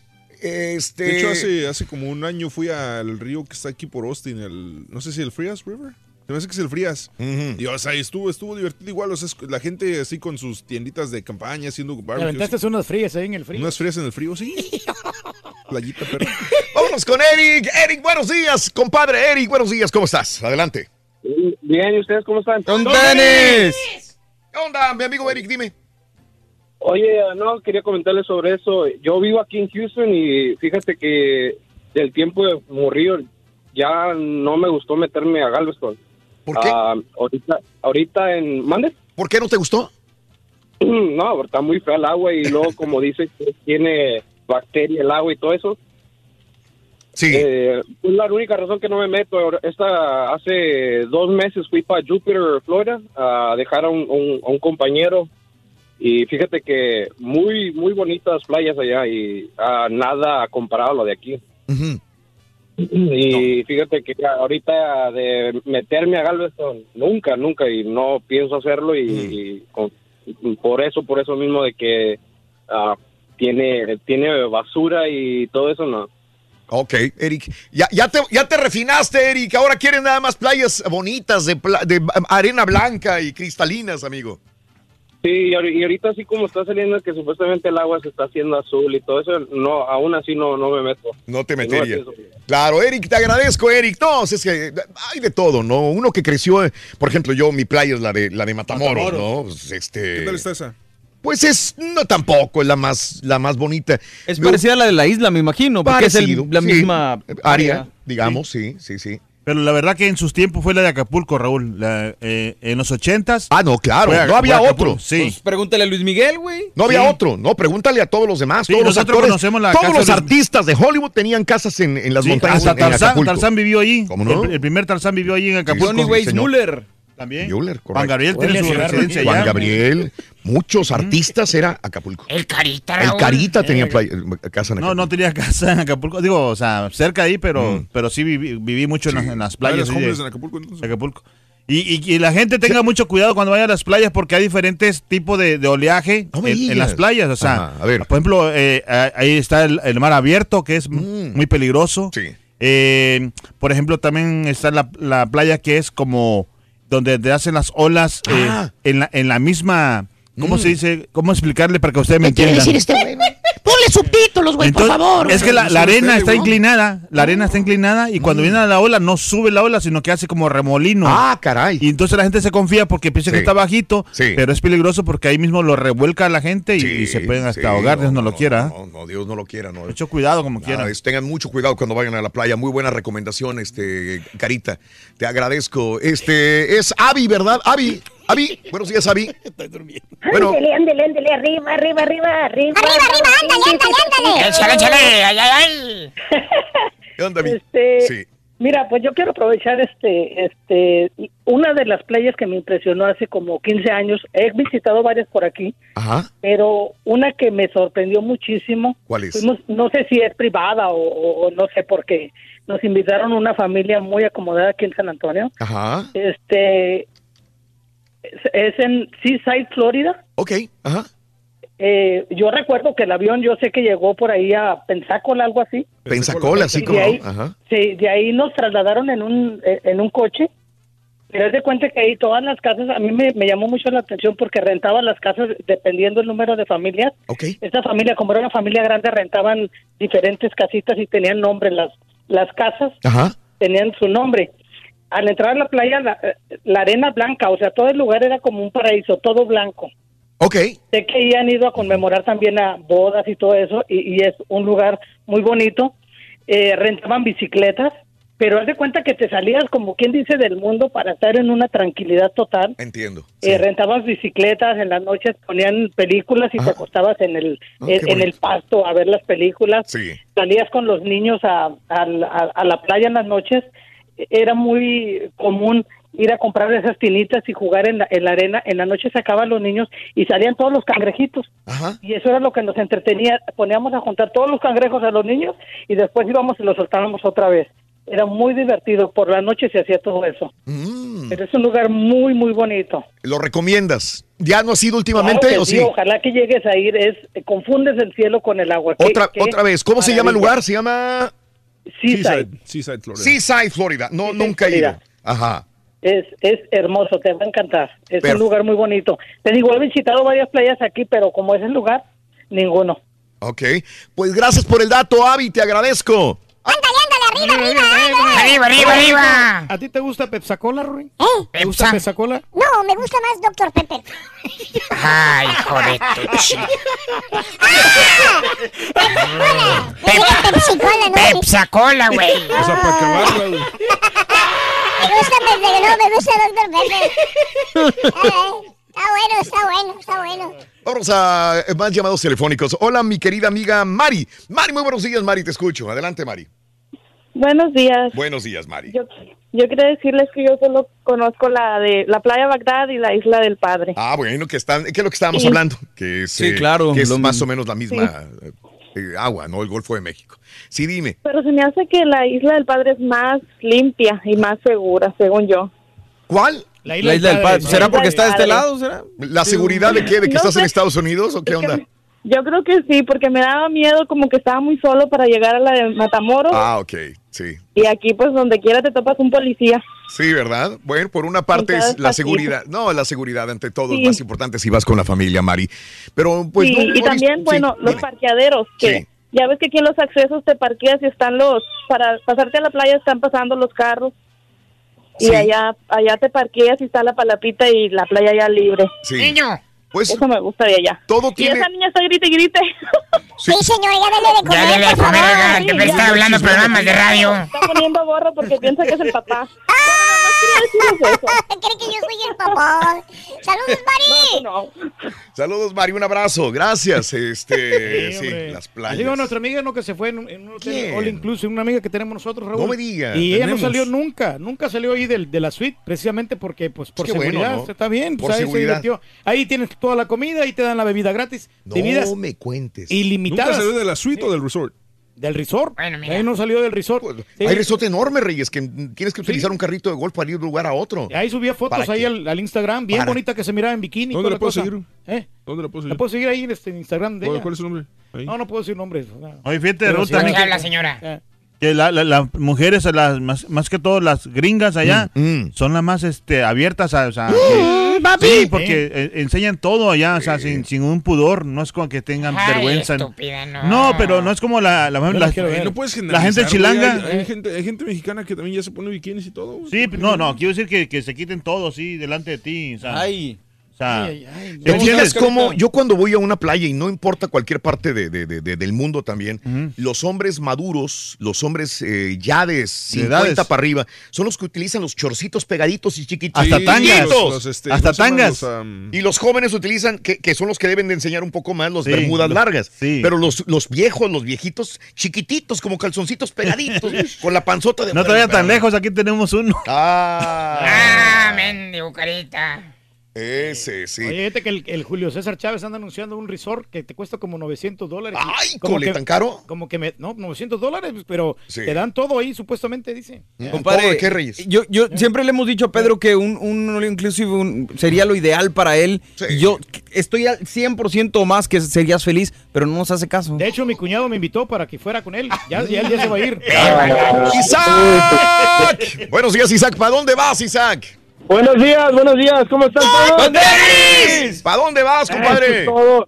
Este... De hecho, hace, hace como un año fui al río que está aquí por Austin, el, no sé si el Frias River. Se me hace que es el Frías. Y, o sea, estuvo, estuvo divertido igual. O sea, es- la gente así con sus tienditas de campaña haciendo ¿Te barbecues. aventaste unas frías ahí en el frío? Unas frías en el frío, sí. Playita, pero. Vámonos con Eric. Eric, buenos días, compadre. Eric, buenos días. ¿Cómo estás? Adelante. Bien, ¿y ustedes cómo están? ¡Con tenis! ¿Qué onda, mi amigo Eric? Dime. Oye, no, quería comentarles sobre eso. Yo vivo aquí en Houston y fíjate que del tiempo de Morrillo ya no me gustó meterme a Galveston. ¿Por qué? Ah, ahorita, ahorita en... ¿Mande? ¿Por qué no te gustó? No, está muy fea el agua y luego como dice tiene bacteria el agua y todo eso. Sí. Eh, la única razón que no me meto. Ahora, Esta, hace dos meses fui para Jupiter, Florida, a dejar a un, un- a un compañero. Y fíjate que muy, muy bonitas playas allá y ah, nada comparado a lo de aquí. Y fíjate que ahorita de meterme a Galveston, nunca, nunca, y no pienso hacerlo y, y con- por eso, por eso mismo de que ah, tiene, tiene basura y todo eso, no. Ok, Eric. Ya, ya, te, ya te refinaste, Eric. Ahora quieres nada más playas bonitas de, pla- de arena blanca y cristalinas, amigo. Sí, y ahori- y ahorita así como está saliendo que supuestamente el agua se está haciendo azul y todo eso, no, aún así no, no me meto. No te no metería. Claro, Eric, te agradezco, Eric. No, es que hay de todo, ¿no? Uno que creció, por ejemplo, yo, mi playa es la de, la de Matamoros, Matamoros. ¿no? Pues, este... ¿Qué tal está esa? Pues es, no tampoco, es la más, la más bonita. Es parecida a la de la isla, me imagino, porque Parecido, es el- la sí. misma área, digamos, sí, sí, sí. Pero la verdad que en sus tiempos fue la de Acapulco, Raúl. La, eh, en los ochentas. Ah, no, claro, fue no había otro. Sí. Pues pregúntale a Luis Miguel, güey. No había Sí. otro, no, pregúntale a todos los demás, Sí, todos los nosotros actores, conocemos la todos casa los de- artistas de Hollywood tenían casas en, en las Sí, montañas hasta en, en Tarzán, Acapulco. Tarzán vivió allí. ¿Cómo no? El, el primer Tarzán vivió allí en Acapulco. Johnny Weissmuller. También. Müller, correcto. Juan Gabriel tiene su residencia Juan allá. Gabriel, muchos artistas era Acapulco. El Carita, El Raúl. Carita tenía Eh, playa- casa en No, no tenía casa en Acapulco. Digo, o sea, cerca de ahí, pero, Mm. pero sí viví, viví mucho en, las, en las playas. ¿Eres sí, en Acapulco entonces? Acapulco. Y, y- y la gente tenga mucho cuidado cuando vaya a las playas porque hay diferentes tipos de, de oleaje en, las playas. O sea, Ajá, a ver. por ejemplo, eh, ahí está el, el mar abierto, que es Mm. muy peligroso. Eh, por ejemplo, también está la, la playa que es como donde te hacen las olas eh, Ah. en, la, en la misma... ¿Cómo Mm. se dice? ¿Cómo explicarle para que ustedes me ¿Qué quiere decir? Ponle subtítulos, güey, por favor. Es que la, arena está inclinada, la arena está inclinada y cuando viene la ola no sube la ola, sino que hace como remolino. Ah, caray. Y entonces la gente se confía porque piensa que está bajito, Sí. pero es peligroso porque ahí mismo lo revuelca a la gente y, y se pueden hasta sí, ahogar, no, Dios no, lo quiera. No, no, Dios no lo quiera, no. Mucho cuidado como Nada, quieran. es- tengan mucho cuidado cuando vayan a la playa. Muy buena recomendación, este, Carita. Te agradezco. Este, es Avi, ¿verdad? Avi, Avi, buenos días, Avi. Bueno. Ándele, ándele, ándele, arriba, arriba, arriba, arriba. Arriba, arriba, ándale, ándale, ándale. Échale, échale, ay, ay, ay. ¿Qué onda? Este, Sí. Mira, pues yo quiero aprovechar este, este, una de las playas que me impresionó hace como 15 años. He visitado varias por aquí, Ajá. pero una que me sorprendió muchísimo. ¿Cuál es? Fuimos, no sé si es privada o, o- o no sé por qué. Nos invitaron una familia muy acomodada aquí en San Antonio. Ajá. Este, es, es en Seaside, Florida. Ok, ajá. Eh, yo recuerdo que el avión, yo sé que llegó por ahí a Pensacola, algo así. Pensacola, así Y como. de ahí- Ajá. Sí, de ahí nos trasladaron en un, eh, en un coche. Pero es de cuenta que ahí todas las casas, a mí me, me llamó mucho la atención porque rentaban las casas dependiendo el número de familias. Ok. Esta familia, como era una familia grande, rentaban diferentes casitas y tenían nombre. Las, las casas Ajá. tenían su nombre. Al entrar a la playa, la, eh, la arena blanca, o sea, todo el lugar era como un paraíso, todo blanco. Ok. Sé que ahí han ido a conmemorar también a bodas y todo eso, y, y es un lugar muy bonito. Eh, rentaban bicicletas, pero haz de cuenta que te salías, como quien dice, del mundo para estar en una tranquilidad total. Entiendo. Eh, rentabas bicicletas, en las noches ponían películas y te acostabas en el, Ah, en, en el pasto a ver las películas. Sí. Salías con los niños a, a la- a la playa en las noches. Era muy común ir a comprar esas tinitas y jugar en la, en la arena. En la noche sacaban los niños y salían todos los cangrejitos. Y eso era lo que nos entretenía. Poníamos a juntar todos los cangrejos a los niños y después íbamos y los soltábamos otra vez. Era muy divertido. Por la noche se hacía todo eso. Mm. Pero es un lugar muy, muy bonito. ¿Lo recomiendas? ¿Ya no has ido últimamente Claro o sí, sí? Ojalá que llegues a ir. Es, eh, confundes el cielo con el agua. Qué- Otra, qué otra vez, ¿cómo se llama el lugar? Se llama Seaside. Seaside, Florida. Seaside, Florida. No, nunca he ido. Ajá. Es, es hermoso, te va a encantar. Es Perfecto. un lugar muy bonito. Te digo, he visitado varias playas aquí, pero como es el lugar, ninguno. Ok. Pues gracias por el dato, Avi, te agradezco. Arriba, Arriba, arriba, arriba. ¿A ti te gusta Pepsacola, Rui? ¿Eh? ¿Te gusta Pepsacola? No, me gusta más Dr. Pepper. Ay, hijo de tu chi- Pepsi-Cola, ¿no? Pepsacola, güey. O sea, para acabarla, güey. Me gusta Pepsi, no, me gusta Dr. Pepper. Ay, Está bueno, está bueno, está bueno. Vamos a eh, más llamados telefónicos. Hola, mi querida amiga Mari. Mari, muy buenos días, Mari, te escucho. Adelante, Mari. Buenos días. Buenos días, Mari. Yo, yo quería decirles que yo solo conozco la de la playa Bagdad y la isla del Padre. Ah, bueno, que están, ¿qué es lo que estábamos Sí. hablando? Que es, Sí, eh, claro, Que es lo más o menos la misma eh, eh, agua, ¿no? El Golfo de México. Sí, dime. Pero se me hace que la isla del Padre es más limpia y más segura, según yo. ¿Cuál? La isla del Padre. ¿Será porque está de este lado? ¿Será? ¿La seguridad de qué? ¿De que No estás en. Estados Unidos o qué onda? Yo creo que sí, porque me daba miedo como que estaba muy solo para llegar a la de Matamoros Ah, ok, sí. y aquí pues donde quiera te topas un policía. Sí, ¿verdad? Bueno, por una parte es la seguridad. No, la seguridad ante todo Sí. es más importante si vas con la familia, Mari. Pero pues... Sí, no- y no- también, bueno, los dime. parqueaderos, que Sí. ya ves que aquí en los accesos te parqueas y están los, para pasarte a la playa están pasando los carros. Y allá allá te parqueas y está la palapita y la playa ya libre. Sí. Niño. Pues Eso me gusta de allá. todo Y tiene... esa niña está grite y grite. Sí, señor, ya dele de comer, Ya dele de comer, favor. oiga, que me está hablando programas de radio. Está poniendo gorro porque piensa que es el papá. Cree que yo soy el papá. Saludos, Mari. No, Saludos, Mari, un abrazo. Gracias. Este, Sí, sí, las playas. como nuestra amiga no que se fue en un, hotel all inclusive, una amiga que tenemos nosotros, Raúl. No me diga, Y ella no tenemos. salió nunca, nunca salió ahí del- de la suite, precisamente porque, pues, por Qué bueno, seguridad, ¿no? está bien, Por pues, ahí seguridad. se divirtió. Ahí tienes toda la comida, ahí te dan la bebida gratis, No me cuentes. Ilimitadas. ¿Nunca salió de la suite o del resort? Del resort. Bueno, mira. Ahí no salió del resort. Sí. Hay resort enorme, Reyes, que tienes que utilizar un carrito de golf para ir de un lugar a otro. Ahí subía fotos ¿Para ahí al, al Instagram, bien ¿Para? bonita que se miraba en bikini. y ¿Dónde la puedo cosa. seguir? ¿Eh? ¿Dónde la puedo La seguir? puedo seguir ahí en este Instagram de ¿Cuál, ella. cuál es su nombre? Ahí. No, no puedo decir nombres. o sea. Oye, fíjate, Ruth, también que- la señora. Eh. que la- la- las mujeres, las, más, más que todo las gringas allá, Mm, son las más este, abiertas. A, o sea, Mm, que- sí, porque eh, enseñan todo allá, o sea, sin, sin un pudor. No es como que tengan Ay, vergüenza. estúpida, no. No, pero no es como la, la, la- ver. No puedes la gente chilanga. güey. Hay, hay gente, hay gente mexicana que también ya se pone bikinis y todo. güey. Sí, no, no, quiero decir que, que se quiten todo así delante de ti. O sea, Ay. O sea, Ay, ay, ay. ¿Te ¿me fijas entiendes? cómo yo cuando voy a una playa y no importa cualquier parte de- de- de- de- del mundo también, los hombres maduros, los hombres eh, ya de 50 edades. para arriba, son los que utilizan los chorcitos pegaditos y chiquititos. Hasta tangas. los- los, este, Hasta tangas. Los, Y los jóvenes utilizan, que, que son los que deben de enseñar un poco más, los Sí, bermudas largas. sí. Pero los, los viejos, los viejitos, chiquititos, como calzoncitos pegaditos, con la panzota de no te vayas tan lejos, aquí tenemos uno. Ah, Ah, mendigo carita. Ese, sí. Oye, fíjate que el, el Julio César Chávez anda anunciando un resort que te cuesta como 900 dólares. Ay, como cole, que- ¿tan caro? Como que me, no, 900 dólares, pero Sí. te dan todo ahí, supuestamente, dice. ¿Todo Compadre, de qué, Reyes? Yo, yo siempre le hemos dicho a Pedro que un, un inclusive un- sería lo ideal para él. Sí. Y Yo estoy al 100% más que serías feliz, pero no nos hace caso. De hecho, mi cuñado me invitó para que fuera con él. Ya, ya ya se va a ir. ¡Isaac! Buenos días, Isaac. ¿Para dónde vas, Isaac? Buenos días, buenos días, ¿cómo están todos? ¿Para dónde vas, compadre? Eso es todo.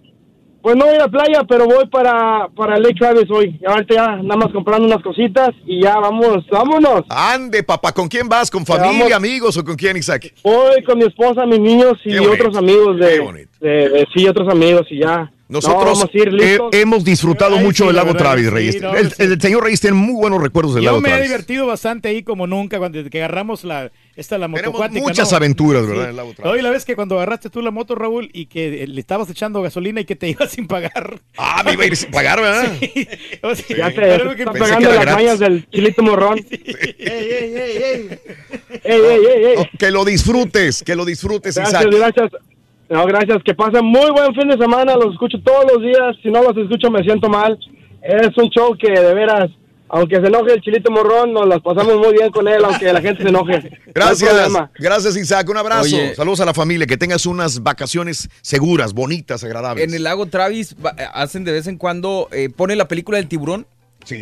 Pues no voy a la playa, pero voy para, para Lake Travis hoy. Ahorita ya nada más comprando unas cositas y ya vamos, vámonos. Ande, papá, ¿con quién vas? ¿Con familia, vamos. amigos o con quién, Isaac? Voy con mi esposa, mis niños y otros amigos de, de- sí, otros amigos y ya. No, Nosotros ir he- listos. hemos disfrutado Ay, mucho sí, del la lago Travis, Reyes. sí, no, el, sí. el señor Reyes tiene muy buenos recuerdos del Yo lago me he Travis. divertido bastante ahí como nunca cuando que agarramos la esta la moto muchas ¿no? aventuras, ¿verdad, en el lago Travis? Hoy la vez que cuando agarraste tú la moto, Raúl, y que eh, le estabas echando gasolina y que te ibas sin pagar. Ah, me iba a ir sin pagar, ¿verdad? Sí. O sea, Ya se creo que pegando las gratis. mañas del chilito morrón. Ey, ey, ey, ey. Que lo disfrutes, que lo disfrutes, Gracias, Isaac. gracias. No, gracias. Que pasen muy buen fin de semana. Los escucho todos los días. Si no los escucho, me siento mal. Es un show que de veras, aunque se enoje el chilito morrón, nos las pasamos muy bien con él, aunque la gente se enoje. No Gracias, problema. gracias Isaac, un abrazo. Oye. Saludos a la familia, que tengas unas vacaciones seguras, bonitas, agradables. En el lago Travis eh, hacen de vez en cuando, eh, pone la película del tiburón,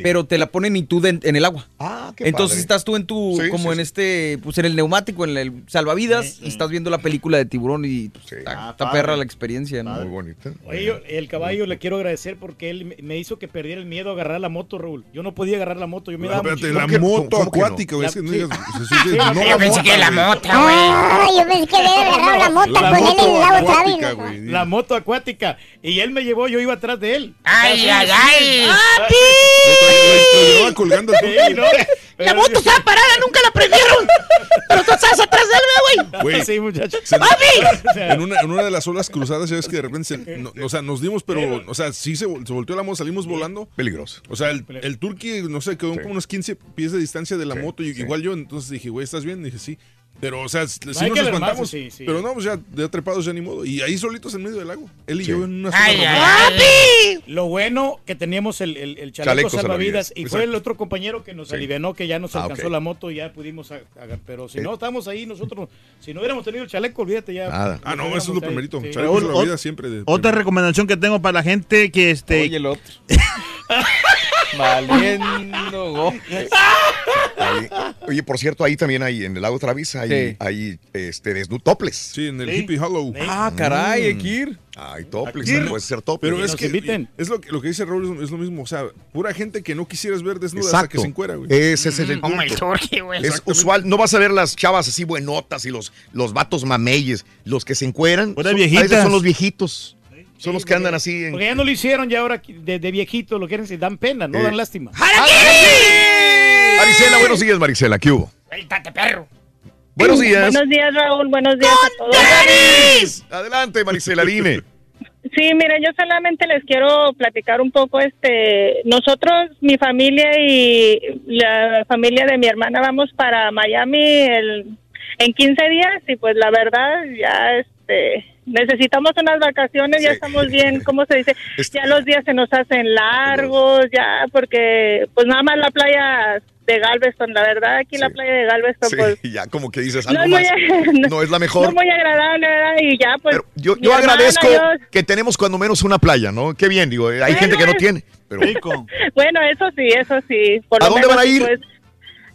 pero te la ponen y tú de- en el agua. Ah, qué Entonces padre. estás tú en tu, Sí, como sí, en sí. este, pues en el neumático, en el salvavidas, y estás viendo la película de tiburón y pues, está, está padre. perra la experiencia, ¿no? Muy bonita. Oye, yo- el caballo le quiero agradecer porque él me- hizo que perdiera el miedo a agarrar la moto, Raúl. Yo no podía agarrar la moto, yo me No, daba espérate, la ¿Cómo que- moto acuática, güey, yo pensé que la mota, mota, güey. Ah, yo pensé que había agarrado la mota La con él en moto el lago Travis. La moto acuática. Y él me llevó, yo iba atrás de él. Ay, ay, ay. Lo llevaba colgando el Sí, ¿no? La moto estaba parada, nunca la prendieron. Pero tú estás atrás de él, güey. Güey, Sí, muchacho. En una, en una de las olas cruzadas, ya ves que de repente, se- no- o sea, nos dimos, pero, o sea, sí se, vol- se volteó la moto, salimos volando. Peligroso. O sea, el, el turqui, no sé, quedó como unos 15 pies de distancia de la moto, y, igual yo, entonces dije, güey, ¿estás bien? dije, sí. Pero, o sea, sí hay nos espantamos. sí, sí. Pero no, pues ya, de trepados ya ni modo. Y ahí solitos en medio del lago. Él y yo en una Ay, ay. Lo bueno que teníamos el, el, el chaleco, Chaleco salvavidas salvavidas, y fue el otro compañero que nos Sí. alivianó que ya nos Ah, alcanzó la moto y ya pudimos agar- pero si Eh. no estamos ahí nosotros si no hubiéramos tenido el chaleco olvídate ya Nada. Ah, no, eso es lo primerito. Raúl, salvavidas siempre de Otra recomendación que tengo para la gente que este Oye, el otro. Valiendo. oye, por cierto, ahí también hay, en el lago Travis, hay, Sí. hay este, toples. Sí, en el Hippie Hollow. Ah, caray, hay que ir. Hay toples, puede ser tople. Pero es nos que inviten. es lo que, lo que dice Raúl, es, lo mismo. O sea, pura gente que no quisieras ver desnuda hasta que se encuera, güey. Ese es el el punto. Es usual, no vas a ver las chavas así buenotas y los, los vatos mameyes. Los que se encueran, son, a viejitas. veces son los viejitos. Son los que andan así en... porque ya no lo hicieron ya ahora de, de viejito lo quieren si dan pena no Eh. dan lástima Marisela, buenos días, Marisela, ¿qué hubo? Suéltate, perro. Buenos días. Buenos días, Raúl. Buenos días a todos. Adelante, Marisela, dime. Sí, mire, yo solamente les quiero platicar un poco, este, nosotros, mi familia y la familia de mi hermana vamos para Miami el, en 15 días y pues la verdad ya, este, necesitamos unas vacaciones, ya estamos bien, ¿cómo se dice? Este- Ya los días se nos hacen largos, ya, porque pues nada más la playa de Galveston, la verdad, aquí la Sí. playa de Galveston, Sí, pues ya como que dices no algo es muy, más. No es la no mejor. es muy agradable, ¿verdad? Y ya, pues. Pero yo, yo hermana, agradezco yo- que tenemos cuando menos una playa, ¿no? Qué bien, digo, hay Bueno, gente que no tiene. Pero Rico. Bueno, eso sí, eso sí. Por ¿A lo dónde menos, van a ir? Pues,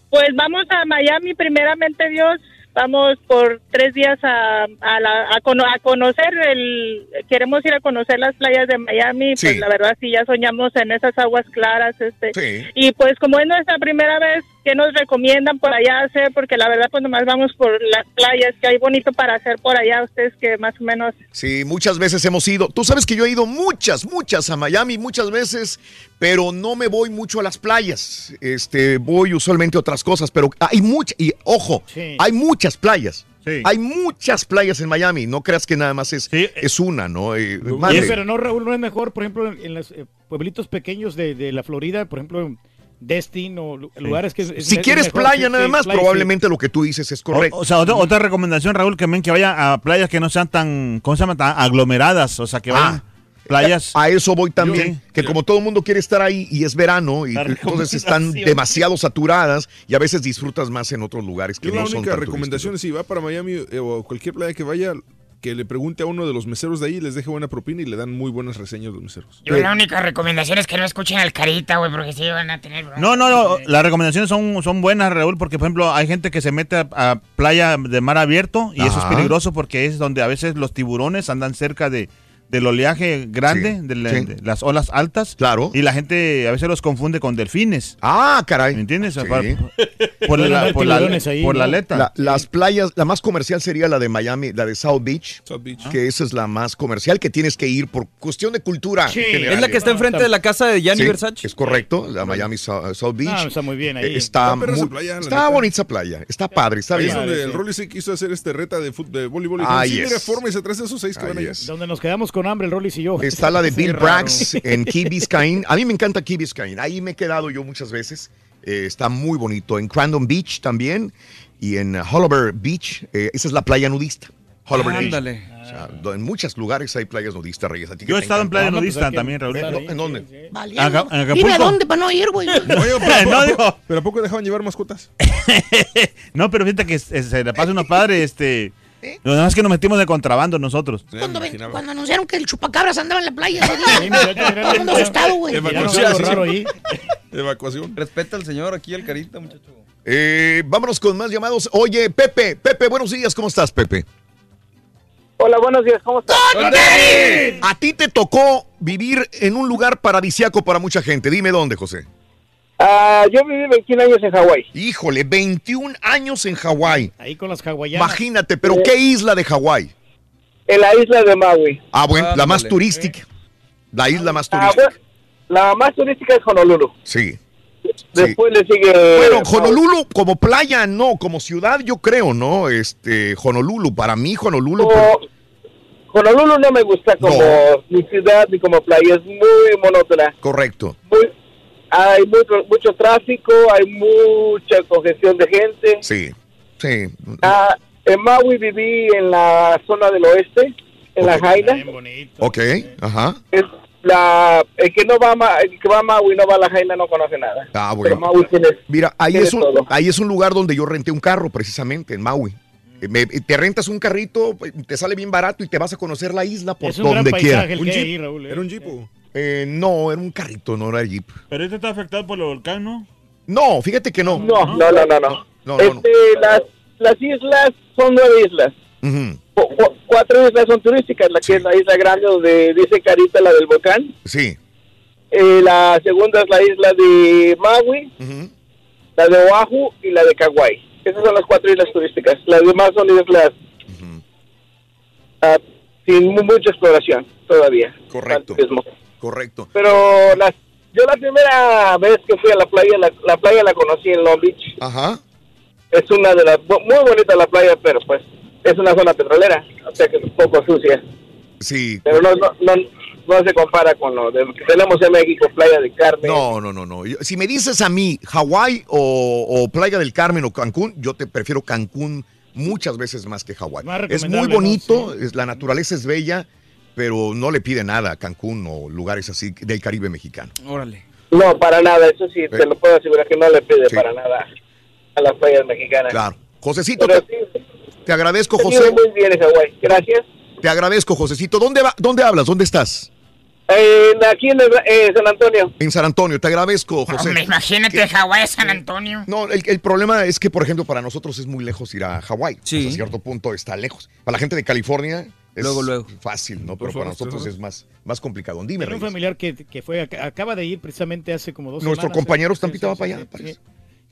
pues vamos a Miami, primeramente Dios. Vamos por tres días a, a, la- a, cono- a conocer el... Queremos ir a conocer las playas de Miami. Sí. Pues la verdad sí, ya soñamos en esas aguas claras. este Sí. Y pues como es nuestra primera vez, ¿qué nos recomiendan por allá hacer? Porque la verdad pues nomás vamos por las playas, que hay bonito para hacer por allá. Ustedes que más o menos... Sí, muchas veces hemos ido. Tú sabes que yo he ido muchas, muchas a Miami, muchas veces, pero no me voy mucho a las playas. Este, voy usualmente a otras cosas, pero hay muchas, y ojo, Sí. hay muchas playas. Sí. Hay muchas playas en Miami. No creas que nada más es, Sí. es una, ¿no? Eh, pero no Raúl no es mejor por ejemplo en, en los eh, pueblitos pequeños de, de la Florida por ejemplo en Destin o lu- lugares que es- si es quieres mejor, playa sí, nada sí, más, playa, sí. probablemente lo que tú dices es correcto. o sea, otra, otra recomendación, Raúl, que ven que vaya a playas que no sean tan, ¿cómo se llama? Tan aglomeradas. O sea, que vayan Ah. playas. A eso voy también, Yo- que como todo el mundo quiere estar ahí y es verano y La entonces están demasiado saturadas y a veces disfrutas más en otros lugares que Yo la no son única tan recomendación es si va para Miami eh, o cualquier playa que vaya, que le pregunte a uno de los meseros de ahí, les deje buena propina y le dan muy buenas reseñas los meseros. Yo la única recomendación es que no escuchen al carita, güey, porque sí van a tener... No, no, no, las recomendaciones son, son buenas, Raúl, porque por ejemplo hay gente que se mete a, a playa de mar abierto y eso es peligroso porque es donde a veces los tiburones andan cerca de, del oleaje grande, Sí, de, la- sí. de las olas altas. Claro. Y la gente a veces los confunde con delfines. Ah, caray. ¿Me entiendes? Sí. Por, la, por la, tiburones ahí, por la ¿no? aleta. La- las playas, la más comercial sería la de Miami, la de South Beach, South Beach. que esa es la más comercial que tienes que ir por cuestión de cultura. Sí. general. Es la que está enfrente de la casa de Gianni Sí, Versace. Es correcto, la Miami South, South Beach. Ah, está muy bien ahí. Eh, Está, Está muy- playa, la está bonita esa playa, está padre, está Ahí bien. es donde sí. el Rolly se quiso hacer este reta de, fut- de voleibol. Y Ah, dijo, sí, yes. mira, forma y se trae esos seis que van. Donde nos quedamos con hambre, el Rollis y yo. Está la de Bill. Braggs en Key Biscayne. A mí me encanta Key Biscayne. Ahí me he quedado yo muchas veces. Eh, está muy bonito. En Crandon Beach también. Y en Holliver Beach. eh, esa es la playa nudista. Holliver Beach. Ándale. O sea, do- en muchos lugares hay playas nudistas, Reyes. ¿A ti qué Yo he estado en playa No, pues nudista también, Raúl. ahí, ¿En dónde? sí, sí. En Dime a Acapulco. dónde para no ir, güey. Oye, pero, No, ¿a poco- pero ¿a poco dejaban llevar mascotas? No, pero fíjate que se, la pasa unos padres, este... Lo demás es que nos metimos de contrabando nosotros. Cuando, ven- anunciaron que el chupacabras andaba en la playa ese día. Todo el mundo asustado, güey. Raro ahí. Evacuación. Respeta al señor aquí, el carita, muchacho. Eh, vámonos con más llamados. Oye, Pepe, Pepe, buenos días. ¿Cómo estás, Pepe? Hola, buenos días, ¿cómo estás? A ti te tocó vivir en un lugar paradisiaco para mucha gente. Dime dónde, José. Ah, yo viví 21 años en Hawái. Híjole, 21 años en Hawái. Ahí con las hawaianas. Imagínate, pero ¿qué isla de Hawái? En la isla de Maui. Ah, bueno, la más turística. La isla más Ah, turística. bueno, la más turística es Honolulu. Sí. Después le sigue... Bueno, Honolulu como playa no, como ciudad yo creo, ¿no? Este, Honolulu, para mí Honolulu. Como- Honolulu no me gusta como No. mi ciudad ni como playa, es muy monótona. Correcto. Muy- hay mucho, mucho tráfico, hay mucha congestión de gente. Sí. Sí. Ah, en Maui viví en la zona del oeste, en la Jaina. Bien bonito. Ok, ajá. Es la, el que no va a, Ma- el que va a Maui no va a la Jaina no conoce nada. Ah, Pero bueno. Maui tiene, Mira, ahí tiene es, un, todo. ahí es un lugar donde yo renté un carro, precisamente, en Maui. Eh, me- te rentas un carrito, eh, te sale bien barato y te vas a conocer la isla por Es un gran donde quiera. Un jeep. ahí, Raúl. ¿eh? Era un jeep. Eh, no, era un carrito, no era jeep. Pero este está afectado por el volcán, ¿no? No, fíjate que no. No, no, no, no, no. No, no, no. Este, Las, las islas son nueve islas. Cu- cuatro islas son turísticas, la que es la isla grande donde dice Carita, la del volcán. Sí. Eh, la segunda es la isla de Maui, la de Oahu y la de Kauai. Esas son las cuatro islas turísticas. Las demás son islas Ujú. ah, sin mu- mucha exploración todavía. Correcto. Correcto. Pero las, yo la primera vez que fui a la playa, la, la playa la conocí en Long Beach. Ajá. Es una de las, muy bonita la playa, pero pues es una zona petrolera, o sea que es un poco sucia. Sí. Pero no, no, no, no se compara con lo de- que tenemos en México, Playa de Carmen. No, no, no, no. Si me dices a mí Hawái o, o Playa del Carmen o Cancún, yo te prefiero Cancún muchas veces más que Hawái. Es muy bonito, ¿no? es, la naturaleza es bella, pero no le pide nada a Cancún o lugares así del Caribe mexicano. Órale. No, para nada, eso sí, te lo puedo asegurar que no le pide Sí. para nada a las playas mexicanas. Claro. Josecito, te, sí, te agradezco, José. muy bien en Hawái. Gracias. Te agradezco, Josecito. ¿Dónde, va, ¿Dónde hablas? ¿Dónde estás? Eh, aquí en el- eh, San Antonio. En San Antonio. Te agradezco, José. Hombre, imagínate Hawái, San Antonio. No, el, el problema es que, por ejemplo, para nosotros es muy lejos ir a Hawái. Sí. Hasta cierto punto está lejos. Para la gente de California es Luego, luego. fácil, ¿no? Pero para nosotros es más, más complicado. Dime, Tengo un Reyes. familiar que, que fue, ac- acaba de ir precisamente hace como dos Nuestro semanas. compañero ¿eh? Estampita va para allá, parece.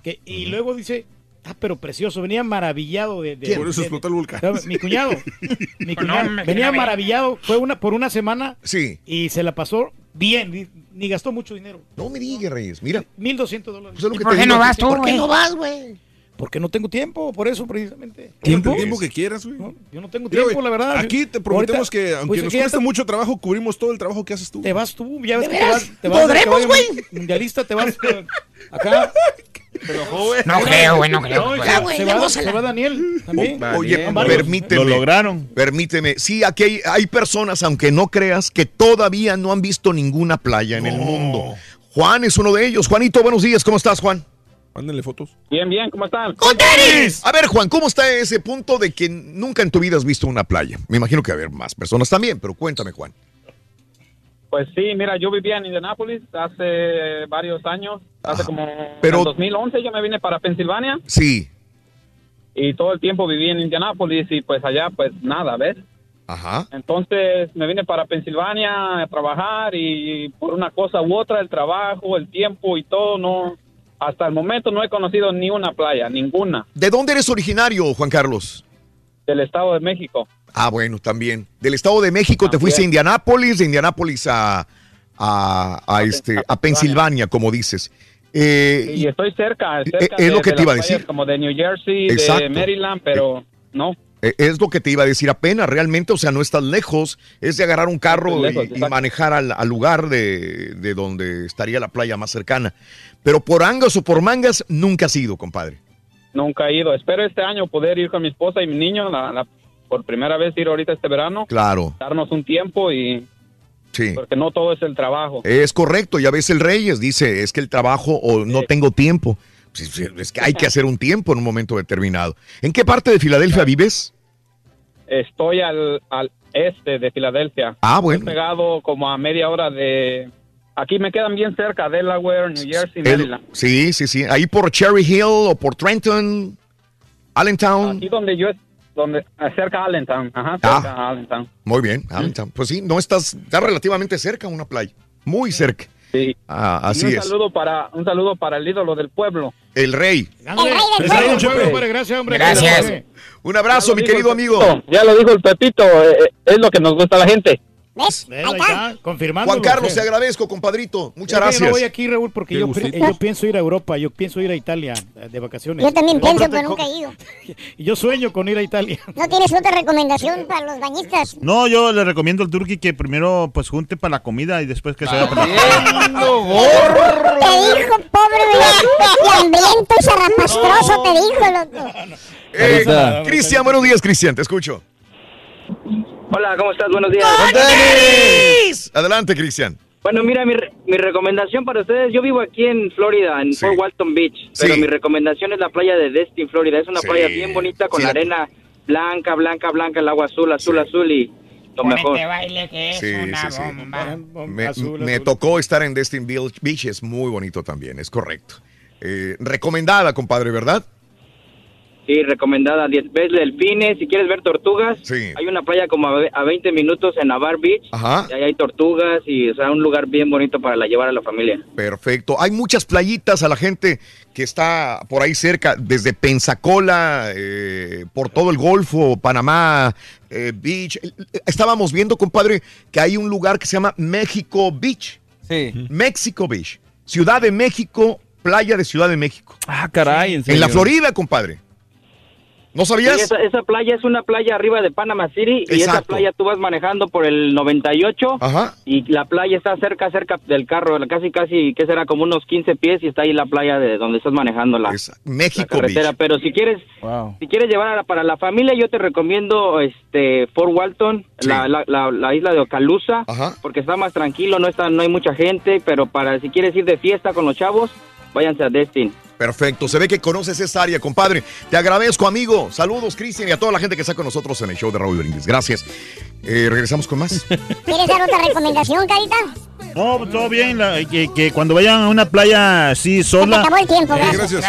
Que- y luego dice, ah, pero precioso, venía maravillado de... de- Por eso explotó el volcán. Mi cuñado, mi cuñado, venía maravillado, fue una por una semana Sí. y se la pasó bien, ni, ni gastó mucho dinero. No me digas, Reyes. Mira, 1.200 dólares. pues es lo ¿Y que por qué no vas tú, ¿Por qué no vas, güey? Porque no tengo tiempo, por eso precisamente. ¿Tiempo? El tiempo que quieras, güey. No, yo no tengo Mira, tiempo, la verdad. Aquí te prometemos Ahorita, que, aunque pues, nos cuesta te- mucho trabajo, cubrimos todo el trabajo que haces tú. Te vas tú, ya ves ¿De que te vas, te vas ¿Podremos, güey? Mundialista, te vas eh, acá. No creo, güey, no creo. No, se, Ya, güey, se ya va, se va Daniel también. Oye, permíteme. Lo lograron. Permíteme. Sí, aquí hay, hay personas, aunque no creas, que todavía no han visto ninguna playa en el mundo. Juan es uno de ellos. Juanito, buenos días. ¿Cómo estás, Juan? Mándenle fotos. Bien, bien, ¿cómo están? ¡Con tenis! A ver, Juan, ¿cómo está ese punto de que nunca en tu vida has visto una playa? Me imagino que va a haber más personas también, pero cuéntame, Juan. Pues sí, mira, yo vivía en Indianápolis hace varios años, hace Ajá. como Pero- en 2011 yo me vine para Pensilvania Sí. y todo el tiempo viví en Indianápolis y pues allá pues nada, ¿ves? Ajá. Entonces me vine para Pensilvania a trabajar y por una cosa u otra, el trabajo, el tiempo y todo, no, hasta el momento no he conocido ni una playa, ninguna, ¿De dónde eres originario, Juan Carlos? del Estado de México. Ah, bueno, también. Del Estado de México te fuiste a Indianápolis, de Indianápolis a, a, a, este, a Pensilvania, como dices. Eh, Y estoy cerca, cerca es de- lo que de te iba a decir. Como de New Jersey, Exacto. de Maryland, pero no. Eh, Es lo que te iba a decir apenas, realmente, o sea, no estás lejos, es de agarrar un carro lejos, y- manejar al, al lugar de, de donde estaría la playa más cercana. Pero por angas o por mangas, nunca has ido, compadre. Nunca he ido. Espero este año poder ir con mi esposa y mi niño, la, la- por primera vez ir ahorita este verano. Claro, Darnos un tiempo y sí. porque no todo es el trabajo. Es correcto, ya ves el Reyes, dice, es que el trabajo o no tengo tiempo. Es que hay que hacer un tiempo en un momento determinado. ¿En qué parte de Filadelfia vives? Estoy al, al este de Filadelfia. Ah, bueno. Estoy pegado como a media hora de... Aquí me quedan bien cerca, Delaware, New Jersey, El- Maryland. sí, sí, sí. Ahí por Cherry Hill o por Trenton, Allentown. Aquí donde yo... Donde, ah, cerca de Allentown. Ajá, Ah. cerca de Allentown. Muy bien, Allentown. Pues sí, no estás, está relativamente cerca a una playa. Muy cerca. Sí. Ah, Y así un es. Saludo para, un saludo para el ídolo del pueblo. El rey. Gracias, hombre, gracias, hombre. Gracias. Un abrazo, mi querido amigo. Ya lo dijo el Pepito, eh, es lo que nos gusta a la gente. ¿Ves? Ahí está, confirmando. Juan Carlos, te agradezco, compadrito. Muchas Yo gracias. no voy aquí, Raúl, porque yo, yo pienso ir a Europa, yo pienso ir a Italia de vacaciones. Yo también pienso, pero nunca he ido. Y yo sueño con ir a Italia. ¿No tienes otra recomendación para los bañistas? No, yo le recomiendo al Turqui que primero pues junte para la comida y después que se vaya para Te dijo, pobre, hambriento y zarrapastroso, te dijo, loco. Eh, Cristian, buenos días, Cristian, te escucho. Hola, ¿cómo estás? Buenos días. Adelante, Cristian. Bueno, mira, mi, re- mi recomendación para ustedes, yo vivo aquí en Florida, en Fort Walton Beach, pero Sí. mi recomendación es la playa de Destin, Florida. Es una Sí. playa bien bonita con Sí, la- arena blanca, blanca, blanca, el agua azul, azul, azul y lo mejor. Este baile que es una bomba. Me, me tocó estar en Destin Beach, Beach, es muy bonito también, es correcto. Eh, recomendada, compadre, ¿verdad? Sí, recomendada. Diez- Ves delfines, si quieres ver tortugas, Sí. hay una playa como a ve- a 20 minutos en Navar Beach, Ajá. y ahí hay tortugas y, o sea, un lugar bien bonito para la llevar a la familia. Perfecto. Hay muchas playitas a la gente que está por ahí cerca, desde Pensacola, eh, por todo el Golfo, Panamá eh, Beach. Estábamos viendo, compadre, que hay un lugar que se llama México Beach. Sí. México Beach. Ciudad de México, playa de Ciudad de México. Ah, caray, en En la. Florida, compadre. ¿No sabías? Sí, esa, esa playa es una playa arriba de Panama City y esa playa tú vas manejando por el 98 Ajá. y la playa está cerca, cerca del carro, casi, casi, que será como unos 15 pies y está ahí la playa de donde estás manejando la, México la carretera. Beach. Pero si quieres, si quieres llevar a la- para la familia, yo te recomiendo este Fort Walton, la, la, la- la isla de Ocalusa, porque está más tranquilo, no está, no hay mucha gente, pero para si quieres ir de fiesta con los chavos, váyanse a Destin. Perfecto, se ve que conoces esta área, compadre. Te agradezco, amigo. Saludos, Cristian, y a toda la gente que está con nosotros en el show de Raúl Brindis. Gracias. Eh, regresamos con más. ¿Quieres dar otra recomendación, Carita? No, pues, todo bien, la- que, que cuando vayan a una playa así sola. acabó el tiempo, gracias.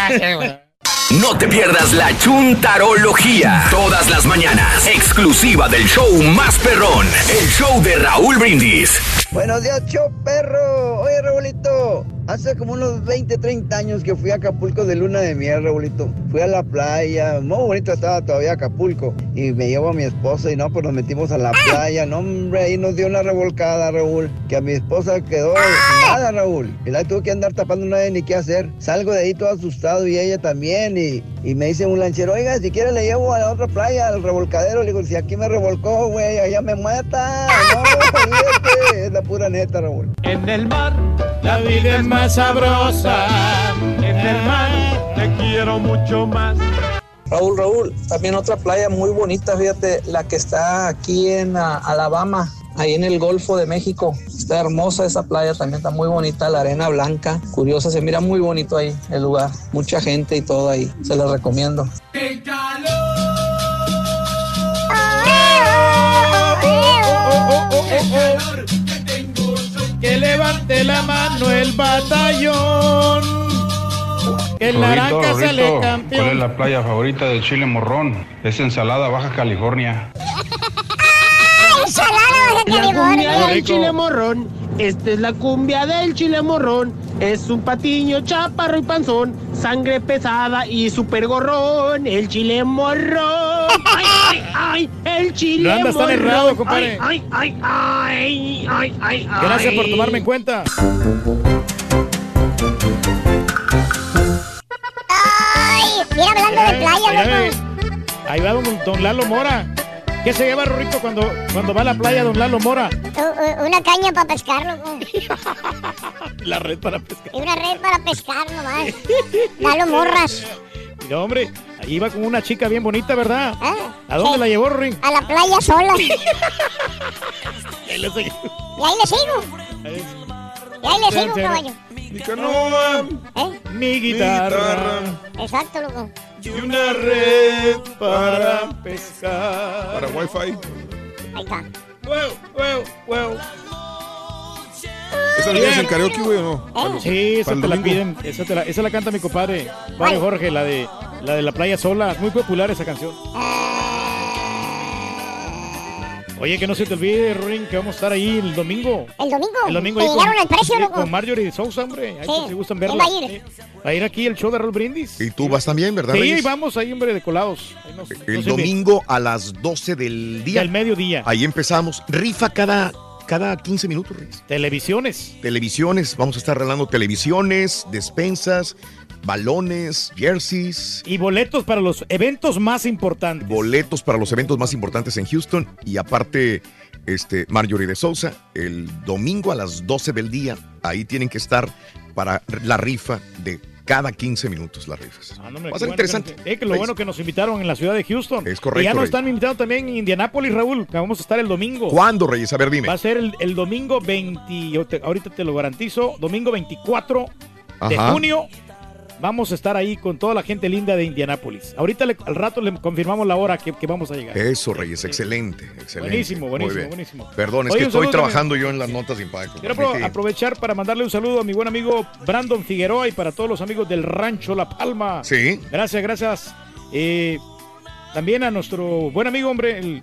No te pierdas la chuntarología. Todas las mañanas. Exclusiva del show más perrón. El show de Raúl Brindis. Buenos días, show perro. Oye, Raulito, hace como unos 20, 30 años que fui a Acapulco de luna de miel, Raulito. Fui a la playa, muy bonito estaba todavía Acapulco. Y me llevo a mi esposa y no, pues nos metimos a la playa. No, hombre, ahí nos dio una revolcada, Raúl. Que a mi esposa quedó nada, Raúl. Y la tuve que andar tapando, no había ni qué hacer. Salgo de ahí todo asustado y ella también. Y, y me dice un lanchero, oiga, si quiere le llevo a la otra playa, al revolcadero. Le digo, si aquí me revolcó, güey, allá me mata. No, es la pura neta, Raúl. En el mar la vida es más sabrosa. En el mar te quiero mucho más. Raúl, Raúl, también otra playa muy bonita, fíjate, la que está aquí en ah, Alabama, ahí en el Golfo de México. Está hermosa esa playa, también está muy bonita, la arena blanca, curiosa, se mira muy bonito ahí el lugar. Mucha gente y todo ahí, se los recomiendo. Que levante la mano el batallón. Que el Rorrito, naranja sale Rorrito, campeón. ¿Cuál es la playa favorita del Chile Morrón? Es Ensalada Baja California. La cumbia del chile morrón. Esta es la cumbia del chile morrón. Es un patiño chaparro y panzón. Sangre pesada y super gorrón. El chile morrón. Ay, ay, ay. El chile No andas tan errado, compadre. Ay, ay, ay, ay, ay, ay. Gracias por tomarme en cuenta. Ay, mira, hablando de playa, Mira, loco. ve. Ahí va don, don Lalo Mora. ¿Qué se lleva Rorrito cuando, cuando va a la playa don Lalo Mora? Una caña para pescar, loco. La red para pescar. Y una red para pescar nomás. Dalo morras. Mira, hombre, ahí va con una chica bien bonita, ¿verdad? ¿A dónde Sí. la llevó, Rorín? A la playa sola. Ahí le seguí. Y ahí le sigo. Y ahí le sigo, caballo. Mi canoa, ¿Eh? mi guitarra Exacto, loco. Y una red para pescar. para Wi-Fi. Ahí está. Wow, wow, wow. ¿Esa la en karaoke, güey, o no? Los- Sí, esa te la piden, esa, te la, esa la canta mi compadre, compadre Jorge, la de la de la playa sola, muy popular esa canción. Oye, que no se te olvide, Rorín, que vamos a estar ahí el domingo. El domingo. El domingo Te ahí llegaron al precio, loco. con Marjorie de Sousa, hombre. Ahí Sí. si gustan ¿Quién verla. va a ir? Va a ir aquí el show de Raúl Brindis. Y tú vas también, ¿verdad, Sí, Reyes? vamos ahí, hombre, de colados. Ahí nos- El nos domingo a las 12 del día. Del mediodía. Ahí empezamos. Rifa cada, cada 15 minutos, Reyes. Televisiones. Televisiones. Vamos a estar regalando televisiones, despensas, balones, jerseys. Y boletos para los eventos más importantes. Boletos para los eventos más importantes en Houston. Y aparte, este, Marjorie de Sousa, el domingo a las 12 del día. Ahí tienen que estar para la rifa de cada 15 minutos las rifas. Ah, no, hombre, Va a ser interesante. que nos- eh, que lo bueno que nos invitaron en la ciudad de Houston. Es correcto, Y ya nos están invitando también en Indianápolis, Raúl, que vamos a estar el domingo. ¿Cuándo, Reyes? A ver, dime. Va a ser el, el domingo 20, yo te- ahorita te lo garantizo, domingo 24 de junio. Vamos a estar ahí con toda la gente linda de Indianápolis. Ahorita le- al rato le confirmamos la hora que, que vamos a llegar. Eso, Reyes, excelente, excelente. Buenísimo, Muy buenísimo, bien. buenísimo. Perdón, es Oye, que estoy trabajando yo en las notas de impacto. Quiero apro- aprovechar para mandarle un saludo a mi buen amigo Brandon Figueroa y para todos los amigos del Rancho La Palma. Sí. Gracias, gracias. Eh, también a nuestro buen amigo, hombre, el...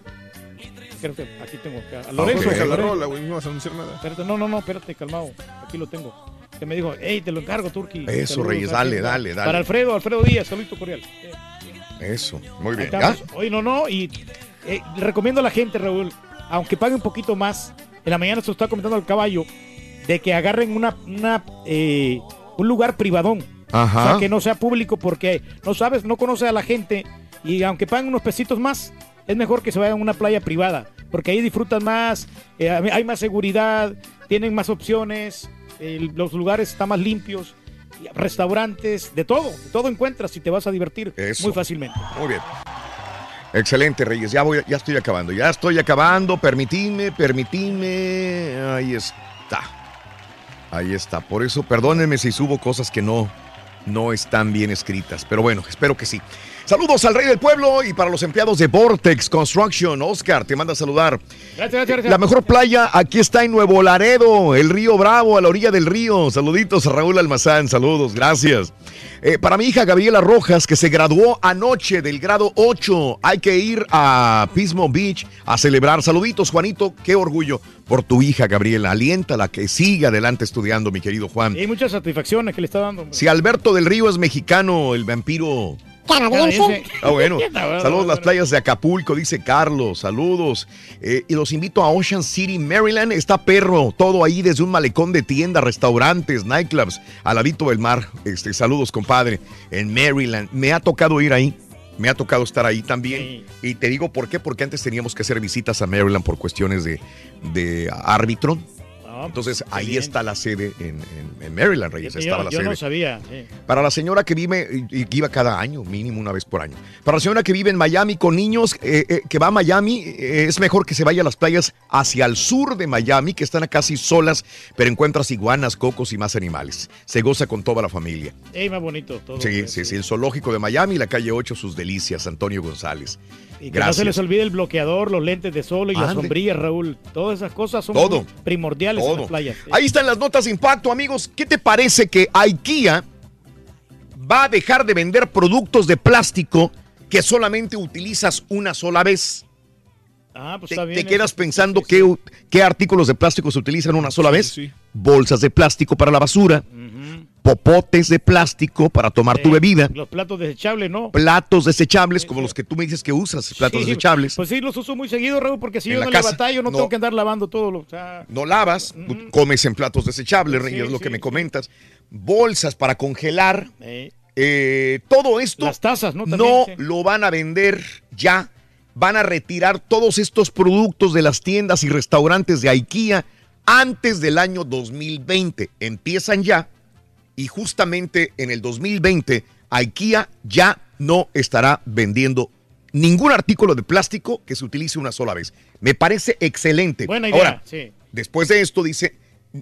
creo que aquí tengo a Lorenzo. Ah, Lorenzo. rola, güey, no vas a anunciar nada. Espérate, no, no, no, espérate, calmado. Aquí lo tengo. Que me dijo, hey, te lo encargo, Turki. Eso, Saludos, Reyes, gracias. dale, dale, dale. Para Alfredo, Alfredo Díaz, saludito cordial. Eso, muy bien. Oye, no, no, y eh, recomiendo a la gente, Raúl, aunque pague un poquito más, en la mañana se lo está comentando al caballo, de que agarren una, una eh, un lugar privadón. Ajá. O sea, que no sea público porque no sabes, no conoce a la gente y aunque paguen unos pesitos más, es mejor que se vayan a una playa privada porque ahí disfrutan más, eh, hay más seguridad, tienen más opciones, el- los lugares están más limpios, restaurantes, de todo, de todo encuentras y te vas a divertir Eso. muy fácilmente. Muy bien. Excelente, Reyes. Ya voy, ya estoy acabando. Ya estoy acabando. Permitidme, permitidme. Ahí está. Ahí está. Por eso, perdónenme si subo cosas que no, no están bien escritas. Pero bueno, espero que sí. Saludos al rey del pueblo y para los empleados de Vortex Construction. Oscar, te manda a saludar. Gracias, gracias, gracias. La mejor playa aquí está en Nuevo Laredo, el río Bravo, a la orilla del río. Saluditos a Raúl Almazán, saludos, gracias. Eh, para mi hija Gabriela Rojas, que se graduó anoche del grado 8, hay que ir a Pismo Beach a celebrar. Saluditos, Juanito, qué orgullo por tu hija Gabriela. Aliéntala que siga adelante estudiando, mi querido Juan. Y hay muchas satisfacciones que le está dando. hombre. Si Alberto del Río es mexicano, el vampiro Canadiense. Ah, bueno. Saludos bueno. las playas de Acapulco, dice Carlos. Saludos. Eh, y los invito a Ocean City, Maryland. Está perro. Todo ahí desde un malecón de tiendas, restaurantes, nightclubs, al ladito del mar. Este, saludos, compadre. En Maryland. Me ha tocado ir ahí. Me ha tocado estar ahí también. Y te digo por qué. Porque antes teníamos que hacer visitas a Maryland por cuestiones de, de árbitro. Ah, Entonces ahí bien. está la sede en, en- en Maryland, Reyes. Yo- estaba yo, la yo sede. no sabía. sí. Para la señora que vive, y que iba cada año, mínimo una vez por año. Para la señora que vive en Miami con niños, eh, eh, que va a Miami, eh, es mejor que se vaya a las playas hacia el sur de Miami, que están casi solas, pero encuentras iguanas, cocos y más animales. Se goza con toda la familia. Ey, más bonito todo. Sí, sí, sí, el zoológico de Miami, la calle 8, sus delicias, Antonio González. Y que no se les Gracias. olvide el bloqueador, los lentes de sol y las sombrillas, Raúl. Todas esas cosas son Todo. primordiales Todo. las playas. Ahí están las notas de impacto, amigos. ¿Qué te parece que IKEA va a dejar de vender productos de plástico que solamente utilizas una sola vez? Ah, pues te, está te bien. quedas eso. pensando qué, qué artículos de plástico se utilizan una sola vez. Bolsas de plástico para la basura, popotes de plástico para tomar tu Eh, bebida, Los platos desechables, ¿no? platos desechables como los que tú me dices que usas, platos Sí, desechables. Pues sí, los uso muy seguido, Raúl, porque si En yo la no casa, le batallo, no, no. tengo que andar lavando todo. Lo, o sea, no lavas, comes en platos desechables, Rey, es lo sí, que me comentas. Bolsas para congelar. eh, Eh, todo esto Las tazas, ¿no? no También, lo van a vender ya. Van a retirar todos estos productos de las tiendas y restaurantes de IKEA antes del año 2020. Empiezan ya y justamente en el 2020 IKEA ya no estará vendiendo ningún artículo de plástico que se utilice una sola vez. Me parece excelente. buena idea, Ahora, sí. Después de esto, dice,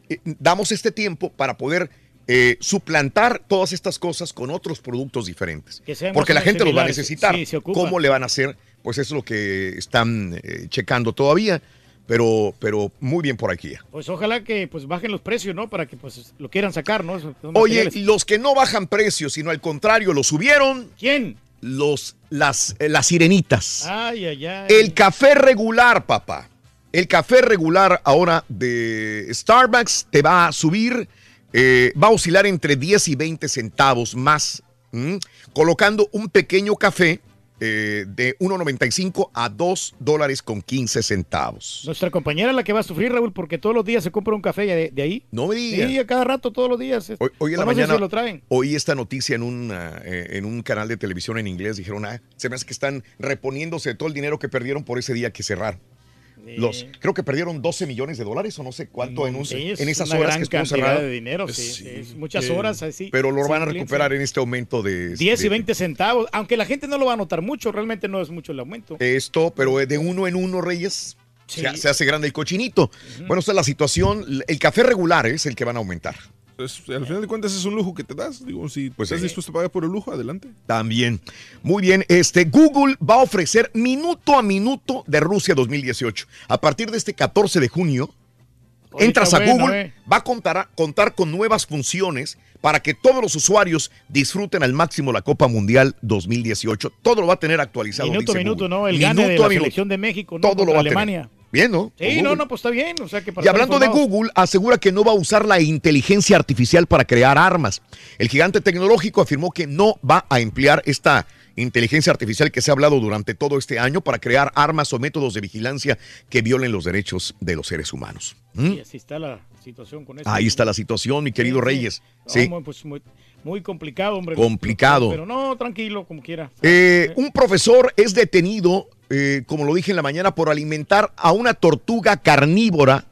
eh, damos este tiempo para poder eh, suplantar todas estas cosas con otros productos diferentes. Porque la gente los va a necesitar. Sí. ¿Cómo le van a hacer? Pues eso es lo que están eh, checando todavía. Pero, pero muy bien por aquí. Pues ojalá que pues bajen los precios, ¿no? Para que pues lo quieran sacar, ¿no? Oye, los que no bajan precios, sino al contrario, lo subieron. ¿Quién? Los, las, eh, las sirenitas. Ay, ay, ay. El café regular, papá. El café regular ahora de Starbucks te va a subir, eh, va a oscilar entre 10 y 20 centavos más, ¿m? colocando un pequeño café eh, de 1.95 a 2 dólares con 15 centavos. Nuestra compañera es la que va a sufrir, Raúl, porque todos los días se compra un café de, de ahí. No me digas. Sí, a cada rato, todos los días. Hoy, hoy en la sé si mañana lo traen. oí esta noticia en, una, eh, en un canal de televisión en inglés. Dijeron, ah, se me hace que están reponiéndose de todo el dinero que perdieron por ese día que cerraron. Los, creo que perdieron 12 millones de dólares o no sé cuánto en, un- Sí, es en esas una horas gran que estuvo cerrado. de dinero, sí, muchas horas así. Pero lo van a recuperar en este aumento de 10 y de 20 centavos, aunque la gente no lo va a notar mucho, realmente no es mucho el aumento. esto, pero de uno en uno, Reyes. Se hace grande el cochinito. Bueno, esta es la situación. El café regular es el que van a aumentar. Al final de cuentas es un lujo que te das. Digo, si Pues estás sí. dispuesto a pagar por el lujo, adelante. También. Muy bien, este Google va a ofrecer minuto a minuto de Rusia 2018. A partir de este 14 de junio, Oye, entras a bueno, Google, eh. va a contar, contar con nuevas funciones para que todos los usuarios disfruten al máximo la Copa Mundial 2018. Todo lo va a tener actualizado. Minuto a minuto, Google. ¿no? El gane de Minuto la a minuto. selección de México, ¿no? Todo lo va a Alemania. tener. Bien, ¿no? Sí, no, no, pues está bien. O sea, que para Y hablando de. Google, asegura que no va a usar la inteligencia artificial para crear armas. El gigante tecnológico afirmó que no va a emplear esta inteligencia artificial que se ha hablado durante todo este año para crear armas o métodos de vigilancia que violen los derechos de los seres humanos. ¿Mm? Sí, así está la situación con eso. Ahí está la situación, mi querido Sí. Reyes. Sí. pues, muy, muy complicado, hombre. Complicado. Pero no, tranquilo, como quiera. Eh, un profesor es detenido, eh, como lo dije en la mañana, por alimentar a una tortuga carnívora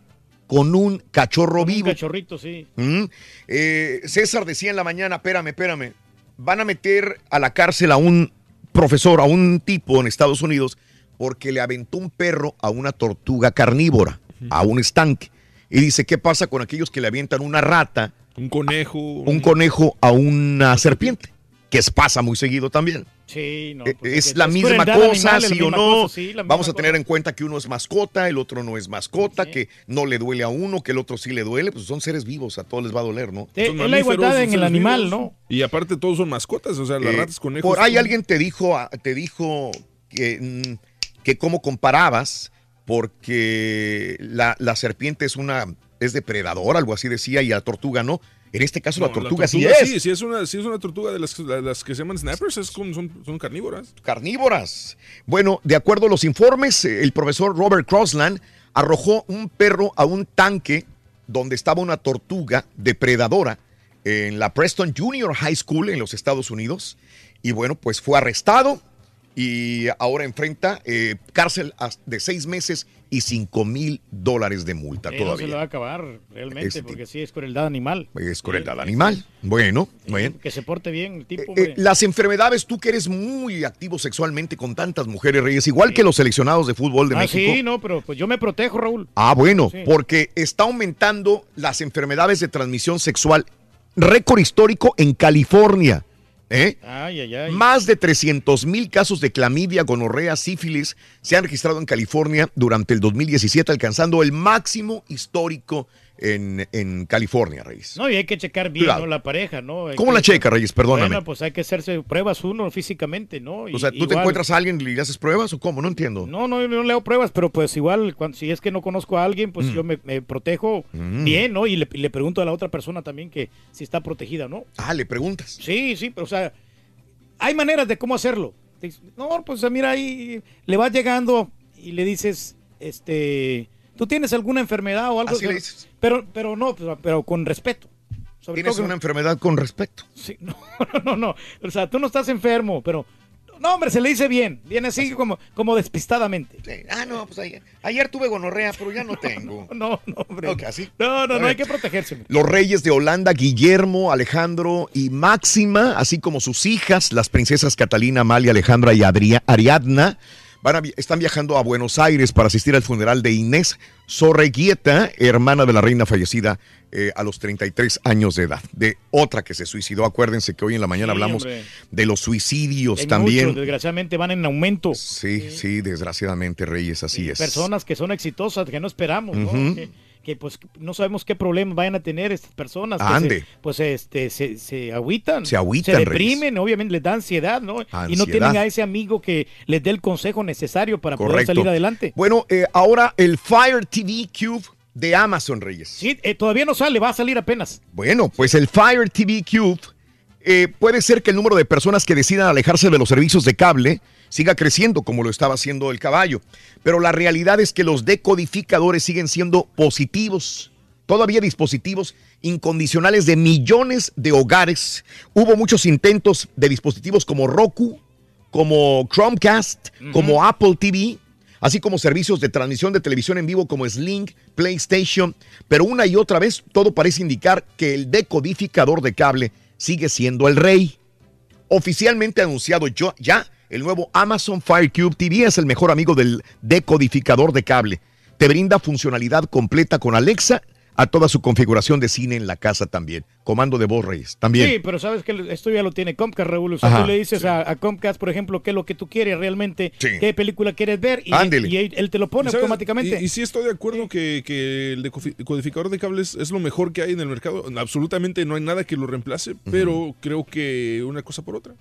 con un cachorro Un vivo. cachorrito, sí. Mm. Eh, César decía en la mañana, espérame, espérame, van a meter a la cárcel a un profesor, a un tipo en Estados Unidos, porque le aventó un perro a una tortuga carnívora, a un estanque. Y dice, ¿qué pasa con aquellos que le avientan una rata, Un conejo. un conejo a una serpiente? Que es- pasa muy seguido también. Sí, no. Eh, pues, es que- la misma cosa, animal, es sí o no. cosa, sí, la Vamos a tener en cuenta que uno es mascota, el otro no es mascota, que no le duele a uno, que el otro sí le duele. Pues son seres vivos, a todos les va a doler, ¿no? Eh, es la igualdad en el animal, vivos. ¿no? Y aparte todos son mascotas, o sea, las Eh, ratas, conejos. Por ahí alguien te dijo, ah, te dijo que, mm, que cómo comparabas, porque la, la serpiente es una es depredadora, algo así decía, y la tortuga no. En este caso No, la tortuga, sí tortuga es. Sí, sí es una, sí es una tortuga de las, que se llaman snappers, es como- son, son carnívoras. carnívoras. Bueno, de acuerdo a los informes, el profesor Robert Crossland arrojó un perro a un tanque donde estaba una tortuga depredadora en la Preston Junior High School en los Estados Unidos. Y bueno, pues fue arrestado y ahora enfrenta eh, cárcel de seis meses y cinco mil dólares de multa Eh, no se le va todavía. a acabar realmente, Este porque sí es crueldad animal. Es crueldad animal. Bueno, bueno. Que se porte bien el tipo, Eh, hombre. las enfermedades, tú que eres muy activo sexualmente con tantas mujeres, Reyes, igual que los seleccionados de fútbol de ah, México. sí, no, pero pues yo me protejo, Raúl. Ah, bueno, Sí. porque está aumentando las enfermedades de transmisión sexual. Récord histórico en California. ¿Eh? Ay, ay, ay. Más de 300 mil casos de clamidia, gonorrea, sífilis se han registrado en California durante el 2017, alcanzando el máximo histórico en, en California, Reyes. No, y hay que checar bien. La pareja, ¿no? Hay ¿Cómo que- la checa, Reyes? Perdóname. Bueno, pues hay que hacerse pruebas uno físicamente, ¿no? o sea, ¿tú te encuentras a alguien y le haces pruebas o cómo? No entiendo. No, no, yo no leo pruebas, pero pues igual, cuando, si es que no conozco a alguien, pues Mm. yo me, me protejo Mm. bien, ¿no? Y le, le pregunto a la otra persona también que si está protegida, ¿no? Ah, le preguntas. Sí, sí, pero o sea, hay maneras de cómo hacerlo. No, pues mira, ahí le vas llegando y le dices, este, ¿tú tienes alguna enfermedad o algo? Así le dices. Pero, pero no, pero, pero con respeto. Sobre Tienes todo que- una enfermedad con respeto. Sí, no, no, no. O sea, tú no estás enfermo, pero. No, hombre, se le dice bien. Viene así como, como despistadamente. Ah, no, pues ayer, ayer tuve gonorrea, pero ya no tengo. no, no, hombre. No, no, no, hay que protegerse. Los reyes de Holanda, Guillermo, Alejandro y Máxima, así como sus hijas, las princesas Catalina, Amalia, Alejandra y Adria- Ariadna, van a están viajando a Buenos Aires para asistir al funeral de Inés Sorreguieta, hermana de la reina fallecida eh, a los 33 años de edad, de otra que se suicidó. Acuérdense que hoy en la mañana Sí, hablamos hombre. de los suicidios Hay también. muchos, desgraciadamente van en aumento. Sí, sí, desgraciadamente, Reyes, así es. Personas que son exitosas, que no esperamos, ¿no? Que, que, pues no sabemos qué problemas vayan a tener estas personas. que se- Ande. pues este, se, se agüitan. Se agüitan, Se deprimen, obviamente les da ansiedad, ¿no? Y no tienen a ese amigo que les dé el consejo necesario para poder salir adelante. Bueno, eh, ahora el Fire TV Cube de Amazon, Reyes. Sí, eh, todavía no sale, va a salir apenas. Bueno, pues el Fire TV Cube eh, puede ser que el número de personas que decidan alejarse de los servicios de cable siga creciendo como lo estaba haciendo el caballo. Pero la realidad es que los decodificadores siguen siendo positivos. Todavía dispositivos incondicionales de millones de hogares. Hubo muchos intentos de dispositivos como Roku, como Chromecast, como Apple TV, así como servicios de transmisión de televisión en vivo como Sling, PlayStation, pero una y otra vez todo parece indicar que el decodificador de cable sigue siendo el rey. Oficialmente anunciado yo- ya, el nuevo Amazon Fire Cube TV es el mejor amigo del decodificador de cable. Te brinda funcionalidad completa con Alexa a toda su configuración de cine en la casa también. Comando de voz, Reyes, también. Sí, pero sabes que esto ya lo tiene Comcast, sea, Ajá, tú le dices a, a Comcast, por ejemplo, qué es lo que tú quieres realmente, Sí. qué película quieres ver, y, él, él te lo pone automáticamente. Y, y sí estoy de acuerdo que, que el decodificador de cables es lo mejor que hay en el mercado. Absolutamente no hay nada que lo reemplace, pero creo que una cosa por otra.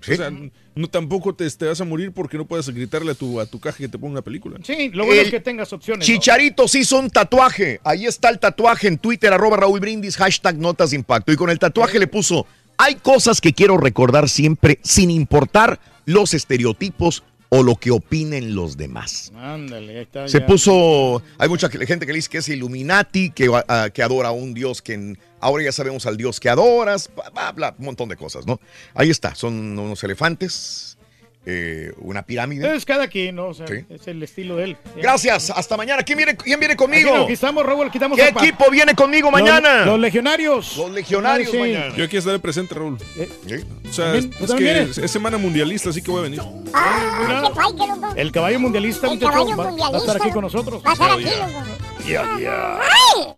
O sea, no tampoco te, te vas a morir porque no puedas gritarle a tu, a tu caja que te ponga una película. Sí, lo bueno El es que tengas opciones. ¿no? Chicharito se hizo un tatuaje. Ahí está el tatuaje en Twitter, arroba Raúl Brindis, hashtag Notas de Impacto. Y con el tatuaje le puso, hay cosas que quiero recordar siempre, sin importar los estereotipos o lo que opinen los demás. Ándale, ahí está. Se ya. puso, hay mucha gente que le dice que es Illuminati, que, ah, que adora a un dios que en- ahora ya sabemos al dios que adoras, bla, bla, bla, un montón de cosas, ¿no? Ahí está, son unos elefantes, eh, una pirámide. Es cada quien, ¿no? O sea, Sí. es el estilo de él. Gracias, hasta mañana. ¿Quién viene, quién viene conmigo? Aquí, estamos, Raúl, quitamos ¿Qué pa- equipo viene conmigo mañana? Los, los legionarios. Los legionarios Sí. mañana. Yo aquí estaré presente, Raúl. Eh, O sea, ¿También? es, ¿Tú es también que es, es semana mundialista, así que voy a venir. Ah, qué pay, qué loco. El caballo mundialista, El muchacho, caballo va, va a estar aquí con nosotros. Va a estar aquí, Ya, ya,